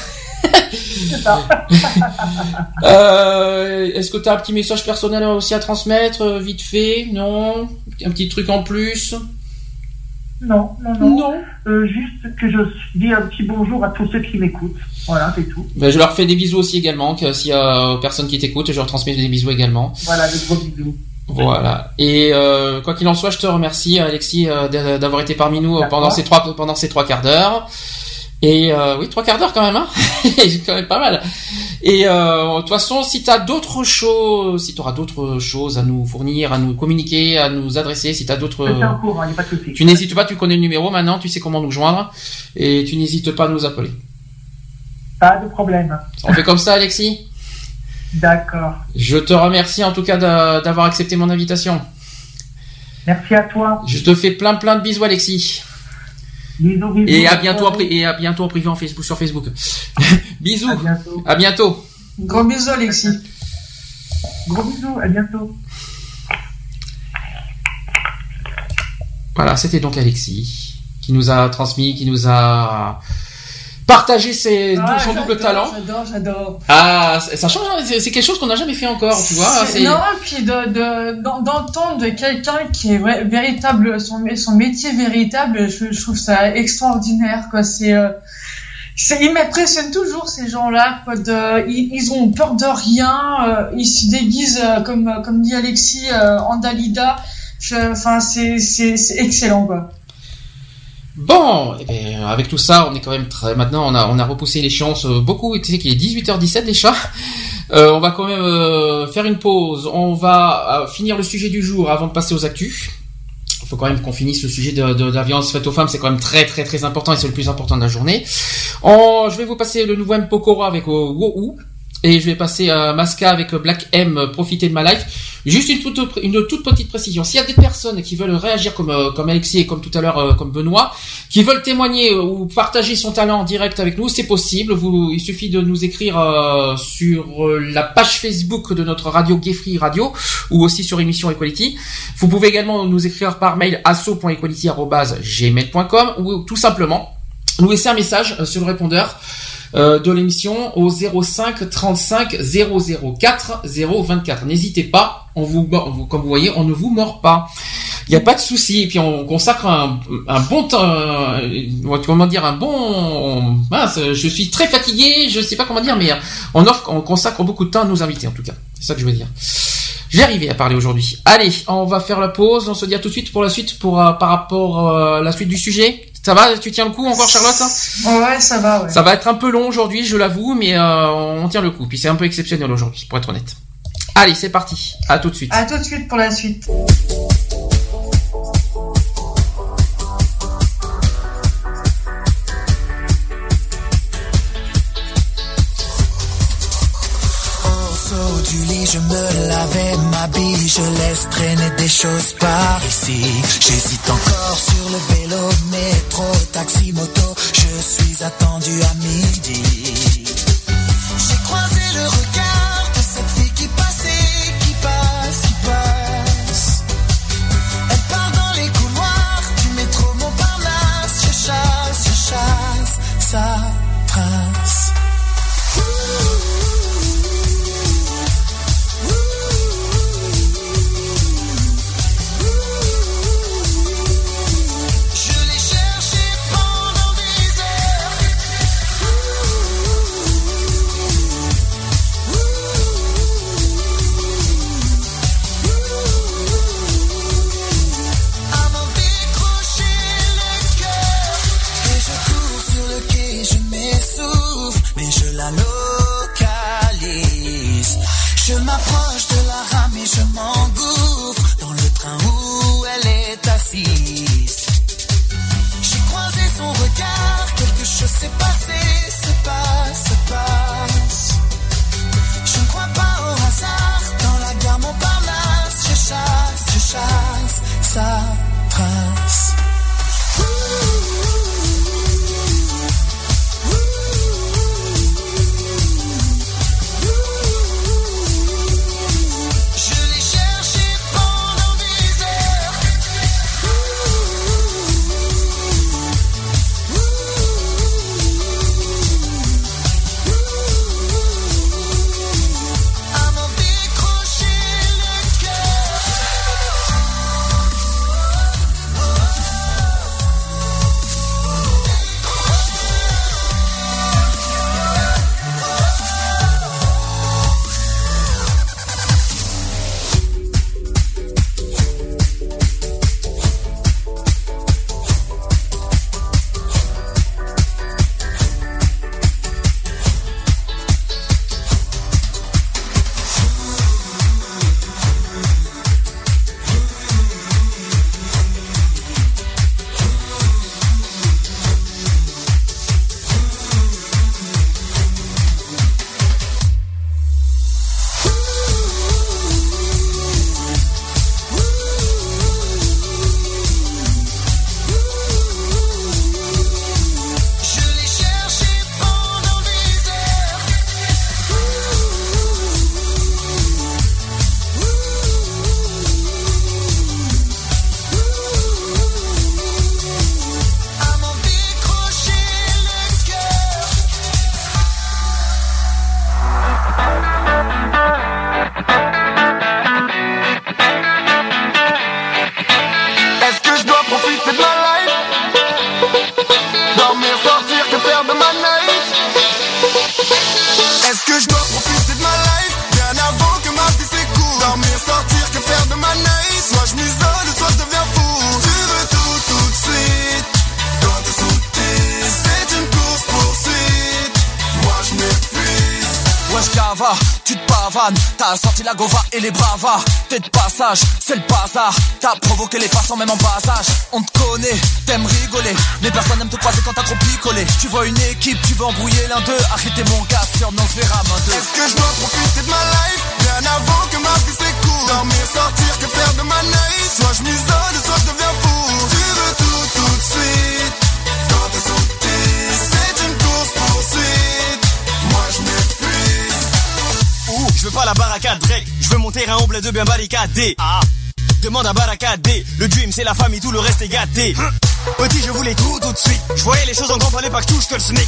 C'est ça. <laughs> Euh, Est-ce que t'as un petit message personnel aussi à transmettre, euh, vite fait? Non? Un petit truc en plus? Non, non, non. non. Euh, juste que je dis un petit bonjour à tous ceux qui m'écoutent. Voilà, c'est tout. Ben, je leur fais des bisous aussi également. S'il y a personne qui t'écoute, je leur transmets des bisous également. Voilà, des gros bisous. Voilà. Et euh, quoi qu'il en soit, je te remercie, Alexis, euh, d'avoir été parmi nous pendant ces trois pendant ces trois quarts d'heure. Et euh, oui, trois quarts d'heure quand même, hein <laughs> C'est quand même pas mal. Et euh, de toute façon, si tu as d'autres choses, si tu auras d'autres choses à nous fournir, à nous communiquer, à nous adresser, si tu as d'autres... Tu n'hésites pas, tu connais le numéro maintenant, tu sais comment nous joindre, et tu n'hésites pas à nous appeler. Pas de problème. On fait comme ça, Alexis? D'accord. Je te remercie en tout cas d'avoir accepté mon invitation. Merci à toi. Je te fais plein plein de bisous, Alexis. Bisous, bisous. Et à bientôt, et à bientôt en privé en Facebook, sur Facebook. <laughs> bisous. À bientôt. À bientôt. Gros bisous, Alexis. Gros bisous, à bientôt. Voilà, c'était donc Alexis qui nous a transmis, qui nous a partager ses, ah, son double talent. J'adore, j'adore. Ah, ça change, hein, c'est quelque chose qu'on n'a jamais fait encore, tu vois. Non, puis de, d'entendre de, quelqu'un qui est véritable, son, son métier véritable, je, trouve ça extraordinaire, quoi. C'est, euh, ils m'impressionnent toujours ces gens-là, quoi. De, ils, ont peur de rien, euh, ils se déguisent euh, comme, comme dit Alexis en Dalida. Enfin, c'est, c'est, c'est excellent, quoi. Bon, eh avec tout ça, on est quand même très. Maintenant, on a, on a repoussé l'échéance euh, beaucoup. Tu sais qu'il est 18h17 déjà. <laughs> Euh, on va quand même euh, faire une pause. On va finir le sujet du jour avant de passer aux actus. Il faut quand même qu'on finisse le sujet de, la violence faite aux femmes. C'est quand même très très très important et c'est le plus important de la journée. je vais vous passer le nouveau M Pokora avec Wouhou. Et je vais passer à Masca avec Black M, Profiter de ma life. Juste une toute, une toute petite précision. S'il y a des personnes qui veulent réagir comme, euh, comme Alexis et comme tout à l'heure euh, comme Benoît, qui veulent témoigner ou partager son talent en direct avec nous, c'est possible. Vous, il suffit de nous écrire euh, sur la page Facebook de notre radio Gay Free Radio ou aussi sur émission Equality. Vous pouvez également nous écrire par mail asso.equality.gmail.com ou tout simplement nous laisser un message sur le répondeur euh, de l'émission au 05 35 004 024. N'hésitez pas, on vous, comme vous voyez, on ne vous mord pas. Il n'y a pas de souci. Et puis on consacre un, bon temps, euh, comment dire, un bon. je suis très fatigué. Je sais pas comment dire, mais on offre, on consacre beaucoup de temps à nos invités en tout cas. C'est ça que je veux dire. Je vais arriver à parler aujourd'hui. Allez, on va faire la pause. On se dit à tout de suite pour la suite, pour euh, par rapport à la suite du sujet. Ça va Tu tiens le coup encore, Charlotte Ouais, ça va. Ouais. Ça va être un peu long aujourd'hui, je l'avoue, mais euh, on tient le coup. Puis c'est un peu exceptionnel aujourd'hui, pour être honnête. Allez, c'est parti. À tout de suite. À tout de suite pour la suite. du lit, je me lavais, je laisse traîner des choses par ici. J'hésite encore sur le vélo, métro, taxi, moto, je suis attendu à midi. se pasa. T'es de passage, c'est le bazar. T'as provoqué les passants même en passage. On te connaît, t'aimes rigoler. Mais personne n'aime te croiser quand t'as trop picolé. Tu vois une équipe, tu veux embrouiller l'un d'eux. Arrêtez mon gars, sur non, se verra main Est-ce que je dois profiter de ma life? Bien avant que ma vie s'écoule Dormir, sortir, que faire de ma night? Soit je m'isole, soit je deviens fou. Tu veux tout tout de suite. Quand t'es sauté, c'est une course poursuite. Moi je m'épuise. Ouh, je veux pas la barricade Drake, je veux mon terrain au bled de bien barricadé. Ah, demande à barricadé. Le dream c'est la famille, tout le reste est gâté. Petit, je voulais tout tout de suite. Je voyais les choses en grand, fallait pas que je touche que le SMIC.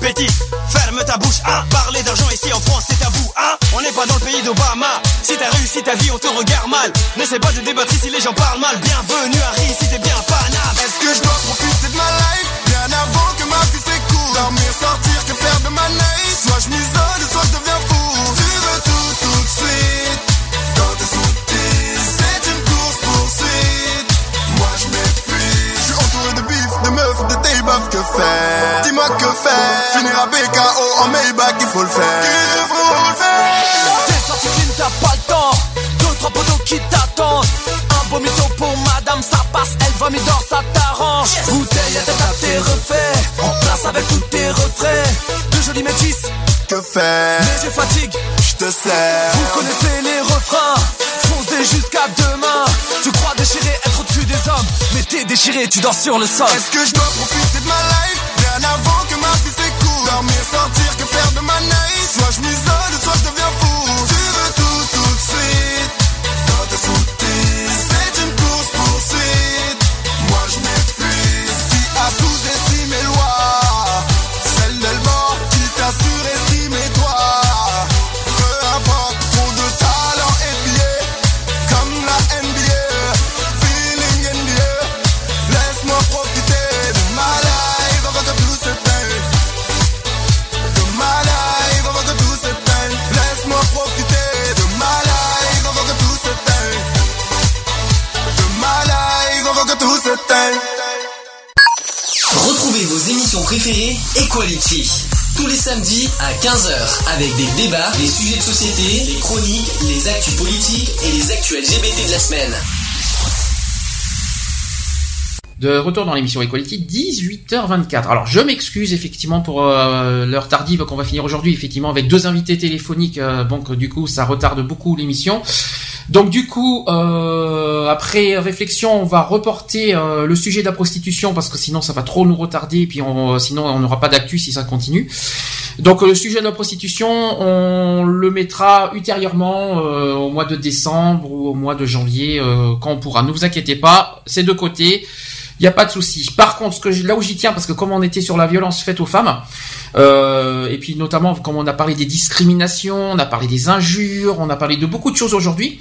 Petit, ferme ta bouche, hein. Parler d'argent ici en France, c'est tabou, hein. On n'est pas dans le pays d'Obama. Si t'as réussi ta vie, on te regarde mal. N'essaie pas de débattre ici, les gens parlent mal. Bienvenue Harry, si t'es bien Paname. Est-ce que je dois profiter de ma life? Bien avant que ma vie s'écoule Dormir, sortir, que faire de ma night Soit je m'isole, soit je deviens fou. Tu veux tout tout Quand t'es tes, c'est une course poursuite. Moi je m'épuise. Je suis entouré de bif, de meufs, de tailbaf, que faire? Dis-moi que faire? Finir à BKO en Maybach, il faut le faire. Il faut le faire. T'es sorti clean, t'as pas le temps. Deux, trois poteaux qui t'attendent. Un beau mytho pour madame, ça passe, elle va dans ça t'arrange. Bouteille à tête à tes refaits. En place avec tous tes refrains. De jolis métis, Mais j'ai fatigue. Je te sers. Vous connaissez les refrains. Foncez jusqu'à demain. Tu crois déchirer, être au-dessus des hommes. Mais t'es déchiré, tu dors sur le sol. Est-ce que je dois profiter de ma life? Bien avant que ma vie s'écoule Dormir, sortir, que faire de ma night? Soit je m'isole, soit je deviens fou. Émissions préférées Equality. Tous les samedis à 15h avec des débats, des sujets de société, des chroniques, les actus politiques et les actus LGBT de la semaine. De retour dans l'émission Equality, 18h24. Alors je m'excuse effectivement pour euh, l'heure tardive qu'on va finir aujourd'hui, effectivement avec deux invités téléphoniques, euh, donc du coup ça retarde beaucoup l'émission. Donc du coup, euh, après réflexion, on va reporter euh, le sujet de la prostitution parce que sinon ça va trop nous retarder et puis on, sinon on n'aura pas d'actu si ça continue. Donc euh, le sujet de la prostitution, on le mettra ultérieurement euh, au mois de décembre ou au mois de janvier euh, quand on pourra. Ne vous inquiétez pas, c'est de côté. Il n'y a pas de souci. Par contre, ce que là où j'y tiens, parce que comme on était sur la violence faite aux femmes, euh, et puis notamment comme on a parlé des discriminations, on a parlé des injures, on a parlé de beaucoup de choses aujourd'hui,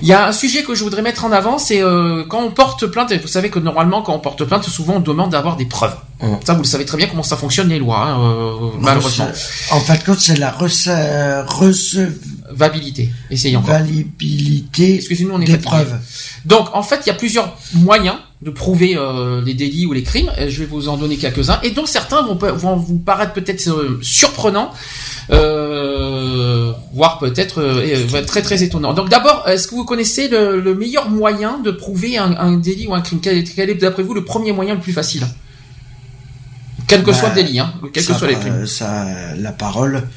il y a un sujet que je voudrais mettre en avant, c'est euh, quand on porte plainte, et vous savez que normalement quand on porte plainte, souvent on demande d'avoir des preuves. Ça, vous le savez très bien comment ça fonctionne les lois, hein, euh, malheureusement. En fait, quand c'est la rece- Recevabilité. Essayez encore. recevabilité Excusez-nous, on est des fatigué. preuves. Donc, en fait, il y a plusieurs moyens de prouver euh, les délits ou les crimes. Je vais vous en donner quelques-uns, et dont certains vont, vous paraître peut-être euh, surprenants, euh, voire peut-être très très étonnants. Donc, d'abord, est-ce que vous connaissez le, le meilleur moyen de prouver un, un délit ou un crime? Quel, est- quel est, d'après vous, le premier moyen le plus facile? Quel que Bah, soit le délit, hein, quel que soit les crimes. ça, la parole.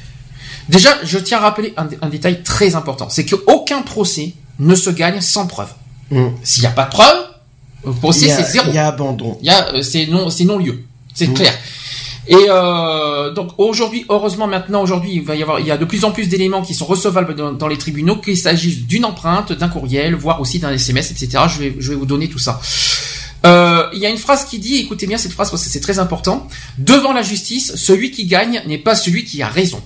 Déjà, je tiens à rappeler un, un détail très important, c'est qu'aucun procès ne se gagne sans preuve. Mm. S'il n'y a pas de preuve, le procès Il y a- c'est zéro. Il y a abandon. Il y a, euh, c'est non, c'est non lieu. C'est clair. Et euh, donc aujourd'hui, heureusement maintenant aujourd'hui, il va y avoir, il y a de plus en plus d'éléments qui sont recevables dans, dans les tribunaux, qu'il s'agisse d'une empreinte, d'un courriel, voire aussi d'un SMS, etc. Je vais, je vais vous donner tout ça. Euh, il y a une phrase qui dit, écoutez bien cette phrase parce que c'est très important. Devant la justice, celui qui gagne n'est pas celui qui a raison,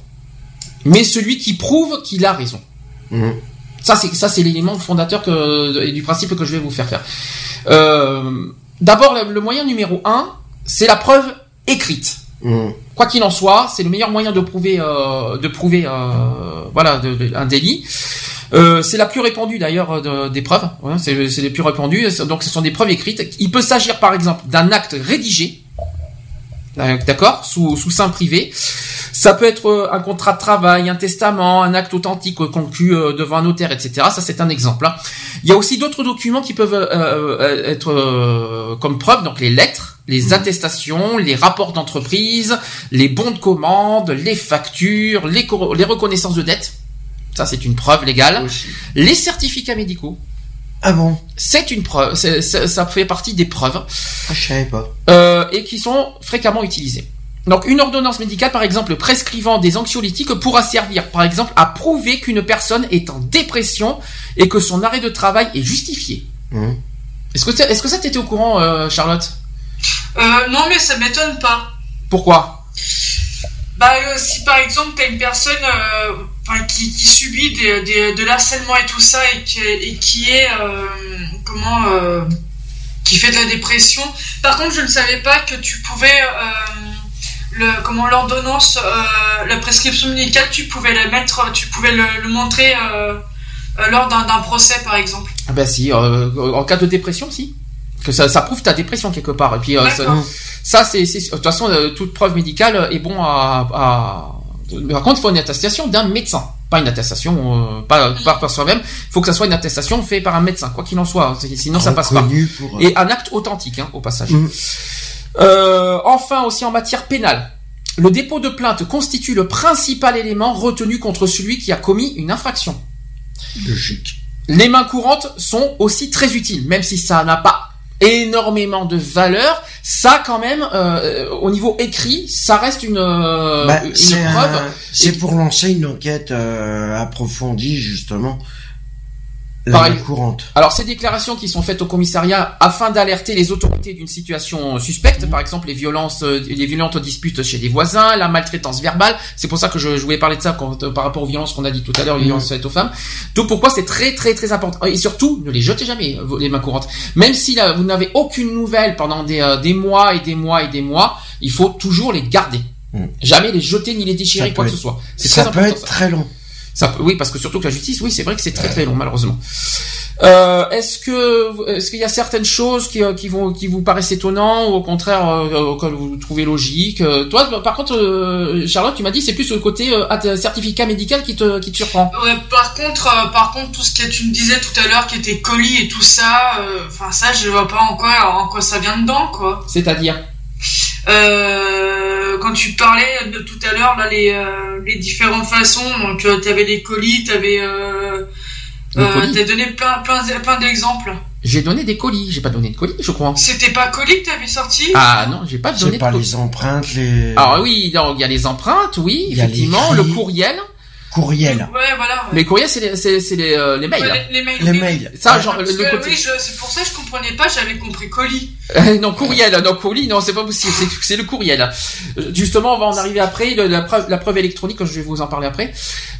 mais celui qui prouve qu'il a raison. Mhm. Ça c'est ça c'est l'élément fondateur que, et du principe que je vais vous faire faire. Euh, D'abord le, moyen numéro un, c'est la preuve écrite. Mm. Quoi qu'il en soit, c'est le meilleur moyen de prouver euh, de prouver euh, voilà de- de- un délit. Euh, c'est la plus répandue d'ailleurs de- des preuves. Ouais, c'est les plus répandues. Donc ce sont des preuves écrites. Il peut s'agir par exemple d'un acte rédigé, d'accord, sous sous sein privé. Ça Ça peut être euh, un contrat de travail, un testament, un acte authentique euh, conclu euh, devant un notaire, etc. Ça, c'est un exemple. hein. Il y a aussi d'autres documents qui peuvent euh, être euh, comme preuve, donc les lettres, les attestations, les rapports d'entreprise, les bons de commande, les factures, les, reconnaissances de dettes. Ça, c'est une preuve légale. Les certificats médicaux. Ah bon? C'est une preuve. c'est- ça fait partie des preuves Ah, je savais pas. euh, et qui sont fréquemment utilisés. Donc une ordonnance médicale, par exemple, prescrivant des anxiolytiques pourra servir, par exemple, à prouver qu'une personne est en dépression et que son arrêt de travail est justifié. Mmh. Est-ce que, est-ce que ça t'était au courant, euh, Charlotte? Euh, non, mais ça m'étonne pas. Pourquoi? Bah, euh, si par exemple t'as une personne euh, qui, qui subit des, des- de l'harcèlement et tout ça et qui, et qui est euh, comment euh, qui fait de la dépression. Par contre, je ne savais pas que tu pouvais euh, le comment l'ordonnance, euh, la prescription médicale, tu pouvais la mettre, tu pouvais le, le montrer euh, euh, lors d'un procès par exemple. Ah ben si, euh, en cas de dépression, si. Que ça, ça prouve ta dépression quelque part. Et puis euh, ça, c'est, de toute façon, toute preuve médicale est bon à. à... Mais Par contre, il faut une attestation d'un médecin, pas une attestation euh, pas, pas par soi-même. Il faut que ça soit une attestation faite par un médecin, quoi qu'il en soit. Sinon, ça passe pas. Reconnu pour, Et un acte authentique, hein, au passage. Mhm. Euh, enfin, aussi en matière pénale. Le dépôt de plainte constitue le principal élément retenu contre celui qui a commis une infraction. Logique. Les mains courantes sont aussi très utiles, même si ça n'a pas énormément de valeur. Ça, quand même, euh, au niveau écrit, ça reste une, euh, Bah, une preuve. c'est pour lancer une enquête euh, approfondie justement. La Pareil. main courante. Alors, ces déclarations qui sont faites au commissariat afin d'alerter les autorités d'une situation suspecte, Mhm. par exemple les violences, euh, les violentes disputes chez les voisins, la maltraitance verbale. C'est pour ça que je, je voulais parler de ça quand- euh, par rapport aux violences qu'on a dit tout à l'heure, les Mhm. violences faites aux femmes. Donc, pourquoi c'est très très très important? Et surtout ne les jetez jamais euh, les mains courantes. Même si là, vous n'avez aucune nouvelle pendant des, euh, des mois et des mois et des mois, il faut toujours les garder. Mhm. Jamais les jeter ni les déchirer quoi que ce soit. C'est Ça très peut important. être ça. très long. Ça peut- oui, parce que surtout que la justice, oui, c'est vrai que c'est très très long, malheureusement. Euh, est-ce que est-ce qu'il y a certaines choses qui, euh, qui vont qui vous paraissent étonnantes ou au contraire euh, auxquelles vous trouvez logique Euh, Toi, par contre, euh, Charlotte, tu m'as dit c'est plus le côté euh, certificat médical qui te qui te surprend. Ouais, par contre, euh, par contre, tout ce que tu me disais tout à l'heure, qui était colis et tout ça, euh, enfin ça, je vois pas en quoi, en quoi ça vient dedans, quoi. C'est-à-dire? Euh, quand tu parlais de tout à l'heure, là, les, euh, les différentes façons, donc euh, t'avais les colis, t'avais, euh, Les euh, colis t'as donné plein, plein, plein d'exemples. J'ai donné des colis, j'ai pas donné de colis, je crois. C'était pas colis que t'avais sorti? Ah non, j'ai pas donné C'est de pas colis. les empreintes, les Alors oui, donc, il y a les empreintes, oui, Il y a effectivement, le courriel. Courriels. Ouais, voilà. Ouais. Les courriels, c'est les, c'est, c'est les, euh, les mails. Ouais, les, les mails. Les mails. Ça, genre, le, Parce le que, côté. oui, je- c'est pour ça que je comprenais pas, j'avais compris colis. <laughs> Non, courriel, non, colis, non, c'est pas possible, c'est, c'est le courriel. Justement, on va en arriver après, le- la preuve, la preuve électronique, je vais vous en parler après,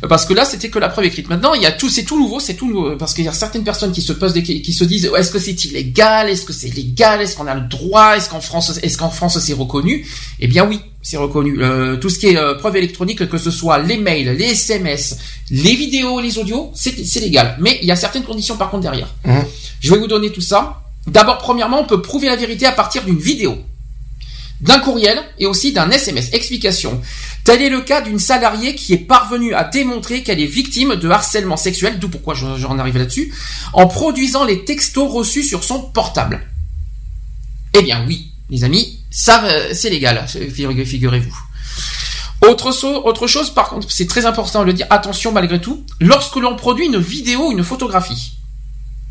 parce que là, c'était que la preuve écrite. Maintenant, il y a tout, c'est tout nouveau, c'est tout nouveau, parce qu'il y a certaines personnes qui se posent des, qui se disent, est-ce que c'est illégal, est-ce que c'est légal, est-ce qu'on a le droit, est-ce qu'en France, est-ce qu'en France c'est reconnu? Eh bien oui, c'est reconnu. Euh, tout ce qui est euh, preuve électronique, que ce soit les mails, les SMS, les vidéos, les audios, c'est, légal. Mais il y a certaines conditions par contre derrière. Hein Je vais vous donner tout ça. D'abord, premièrement, on peut prouver la vérité à partir d'une vidéo, d'un courriel et aussi d'un SMS. Explication. Tel est le cas d'une salariée qui est parvenue à démontrer qu'elle est victime de harcèlement sexuel, d'où pourquoi je- j'en arrive là-dessus, en produisant les textos reçus sur son portable. Eh bien oui, les amis, ça euh, c'est légal, figurez- figurez-vous. Autre, so- autre chose, par contre, c'est très important de le dire, attention malgré tout, lorsque l'on produit une vidéo une photographie,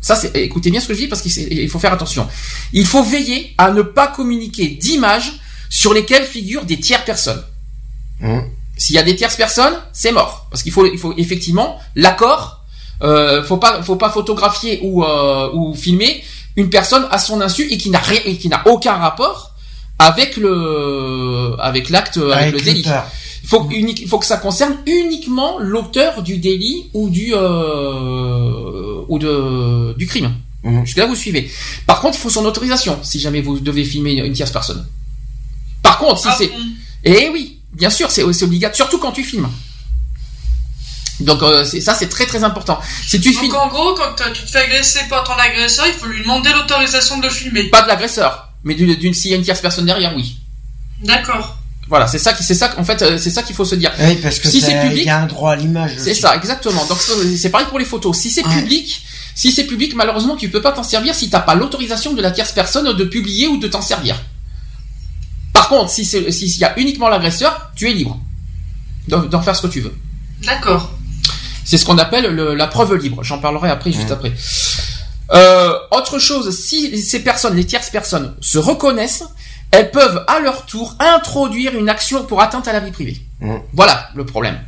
ça, c'est, écoutez bien ce que je dis parce qu'il faut faire attention. Il faut veiller à ne pas communiquer d'images sur lesquelles figurent des tiers personnes. Hein S'il y a des tierces personnes, c'est mort. Parce qu'il faut, il faut effectivement l'accord. Euh, faut pas, faut pas photographier ou, euh, ou filmer une personne à son insu et qui n'a rien, et qui n'a aucun rapport avec le, avec l'acte, avec, Avec le délit. Il faut, unique- il faut que ça concerne uniquement l'auteur du délit ou du euh, ou de du crime. Mhm. Jusque là vous suivez. Par contre, il faut son autorisation si jamais vous devez filmer une tierce personne. Par contre, si Ah c'est bon? Eh oui, bien sûr, c'est obligatoire, surtout quand tu filmes. Donc euh, ça, c'est très très important. Si tu filmes Donc en gros, quand tu te fais agresser par ton agresseur, il faut lui demander l'autorisation de le filmer. pas de l'agresseur, mais d'une d'une- s'il y a une tierce personne derrière, oui. D'accord. Voilà, c'est ça qui, c'est ça, en fait, euh, c'est ça qu'il faut se dire. Oui, parce que si c'est public, il y a un droit à l'image. c'est ça, exactement. Donc c'est pareil pour les photos. Si c'est public, si c'est public, malheureusement, tu peux pas t'en servir si t'as pas l'autorisation de la tierce personne de publier ou de t'en servir. Par contre, si c'est, si- s'il y a uniquement l'agresseur, tu es libre d'en d'en faire ce que tu veux. D'accord. C'est ce qu'on appelle le- la preuve libre. J'en parlerai après, juste après. Euh, autre chose, si ces personnes, les tierces personnes, se reconnaissent, elles peuvent à leur tour introduire une action pour atteinte à la vie privée. Voilà le problème.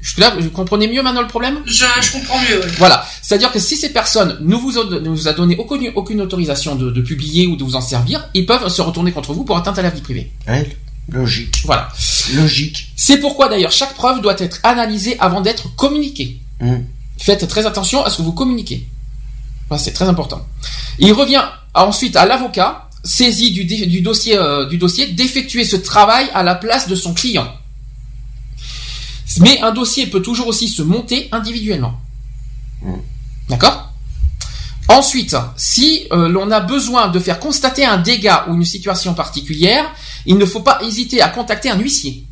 Je là, vous comprenez mieux maintenant le problème? Je, je comprends mieux. ouais. Voilà, c'est-à-dire que si ces personnes ne vous, ont- ne vous a donné aucune, aucune autorisation de, de publier ou de vous en servir, ils peuvent se retourner contre vous pour atteinte à la vie privée. Ouais, logique. Voilà. Logique. C'est pourquoi d'ailleurs chaque preuve doit être analysée avant d'être communiquée. Mm. Faites très attention à ce que vous communiquez. Enfin, c'est très important. Il revient ensuite à l'avocat, saisi du, dossier, euh, du dossier, d'effectuer ce travail à la place de son client. Mais un dossier peut toujours aussi se monter individuellement. D'accord? Ensuite, si euh, l'on a besoin de faire constater un dégât ou une situation particulière, il ne faut pas hésiter à contacter un huissier.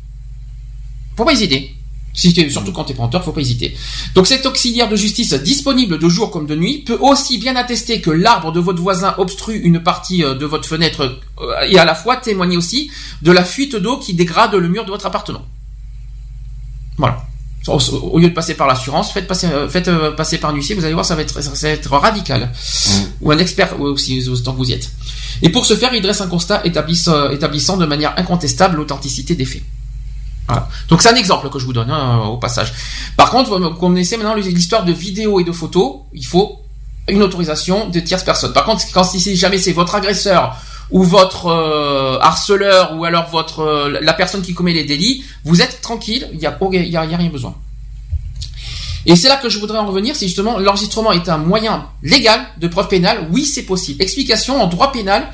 Pas hésiter? Si t'es- surtout quand tu es preneur, faut pas hésiter. Donc cet auxiliaire de justice disponible de jour comme de nuit peut aussi bien attester que l'arbre de votre voisin obstrue une partie euh, de votre fenêtre euh, et à la fois témoigner aussi de la fuite d'eau qui dégrade le mur de votre appartement. Voilà. Au, lieu de passer par l'assurance, faites passer, euh, faites passer par un huissier, vous allez voir, ça va être, ça va être radical. Ou un expert aussi, tant que vous y êtes. Et pour ce faire, il dresse un constat établissant de manière incontestable l'authenticité des faits. Voilà. Donc c'est un exemple que je vous donne hein, au passage. Par contre, vous connaissez maintenant l'histoire de vidéos et de photos, il faut une autorisation de tierces personnes. Par contre, quand si jamais c'est votre agresseur ou votre euh, harceleur ou alors votre euh, la personne qui commet les délits, vous êtes tranquille, il y a, y a, y a rien besoin. Et c'est là que je voudrais en revenir, c'est justement l'enregistrement est un moyen légal de preuve pénale. Oui, c'est possible. Explication en droit pénal.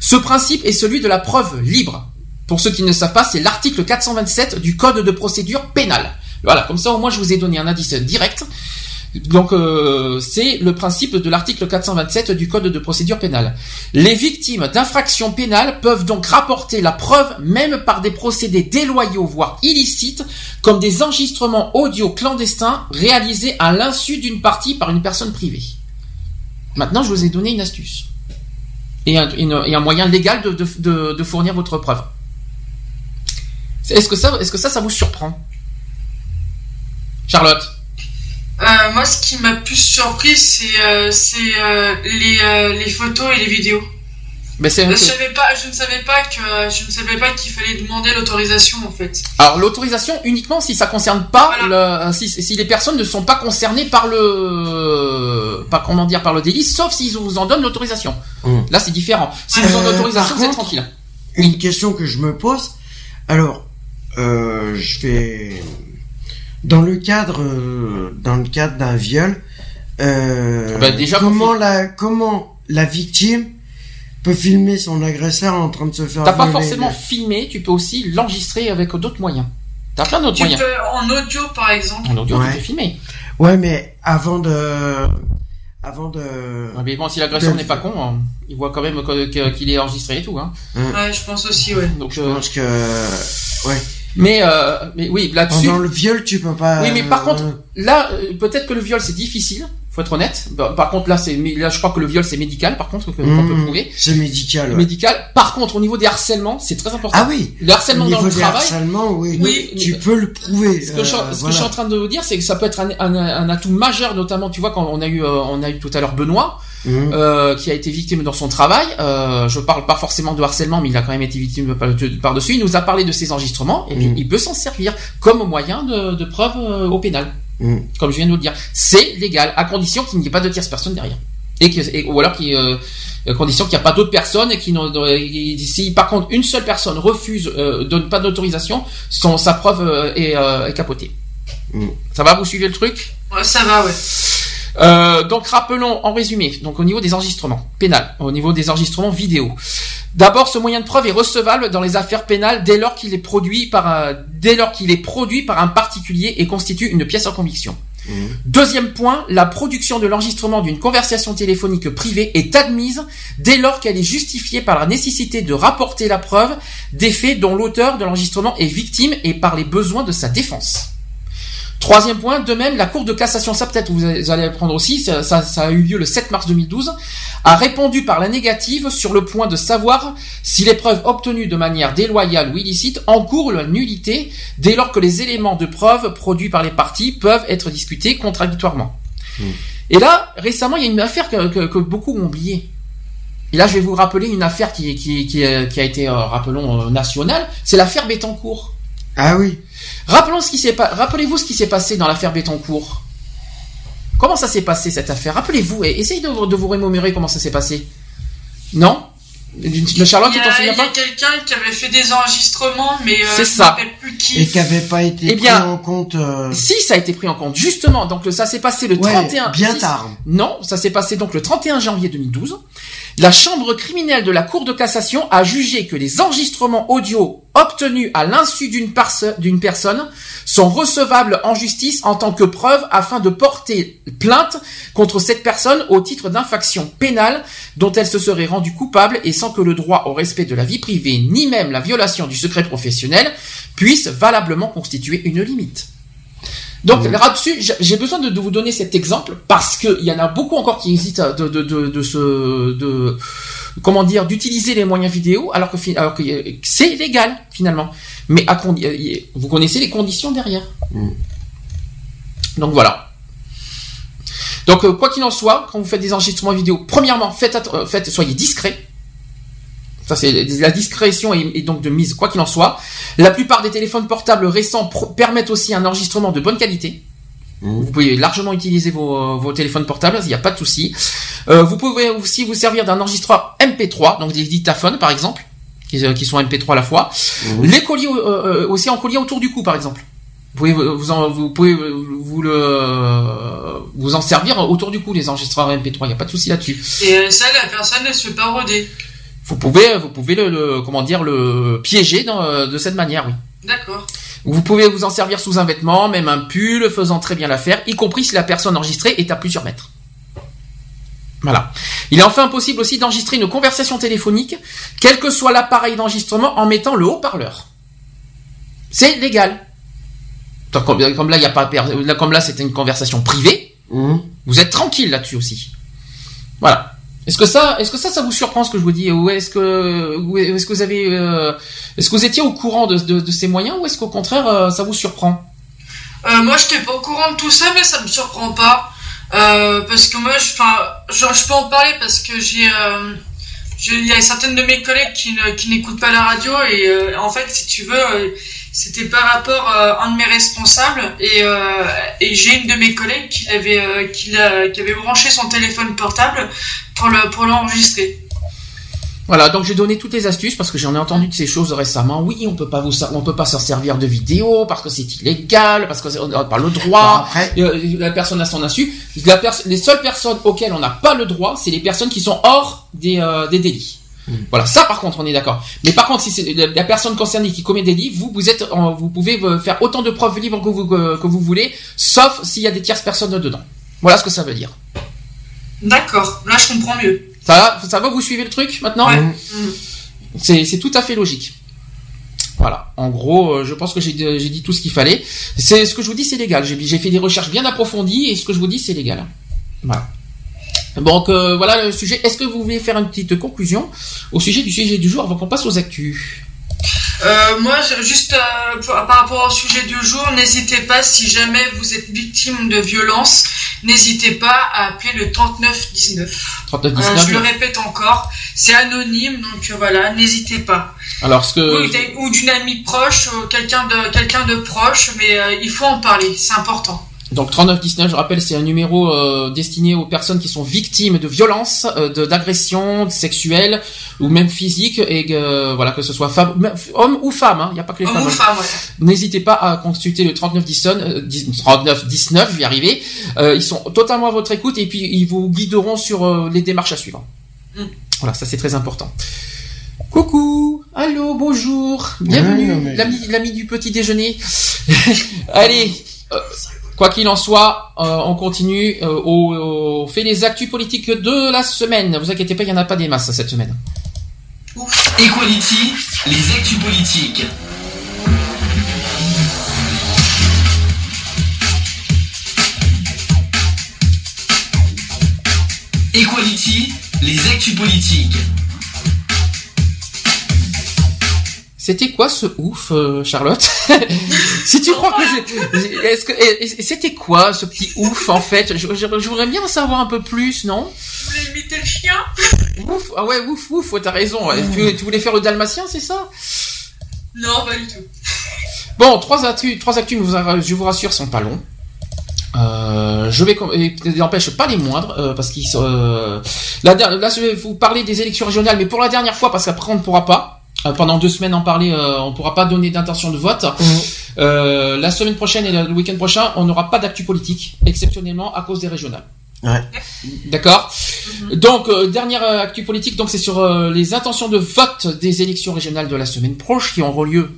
Ce principe est celui de la preuve libre. Pour ceux qui ne savent pas, c'est l'article 427 du Code de procédure pénale. Voilà, comme ça au moins je vous ai donné un indice direct. Donc euh, c'est le principe de l'article 427 du Code de procédure pénale. Les victimes d'infractions pénales peuvent donc rapporter la preuve même par des procédés déloyaux voire illicites comme des enregistrements audio clandestins réalisés à l'insu d'une partie par une personne privée. Maintenant je vous ai donné une astuce et un, moyen légal de fournir votre preuve. Est-ce que ça, est-ce que ça, ça vous surprend, Charlotte Euh, moi, ce qui m'a plus surpris, c'est euh, c'est, euh, les, euh, les photos et les vidéos. Mais Je, savais pas, je ne savais pas que je ne savais pas qu'il fallait demander l'autorisation en fait. Alors l'autorisation uniquement si ça concerne pas le, si, si les personnes ne sont pas concernées par le pas comment dire par le délit, sauf s'ils vous en donnent l'autorisation. Là c'est différent. S'ils vous ont Euh, l'autorisation, par vous êtes tranquille. Une question que je me pose. Alors, euh, je vais dans le cadre euh, dans le cadre d'un viol. Euh, Bah, déjà, comment la comment la victime peut filmer son agresseur en train de se faire T'as pas forcément filmé, tu peux aussi l'enregistrer avec d'autres moyens. T'as plein d'autres moyens. peux en audio par exemple. En audio, Ouais. tu peux filmer. Ouais, mais avant de avant de Ouais, Mais bon, si l'agresseur n'est pas con, hein, il voit quand même qu'il est enregistré et tout. Hein. Ouais, je pense aussi, ouais. Donc, je euh, pense que ouais. Mais euh, mais oui, là-dessus. Pendant le viol, tu peux pas. Oui, mais par euh, contre, là, euh, peut-être que le viol c'est difficile, faut être honnête. Bah, Par contre, là, c'est, mais là, je crois que le viol c'est médical, par contre, qu'on mmh, peut prouver. C'est médical. ouais. Médical. Par contre, au niveau des harcèlements, c'est très important. Ah oui. Le harcèlement Au dans le des travail. harcèlements, oui, Oui, tu mais- peux le prouver. Ce que, je, euh, que je suis en train de vous dire, c'est que ça peut être un, un- un atout majeur, notamment, tu vois, quand on a eu, on a eu tout à l'heure Benoît, Mhm. euh, qui a été victime dans son travail. Euh, je parle pas forcément de harcèlement, mais il a quand même été victime par- de- par-dessus. Il nous a parlé de ses enregistrements, et puis Mhm. il peut s'en servir comme moyen de, de preuve euh, au pénal. Mhm. Comme je viens de vous le dire, c'est légal, à condition qu'il n'y ait pas de tierce personne derrière. Et que, et- ou alors qu'il, euh, à condition qu'il n'y a pas d'autres personnes et qui n'ont, et si par contre une seule personne refuse, euh, donne pas d'autorisation, son, sa preuve euh, est, euh, est capotée. Ça va, vous suivez le truc? Ouais, ça va, ouais. Euh, donc rappelons en résumé, donc au niveau des enregistrements pénal, au niveau des enregistrements vidéo. D'abord, ce moyen de preuve est recevable dans les affaires pénales dès lors qu'il est produit par un, dès lors qu'il est produit par un particulier et constitue une pièce en conviction. Deuxième point, la production de l'enregistrement d'une conversation téléphonique privée est admise dès lors qu'elle est justifiée par la nécessité de rapporter la preuve des faits dont l'auteur de l'enregistrement est victime et par les besoins de sa défense. Troisième point, de même, la Cour de cassation, ça peut-être vous allez apprendre aussi, ça, ça, ça a eu lieu le 7 mars 2012, a répondu par la négative sur le point de savoir si les preuves obtenues de manière déloyale ou illicite encourent la nullité dès lors que les éléments de preuve produits par les parties peuvent être discutés contradictoirement. Et là, récemment, il y a une affaire que, que- que beaucoup ont oubliée. Et là, je vais vous rappeler une affaire qui, qui, qui, euh, qui a été, euh, rappelons, euh, nationale, c'est l'affaire Bettencourt. Ah oui. Rappelons ce qui s'est pas. Rappelez-vous ce qui s'est passé dans l'affaire Bettencourt. Comment ça s'est passé cette affaire? Rappelez-vous et essayez de, vous- de vous remémorer comment ça s'est passé. Non? Le Charlotte, il tu y t'en a, il y a quelqu'un qui avait fait des enregistrements, mais euh, je ça. me rappelle plus qui. Et qui avait pas été Eh pris bien, en compte. euh, Si ça a été pris en compte, justement, donc ça s'est passé le Ouais, 31 bien si- tard. Non, ça s'est passé donc le 31 janvier 2012. La chambre criminelle de la Cour de cassation a jugé que les enregistrements audio obtenus à l'insu d'une perso- d'une personne sont recevables en justice en tant que preuve afin de porter plainte contre cette personne au titre d'infraction pénale dont elle se serait rendue coupable et sans que le droit au respect de la vie privée ni même la violation du secret professionnel puisse valablement constituer une limite. Donc là-dessus, j'ai- besoin de, de vous donner cet exemple parce qu'il y en a beaucoup encore qui hésitent de, de, de, de se, de, comment dire, d'utiliser les moyens vidéo alors que, alors que c'est légal finalement. Mais à euh, vous connaissez les conditions derrière. Donc voilà. Donc euh, quoi qu'il en soit, quand vous faites des enregistrements vidéo, premièrement, faites, euh, faites soyez discret. Ça c'est la discrétion est, donc de mise quoi qu'il en soit. La plupart des téléphones portables récents permettent aussi un enregistrement de bonne qualité. Vous pouvez largement utiliser vos, euh, vos téléphones portables, il n'y a pas de souci. Euh, vous pouvez aussi vous servir d'un enregistreur MP3, donc des dictaphones par exemple, qui, euh, qui sont MP3 à la fois. Les colliers euh, aussi en collier autour du cou par exemple. Vous pouvez vous vous en, vous pouvez vous le vous en servir autour du cou les enregistreurs MP3, il n'y a pas de souci là-dessus. Et ça, la personne ne se fait pas roder. Vous pouvez vous pouvez le, le- comment dire le piéger dans, euh, de cette manière, oui. D'accord. Vous pouvez vous en servir sous un vêtement, même un pull, faisant très bien l'affaire, y compris si la personne enregistrée est à plusieurs mètres. Voilà. Il est enfin possible aussi d'enregistrer une conversation téléphonique, quel que soit l'appareil d'enregistrement, en mettant le haut-parleur. C'est légal. Comme là, il y a pas, comme là, c'était une conversation privée. Vous êtes tranquille là-dessus aussi. Voilà. Est-ce que ça, est-ce que ça, ça vous surprend ce que je vous dis, ou est-ce que, est-ce que vous avez, euh, est-ce que vous étiez au courant de, ces moyens, ou est-ce qu'au contraire, euh, ça vous surprend Euh, moi, je n'étais pas au courant de tout ça, mais ça me surprend pas. Parce que moi, je, je, peux en parler parce que j'ai, il y a certaines de mes collègues qui, n'écoutent pas la radio et en fait, si tu veux, c'était par rapport à un de mes responsables et, j'ai une de mes collègues qui avait, qui avait branché son téléphone portable pour le, pour l'enregistrer. Voilà, donc j'ai donné toutes les astuces parce que j'en ai entendu de ces choses récemment. Oui, on peut pas vous, on peut pas s'en servir de vidéo parce que c'est illégal, parce que c'est- on n'a pas le droit. Euh, la personne a son insu. La pers- les seules personnes auxquelles on n'a pas le droit, c'est les personnes qui sont hors des, euh, des délits. Voilà, ça par contre on est d'accord. Mais par contre, si c'est la, la personne concernée qui commet des délits, vous vous êtes, vous pouvez euh, faire autant de preuves libres que vous que vous voulez, sauf s'il y a des tierces personnes dedans. Voilà ce que ça veut dire. D'accord, là je comprends mieux. Ça va, ça va, vous suivez le truc maintenant Mm. C'est tout à fait logique. Voilà. En gros, euh, je pense que j'ai j'ai dit tout ce qu'il fallait. C'est ce que je vous dis, c'est légal. J'ai j'ai fait des recherches bien approfondies et ce que je vous dis, c'est légal. Voilà. Donc euh, voilà le sujet. Est-ce que vous voulez faire une petite conclusion au sujet du sujet du jour avant qu'on passe aux actus? Euh, moi, juste euh, par rapport au sujet du jour, n'hésitez pas, si jamais vous êtes victime de violence, n'hésitez pas à appeler le 3919. 3919. Euh, je le répète encore, c'est anonyme, donc euh, voilà, n'hésitez pas. Alors ce que Ou, d'une amie proche, quelqu'un de quelqu'un de proche, mais il faut en parler, c'est important. Donc 3919, je rappelle, c'est un numéro euh, destiné aux personnes qui sont victimes de violences, euh, de d'agressions sexuelles ou même physiques, et que, voilà que ce soit femme, homme ou femme, il n'y a pas que les Homme femmes. ouais. N'hésitez pas à consulter le 3919, euh, 10 3919, je vais y arriver. Euh, ils sont totalement à votre écoute et puis ils vous guideront sur euh, les démarches à suivre. Mm. Voilà, ça c'est très important. Coucou, allô, bonjour, bienvenue, Ouais, non, mais- l'ami, l'ami du petit déjeuner. <laughs> Allez, euh, Quoi qu'il en soit, euh, on continue euh, au, fait les actus politiques de la semaine. Ne vous inquiétez pas, il n'y en a pas des masses cette semaine. Equality, les actus politiques. Equality, les actus politiques. C'était quoi ce ouf, euh, Charlotte <laughs> Si tu crois que est-ce que c'était quoi ce petit ouf en fait je, voudrais bien en savoir un peu plus, non Vous voulez imiter le chien Ouf, ah ouais, ouf, ouf, t'as raison. Tu, tu, voulais faire le dalmatien, c'est ça Non, pas du tout. Bon, trois actus, trois actus, je vous rassure, sont pas longs. Euh, je vais n'empêche pas les moindres euh, parce qu'ils euh, là, là je vais vous parler des élections régionales mais pour la dernière fois parce qu'après on ne pourra pas pendant deux semaines en parler, euh, on pourra pas donner d'intention de vote. Mmh. Euh, la semaine prochaine et le week-end prochain, on n'aura pas d'actu politique, exceptionnellement à cause des régionales. Ouais. D'accord. Mmh. Donc dernière actu politique, donc c'est sur les intentions de vote des élections régionales de la semaine prochaine qui auront lieu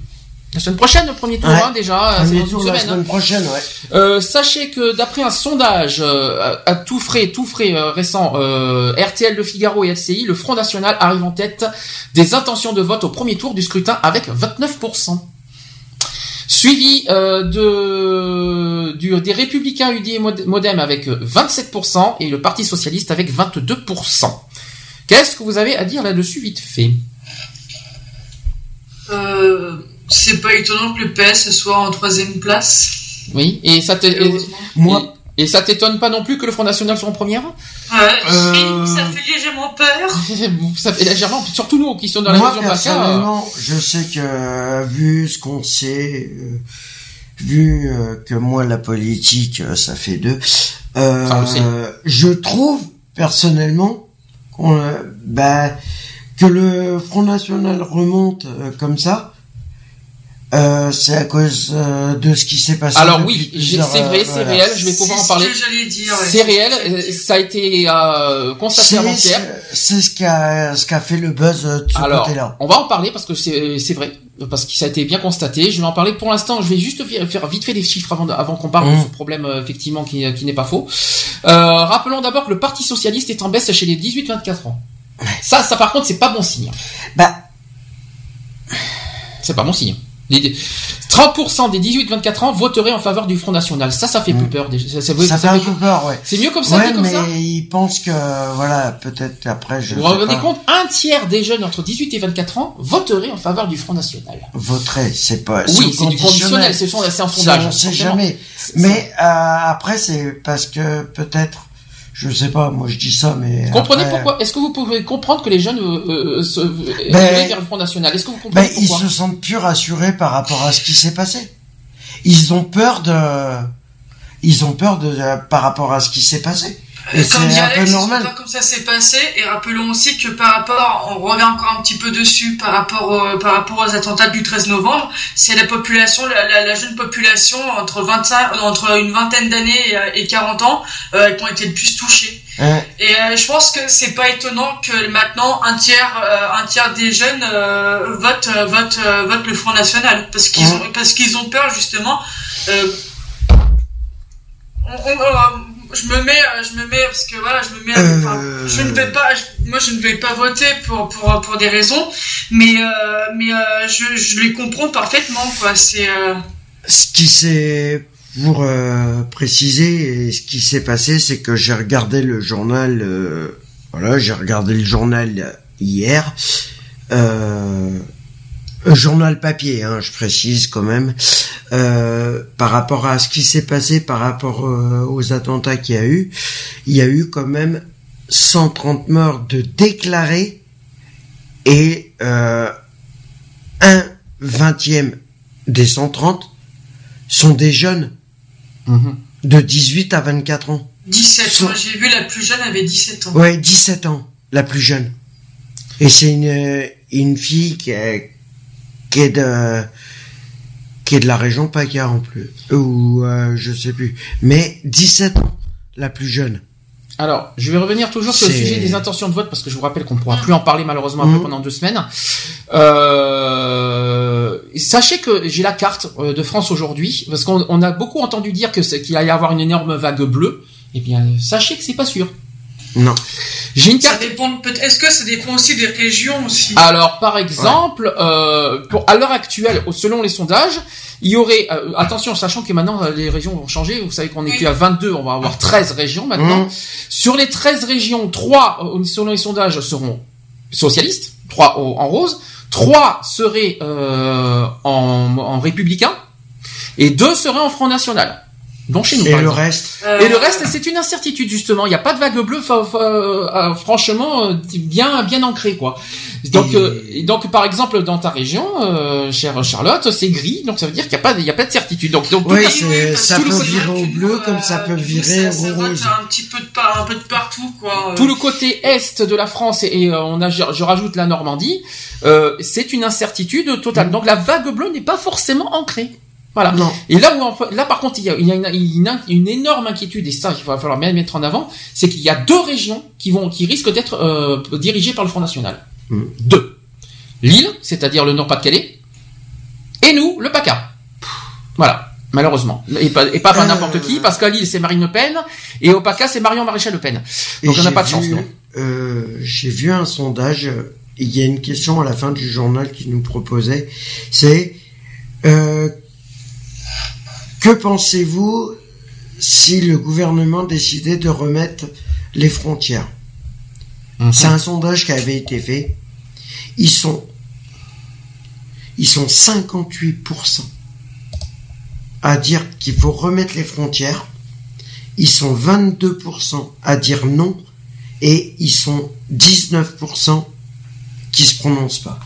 la semaine prochaine, le premier tour, hein, déjà. Premier tour la semaine hein. prochaine, ouais. Euh, sachez que d'après un sondage euh, à tout frais, tout frais euh, récent, euh, RTL Le Figaro et LCI, le Front National arrive en tête des intentions de vote au premier tour du scrutin avec 29%. Suivi de du, des Républicains UDI et Modem avec 27% et le Parti Socialiste avec 22%. Qu'est-ce que vous avez à dire là-dessus vite fait? Euh c'est pas étonnant que le PS soit en troisième place. Oui, et ça moi. Et, ça t'étonne pas non plus que le Front National soit en première? Euh... Ça fait légèrement peur. <laughs> ça fait légèrement, surtout nous qui sommes dans la moi, région personnellement, je sais que vu ce qu'on sait, euh, vu euh, que moi la politique, euh, ça fait deux, je trouve personnellement bah, que le Front National remonte comme ça euh, c'est à cause euh, de ce qui s'est passé. Alors oui, c'est vrai, c'est réel. Je vais pouvoir en parler. C'est réel. Euh, ça a été euh, constaté avant-hier. C'est ce qu'a ce qu'a fait le buzz de ce côté-là. On va en parler parce que c'est c'est vrai parce que ça a été bien constaté. Je vais en parler pour l'instant. Je vais juste faire vite fait les chiffres avant avant qu'on parle de mmh. ce problème effectivement qui qui n'est pas faux. rappelons d'abord que le Parti socialiste est en baisse chez les 18-24 ans. Ça, ça par contre, c'est pas bon signe. Bah, c'est pas bon signe. 30% des 18-24 ans voteraient en faveur du Front National. Ça, ça fait plus mm. peur. Ça, ça, ça, fait un peu peur, ouais. C'est mieux comme ça, ouais, comme mais ils pensent que, voilà, peut-être après, je Vous vous rendez compte, un tiers des jeunes entre 18 et 24 ans voteraient en faveur du Front National. Voteraient, c'est pas, oui, c'est du conditionnel, c'est un sondage. On sait jamais. Mais, euh, après, c'est parce que peut-être, je sais pas, moi je dis ça, mais. comprenez pourquoi? Est-ce que vous pouvez comprendre que les jeunes euh, euh se ben, vers le Front National? Est-ce que vous comprenez ben, pourquoi? Ils se sentent plus rassurés par rapport à ce qui s'est passé. Ils ont peur de. Ils ont peur de par rapport à ce qui s'est passé. Et comme dit Alex, normal. comme ça s'est passé. Et rappelons aussi que par rapport, on revient encore un petit peu dessus par rapport par rapport aux attentats du 13 novembre, c'est la population, la, jeune population entre 25, entre une vingtaine d'années et, 40 ans euh, qui ont été le plus touchés. Et euh, je pense que c'est pas étonnant que maintenant un tiers, euh, un tiers des jeunes euh, votent, votent, votent le Front National parce qu'ils ont, parce qu'ils ont peur justement. on, je me mets, euh, je me mets parce que voilà, je me mets. Euh... je ne vais pas, moi je ne vais pas voter pour pour pour des raisons, mais euh, mais euh, je je les comprends parfaitement quoi. C'est. Ce qui s'est pour préciser et ce qui s'est passé, c'est que j'ai regardé le journal. voilà, j'ai regardé le journal hier. Euh, journal papier, hein, je précise quand même, euh, par rapport à ce qui s'est passé, par rapport euh, aux attentats qu'il y a eu, il y a eu quand même 130 morts de déclarés et euh, un vingtième des 130 sont des jeunes mhm. de 18 à 24 ans. 17, moi j'ai vu la plus jeune avait 17 ans. Ouais, 17 ans, la plus jeune. Et c'est une, une fille qui a qui est de qui est de la région PACA en plus ou euh, je sais plus mais 17 ans la plus jeune alors, je vais revenir toujours sur le sujet des intentions de vote parce que je vous rappelle qu'on ne pourra plus en parler malheureusement un peu mmh. pendant deux semaines. Euh, sachez que j'ai la carte de France aujourd'hui, parce qu'on a beaucoup entendu dire que qu'il allait y avoir une énorme vague bleue. Eh bien, sachez que c'est pas sûr. Non. J'ai une carte. Ça dépend. peut- Est-ce que ça dépend aussi des régions aussi Alors, par exemple, euh, pour, à l'heure actuelle, selon les sondages, il y aurait, euh, attention, sachant que maintenant euh, les régions vont changer, vous savez qu'on est plus à 22, on va avoir 13 régions maintenant. Mmh. Sur les 13 régions, 3, euh, selon les sondages, seront socialistes, 3 en rose, 3 seraient euh, en, en républicain, et 2 seraient en Front National. Donc chez nous, Et par le exemple. reste Et le reste, c'est une incertitude justement. Il n'y a pas de vague bleue, fa- fa- euh, franchement, euh, bien bien ancré quoi. Donc, Et- euh, et donc par exemple dans ta région, euh, chère Charlotte, c'est gris, donc ça veut dire qu'il n'y a pas, il y a pas de certitude. Donc, donc Oui, ça tout peut côté- virer au bleu comme ça peut virer au rose. un petit peu de, par- un peu de partout, quoi. tout le côté est de la France et, et, euh, on a, je, je rajoute la Normandie, euh, c'est une incertitude totale. Donc la vague bleue n'est pas forcément ancrée. Voilà. Non. Et là où on- là par contre il y a, il y a une, énorme inquiétude et ça il va falloir bien mettre en avant, c'est qu'il y a deux régions qui vont qui risquent d'être euh, dirigées par le Front National. Mm. Deux. Lille, c'est-à-dire le Nord-Pas-de-Calais, et nous, le PACA. Voilà. Malheureusement. Et pas, et pas par Euh. n'importe qui, parce qu'à Lille, c'est Marine Le Pen, et au PACA, c'est Marion Maréchal Le Pen. Et Donc on n'a pas de chance, vu, non. euh, J'ai vu un sondage, il y a une question à la fin du journal qui nous proposait, c'est euh, que pensez-vous si le gouvernement décidait de remettre les frontières Mhm. C'est un sondage qui avait été fait. Ils sont ils sont 58% à dire qu'il faut remettre les frontières. Ils sont 22% à dire non et ils sont 19% qui se prononcent pas.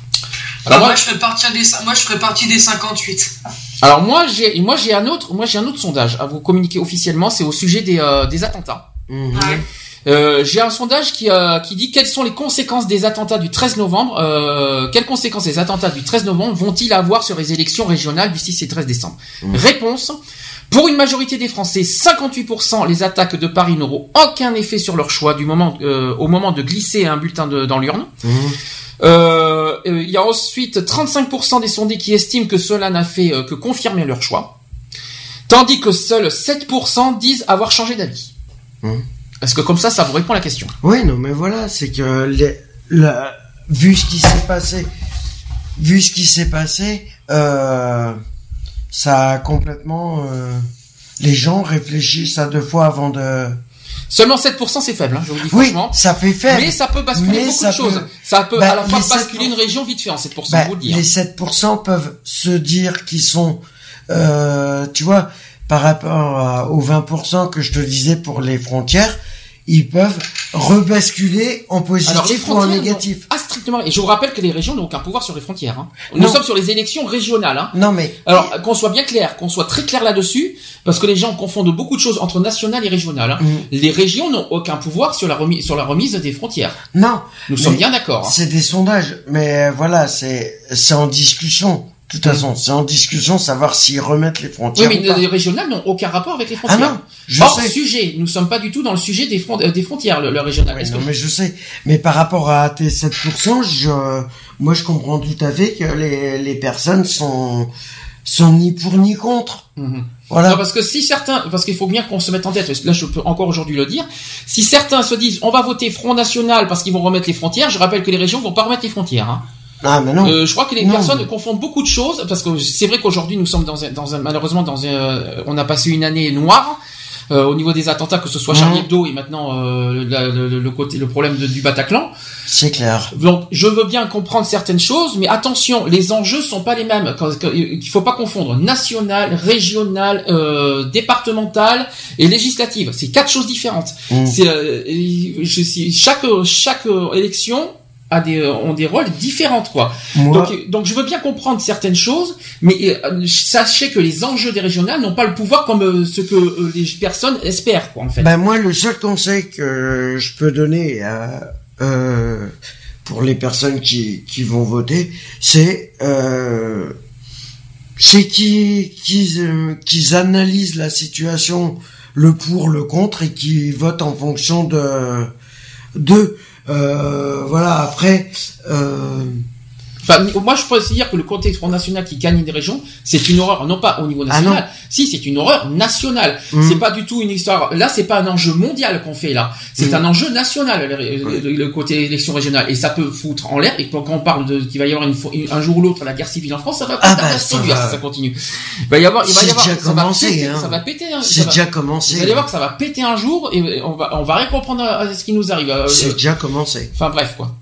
Alors moi, moi- je ferais partie des, moi, je ferais partie des 58. Alors moi j'ai moi j'ai un autre moi j'ai un autre sondage à vous communiquer officiellement c'est au sujet des, euh, des attentats. Mhm. Ouais. Euh, j'ai un sondage qui euh, qui dit quelles sont les conséquences des attentats du 13 novembre euh, quelles conséquences les attentats du 13 novembre vont-ils avoir sur les élections régionales du 6 et 13 décembre Réponse pour une majorité des Français, 58% les attaques de Paris n'auront aucun effet sur leur choix du moment euh, au moment de glisser un bulletin de- dans l'urne. Mhm. Euh, il y a ensuite 35% des sondés qui estiment que cela n'a fait euh, que confirmer leur choix, tandis que seuls 7% disent avoir changé d'avis. Mhm. Est-ce que comme ça, ça vous répond à la question? Oui, non, mais voilà, c'est que les, la- vu ce qui s'est passé, vu ce qui s'est passé, euh, ça a complètement. euh, les gens réfléchissent à deux fois avant de. Seulement 7% c'est faible, hein, je vous dis Oui, franchement. ça fait faible. Mais ça peut basculer Mais beaucoup ça de choses. peut- Ça peut Bah, à la fois les 7%, basculer une région vite fait en 7%, Bah, vous le dis. hein. les 7% peuvent se dire qu'ils sont, euh, tu vois, par rapport à- aux 20% que je te disais pour les frontières, ils peuvent rebasculer en positif ou en négatif. Ah strictement. Et je vous rappelle que les régions n'ont aucun pouvoir sur les frontières. Hein. Nous Non. sommes sur les élections régionales. Hein. Non mais Alors qu'on soit bien clair, qu'on soit très clair là-dessus, parce que les gens confondent beaucoup de choses entre national et régional. Hein. Mm. Les régions n'ont aucun pouvoir sur la remise sur la remise des frontières. non, Nous sommes bien d'accord. hein. c'est des sondages, mais voilà, c'est c'est en discussion. De toute façon, c'est en discussion savoir s'ils remettent les Oui, frontières mais ou pas. les régionales n'ont aucun rapport avec les Ah frontières. non, je Hors sais. sujet, nous sommes pas du tout dans le sujet des, front- euh, des frontières, le, le régional. Non, que- mais je sais. Mais par rapport à tes 7%, je, moi, je comprends tout à fait que les, les personnes sont, sont ni pour ni contre. Mhm. Voilà. Non, parce que si certains, parce qu'il faut bien qu'on se mette en tête, parce que là je peux encore aujourd'hui le dire, si certains se disent on va voter Front National parce qu'ils vont remettre les frontières, je rappelle que les régions vont pas remettre les frontières. Hein. Ah, mais non. Euh, je crois que les Non. personnes confondent beaucoup de choses parce que c'est vrai qu'aujourd'hui nous sommes dans un, dans un malheureusement dans un, euh, on a passé une année noire. euh, au niveau des attentats, que ce soit Charlie Mhm. Hebdo et maintenant euh, la- le, le côté, le problème de- du Bataclan. C'est clair. Donc, je veux bien comprendre certaines choses, mais attention, les enjeux sont pas les mêmes. Il faut pas confondre national, régional, euh, départemental et législative. C'est quatre choses différentes. Mm. C'est, euh, chaque chaque euh, élection a des euh, ont des rôles différents quoi. Moi, Donc, euh, donc je veux bien comprendre certaines choses, mais euh, sachez que les enjeux des régionales n'ont pas le pouvoir comme euh, ce que euh, les personnes espèrent quoi en fait. ben, moi, le seul conseil que je peux donner à, pour les personnes qui, qui vont voter, c'est, c'est qu'ils, analysent la situation, le pour, le contre, et qu'ils votent en fonction de, voilà, après, euh, Enfin, moi, je pourrais dire que le contexte Front National qui gagne des régions, c'est une horreur, non pas au niveau Ah national. si, c'est une horreur nationale. Mm. C'est pas du tout une histoire. Là, c'est pas un enjeu mondial qu'on fait là. C'est Mm. un enjeu national, le, le- le côté élection régionale. Et ça peut foutre en l'air. Et quand on parle de qu'il va y avoir une, un jour ou l'autre la guerre civile en France, ça va Ah pas bah, se ça produire va. si ça continue. Il va y avoir, il va y C'est avoir, déjà ça va péter, hein. ça va péter. hein. C'est Ça va- déjà commencé. Vous allez voir que ça va péter un jour et on va, on va rien comprendre à à ce qui nous arrive. Euh, C'est déjà commencé. Enfin bref quoi.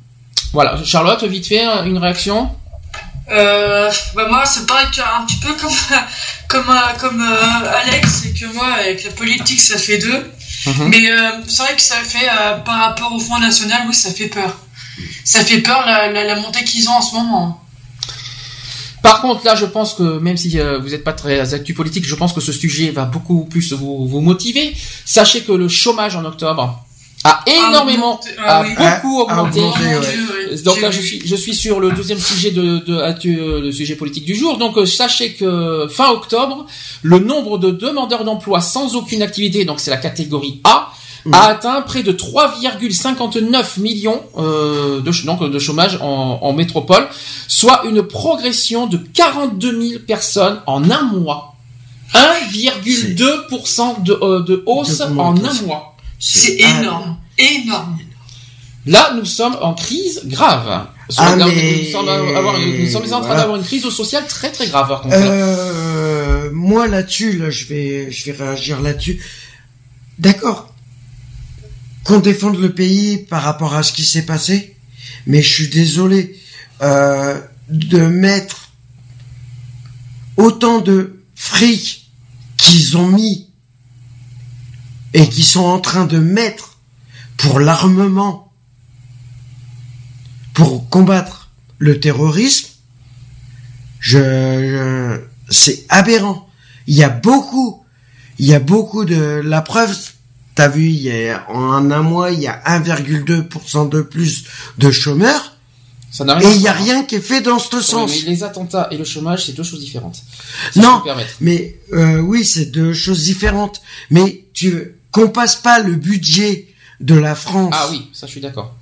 Voilà, Charlotte, vite fait, une réaction. Euh, bah moi c'est pareil qu'un petit peu comme <laughs> comme euh, comme euh, Alex c'est que moi avec la politique ça fait deux Mhm. mais euh, c'est vrai que ça fait par rapport au Front National oui ça fait peur ça fait peur la, la, la montée qu'ils ont en ce moment Par contre, là, je pense que même si euh, vous n'êtes pas très actu politique, je pense que ce sujet va beaucoup plus vous, vous motiver. Sachez que le chômage en octobre a énormément, Ah a oui. beaucoup A- a augmenté. augmenté, Oh oui. Donc là, je suis, je suis sur le deuxième sujet de, de, actu- euh, le sujet politique du jour. Donc, euh, sachez que fin octobre, le nombre de demandeurs d'emploi sans aucune activité, donc c'est la catégorie A, Mm. a atteint près de 3,59 millions euh, de, donc, de chômage en, en métropole, soit une progression de 42 000 personnes en un mois. 1,2% de, euh, de hausse en un mois. C'est énorme énorme Là, nous sommes en crise grave. Sur Ah, mais- Nous sommes, avoir- nous sommes en train voilà. d'avoir une crise sociale très très grave. Par contre. Euh, moi là-dessus, là, je vais, je vais réagir là-dessus. D'accord. Qu'on défende le pays par rapport à ce qui s'est passé, mais je suis désolé euh, de mettre autant de fric qu'ils ont mis et qui sont en train de mettre pour l'armement, pour combattre le terrorisme, je, je- c'est aberrant. Il y a beaucoup, il y a beaucoup de la preuve. T'as vu, il y a, en un mois, il y a 1,2% de plus de chômeurs Ça n'a et il y a voir. rien qui est fait dans ce Oui, sens. mais les attentats et le chômage, c'est deux choses différentes. Non, mais euh, oui, c'est deux choses différentes. Mais tu qu'on passe pas le budget de la France Ah oui, ça je suis d'accord.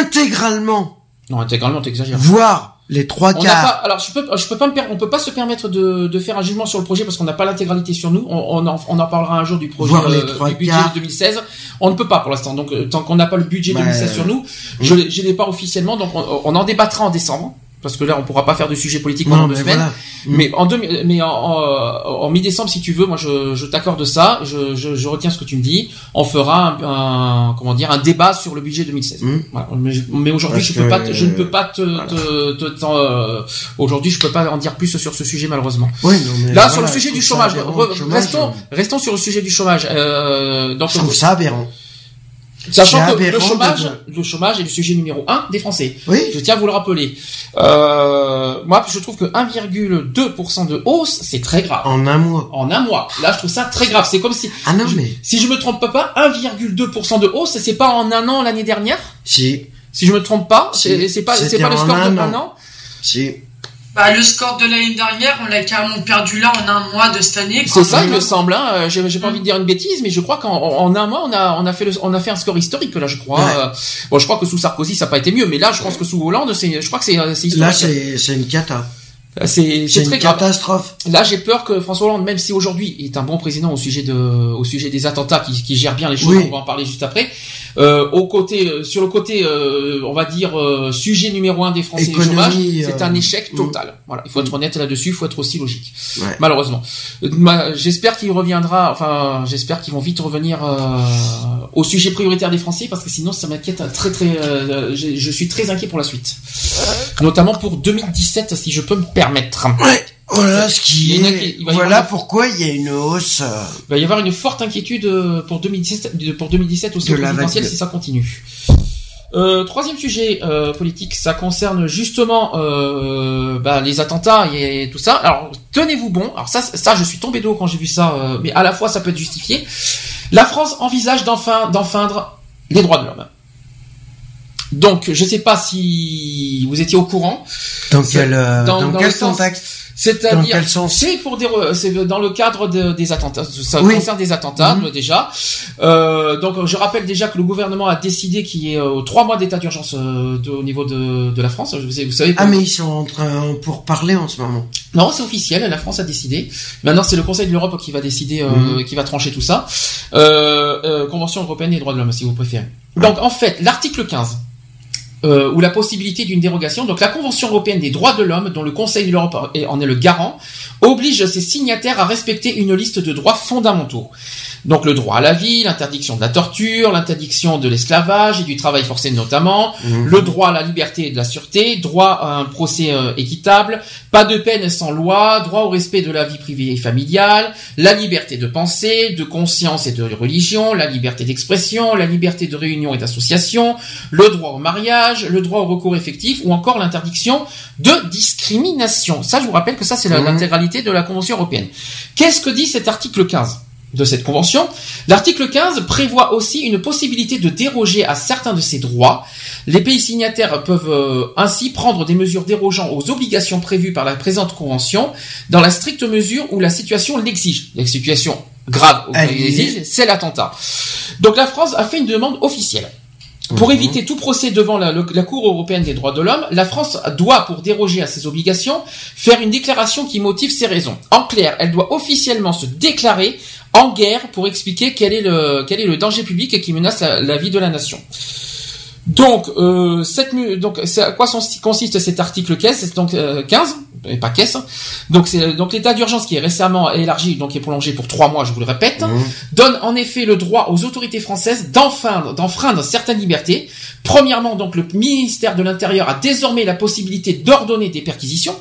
intégralement, Non, intégralement, t'exagères. voire les trois quarts. pas, alors je peux, je peux pas me on peut pas se permettre de, de faire un jugement sur le projet parce qu'on n'a pas l'intégralité sur nous. On, on, en, on en parlera un jour du projet Voir les euh, du budget quarts. 2016. On ne peut pas pour l'instant. Donc euh, tant qu'on n'a pas le budget Bah, 2016 sur nous, je l'ai- je l'ai pas officiellement. Donc on, on en débattra en décembre parce que là on pourra pas faire de sujet politique pendant Non, deux mais semaines. voilà. Mais en deux, mais en, en, en mi-décembre si tu veux, moi je, je t'accorde ça. Je, je, je retiens ce que tu me dis. On fera un, un- comment dire un débat sur le budget 2016. Mm. Voilà. Mais, aujourd'hui je peux que, pas, te- je ne peux pas te, te, te- euh, aujourd'hui je peux pas en dire plus sur ce sujet malheureusement. Oui, non, mais Là sur le je sujet du chômage, restons, euh, restons sur le sujet du chômage. Euh, donc, Je trouve ça aberrant. Sachant que le chômage, de- le chômage est le sujet numéro un des Français. Oui. Je tiens à vous le rappeler. Euh, moi, je trouve que 1,2% de hausse, c'est très grave. En un mois. En un mois. Là, je trouve ça très grave. C'est comme si, Ah non, je- mais si je me trompe pas, 1,2% de hausse, c'est pas en un an l'année dernière? si, Si je me trompe pas, Si, c'est pas, c'est pas le score de un an? si. Bah le score de l'année dernière on l'a carrément perdu là en un mois de cette année C'est ça, il me semble. Hein. Euh, J'ai pas envie de dire une bêtise, mais je crois qu'en en en un mois, on a on a fait le, on a fait un score historique là, je crois. Ouais. Euh, bon, je crois que sous Sarkozy, ça n'a pas été mieux, mais là, je pense que sous Hollande, c'est, je crois que c'est euh, Là, historique. c'est c'est une cata. C'est c'est une catastrophe. Là, j'ai peur que François Hollande, même si aujourd'hui il est un bon président au sujet de, au sujet des attentats, qui, qui gère bien les choses, Oui. on va en parler juste après. Euh, au côté, euh, sur le côté, euh, on va dire euh, sujet numéro un des Français, le Économie, chômage, euh, c'est un échec mm. total. Voilà, il faut être honnête là-dessus, il faut être aussi logique. Ouais. Malheureusement. Euh, ma- J'espère qu'il reviendra. Enfin, j'espère qu'ils vont vite revenir euh, au sujet prioritaire des Français, parce que sinon, ça m'inquiète très très. euh, je suis très inquiet pour la suite, notamment pour 2017, si je peux me permettre. Ouais. Voilà ce qui est. voilà avoir- pourquoi il y a une hausse. Il va y avoir une forte inquiétude euh, pour 2017, de- pour 2017 aussi De au la présidentiel vague. si ça continue. Euh, troisième sujet euh, politique, ça concerne justement euh, bah, les attentats et, tout ça. Alors tenez-vous bon. Alors ça, ça, je suis tombé d'eau quand j'ai vu ça, mais à la fois ça peut être justifié. La France envisage d'enfin d'enfreindre les droits de l'homme. Donc, je ne sais pas si vous étiez au courant. Dans quel, euh, dans, quel contexte c'est-à-dire, c'est pour des, c'est dans le cadre des attentats. Ça concerne des attentats mhm. déjà. Euh, donc, je rappelle déjà que le gouvernement a décidé qu'il y ait euh, trois mois d'état d'urgence euh, au niveau de, de la France. Vous, vous savez. Ah, mais ils sont en train pour parler en ce moment. Non, c'est officiel. La France a décidé. Maintenant, c'est le Conseil de l'Europe qui va décider, euh, mhm. qui va trancher tout ça. Euh, Convention européenne des droits de l'homme, si vous préférez. Donc, en fait, l'article 15 euh, ou la possibilité d'une dérogation. Donc la Convention européenne des droits de l'homme, dont le Conseil de l'Europe en est le garant, oblige ses signataires à respecter une liste de droits fondamentaux. Donc le droit à la vie, l'interdiction de la torture, l'interdiction de l'esclavage et du travail forcé notamment, mhm. le droit à la liberté et de la sûreté, droit à un procès euh, équitable, pas de peine sans loi, droit au respect de la vie privée et familiale, la liberté de pensée, de conscience et de religion, la liberté d'expression, la liberté de réunion et d'association, le droit au mariage, le droit au recours effectif ou encore l'interdiction de discrimination. Ça, je vous rappelle que ça, c'est mhm. l'intégralité de la Convention européenne. Qu'est-ce que dit cet article 15 de cette convention. L'article 15 prévoit aussi une possibilité de déroger à certains de ces droits. Les pays signataires peuvent euh, ainsi prendre des mesures dérogeant aux obligations prévues par la présente convention dans la stricte mesure où la situation l'exige. La situation grave où l'exige, c'est l'attentat. Donc la France a fait une demande officielle. Pour mhm. éviter tout procès devant la, la, Cour européenne des droits de l'homme, la France doit, pour déroger à ses obligations, faire une déclaration qui motive ses raisons. En clair, elle doit officiellement se déclarer en guerre pour expliquer quel est le, quel est le danger public et qui menace la, vie de la nation. Donc, euh, cette, donc, à quoi consiste cet article 15 Donc, 15, euh, et pas caisse. Donc, c'est donc l'état d'urgence qui est récemment élargi, donc qui est prolongé pour trois mois, je vous le répète, mmh. donne en effet le droit aux autorités françaises d'enfreindre, d'enfreindre certaines libertés. Premièrement, donc, le ministère de l'Intérieur a désormais la possibilité d'ordonner des perquisitions,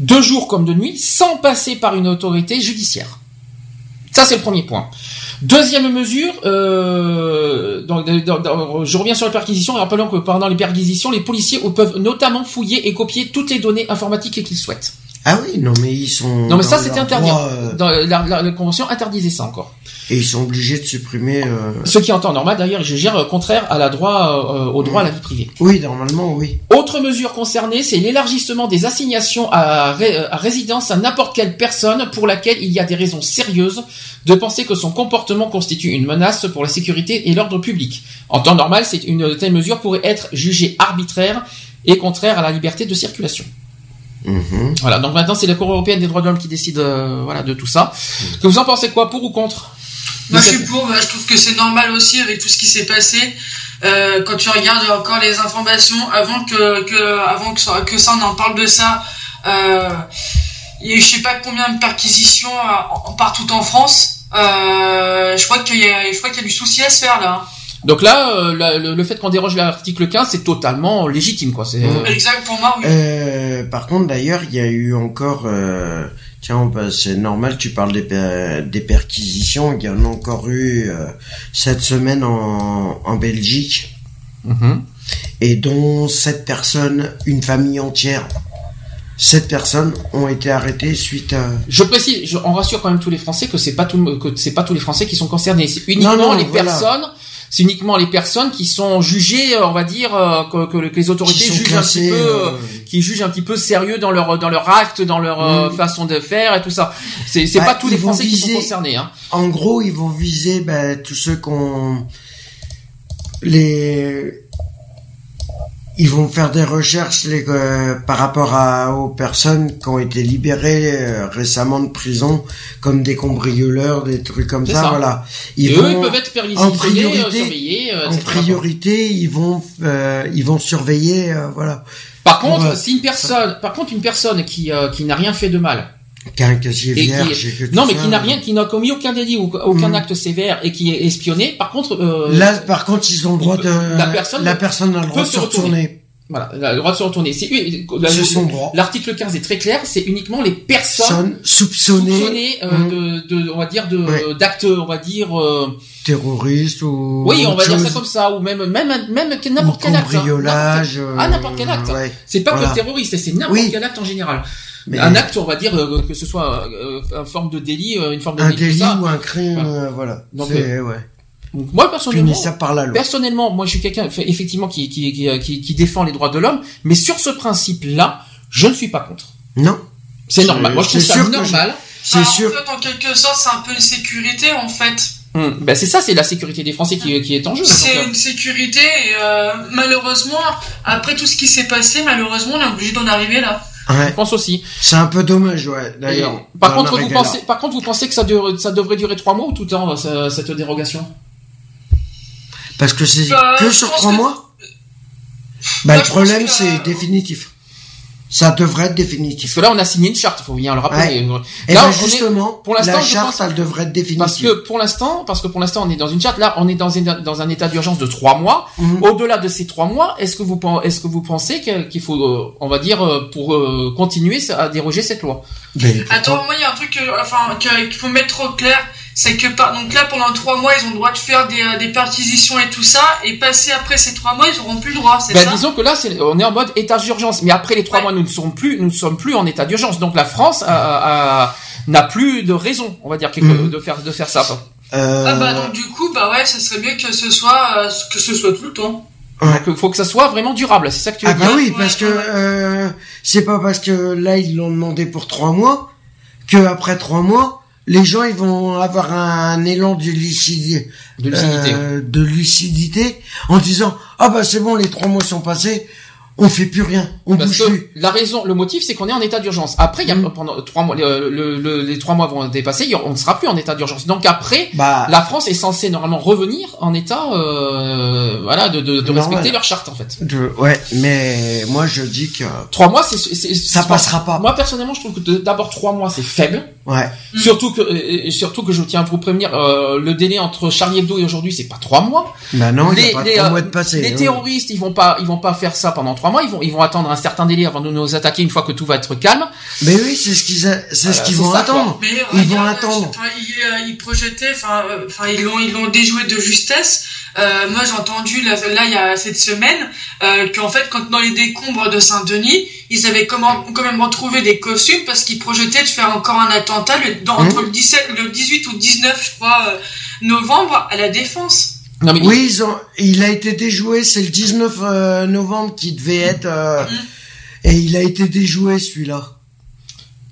de jour comme de nuit, sans passer par une autorité judiciaire. Ça, c'est le premier point. Deuxième mesure, euh, je reviens sur les perquisitions rappelons que pendant les perquisitions, les policiers peuvent notamment fouiller et copier toutes les données informatiques qu'ils souhaitent. Ah oui, non mais ils sont. Non mais ça c'était interdit. Euh, dans la, convention interdisait ça encore. Et ils sont obligés de supprimer. Euh... Ce qui en temps normal, d'ailleurs, je gère euh, contraire à la droit euh, au droit à la vie privée. Oui, normalement, oui. Autre mesure concernée, c'est l'élargissement des assignations à, à résidence à n'importe quelle personne pour laquelle il y a des raisons sérieuses de penser que son comportement constitue une menace pour la sécurité et l'ordre public. En temps normal, c'est une telle mesure pourrait être jugée arbitraire et contraire à la liberté de circulation. Mhm. Voilà, donc maintenant c'est la Cour européenne des droits de l'homme qui décide euh, voilà, de tout ça. Que vous en pensez quoi, pour ou contre Moi je suis pour, je trouve que c'est normal aussi avec tout ce qui s'est passé. Euh, quand tu regardes encore les informations, avant que, que avant que ça, que ça on en parle de ça, euh, et je sais pas combien de perquisitions euh, partout en France. Euh, je crois qu'il y a, je crois qu'il y a du souci à se faire là. Donc là, euh, le, fait qu'on déroge l'article 15, c'est totalement légitime, quoi. C'est exact pour moi. Oui. Euh, par contre, d'ailleurs, il y a eu encore. Euh, tiens, c'est normal. Tu parles des, des perquisitions. Il y en a encore eu cette semaine en, en Belgique, mm-hmm. et dont sept personnes, une famille entière. Sept personnes ont été arrêtées suite à. Je précise, on rassure quand même tous les Français que c'est pas tout, que c'est pas tous les Français qui sont concernés. C'est uniquement les personnes c'est uniquement les personnes qui sont jugées, euh, on va dire, euh, que, les autorités jugent un petit peu, euh, qui jugent un petit peu sérieux dans leur dans leur acte, dans leur mm. façon de faire et tout ça. C'est c'est bah, pas tous les Français qui sont concernés. Hein. En gros, ils vont viser bah, tous ceux qu'on les ils vont faire des recherches les, euh, par rapport à, aux personnes qui ont été libérées euh, récemment de prison, comme des cambrioleurs, des trucs comme ça, Voilà. Ils vont, eux, ils peuvent être en priorité, euh, en priorité, ils vont, ils vont surveiller, voilà. Par contre, si une personne, par contre, une personne qui qui n'a rien fait de mal, qu'un casier vierge. non, mais qui n'a rien, qui n'a commis aucun délit ou aucun mm. acte sévère et qui est espionné. Par contre, euh, là, par contre, ils ont le droit de la personne, la personne a le droit de se retourner. Voilà, le droit de se retourner. C'est son droit. L'article 15 est très clair. C'est uniquement les personnes soupçonnées, soupçonnées euh, mm. de, de, on va dire, de d'actes, on va dire. Euh, terroristes ou oui on va dire ça comme ça ou même même même n'importe quel acte hein. ah n'importe quel acte c'est pas que le terroriste c'est n'importe quel acte en général un acte, on va dire euh, que ce soit euh, une forme de délit, euh, une forme de un délit, ou un crime, voilà. Donc, ouais. moi personnellement, punissable par la loi. personnellement, moi je suis quelqu'un effectivement qui, qui, qui, qui, qui défend les droits de l'homme, mais sur ce principe-là, je ne suis pas contre. Non. C'est normal. Moi je trouve c'est ça normal. C'est Bah, sûr. En fait, en quelque sorte, c'est un peu une sécurité, en fait. Hum, Ben c'est ça, c'est la sécurité des Français qui, qui est en jeu. C'est une sécurité et euh, malheureusement, après tout ce qui s'est passé, malheureusement, on est obligé d'en arriver là. Ouais. je pense aussi. C'est un peu dommage, ouais. D'ailleurs. Par contre, vous pensez, par contre, vous pensez que ça, dure- ça devrait durer trois mois ou tout le temps ça- cette dérogation? Parce que c'est Bah, que sur trois que- mois? Bah, Bah, le pense problème, c'est définitif. Ça devrait être définitif. Parce que là, on a signé une charte, il faut bien le rappeler. Et Là, ben est- justement, pour l'instant, la je charte, pense- elle devrait être définitive. Parce que pour l'instant, parce que pour l'instant, on est dans une charte. Là, on est dans, une- dans un état d'urgence de trois mois. Mhm. Au-delà de ces trois mois, est-ce que vous pen- est-ce que vous pensez qu'il faut, euh, on va dire, euh, pour euh, continuer à déroger cette loi? Mais Attends, moi, il y a un truc que- enfin, que- qu'il faut mettre au clair, c'est que par, donc là, pendant trois mois, ils ont le droit de faire des, euh, des perquisitions et tout ça, et passer après ces trois mois, ils auront plus le droit, c'est Ben, ça disons que là, c'est- on est en mode état d'urgence. Mais après les trois Ouais. mois, nous ne sommes plus, nous ne sommes plus en état d'urgence. Donc la France a- a- n'a plus de raison, on va dire, quelque- Mhm. de faire de faire ça. Euh, Ah bah donc du coup, bah ouais, ça serait mieux que ce soit, euh, que ce soit tout le temps. Ouais. Donc faut que ça soit vraiment durable. C'est ça que tu veux Ah dire bah oui, parce que euh, c'est pas parce que là ils l'ont demandé pour trois mois que après trois mois les gens ils vont avoir un élan de lucidité, De lucidité. euh, de lucidité en disant ah bah c'est bon les trois mois sont passés, on fait plus rien, on Parce bouge que plus. la raison, le motif, c'est qu'on est en état d'urgence. Après, il y a Mhm. pendant trois mois, le- le- le- les trois mois vont dépasser, on ne sera plus en état d'urgence. Donc après, Bah la France est censée normalement revenir en état, euh, voilà, de, de, de respecter leur charte en fait. de- ouais, mais moi je dis que Trois mois, c'est, c'est- ça c'est- passera pas. Moi personnellement, je trouve que de- d'abord trois mois c'est faible. Ouais. Mm. Surtout que, et- et surtout que je tiens à vous prévenir, euh, le délai entre Charlie Hebdo et aujourd'hui, c'est pas trois mois. Bah non, y a pas trois euh, mois de passé. les terroristes, ils vont pas, ils vont pas faire ça pendant trois mois. Ils vont, ils vont attendre un certain délai avant de nous attaquer une fois que tout va être calme. Mais oui, c'est ce qu'ils a- c'est ce qu'ils vont ça, attendre. Mais Ils vont regarde, attendre. ils, euh, ils projetaient, enfin, euh, enfin, ils l'ont, ils l'ont déjoué de justesse. Euh, moi, j'ai entendu là, là, il y a cette semaine, euh, qu'en fait, quand dans les décombres de Saint-Denis, ils avaient comment, quand même retrouvé des costumes parce qu'ils projetaient de faire encore un attentat le- dans- Mmh. entre le 17, le 18 ou 19, je crois, euh, novembre à la Défense. Non mais Oui, ils ont, il a été déjoué, c'est le 19 euh, novembre qui devait être, euh, et il a été déjoué celui-là.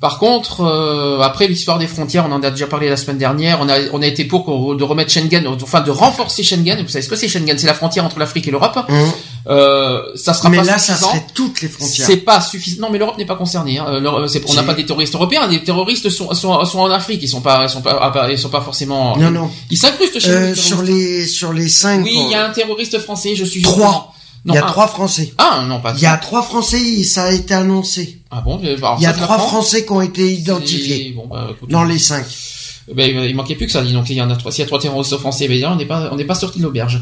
Par contre, euh, après l'histoire des frontières, on en a déjà parlé la semaine dernière. On a, on a été pour qu'on- de remettre Schengen, enfin de renforcer Schengen. Vous savez ce que c'est Schengen? C'est la frontière entre l'Afrique et l'Europe. Euh, ça sera Mais pas là, ça suffisant. serait toutes les frontières. C'est pas suffisant. Non, mais l'Europe n'est pas concernée. Hein. Euh, on n'a pas des terroristes européens. Les terroristes sont, sont, sont en Afrique. Ils sont pas, ils sont pas, ah, ils sont pas forcément. Non, non. Ils s'incrustent chez Euh, les sur les sur les cinq. Oui, il y a un terroriste français. Je suis Trois. Non, il y a un. trois Français. Ah non, pas. Il y a trois Français, ça a été annoncé. Ah bon. alors, Il y a ça, trois. Français qui ont été identifiés Bon, bah, écoute, dans les cinq. Ben, il manquait plus que ça. dis Donc il y en a trois. S'il y a trois terroristes français, ben, on n'est pas, on n'est pas sorti de l'auberge.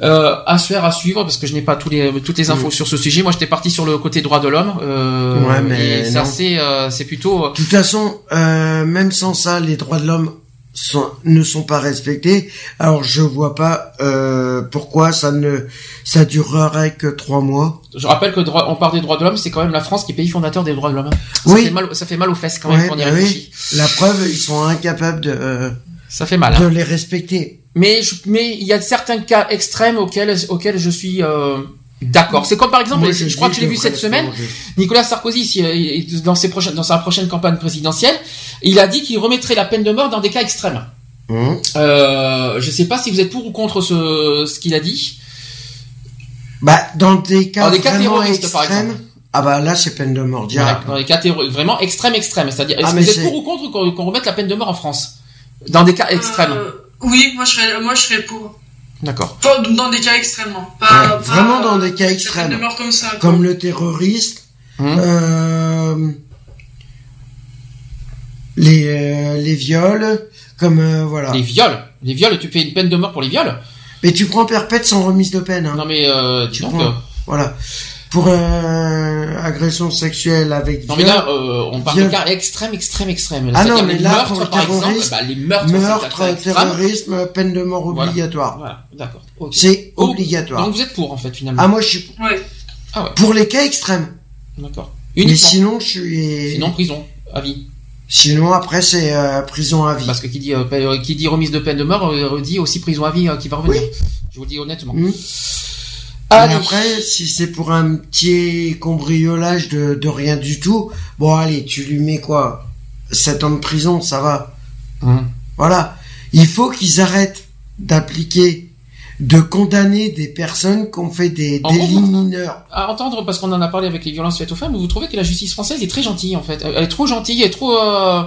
Euh, à faire, à suivre, parce que je n'ai pas tous les, toutes les infos Mm. sur ce sujet. Moi, j'étais parti sur le côté droit de l'homme. Euh, Ouais, mais et ça, c'est, euh, c'est plutôt. euh, De toute façon, euh, même sans ça, les droits de l'homme sont, ne sont pas respectés. Alors je vois pas euh, pourquoi ça ne ça durerait que trois mois. Je rappelle que droit, on parle des droits de l'homme, c'est quand même la France qui est pays fondateur des droits de l'homme. Ça Oui. fait mal, ça fait mal aux fesses quand même Ouais, quand on y bah réfléchit. oui. La preuve, ils sont incapables de euh, Ça fait mal. de Hein. les respecter. Mais je- mais il y a certains cas extrêmes auxquels auxquels je suis euh, d'accord. C'est comme par exemple, Moi, je, crois que je l'ai vu cette semaine. Nicolas Sarkozy, si, euh, dans, ses prochaines, dans sa prochaine campagne présidentielle, il a dit qu'il remettrait la peine de mort dans des cas extrêmes. Hum. Euh, je sais pas si vous êtes pour ou contre ce, ce qu'il a dit. Bah dans des cas Dans des cas terroristes, par extrêmes. exemple. Ah bah là c'est peine de mort Voilà, direct. dans des cas terro- vraiment extrêmes, extrêmes. C'est-à-dire, est-ce Ah, que vous êtes pour ou contre qu'on remette la peine de mort en France? Dans des cas extrêmes. Euh, oui, moi je serais, moi je serais pour. D'accord. Dans des cas extrêmement. Pas, Ouais, pas, vraiment dans des cas extrêmes. peine de mort comme ça. quoi. Comme le terroriste. Hum. Euh, les euh, les viols. Comme euh, voilà. Les viols? Les viols, tu fais une peine de mort pour les viols? Mais tu prends perpète sans remise de peine. Hein. Non mais euh, Tu donc, prends- euh, Voilà. Pour euh, agression sexuelle avec non mais viol, là, euh, on parle viol. de cas extrêmes, extrêmes, extrêmes. Ah non, mais les là, meurtres, pour le par exemple, terrorisme, bah, les meurtres, meurtre, terrorisme, peine de mort obligatoire. Voilà, d'accord. C'est Oh, obligatoire. Donc vous êtes pour en fait finalement. Ah moi je suis Ouais. Ah ouais, pour les cas extrêmes. d'accord. Mais Uniquement. sinon je suis Sinon prison, à vie. Sinon, après, c'est euh, prison à vie. Parce que qui dit, euh, qui dit remise de peine de mort euh, dit aussi prison à vie qui va revenir. Je vous le dis honnêtement. Hmm. Allez. après, si c'est pour un petit cambriolage de, de rien du tout, bon, allez, tu lui mets quoi 7 ans de prison, ça va. Hmm. Voilà. Il faut qu'ils arrêtent d'appliquer, de condamner des personnes qui ont fait des délits mineurs. À entendre, parce qu'on en a parlé avec les violences faites aux femmes, vous trouvez que la justice française est très gentille en fait. Elle est trop gentille, elle est trop. euh,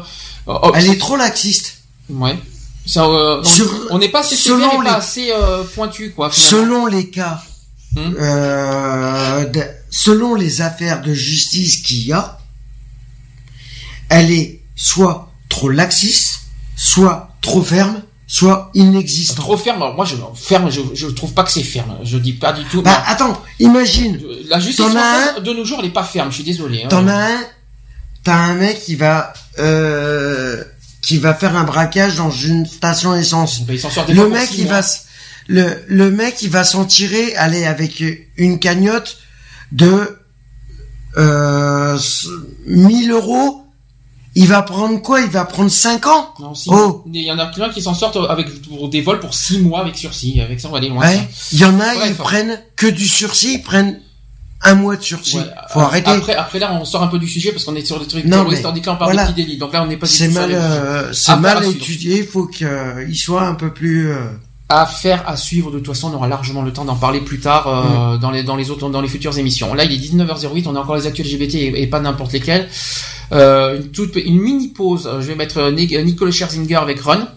oh, Elle est trop laxiste. Ouais. Ça, euh, on- Sur- on n'est pas assez selon sévère et les- pas assez euh, pointu quoi. finalement. Selon les cas, Hmm? euh, de- selon les affaires de justice qu'il y a, elle est soit trop laxiste, soit trop ferme, soit inexistante. Trop ferme. Alors moi, je ferme. Je, je trouve pas que c'est ferme. Je dis pas du tout. Bah attends, imagine, La justice de nos jours, elle est pas ferme. Je suis désolé. hein. t'en as un, t'as un mec qui va, euh, qui va faire un braquage dans une station essence. Il s'en sort des Le mec, il va, le, le mec, il va s'en tirer, aller avec une cagnotte de, euh, 1000 euros. Il va prendre quoi? Il va prendre 5 ans? Non. Oh. Il y en a plein qui s'en sortent avec pour des vols pour six mois avec sursis. Avec ça, on va aller loin. Ouais. Il y en a, Bref. ils prennent que du sursis, ils prennent un mois de sursis. Ouais, Faut a- arrêter. Après, après là, on sort un peu du sujet parce qu'on est sur des trucs Non, terroristes, mais là, on parle voilà. de petits délits. Donc là, on n'est pas du C'est mal, euh, c'est mal étudié. Il faut qu'il soit un peu plus. euh, Affaire à suivre. De toute façon, on aura largement le temps d'en parler plus tard euh, dans les dans les autres dans les futures émissions. Là, il est 19h08. On a encore les actuels LGBT et, et pas n'importe lesquels. Euh, une toute une mini pause. Euh, Je vais mettre Nic- Nicole Scherzinger avec Run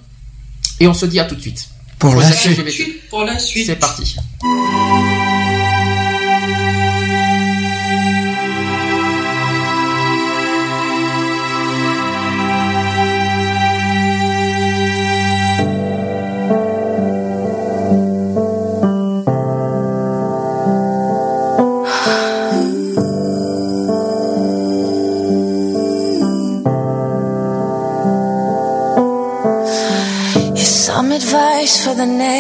et on se dit à tout de suite. Pour les la suite. LGBT. Pour la suite. C'est parti.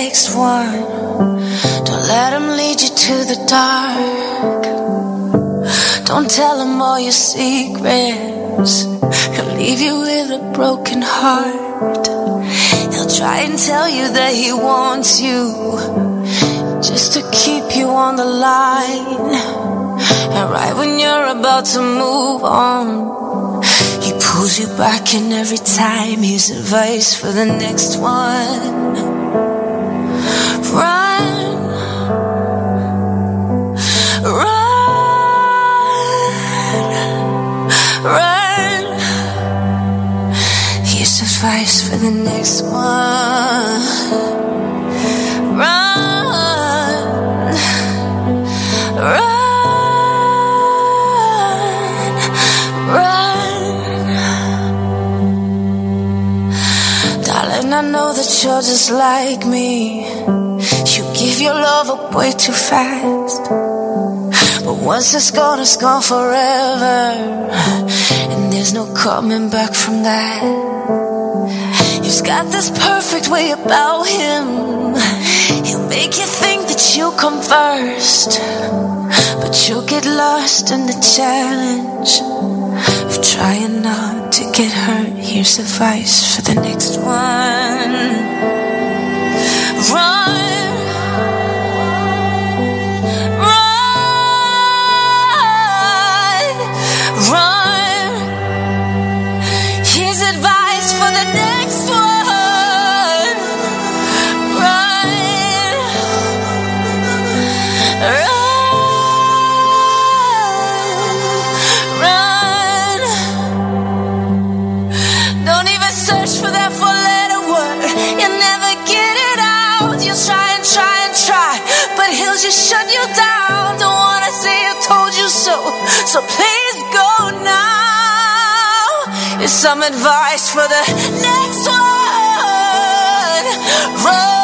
Next one. Don't let him lead you to the dark. Don't tell him all your secrets. He'll leave you with a broken heart. He'll try and tell you that he wants you just to keep you on the line. And right when you're about to move on, he pulls you back in every time. Here's advice for the next one. Advice for the next one. Run, run, run. Darling, I know that you're just like me. You give your love up way too fast. But once it's gone, it's gone forever. And there's no coming back from that. Got this perfect way about him. He'll make you think that you'll come first. But you'll get lost in the challenge of trying not to get hurt. Here's advice for the next one. So please go now. Here's some advice for the next one. Run,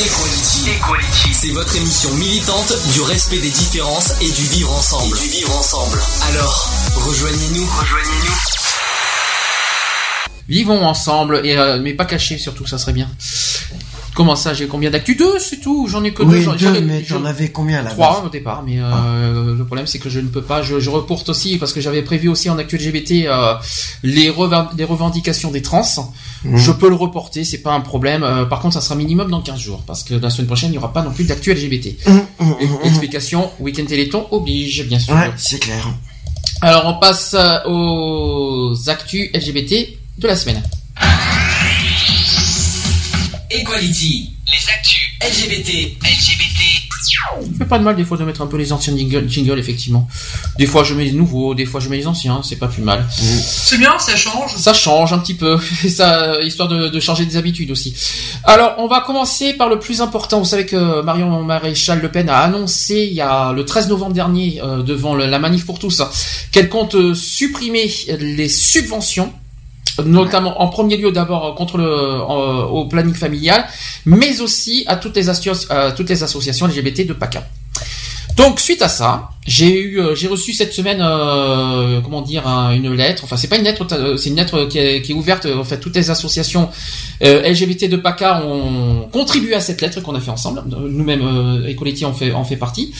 Equality. C'est votre émission militante du respect des différences et du vivre ensemble. du vivre ensemble. Alors, rejoignez-nous. Rejoignez-nous. Vivons ensemble, et euh, mais pas cachés surtout, ça serait bien. Comment ça, j'ai combien d'actu Deux, c'est tout. J'en ai que Oui, deux. deux, mais t'en avais combien à la Trois base au départ, mais euh, le problème c'est que je ne peux pas. Je, je reporte aussi parce que j'avais prévu aussi en actu LGBT euh, les, reven- les revendications des trans. Mhm. Je peux le reporter, c'est pas un problème. Euh, par contre, ça sera minimum dans 15 jours parce que la semaine prochaine il n'y aura pas non plus d'actu LGBT. E- Explication, week-end Téléthon oblige, bien sûr. Ouais, c'est clair. Alors on passe aux actus LGBT de la semaine. Equality. Les actus LGBT. LGBT. Ça fait pas de mal des fois de mettre un peu les anciens jingles, jingles, effectivement. Des fois je mets les nouveaux, des fois je mets les anciens, c'est pas plus mal. C'est bien, ça change. Ça change un petit peu, <laughs> ça, histoire de, de changer des habitudes aussi. Alors, on va commencer par le plus important. Vous savez que Marion Maréchal Le Pen a annoncé il y a le 13 novembre dernier, euh, devant le- la manif pour tous, qu'elle compte supprimer les subventions notamment en premier lieu d'abord contre le en- au planning familial, mais aussi à toutes les, associations LGBT de PACA. Donc suite à ça, j'ai eu, euh, j'ai reçu cette semaine, euh, comment dire, un- une lettre. Enfin, c'est pas une lettre, euh, c'est une lettre qui est, ouverte. euh, En fait, toutes les associations euh, LGBT de PACA ont contribué à cette lettre qu'on a fait ensemble. Euh, Nous-mêmes, euh, Equality en fait en fait partie.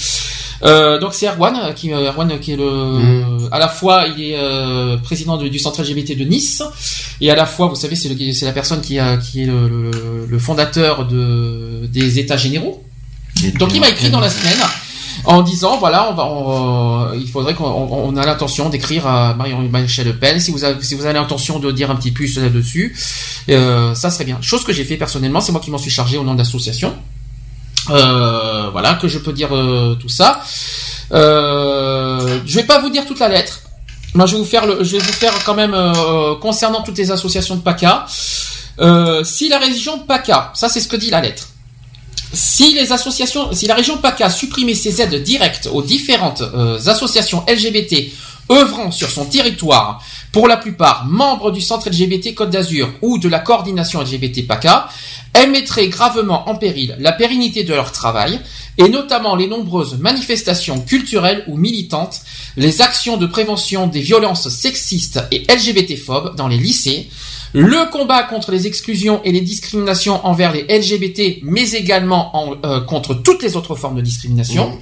Euh, donc c'est Erwan euh, qui, euh, Erwan qui est le, à la fois il est euh, président de- du centre LGBT de Nice et à la fois, vous savez, c'est le- c'est la personne qui a qui est le, le- le fondateur de des États généraux. Donc il m'a écrit dans la semaine en disant voilà on va on, euh, il faudrait qu'on on, on a l'intention d'écrire à Marion Maréchal Le Pen. Si vous avez si vous avez l'intention de dire un petit plus là-dessus euh, ça serait bien. Chose que j'ai fait personnellement c'est moi qui m'en suis chargé au nom de l'association voilà que je peux dire euh, tout ça. Euh, je vais pas vous dire toute la lettre. Moi je vais vous faire le, je vais vous faire quand même euh, concernant toutes les associations de PACA. Euh, si la région PACA ça c'est ce que dit la lettre. Si les associations, si la région PACA supprimait ses aides directes aux différentes euh, associations LGBT œuvrant sur son territoire, pour la plupart membres du centre LGBT Côte d'Azur ou de la coordination LGBT PACA, elle mettrait gravement en péril la pérennité de leur travail et notamment les nombreuses manifestations culturelles ou militantes, les actions de prévention des violences sexistes et LGBT-phobes dans les lycées, le combat contre les exclusions et les discriminations envers les LGBT, mais également en- euh, contre toutes les autres formes de discrimination,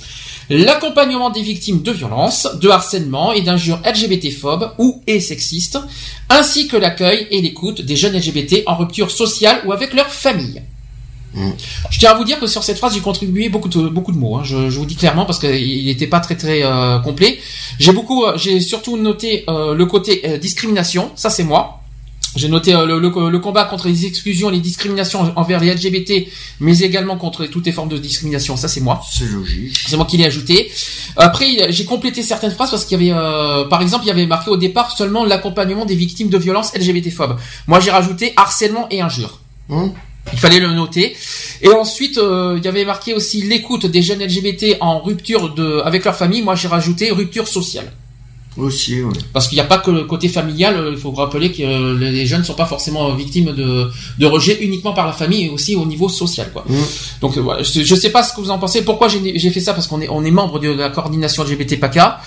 l'accompagnement des victimes de violences, de harcèlement et d'injures LGBT-phobes ou et sexistes, ainsi que l'accueil et l'écoute des jeunes LGBT en rupture sociale ou avec leur famille. Je tiens à vous dire que sur cette phrase, j'ai contribué beaucoup de beaucoup de mots. hein. Je, je vous dis clairement parce qu'il n'était pas très très euh, complet. J'ai beaucoup, euh, j'ai surtout noté euh, le côté euh, discrimination. Ça, c'est moi. J'ai noté euh, le, le- le combat contre les exclusions, les discriminations envers les LGBT, mais également contre toutes les formes de discrimination. Ça, c'est moi. C'est logique. C'est moi qui l'ai ajouté. Après, j'ai complété certaines phrases parce qu'il y avait, euh, par exemple, il y avait marqué au départ seulement l'accompagnement des victimes de violences LGBT-phobes. Moi, j'ai rajouté harcèlement et injures. Il fallait le noter. Et ensuite, euh, il y avait marqué aussi l'écoute des jeunes LGBT en rupture de, avec leur famille. Moi, j'ai rajouté rupture sociale. Aussi, ouais. Parce qu'il n'y a pas que le côté familial, euh, il faut rappeler que euh, les jeunes ne sont pas forcément victimes de, de rejet uniquement par la famille et aussi au niveau social. Quoi. Donc euh, voilà, je ne sais pas ce que vous en pensez. Pourquoi j'ai fait ça? Parce qu'on est, on est membre de la coordination LGBT PACA.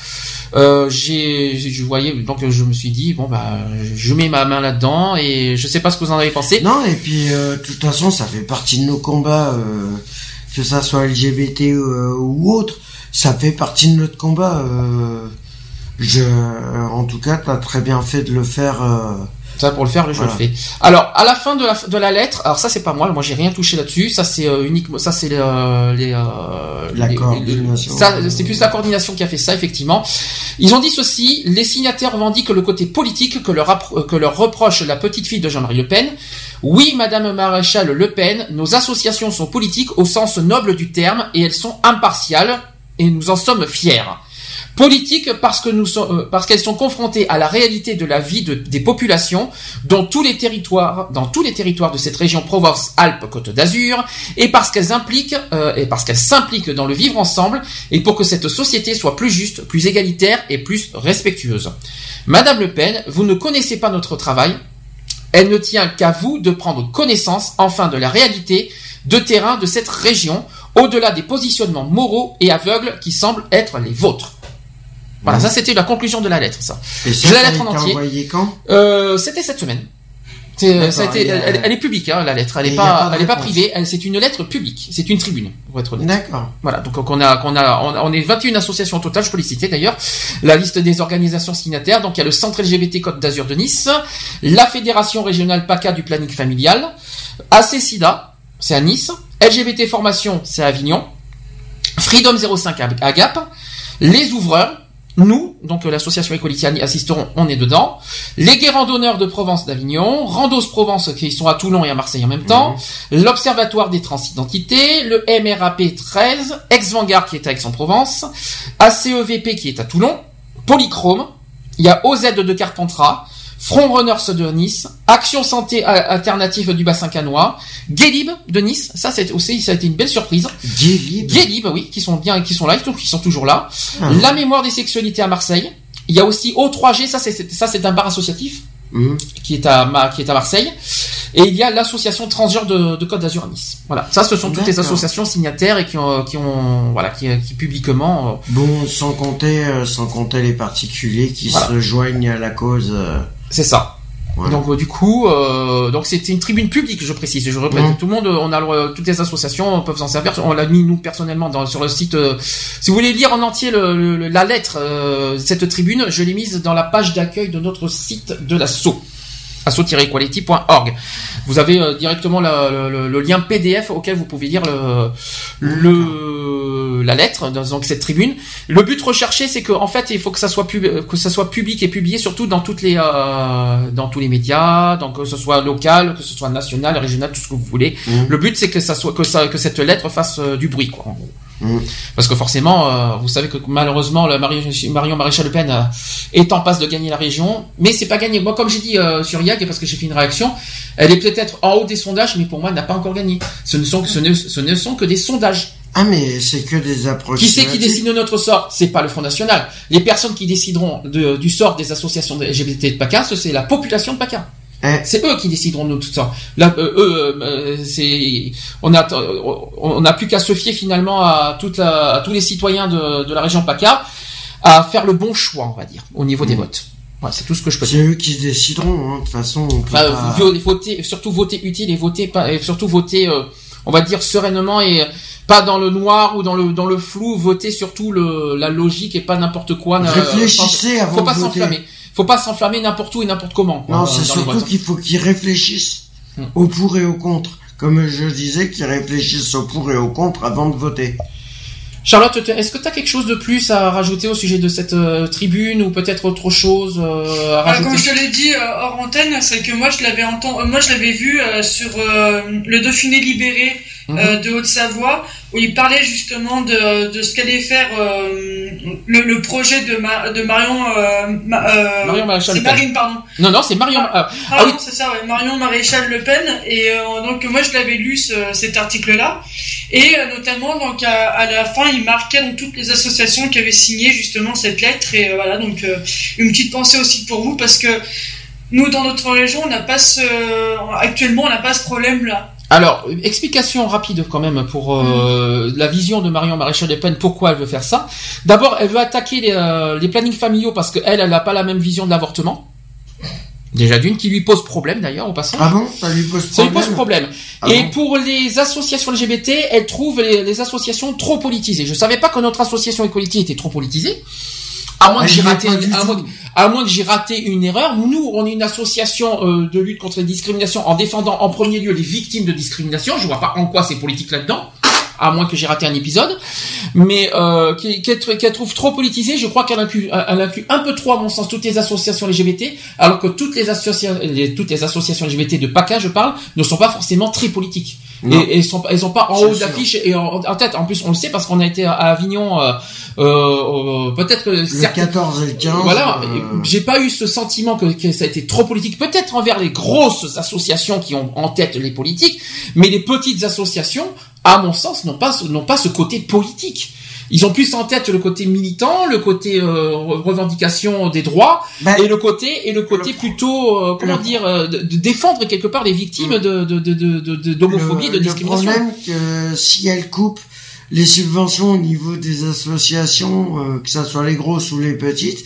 Euh, j'ai, je voyais, donc euh, je me suis dit bon bah je mets ma main là-dedans et je sais pas ce que vous en avez pensé. Non, et puis euh, de toute façon, ça fait partie de nos combats, euh, que ça soit LGBT euh, ou autre, ça fait partie de notre combat. euh, je, euh, en tout cas, t'as très bien fait de le faire. euh, Ça pour le faire, je Voilà. le fais. Alors à la fin de la, de la lettre, alors ça c'est pas moi, moi j'ai rien touché là-dessus. Ça c'est euh, uniquement, ça c'est euh, les, euh, La les- coordination. Ça c'est plus la coordination qui a fait ça effectivement. Ils ont dit ceci les signataires revendiquent le côté politique que leur appro- que leur reproche la petite fille de Jean-Marie Le Pen. Oui, Madame Maréchal Le Pen, nos associations sont politiques au sens noble du terme et elles sont impartiales et nous en sommes fiers. Politique parce que nous euh, parce qu'elles sont confrontées à la réalité de la vie de- des populations dans tous les territoires, dans tous les territoires de cette région Provence-Alpes-Côte d'Azur, et parce qu'elles impliquent, euh, et parce qu'elles s'impliquent dans le vivre ensemble, et pour que cette société soit plus juste, plus égalitaire et plus respectueuse. Madame Le Pen, vous ne connaissez pas notre travail. Elle ne tient qu'à vous de prendre connaissance enfin de la réalité de terrain de cette région, au-delà des positionnements moraux et aveugles qui semblent être les vôtres. Voilà, ça c'était la conclusion de la lettre, ça. Et ça, la lettre en entier. envoyé quand? Euh, c'était cette semaine. Ça a été- a- elle, elle est publique, hein, la lettre. Elle Et est il y a pas, elle est pas privée. C'est une lettre publique. C'est une tribune, pour être honnête. D'accord. Voilà. Donc on a, qu'on a, on, on est 21 associations au total. Je peux les citer d'ailleurs. La liste des organisations signataires. Donc il y a le Centre LGBT Côte d'Azur de Nice, la Fédération régionale PACA du planning familial, AC-SIDA, c'est à Nice, LGBT Formation, c'est à Avignon, Freedom 05 à à Gap, les ouvreurs, nous, donc l'association Equality assisteront, on est dedans. Les guets randonneurs de Provence d'Avignon, Randos Provence qui sont à Toulon et à Marseille en même temps, l'Observatoire des transidentités, le MRAP 13, Ex-Vanguard qui est à Aix-en-Provence, ACEVP qui est à Toulon, Polychrome, il y a OZ de Carpentras, Front Runners de Nice, Action Santé Alternative du Bassin Canois, Guélib de Nice, ça c'est aussi ça a été une belle surprise. Guélib Guélib, oui, qui sont bien, qui sont là, qui sont toujours là. Ah. La mémoire des sexualités à Marseille. Il y a aussi O3G, ça c'est ça c'est un bar associatif Mhm. qui est à Ma- qui est à Marseille. Et il y a l'association transgenre de, de Côte d'Azur à Nice. Voilà, ça ce sont toutes les associations signataires et qui ont, qui ont voilà qui, qui publiquement. euh, Bon, sans compter, euh, sans compter les particuliers qui Voilà. se joignent à la cause. Euh, C'est ça. Donc euh, du coup, euh, donc c'était une tribune publique, je précise. Je répète, Mhm. tout le monde, euh, on a le- toutes les associations peuvent s'en servir. On l'a mis nous personnellement dans, sur le site. euh, si vous voulez lire en entier le- le- la lettre, euh, cette tribune, je l'ai mise dans la page d'accueil de notre site de l'assaut asso-equality.org. Vous avez euh, directement la- le, le- lien PDF auquel vous pouvez lire le, le la lettre dans donc cette tribune. Le but recherché, c'est que en fait, il faut que ça soit pub- que ça soit public et publié surtout dans toutes les euh, dans tous les médias, donc que ce soit local, que ce soit national, régional, tout ce que vous voulez. Mhm. Le but, c'est que ça soit que ça que cette lettre fasse euh, du bruit, quoi. en gros. Mhm. Parce que forcément, euh, vous savez que malheureusement, la Marie- Marion Maréchal Le Pen euh, est en passe de gagner la région, mais c'est pas gagné. Moi, comme j'ai dit euh, sur YAG, parce que j'ai fait une réaction, elle est peut-être en haut des sondages, mais pour moi, elle n'a pas encore gagné. Ce ne sont, ce ne, ce ne sont que des sondages. Ah, mais c'est que des approches. Qui c'est qui décide de notre sort? C'est pas le Front National. Les personnes qui décideront de- du sort des associations de LGBT de PACA, ce, c'est la population de PACA. Eh. C'est eux qui décideront de notre sort. Là, euh, eux, euh, c'est, on a, on n'a plus qu'à se fier finalement à, toute la- à tous les citoyens de, de la région PACA à faire le bon choix, on va dire, au niveau des votes. Voilà, c'est tout ce que je peux C'est dire. eux qui décideront, hein. de toute façon. On peut Enfin, pas- voter, surtout voter utile et voter pas, et surtout voter, euh, on va dire sereinement et pas dans le noir ou dans le dans le flou. Voter surtout le la logique et pas n'importe quoi. euh, Réfléchissez sans- avant Faut pas de voter. s'enflammer. Faut pas s'enflammer n'importe où et n'importe comment. quoi, Non, c'est surtout qu'il faut qu'ils réfléchissent Hmm. au pour et au contre. Comme je disais, qu'ils réfléchissent au pour et au contre avant de voter. Charlotte, te- est-ce que tu as quelque chose de plus à rajouter au sujet de cette euh, tribune ou peut-être autre chose euh, à Bah, rajouter? comme je te l'ai dit euh, hors antenne, c'est que moi je l'avais entendu, moi je l'avais vu euh, sur euh, le Dauphiné libéré Mhm. euh, de Haute-Savoie où il parlait justement de, de ce qu'allait faire euh, le, le projet de, Ma- de Marion euh, Ma- Marion Maréchal c'est Le Pen. Marine pardon Non, non, c'est Marion. ah, ah Pardon, oui, c'est ça, ouais, Marion Maréchal Le Pen. Et donc moi je l'avais lu ce- cet article-là. Et notamment donc à, à la fin il marquait donc toutes les associations qui avaient signé justement cette lettre. Et voilà donc une petite pensée aussi pour vous parce que nous dans notre région on n'a pas ce actuellement on n'a pas ce problème-là. Alors, explication rapide quand même pour euh, la vision de Marion Maréchal Le Pen, pourquoi elle veut faire ça. D'abord, elle veut attaquer les, euh, les plannings familiaux parce qu'elle, elle n'a pas la même vision de l'avortement. Déjà d'une, qui lui pose problème d'ailleurs au passage. Ah bon? Ça lui pose Ça lui problème pose problème? Ah Et bon? pour les associations LGBT, elle trouve les, les associations trop politisées. Je savais pas que notre association Equality était trop politisée. À moins que j'ai raté, à tout. moins, que- à moins que j'ai raté une erreur. Nous, on est une association euh, de lutte contre les discriminations en défendant en premier lieu les victimes de discrimination. Je vois pas en quoi c'est politique là-dedans. À moins que j'ai raté un épisode, mais euh, qui- qu'elle qu'elle trouve trop politisée, je crois qu'elle inclut, elle inclut un peu trop, à mon sens, toutes les associations LGBT, alors que toutes les, associa les- toutes les associations LGBT de PACA, je parle, ne sont pas forcément très politiques. Non. Et, et sont, elles sont pas en haut d'affiche et en, en tête. En plus, on le sait parce qu'on a été à Avignon. Euh, euh, euh, Peut-être que Le certaines- 14 et le 15. voilà, euh, j'ai pas eu ce sentiment que, que ça a été trop politique. Peut-être envers les grosses associations qui ont en tête les politiques, mais les petites associations, à mon sens, n'ont pas n'ont pas ce côté politique. ils ont plus en tête le côté militant, le côté euh, revendication des droits, Ben, et le côté et le côté plutôt euh, comment le- dire euh, de, de défendre quelque part les victimes de de de de- de- d'homophobie, le, discrimination. problème que si elle coupe les subventions au niveau des associations, que ça soit les grosses ou les petites,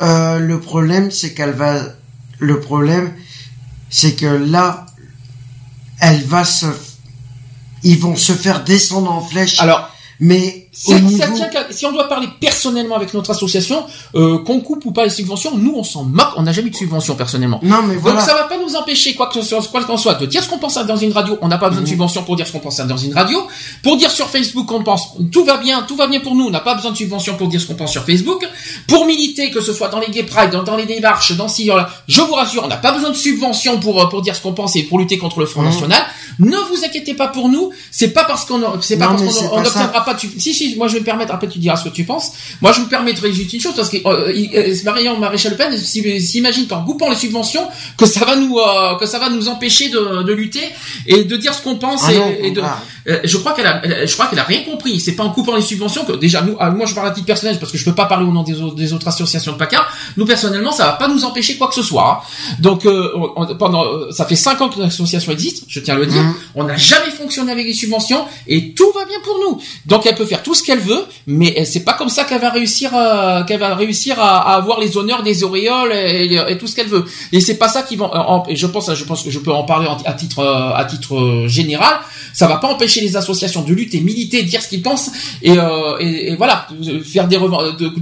le problème c'est qu'elle va, le problème c'est que là, elle va se, ils vont se faire descendre en flèche. Alors, mais Si, si ça tient si on doit parler personnellement avec notre association, euh, qu'on coupe ou pas les subventions, nous on s'en moque, on n'a jamais eu de subvention personnellement. non mais voilà. Donc ça va pas nous empêcher quoi que ce soit, quoi qu'on soit, de dire ce qu'on pense dans une radio. On n'a pas besoin Mhm. de subvention pour dire ce qu'on pense dans une radio. Pour dire sur Facebook qu'on pense, tout va bien, tout va bien pour nous. On n'a pas besoin de subvention pour dire ce qu'on pense sur Facebook. Pour militer, que ce soit dans les gay pride, dans, dans les démarches, dans si, voilà, je vous rassure, on n'a pas besoin de subvention pour euh, pour dire ce qu'on pense et pour lutter contre le Front Mhm. National. Ne vous inquiétez pas pour nous. C'est pas parce qu'on c'est pas Non, parce qu'on on n'obtiendra pas. de sub- Si si, moi je vais me permettre. Après tu diras ce que tu penses. Moi je me permettrai juste une chose parce que euh, euh, Marion Maréchal Le Pen s'im- s'imagine qu'en coupant les subventions que ça va nous euh, que ça va nous empêcher de, de lutter et de dire ce qu'on pense Ah et, non, et de ah. euh, je crois qu'elle a je crois qu'elle a rien compris c'est pas en coupant les subventions que déjà nous ah, moi je parle à titre personnel parce que je peux pas parler au nom des, autres- des autres associations de PACA nous personnellement ça va pas nous empêcher quoi que ce soit hein. donc on- on- pendant ça fait cinq ans que l'association existe je tiens à le dire Mhm. on n'a jamais fonctionné avec les subventions et tout va bien pour nous donc elle peut faire tout ce qu'elle veut mais elle- c'est pas comme ça qu'elle va réussir va réussir à, avoir les honneurs des auréoles et, et tout ce qu'elle veut. Et c'est pas ça qui vont en- et je pense je pense que je peux en parler à titre euh, euh, général. Ça va pas empêcher les associations de lutter militer dire ce qu'ils pensent et, euh, et, et voilà euh, faire des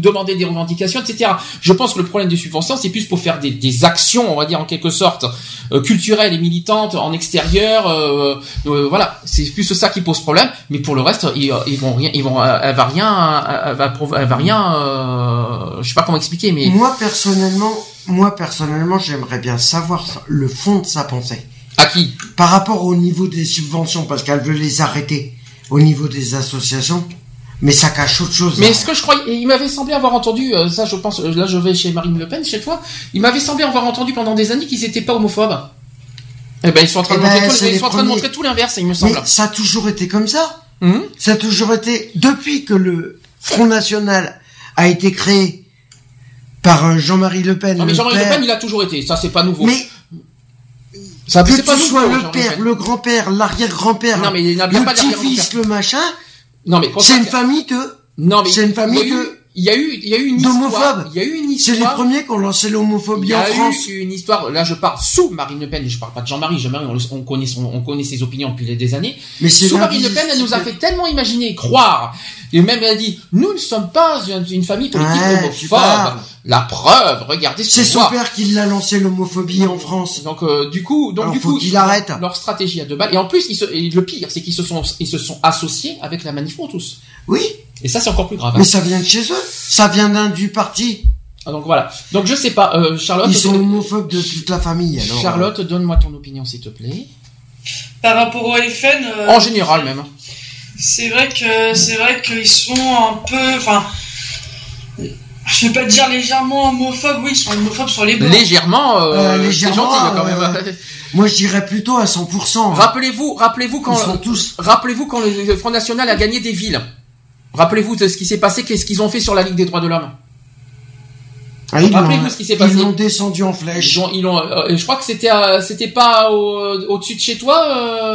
demander des revendications etc je pense que le problème des subventions c'est plus pour faire des, actions on va dire en quelque sorte euh, culturelles et militantes en extérieur euh, euh, voilà. C'est plus ça qui pose problème mais pour le reste ils, vont rien ils vont euh, elle va rien elle va, elle va rien euh, je sais pas comment expliquer mais Moi personnellement, moi personnellement, j'aimerais bien savoir le fond de sa pensée. à qui? Par rapport au niveau des subventions, parce qu'elle veut les arrêter au niveau des associations, mais ça cache autre chose. Mais hein. ce que je croyais, il m'avait semblé avoir entendu, euh, ça je pense, euh, là je vais chez Marine Le Pen chaque fois, il m'avait semblé avoir entendu pendant des années qu'ils n'étaient pas homophobes. Eh ben ils sont en train, de, ben, montrer, tout- c'est ils les sont en train de premiers. montrer tout l'inverse, il me Mais semble. ça a toujours été comme ça. Hum Ça a toujours été depuis que le Front National a été créé par euh, Jean-Marie Le Pen. non mais Jean-Marie Le. Pen il a toujours été, ça c'est pas nouveau. Mais ça que c'est tu pas nouveau. le père, le grand-père, l'arrière-grand-père, Non mais il n'y a bien le petit-fils, le machin, Non mais c'est une famille de non mais c'est une famille de il y a eu, il y a eu une histoire, il y a eu une C'est les histoire. premiers qui ont lancé Il l'homophobie y en a France. eu une histoire, là je parle sous Marine Le Pen, je parle pas de Jean-Marie, Jean-Marie on, on connaît son, on connaît ses opinions depuis des années. Mais c'est Sous Marine Le Pen, elle nous a fait tellement imaginer, et croire, et même elle a dit, nous ne sommes pas une, une famille politique Ouais, homophobe. La preuve, regardez ce C'est son père qui l'a lancé l'homophobie en France. Donc euh, du coup, donc Alors, du faut coup, ils- arrête. leur stratégie à deux balles. Et en plus, ils se, et le pire, c'est qu'ils se sont, ils se sont associés avec la manif pour tous. Oui, Et ça, c'est encore plus grave. hein. mais ça vient de chez eux. Ça vient d'un du parti. Ah, Donc voilà. Donc je sais pas, euh, Charlotte. Ils sont homophobes de toute la famille. Alors, Charlotte, donne-moi ton opinion, s'il te plaît. Par rapport au FN, euh, En général, même. c'est vrai que c'est vrai qu'ils sont un peu, enfin, je vais pas dire légèrement homophobes. Oui, ils sont homophobes sur les bords. Légèrement, euh, Euh, légèrement, gentil quand même. euh, Moi, je dirais plutôt à 100%. hein. Rappelez-vous, rappelez-vous quand, Ils sont tous. rappelez-vous quand le le Front National a gagné des villes. Rappelez-vous de ce qui s'est passé, qu'est-ce qu'ils ont fait sur la Ligue des droits de l'homme. Ah, Rappelez-vous ce qui s'est passé. Ils l'ont descendu en flèche. Ils ont, ils ont, euh, je crois que c'était, euh, c'était pas au, au-dessus de chez toi,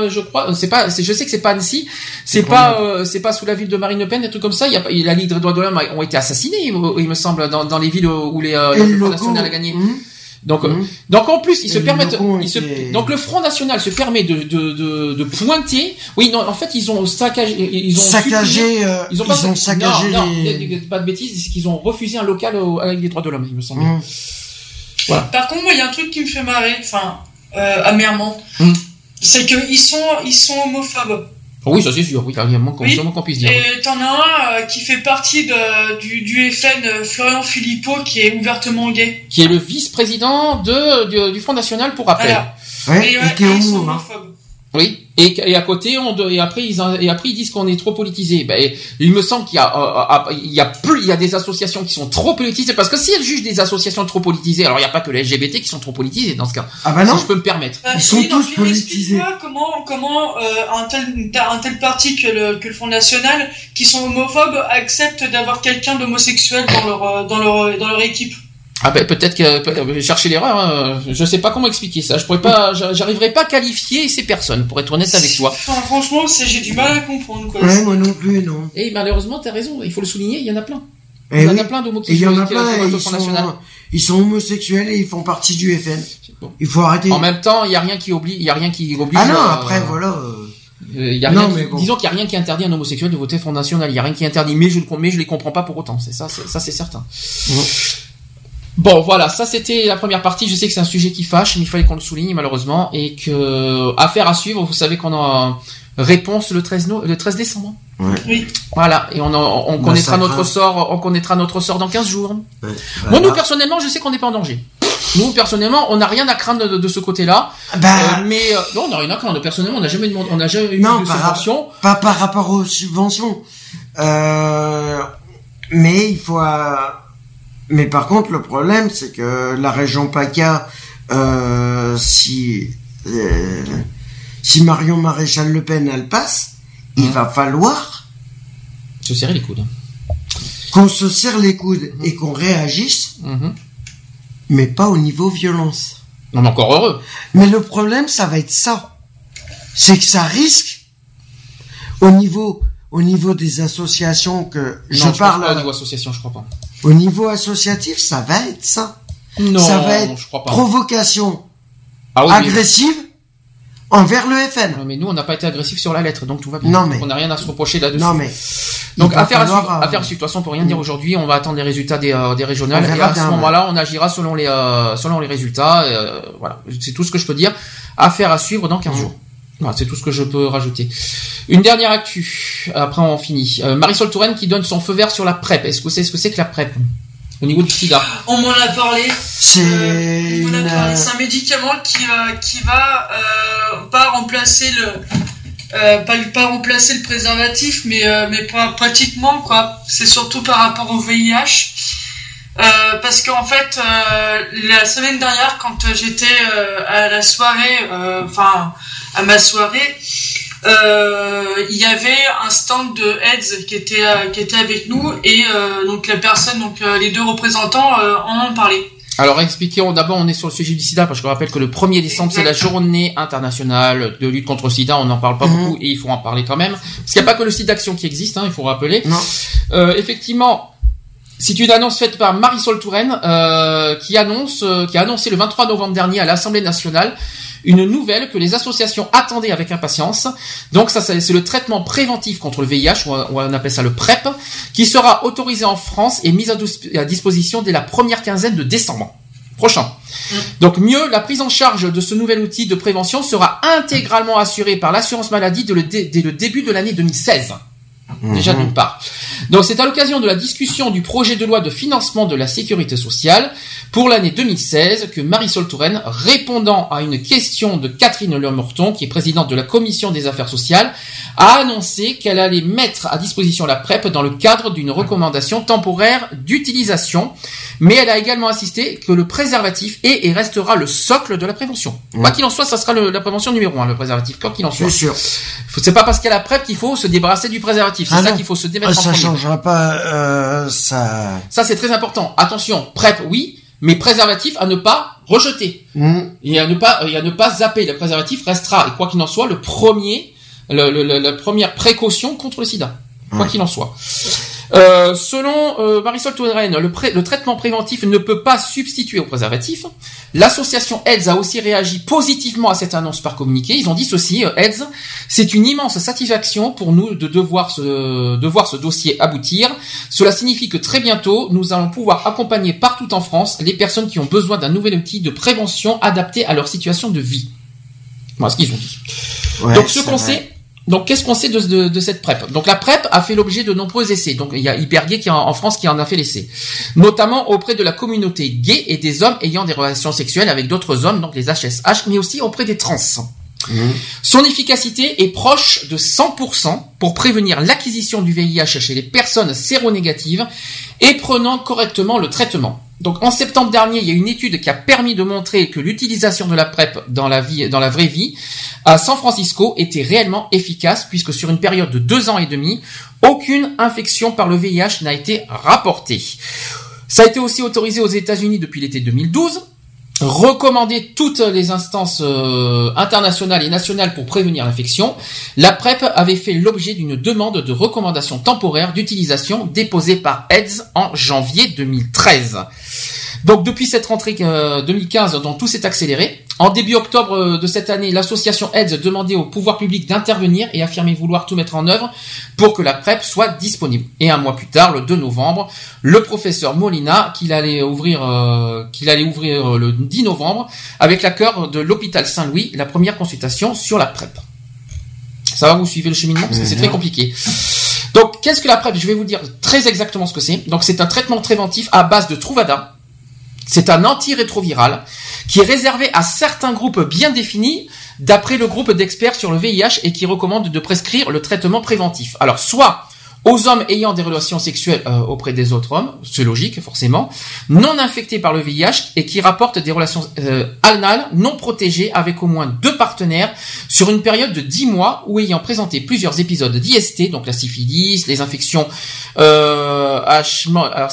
euh, je crois. C'est pas, je sais que c'est pas Annecy, c'est pas, euh, c'est pas sous la ville de Marine Le Pen, des trucs comme ça. Il y a, la Ligue des droits de l'homme a- ont été assassinés, il me semble, dans, dans les villes où les, euh, Et le le Front logo. National a gagné. hum, Donc, euh, hum. donc en plus, ils se Et permettent, ils se- était- donc le Front National se permet de, de, de, de pointer. Oui, non, en fait, ils ont saccagé, ils ont supprimé- saccagé, euh, ils ont, ils ont saccagé non, non, les- pas de bêtises, c'est qu'ils ont refusé un local au- Ligue des droits de l'homme, il me semble. hum. Par contre, moi, il y a un truc qui me fait marrer, enfin, euh, amèrement. Hmm. C'est qu'ils sont, ils sont homophobes. Oui, ça c'est sûr, oui, il y a moins qu'on Oui. moins qu'on puisse dire. Et t'en as un euh, qui fait partie de, du, du FN, euh, Florian Philippot, qui est ouvertement gay. Qui est le vice-président de, du, du Front National pour rappel. Voilà. Ouais, Et, et ouais, t'es et ils sont homo, hein. Oui. Et, et, à côté, on et après ils et après ils disent qu'on est trop politisé. Ben, il me semble qu'il y a euh, euh, il y a plus il y a des associations qui sont trop politisées parce que si elles jugent des associations trop politisées, alors il n'y a pas que les LGBT qui sont trop politisées dans ce cas. Ah bah non. Si je peux me permettre. Euh, Ils sont tous politisés. Comment comment euh, un tel un tel parti que le que le Front National qui sont homophobes acceptent d'avoir quelqu'un d'homosexuel dans leur dans leur dans leur équipe? Ah ben peut-être que peut- chercher l'erreur. Hein. Je sais pas comment expliquer ça. Je pourrais pas, j'a- j'arriverai pas à qualifier ces personnes pour être honnête avec toi. Enfin, franchement, j'ai du mal à comprendre quoi. Ouais, moi non plus, non. Et malheureusement, t'as raison. Il faut le souligner. Il y en a plein. Eh il y en oui. a plein d'homos qui qui- ils sont, ils sont homosexuels et ils font partie du FN. Bon. Il faut arrêter. En même temps, il y a rien qui oblige, il y a rien qui oblige. Ah non, euh, après, voilà. euh, euh, il y a Non, rien mais qui- bon. Disons qu'il y a rien qui interdit un homosexuel de voter Front National. Il y a rien qui interdit, mais je, mais je les comprends pas pour autant. C'est ça, c'est- ça c'est certain. Bon, voilà, ça c'était la première partie. Je sais que c'est un sujet qui fâche, mais il fallait qu'on le souligne malheureusement et que affaire à suivre. Vous savez qu'on a réponse le 13 no- le 13 décembre. Ouais. Oui. Voilà, et on, en- on Bah, connaîtra notre sort, on connaîtra notre sort dans 15 jours. ouais. Moi, nous personnellement, je sais qu'on n'est pas en danger. Nous personnellement, on n'a rien à craindre de, de ce côté-là. Bah, Euh, mais euh, non, on n'a rien à craindre. Personnellement, on n'a jamais demandé, on n'a jamais eu Non, de subvention. pas par rapport aux subventions. Euh, mais il faut. euh, Mais par contre, le problème, c'est que la région PACA, euh, si euh, si Marion Maréchal Le Pen elle passe, il Mhm. va falloir Se serrer les coudes. qu'on se serre les coudes et qu'on réagisse, Mhm. mais pas au niveau violence. On est encore heureux. Mais le problème, ça va être ça. C'est que ça risque, au niveau, au niveau des associations que je non, je parle, pas au niveau association, je crois pas. au niveau associatif, ça va être ça. Non, ça va être je crois pas. provocation Ah oui, agressive envers le FN. Ouais, mais nous, on n'a pas été agressif sur la lettre, donc tout va bien. Non, mais- on n'a rien à se reprocher là-dessus. Non, mais. Donc affaire à suivre. euh, Affaire à suivre. De toute façon, on peut rien dire aujourd'hui. On va attendre les résultats des, euh, des régionales. On Et à ce moment-là, on agira selon les euh, selon les résultats. euh, voilà, c'est tout ce que je peux dire. Affaire à suivre dans 15 jours. Voilà, c'est tout ce que je peux rajouter. Une dernière actu. Après, on finit. Euh, Marisol Touraine qui donne son feu vert sur la PrEP. Est-ce que c'est ce que c'est que la PrEP au niveau du SIDA? On m'en a parlé. C'est Euh, on m'en a une, parlé. euh, C'est un médicament qui va, qui va euh, pas remplacer le, euh, pas, pas remplacer le préservatif, mais, euh, mais pas, pratiquement quoi. C'est surtout par rapport au VIH. Euh, parce qu'en fait, euh, la semaine dernière, quand j'étais euh, à la soirée, euh, enfin à ma soirée, euh, il y avait un stand de AIDS qui était euh, qui était avec nous et euh, donc la personne, donc les deux représentants euh, en ont parlé. Alors expliquons d'abord, on est sur le sujet du sida parce que je rappelle que le 1er décembre c'est la journée internationale de lutte contre le sida. On n'en parle pas Mhm. beaucoup et il faut en parler quand même parce qu'il n'y a pas que le sida action qui existe, hein, il faut rappeler. Non. Euh, effectivement, c'est une annonce faite par Marisol Touraine euh, qui annonce, euh, qui a annoncé le 23 novembre dernier à l'Assemblée nationale une nouvelle que les associations attendaient avec impatience. Donc ça, c'est le traitement préventif contre le VIH, ou on appelle ça le PrEP, qui sera autorisé en France et mis à dis- à disposition dès la première quinzaine de décembre prochain. Donc mieux, la prise en charge de ce nouvel outil de prévention sera intégralement assurée par l'assurance maladie dès le, dé- dès le début de l'année 2016. Déjà d'une part. Donc c'est à l'occasion de la discussion du projet de loi de financement de la sécurité sociale pour l'année 2016 que Marisol Touraine, répondant à une question de Catherine Lemorton, qui est présidente de la commission des affaires sociales, a annoncé qu'elle allait mettre à disposition la PrEP dans le cadre d'une recommandation temporaire d'utilisation, mais elle a également insisté que le préservatif est et restera le socle de la prévention. Quoi qu'il en soit, ça sera le- la prévention numéro un, le préservatif, quoi qu'il en soit. C'est sûr. C'est pas parce qu'il y a la PrEP qu'il faut se débarrasser du préservatif. C'est Ah ça qu'il faut se Ah, démettre en ça premier. changera pas, euh, ça. Ça, c'est très important. Attention, PrEP, oui, mais préservatif à ne pas rejeter. Hmm. Et à ne pas, et à ne pas zapper. Le préservatif restera, et quoi qu'il en soit, le premier, le- le- le- la première précaution contre le sida. Quoi qu'il en soit. Euh, selon euh, Marisol Touraine, le, le traitement préventif ne peut pas substituer au préservatif. L'association AIDS a aussi réagi positivement à cette annonce par communiqué. Ils ont dit ceci, euh, AIDS, c'est une immense satisfaction pour nous de devoir ce, de voir ce dossier aboutir. Cela signifie que très bientôt, nous allons pouvoir accompagner partout en France les personnes qui ont besoin d'un nouvel outil de prévention adapté à leur situation de vie. Voilà ce qu'ils ont dit. Ouais, Donc ce qu'on sait, donc qu'est-ce qu'on sait de, de, de cette PrEP? Donc la PrEP a fait l'objet de nombreux essais. Donc il y a Hypergay qui en, en France qui en a fait l'essai, notamment auprès de la communauté gay et des hommes ayant des relations sexuelles avec d'autres hommes, donc les HSH, mais aussi auprès des trans. Mmh. Son efficacité est proche de 100% pour prévenir l'acquisition du VIH chez les personnes séronégatives et prenant correctement le traitement. Donc en septembre dernier, il y a une étude qui a permis de montrer que l'utilisation de la PrEP dans la vraie vie, à San Francisco était réellement efficace puisque sur une période de deux ans et demi, aucune infection par le VIH n'a été rapportée. Ça a été aussi autorisé aux États-Unis depuis l'été 2012 recommander toutes les instances euh, internationales et nationales pour prévenir l'infection, la PrEP avait fait l'objet d'une demande de recommandation temporaire d'utilisation déposée par AIDS en janvier 2013. Donc depuis cette rentrée 2015, euh, dont tout s'est accéléré, en début octobre euh, de cette année, l'association AIDS demandait au pouvoir public d'intervenir et affirmait vouloir tout mettre en œuvre pour que la PrEP soit disponible. Et un mois plus tard, le 2 novembre, le professeur Molina, qu'il allait ouvrir, euh, qu'il allait ouvrir le 10 novembre, avec l'accord de l'hôpital Saint-Louis, la première consultation sur la PrEP. Ça va, vous suivez le cheminement? Parce que c'est très compliqué. Donc, qu'est-ce que la PrEP? Je vais vous dire très exactement ce que c'est. Donc, c'est un traitement préventif à base de Truvada, c'est un antirétroviral qui est réservé à certains groupes bien définis d'après le groupe d'experts sur le VIH et qui recommande de prescrire le traitement préventif. Alors soit aux hommes ayant des relations sexuelles euh, auprès des autres hommes, c'est logique forcément, non infectés par le VIH et qui rapportent des relations euh, anales non protégées avec au moins deux partenaires sur une période de 10 mois ou ayant présenté plusieurs épisodes d'IST, donc la syphilis, les infections euh, alors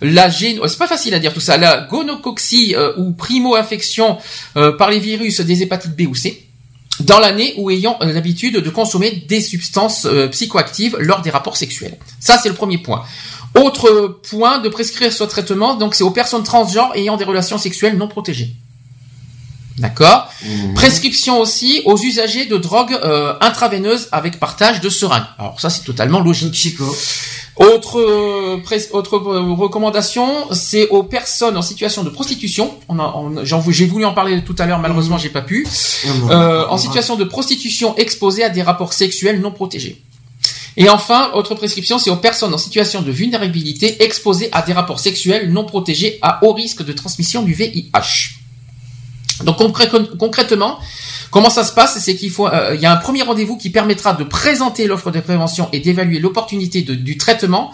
la c'est pas facile à dire tout ça, la gonocoxie euh, ou primo-infection euh, par les virus des hépatites B ou C dans l'année ou ayant l'habitude de consommer des substances euh, psychoactives lors des rapports sexuels. Ça, c'est le premier point. Autre point de prescrire ce traitement, donc c'est aux personnes transgenres ayant des relations sexuelles non protégées. D'accord? Mmh. Prescription aussi aux usagers de drogues intraveineuses avec partage de seringues. Alors ça, c'est totalement logique. Psycho. Autre, euh, autre euh, recommandation, c'est aux personnes en situation de prostitution. On j'ai voulu en parler tout à l'heure, malheureusement mmh. j'ai pas pu. Euh, en situation de prostitution exposées à des rapports sexuels non protégés. Et enfin, autre prescription, c'est aux personnes en situation de vulnérabilité exposées à des rapports sexuels non protégés à haut risque de transmission du VIH. Donc concrètement, Comment ça se passe? C'est qu'il faut, euh, il y a un premier rendez-vous qui permettra de présenter l'offre de prévention et d'évaluer l'opportunité du traitement,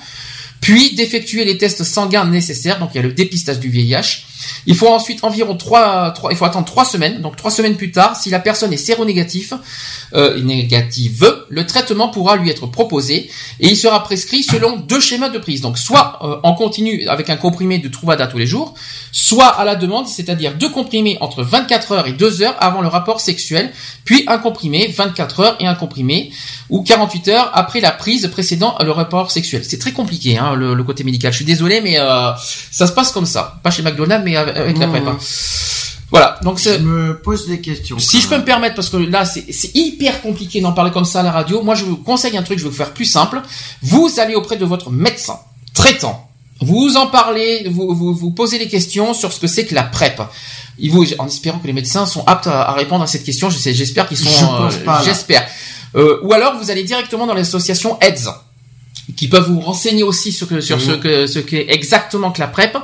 puis d'effectuer les tests sanguins nécessaires. Donc il y a le dépistage du VIH. Il faut ensuite environ trois, trois il faut attendre trois semaines. Donc trois semaines plus tard, si la personne est séronégatif, euh, négative, le traitement pourra lui être proposé et il sera prescrit selon deux schémas de prise. Donc soit euh, en continu avec un comprimé de Truvada tous les jours, soit à la demande, c'est-à-dire deux comprimés entre 24 heures et 2 heures avant le rapport sexuel, puis un comprimé 24 heures et un comprimé ou 48 heures après la prise précédant le rapport sexuel. C'est très compliqué hein, le, côté médical. Je suis désolé, mais euh, ça se passe comme ça. Pas chez McDonald's, mais avec la prépa. Voilà, donc je me pose des questions. Si je peux me permettre, parce que là c'est hyper compliqué d'en parler comme ça à la radio, moi je vous conseille un truc, je vais vous faire plus simple. Vous allez auprès de votre médecin traitant, vous en parlez, vous, vous, vous posez les questions sur ce que c'est que la PrEP. Il vous, en espérant que les médecins sont aptes à, répondre à cette question, j'espère qu'ils sont, euh, j'espère. Euh, ou alors vous allez directement dans l'association AIDS qui peuvent vous renseigner aussi sur, sur ce que ce qu'est exactement que la PrEP.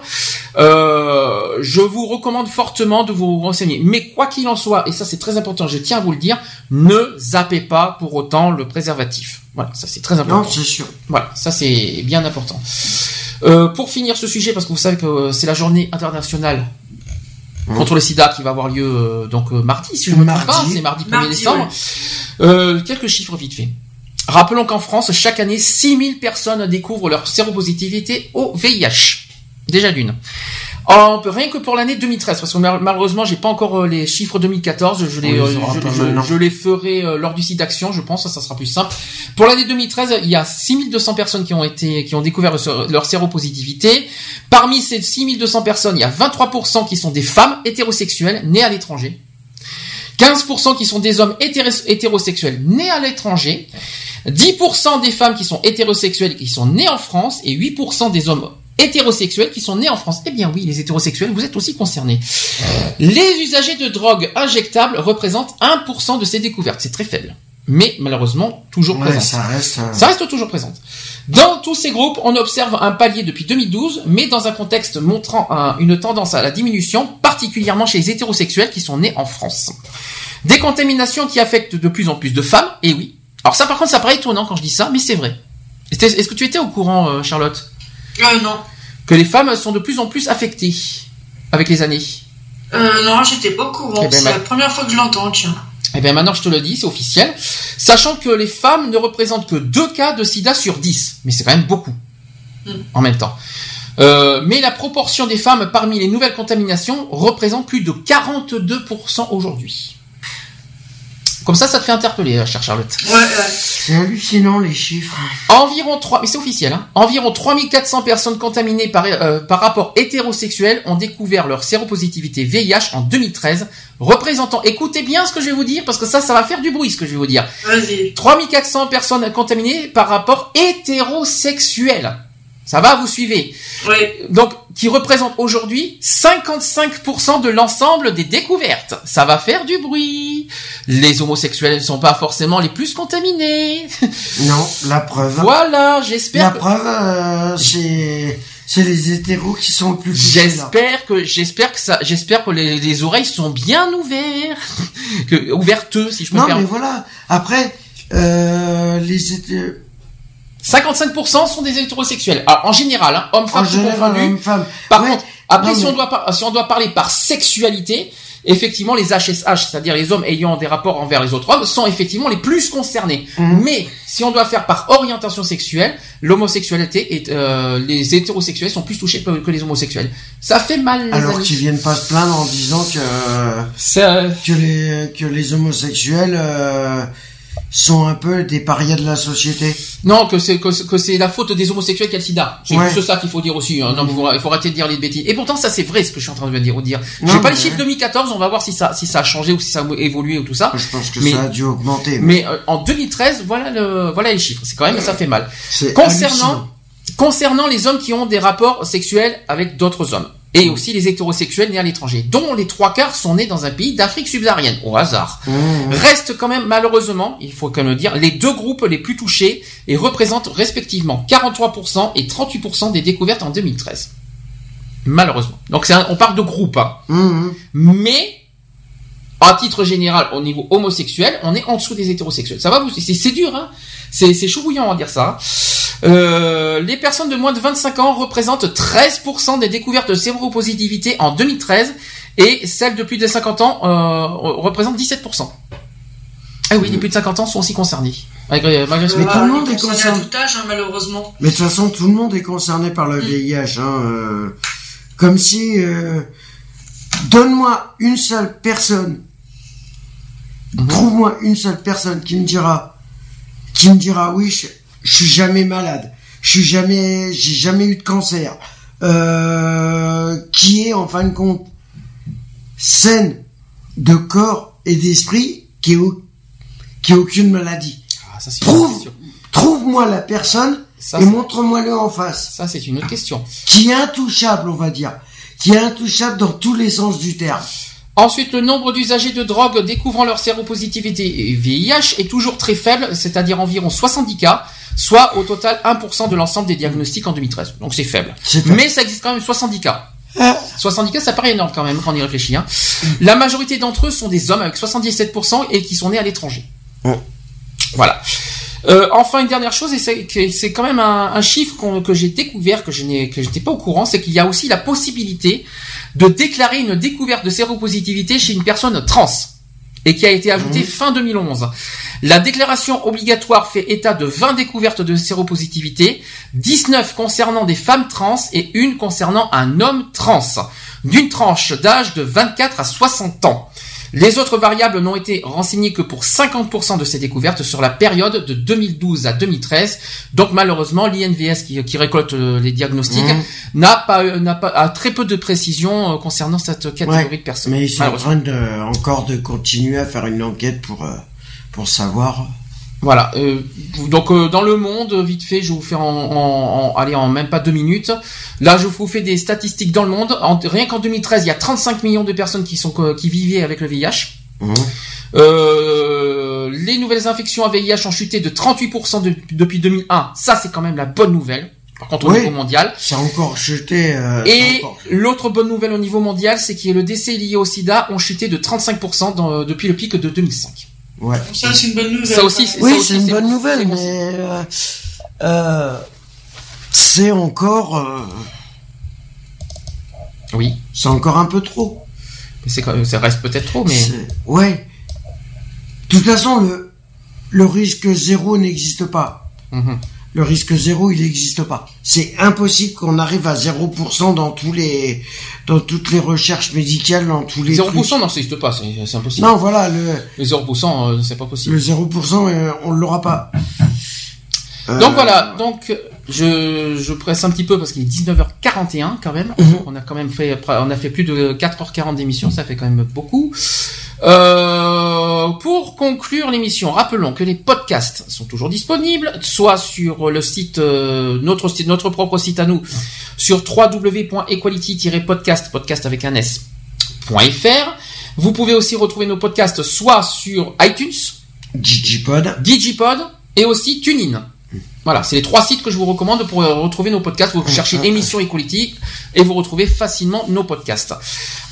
Euh, je vous recommande fortement de vous renseigner. Mais quoi qu'il en soit, et ça c'est très important, je tiens à vous le dire, ne zappez pas pour autant le préservatif. Voilà, ça c'est très important. Non, c'est sûr. Voilà, ça c'est bien important. Euh, pour finir ce sujet, parce que vous savez que c'est la journée internationale mmh. contre le sida qui va avoir lieu euh, donc euh, mardi, si je ne me trompe pas, c'est mardi 1er décembre. Euh, quelques chiffres vite fait. Rappelons qu'en France, chaque année, 6000 personnes découvrent leur séropositivité au VIH. Déjà d'une. rien que pour l'année 2013, parce que malheureusement, j'ai pas encore euh, les chiffres 2014, je les, euh, je, les ferai euh, lors du site d'action, je pense, ça, ça sera plus simple. Pour l'année 2013, il y a 6200 personnes qui ont été, qui ont découvert leur séropositivité. Parmi ces 6200 personnes, il y a 23% qui sont des femmes hétérosexuelles nées à l'étranger. 15% qui sont des hommes hétérosexuels nés à l'étranger, 10% des femmes qui sont hétérosexuelles qui sont nées en France et 8% des hommes hétérosexuels qui sont nés en France. Eh bien oui, les hétérosexuels, vous êtes aussi concernés. Les usagers de drogue injectables représentent 1% de ces découvertes. C'est très faible. mais malheureusement toujours Ouais, présente. ça reste. euh, Ça reste toujours présente. Dans tous ces groupes, on observe un palier depuis 2012, mais dans un contexte montrant un- une tendance à la diminution, particulièrement chez les hétérosexuels qui sont nés en France. Des contaminations qui affectent de plus en plus de femmes, et oui. Alors ça par contre ça paraît étonnant quand je dis ça, mais c'est vrai. Est-ce que tu étais au courant, euh, Charlotte? Euh, non. Que les femmes sont de plus en plus affectées avec les années Euh, non, j'étais pas au courant. Eh ben, c'est ma- la première fois que je l'entends, tiens. Eh bien maintenant je te le dis, c'est officiel. Sachant que les femmes ne représentent que 2 cas de sida sur 10. Mais c'est quand même beaucoup. En même temps. Euh, mais la proportion des femmes parmi les nouvelles contaminations représente plus de 42% aujourd'hui. Comme ça, ça te fait interpeller, euh, chère Charlotte. Ouais, ouais. C'est hallucinant les chiffres. Environ 3, mais c'est officiel, hein, environ 3400 personnes contaminées par, euh, par rapport hétérosexuel ont découvert leur séropositivité VIH en 2013, représentant, écoutez bien ce que je vais vous dire, parce que ça, ça va faire du bruit ce que je vais vous dire. Vas-y. 3400 personnes contaminées par rapport hétérosexuel. Ça va, vous suivez Oui. Donc, qui représente aujourd'hui 55% de l'ensemble des découvertes. Ça va faire du bruit. Les homosexuels ne sont pas forcément les plus contaminés. <laughs> Non, la preuve. Voilà, j'espère. La que- preuve, euh, c'est c'est les hétéros qui sont le plus. J'espère que j'espère que ça j'espère que les, les oreilles sont bien ouvertes <laughs> que ouvertes si je peux me Non, mais voilà. Après, euh, les hétéros... 55% sont des hétérosexuels. Alors, en général, hein, hommes-femmes En tout confondus. hommes-femmes. Par Ouais. contre, après, Non, si, on doit par- si on doit parler par sexualité, effectivement, les HSH, c'est-à-dire les hommes ayant des rapports envers les autres hommes, sont effectivement les plus concernés. Mhm. Mais si on doit faire par orientation sexuelle, l'homosexualité et euh, les hétérosexuels sont plus touchés que, les homosexuels. Ça fait mal, Alors qu'ils viennent pas se plaindre en disant que Ça- que les que les homosexuels euh, sont un peu des parias de la société. Non, que c'est que, c'est- que c'est la faute des homosexuels qui a le sida. C'est Ouais. juste ça qu'il faut dire aussi. hein. Non, il faut, il faut arrêter de dire les bêtises. Et pourtant, ça c'est vrai ce que je suis en train de dire. dire. Non, J'ai pas les chiffres 2014. On va voir si ça si ça a changé ou si ça a évolué ou tout ça. Je pense que Mais- ça a dû augmenter. Mais euh, en 2013, voilà le voilà les chiffres. C'est quand même ça fait mal. Concernant concernant les hommes qui ont des rapports sexuels avec d'autres hommes et aussi les hétérosexuels nés à l'étranger, dont les trois quarts sont nés dans un pays d'Afrique subsaharienne au hasard. Mmh. Restent quand même malheureusement, il faut quand même le dire, les deux groupes les plus touchés et représentent respectivement 43% et 38% des découvertes en 2013. Malheureusement. Donc un- on parle de groupes. hein. Mmh. Mais à titre général, au niveau homosexuel, on est en dessous des hétérosexuels. Ça va vous C'est c'est dur, hein C'est c'est chaud bouillant à dire ça. Euh, les personnes de moins de 25 ans représentent 13% des découvertes de séropositivité en 2013 et celles de plus de 50 ans euh, représentent 17%. Ah oui, les plus de 50 ans sont aussi concernés. Malgré, malgré ce Mais tout le monde est concerné concerné. à tout âge, hein, malheureusement. Mais de toute façon, tout le monde est concerné par le VIH. Hein, euh, comme si... euh, Donne-moi une seule personne. Trouve-moi une seule personne qui me dira... Qui me dira, oui, je, je suis jamais malade. Je suis jamais... J'ai jamais eu de cancer. Euh, qui est, en fin de compte, saine de corps et d'esprit, qui est, au- qui a aucune maladie. Ah, ça, Trouve, trouve-moi la personne Ça, et montre-moi-le en face. Ça, c'est une autre question. Qui est intouchable, on va dire. Qui est intouchable dans tous les sens du terme. Ensuite, le nombre d'usagers de drogue découvrant leur séropositivité VIH est toujours très faible, c'est-à-dire environ 70 cas, soit au total 1% de l'ensemble des diagnostics en 2013. Donc c'est faible. C'est faible. Mais ça existe quand même 70 cas. 70 cas, ça paraît énorme quand même quand on y réfléchit. Hein. La majorité d'entre eux sont des hommes avec 77% et qui sont nés à l'étranger. Voilà. Euh, enfin, une dernière chose, et c'est quand même un, un chiffre que j'ai découvert, que je j'étais pas au courant, c'est qu'il y a aussi la possibilité de déclarer une découverte de séropositivité chez une personne trans et qui a été ajoutée fin 2011. La déclaration obligatoire fait état de 20 découvertes de séropositivité, 19 concernant des femmes trans et une concernant un homme trans, d'une tranche d'âge de 24 à 60 ans. Les autres variables n'ont été renseignées que pour 50% de ces découvertes sur la période de 2012 à 2013. Donc malheureusement, l'INVS qui, qui récolte euh, les diagnostics Mhm. n'a pas euh, n'a pas a très peu de précision euh, concernant cette catégorie Ouais. de personnes. Mais ils sont en train de, encore de continuer à faire une enquête pour, pour savoir. Voilà. euh, donc euh, dans le monde, vite fait, je vous faire en, en, en- allez, en même pas deux minutes. Là, je vous fais des statistiques dans le monde. En- rien qu'en 2013, il y a 35 millions de personnes qui sont qui vivaient avec le VIH. Hein. Euh, les nouvelles infections à VIH ont chuté de 38% de- depuis 2001. Ça, c'est quand même la bonne nouvelle. Par contre, au Oui. niveau mondial. Ça a encore jeté. euh, Et encore- l'autre bonne nouvelle au niveau mondial, c'est que le décès lié au sida ont chuté de 35% dans- depuis le pic de 2005. Ouais. Ça, c'est une bonne nouvelle. Ça aussi, c'est- Oui, c'est une bonne nouvelle, mais euh, euh, c'est encore, euh, Oui. c'est encore un peu trop. Mais c'est quand même- ça reste peut-être trop, mais Ouais. De toute façon, le le risque zéro n'existe pas. Mhm. Le risque zéro, il n'existe pas. C'est impossible qu'on arrive à 0% dans tous les, dans toutes les recherches médicales, dans tous les 0% trucs. non, ça n'existe pas, c'est impossible. Non, voilà, le, Le 0%, euh, c'est pas possible. le 0%, euh, on l'aura pas. Euh, Donc voilà, donc je, je presse un petit peu parce qu'il est 19h41 quand même. Mhm. On a quand même fait on a fait plus de 4h40 d'émission, ça fait quand même beaucoup. Euh, pour conclure l'émission, rappelons que les podcasts sont toujours disponibles, soit sur le site euh, notre site- notre propre site à nous sur www.equality-podcast podcast avec un s.fr. Vous pouvez aussi retrouver nos podcasts soit sur iTunes, Digipod, Digipod et aussi TuneIn. Voilà, c'est les trois sites que je vous recommande pour euh, retrouver nos podcasts. Vous cherchez émission Equality et vous retrouvez facilement nos podcasts.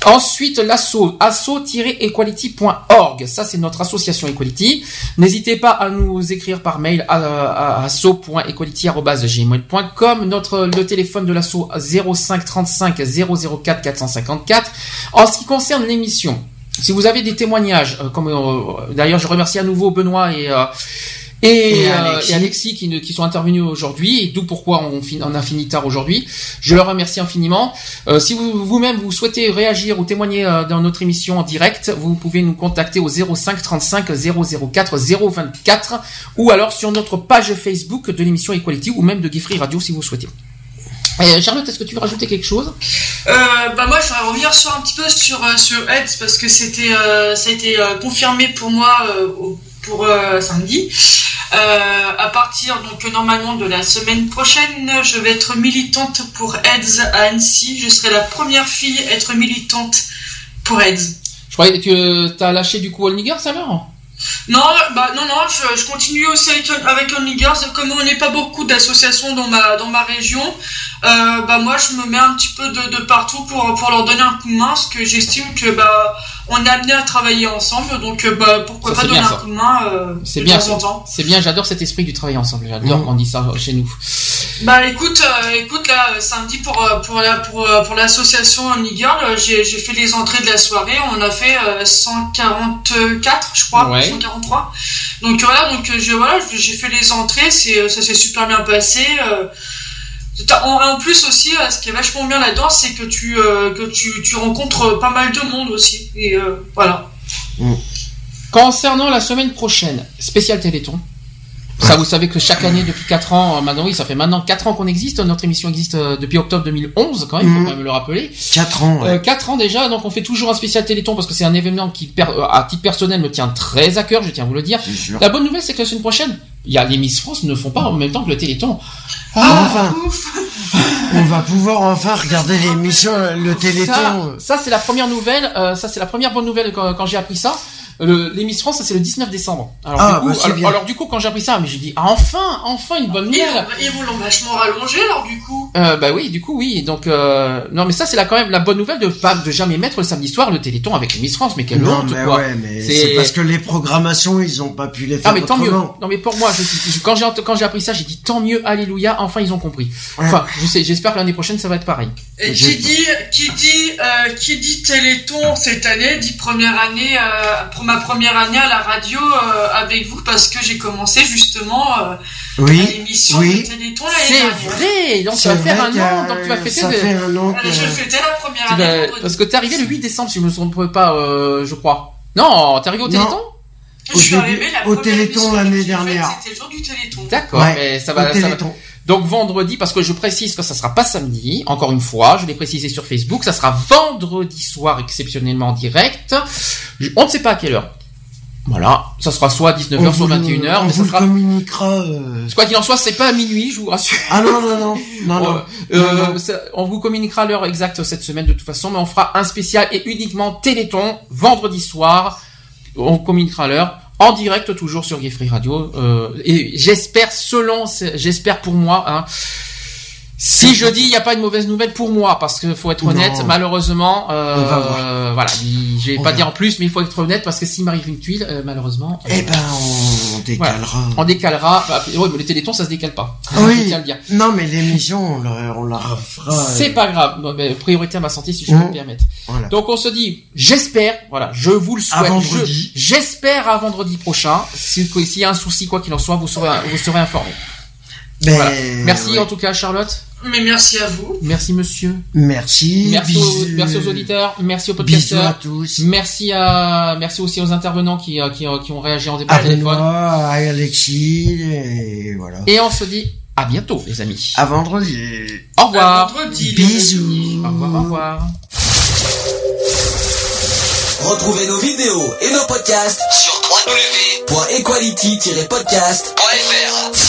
Ensuite, l'asso, asso-equality.org. Ça, c'est notre association Equality. N'hésitez pas à nous écrire par mail à, à asso.equality.gmail.com. Notre, le téléphone de l'asso 05 35 004 454. En ce qui concerne l'émission, si vous avez des témoignages, euh, comme euh, d'ailleurs je remercie à nouveau Benoît et euh, et, Et euh, Alexis. et Alexis qui, ne- qui sont intervenus aujourd'hui et d'où pourquoi on, fin- on a fini tard aujourd'hui. Je leur remercie infiniment. Euh, si vous vous-même vous souhaitez réagir ou témoigner euh, dans notre émission en direct, vous pouvez nous contacter au 05 35 004 024 ou alors sur notre page Facebook de l'émission Equality ou même de Geoffrey Radio si vous souhaitez. Charlotte, est-ce que tu veux rajouter quelque chose? Euh, bah moi, je voudrais revenir sur un petit peu sur sur AIDS parce que c'était euh, ça a été euh, confirmé pour moi euh, pour euh, samedi. Euh, à partir donc normalement de la semaine prochaine, je vais être militante pour AIDS à Annecy. Je serai la première fille à être militante pour AIDS. Je croyais que tu as lâché du coup All Niggers alors Non, bah non, non, je, je continue aussi avec, avec Only Girls. Comme on n'est pas beaucoup d'associations dans ma, dans ma région, euh, bah moi je me mets un petit peu de, de partout pour, pour leur donner un coup de main, parce que j'estime que bah on est amené à travailler ensemble, donc euh, bah pourquoi Ça, pas donner bien, un coup de main euh, C'est bien, c'est bien. J'adore cet esprit du travail ensemble. J'adore Mhm. quand on dit ça chez nous. Bah écoute, euh, écoute là samedi pour pour la pour, pour l'association Girl, j'ai j'ai fait les entrées de la soirée, on a fait euh, 144 je crois, Ouais. 143. Donc voilà, donc je voilà, j'ai fait les entrées, c'est ça s'est super bien passé. Euh, en, plus aussi, euh, ce qui est vachement bien là-dedans, c'est que tu euh, rencontres pas mal de monde aussi. Et euh, voilà. Concernant la semaine prochaine, spécial Téléthon. Ça, vous savez que chaque année, depuis 4 ans, euh, maintenant, oui, ça fait maintenant 4 ans qu'on existe. Notre émission existe euh, depuis octobre 2011, quand même, il faut Mhm. quand même le rappeler. 4 ans, ouais. Euh, 4 ans déjà, donc on fait toujours un spécial Téléthon parce que c'est un événement qui, à titre personnel, me tient très à cœur, je tiens à vous le dire. La bonne nouvelle, c'est que la semaine prochaine, il y a les Miss France ne font pas en même temps que le Téléthon. enfin, Ouf. <laughs> on va pouvoir enfin regarder l'émission, euh, le Ça, téléthon. ça c'est la première nouvelle, euh, ça c'est la première bonne nouvelle quand, quand j'ai appris ça. Miss France, ça c'est le 19 décembre. Alors, Ah, du coup, bah, c'est alors, bien. alors, du coup, quand j'ai appris ça, mais j'ai dit, ah, enfin, enfin une bonne nouvelle. ils vont l'ont vachement rallongé alors du coup? Euh, bah oui, du coup oui. Donc euh, non, mais ça c'est là quand même la bonne nouvelle de pas de jamais mettre le samedi soir le Téléthon avec les Miss France. Mais quelle Non, honte mais quoi. ouais, mais C'est- parce que les programmations, ils ont pas pu les faire Ah mais tant mieux. autrement. Non mais pour moi, je, je- quand j'ai quand j'ai appris ça, j'ai dit tant mieux, alléluia, enfin ils ont compris. Enfin, je sais, j'espère que l'année prochaine ça va être pareil. Et qui dit, qui dit, euh, qui dit Téléthon cette année, dit première année, euh, pour ma première année à la radio euh, avec vous, parce que j'ai commencé justement euh, Oui, l'émission oui. de Téléthon l'année C'est dernière. vrai. Donc tu C'est vas faire un an, donc tu vas fêter. Ça le- fait un an Allez, je que... fêtais la première année. vas-. Parce que t'es arrivé le 8 décembre, si je me trompe pas, euh, je crois. Non, t'es arrivé au. Téléthon? Au début- la au Téléthon l'année dernière. C'était le jour du Téléthon. D'accord, Ouais, mais ça au va, ça va- téléthon. Donc vendredi, parce que je précise que ça sera pas samedi, encore une fois, je l'ai précisé sur Facebook, ça sera vendredi soir exceptionnellement en direct. Je- on ne sait pas à quelle heure. Voilà, ça sera soit à 19h, On soit vous, 21h, on mais ça vous le sera... communiquera. euh, Quoi qu'il en soit, c'est pas à minuit, je vous rassure. Ah non, non, non, non, non. Euh, Non, non. ça- on vous communiquera l'heure exacte cette semaine de toute façon, mais on fera un spécial et uniquement Téléthon vendredi soir. On communiquera l'heure. en direct toujours sur Gay Radio. Euh, et j'espère, selon, j'espère pour moi, hein, si je dis il n'y a pas une mauvaise nouvelle pour moi, parce qu'il faut être honnête, malheureusement, euh, voilà, je vais pas dire en plus, mais il faut être honnête parce que s'il m'arrive une tuile, euh, malheureusement. Eh ben, on décalera. on décalera. Bah, mais les télétons, ça se décale pas. Oui. Non, mais l'émission, on, la refera. C'est pas grave. mais priorité à ma santé, si je peux me mmh. permettre. Donc on se dit, j'espère, voilà, je vous le souhaite. J'espère à vendredi prochain. S'il y a un souci, quoi qu'il en soit, vous serez, vous serez informé. Ben, Merci en tout cas, Charlotte. Mais merci à vous. Merci monsieur. Merci. Merci, aux, merci aux auditeurs. Merci aux podcasteurs. Bisous à tous. Merci à, merci aussi aux intervenants qui, euh, qui, euh, qui ont réagi en débat à téléphone. à Alexis, et voilà. Et on se dit à bientôt, les amis. À vendredi. Au revoir. vendredi. Bisous. Au revoir, au revoir. Retrouvez nos vidéos et nos podcasts sur www.equality-podcast.fr.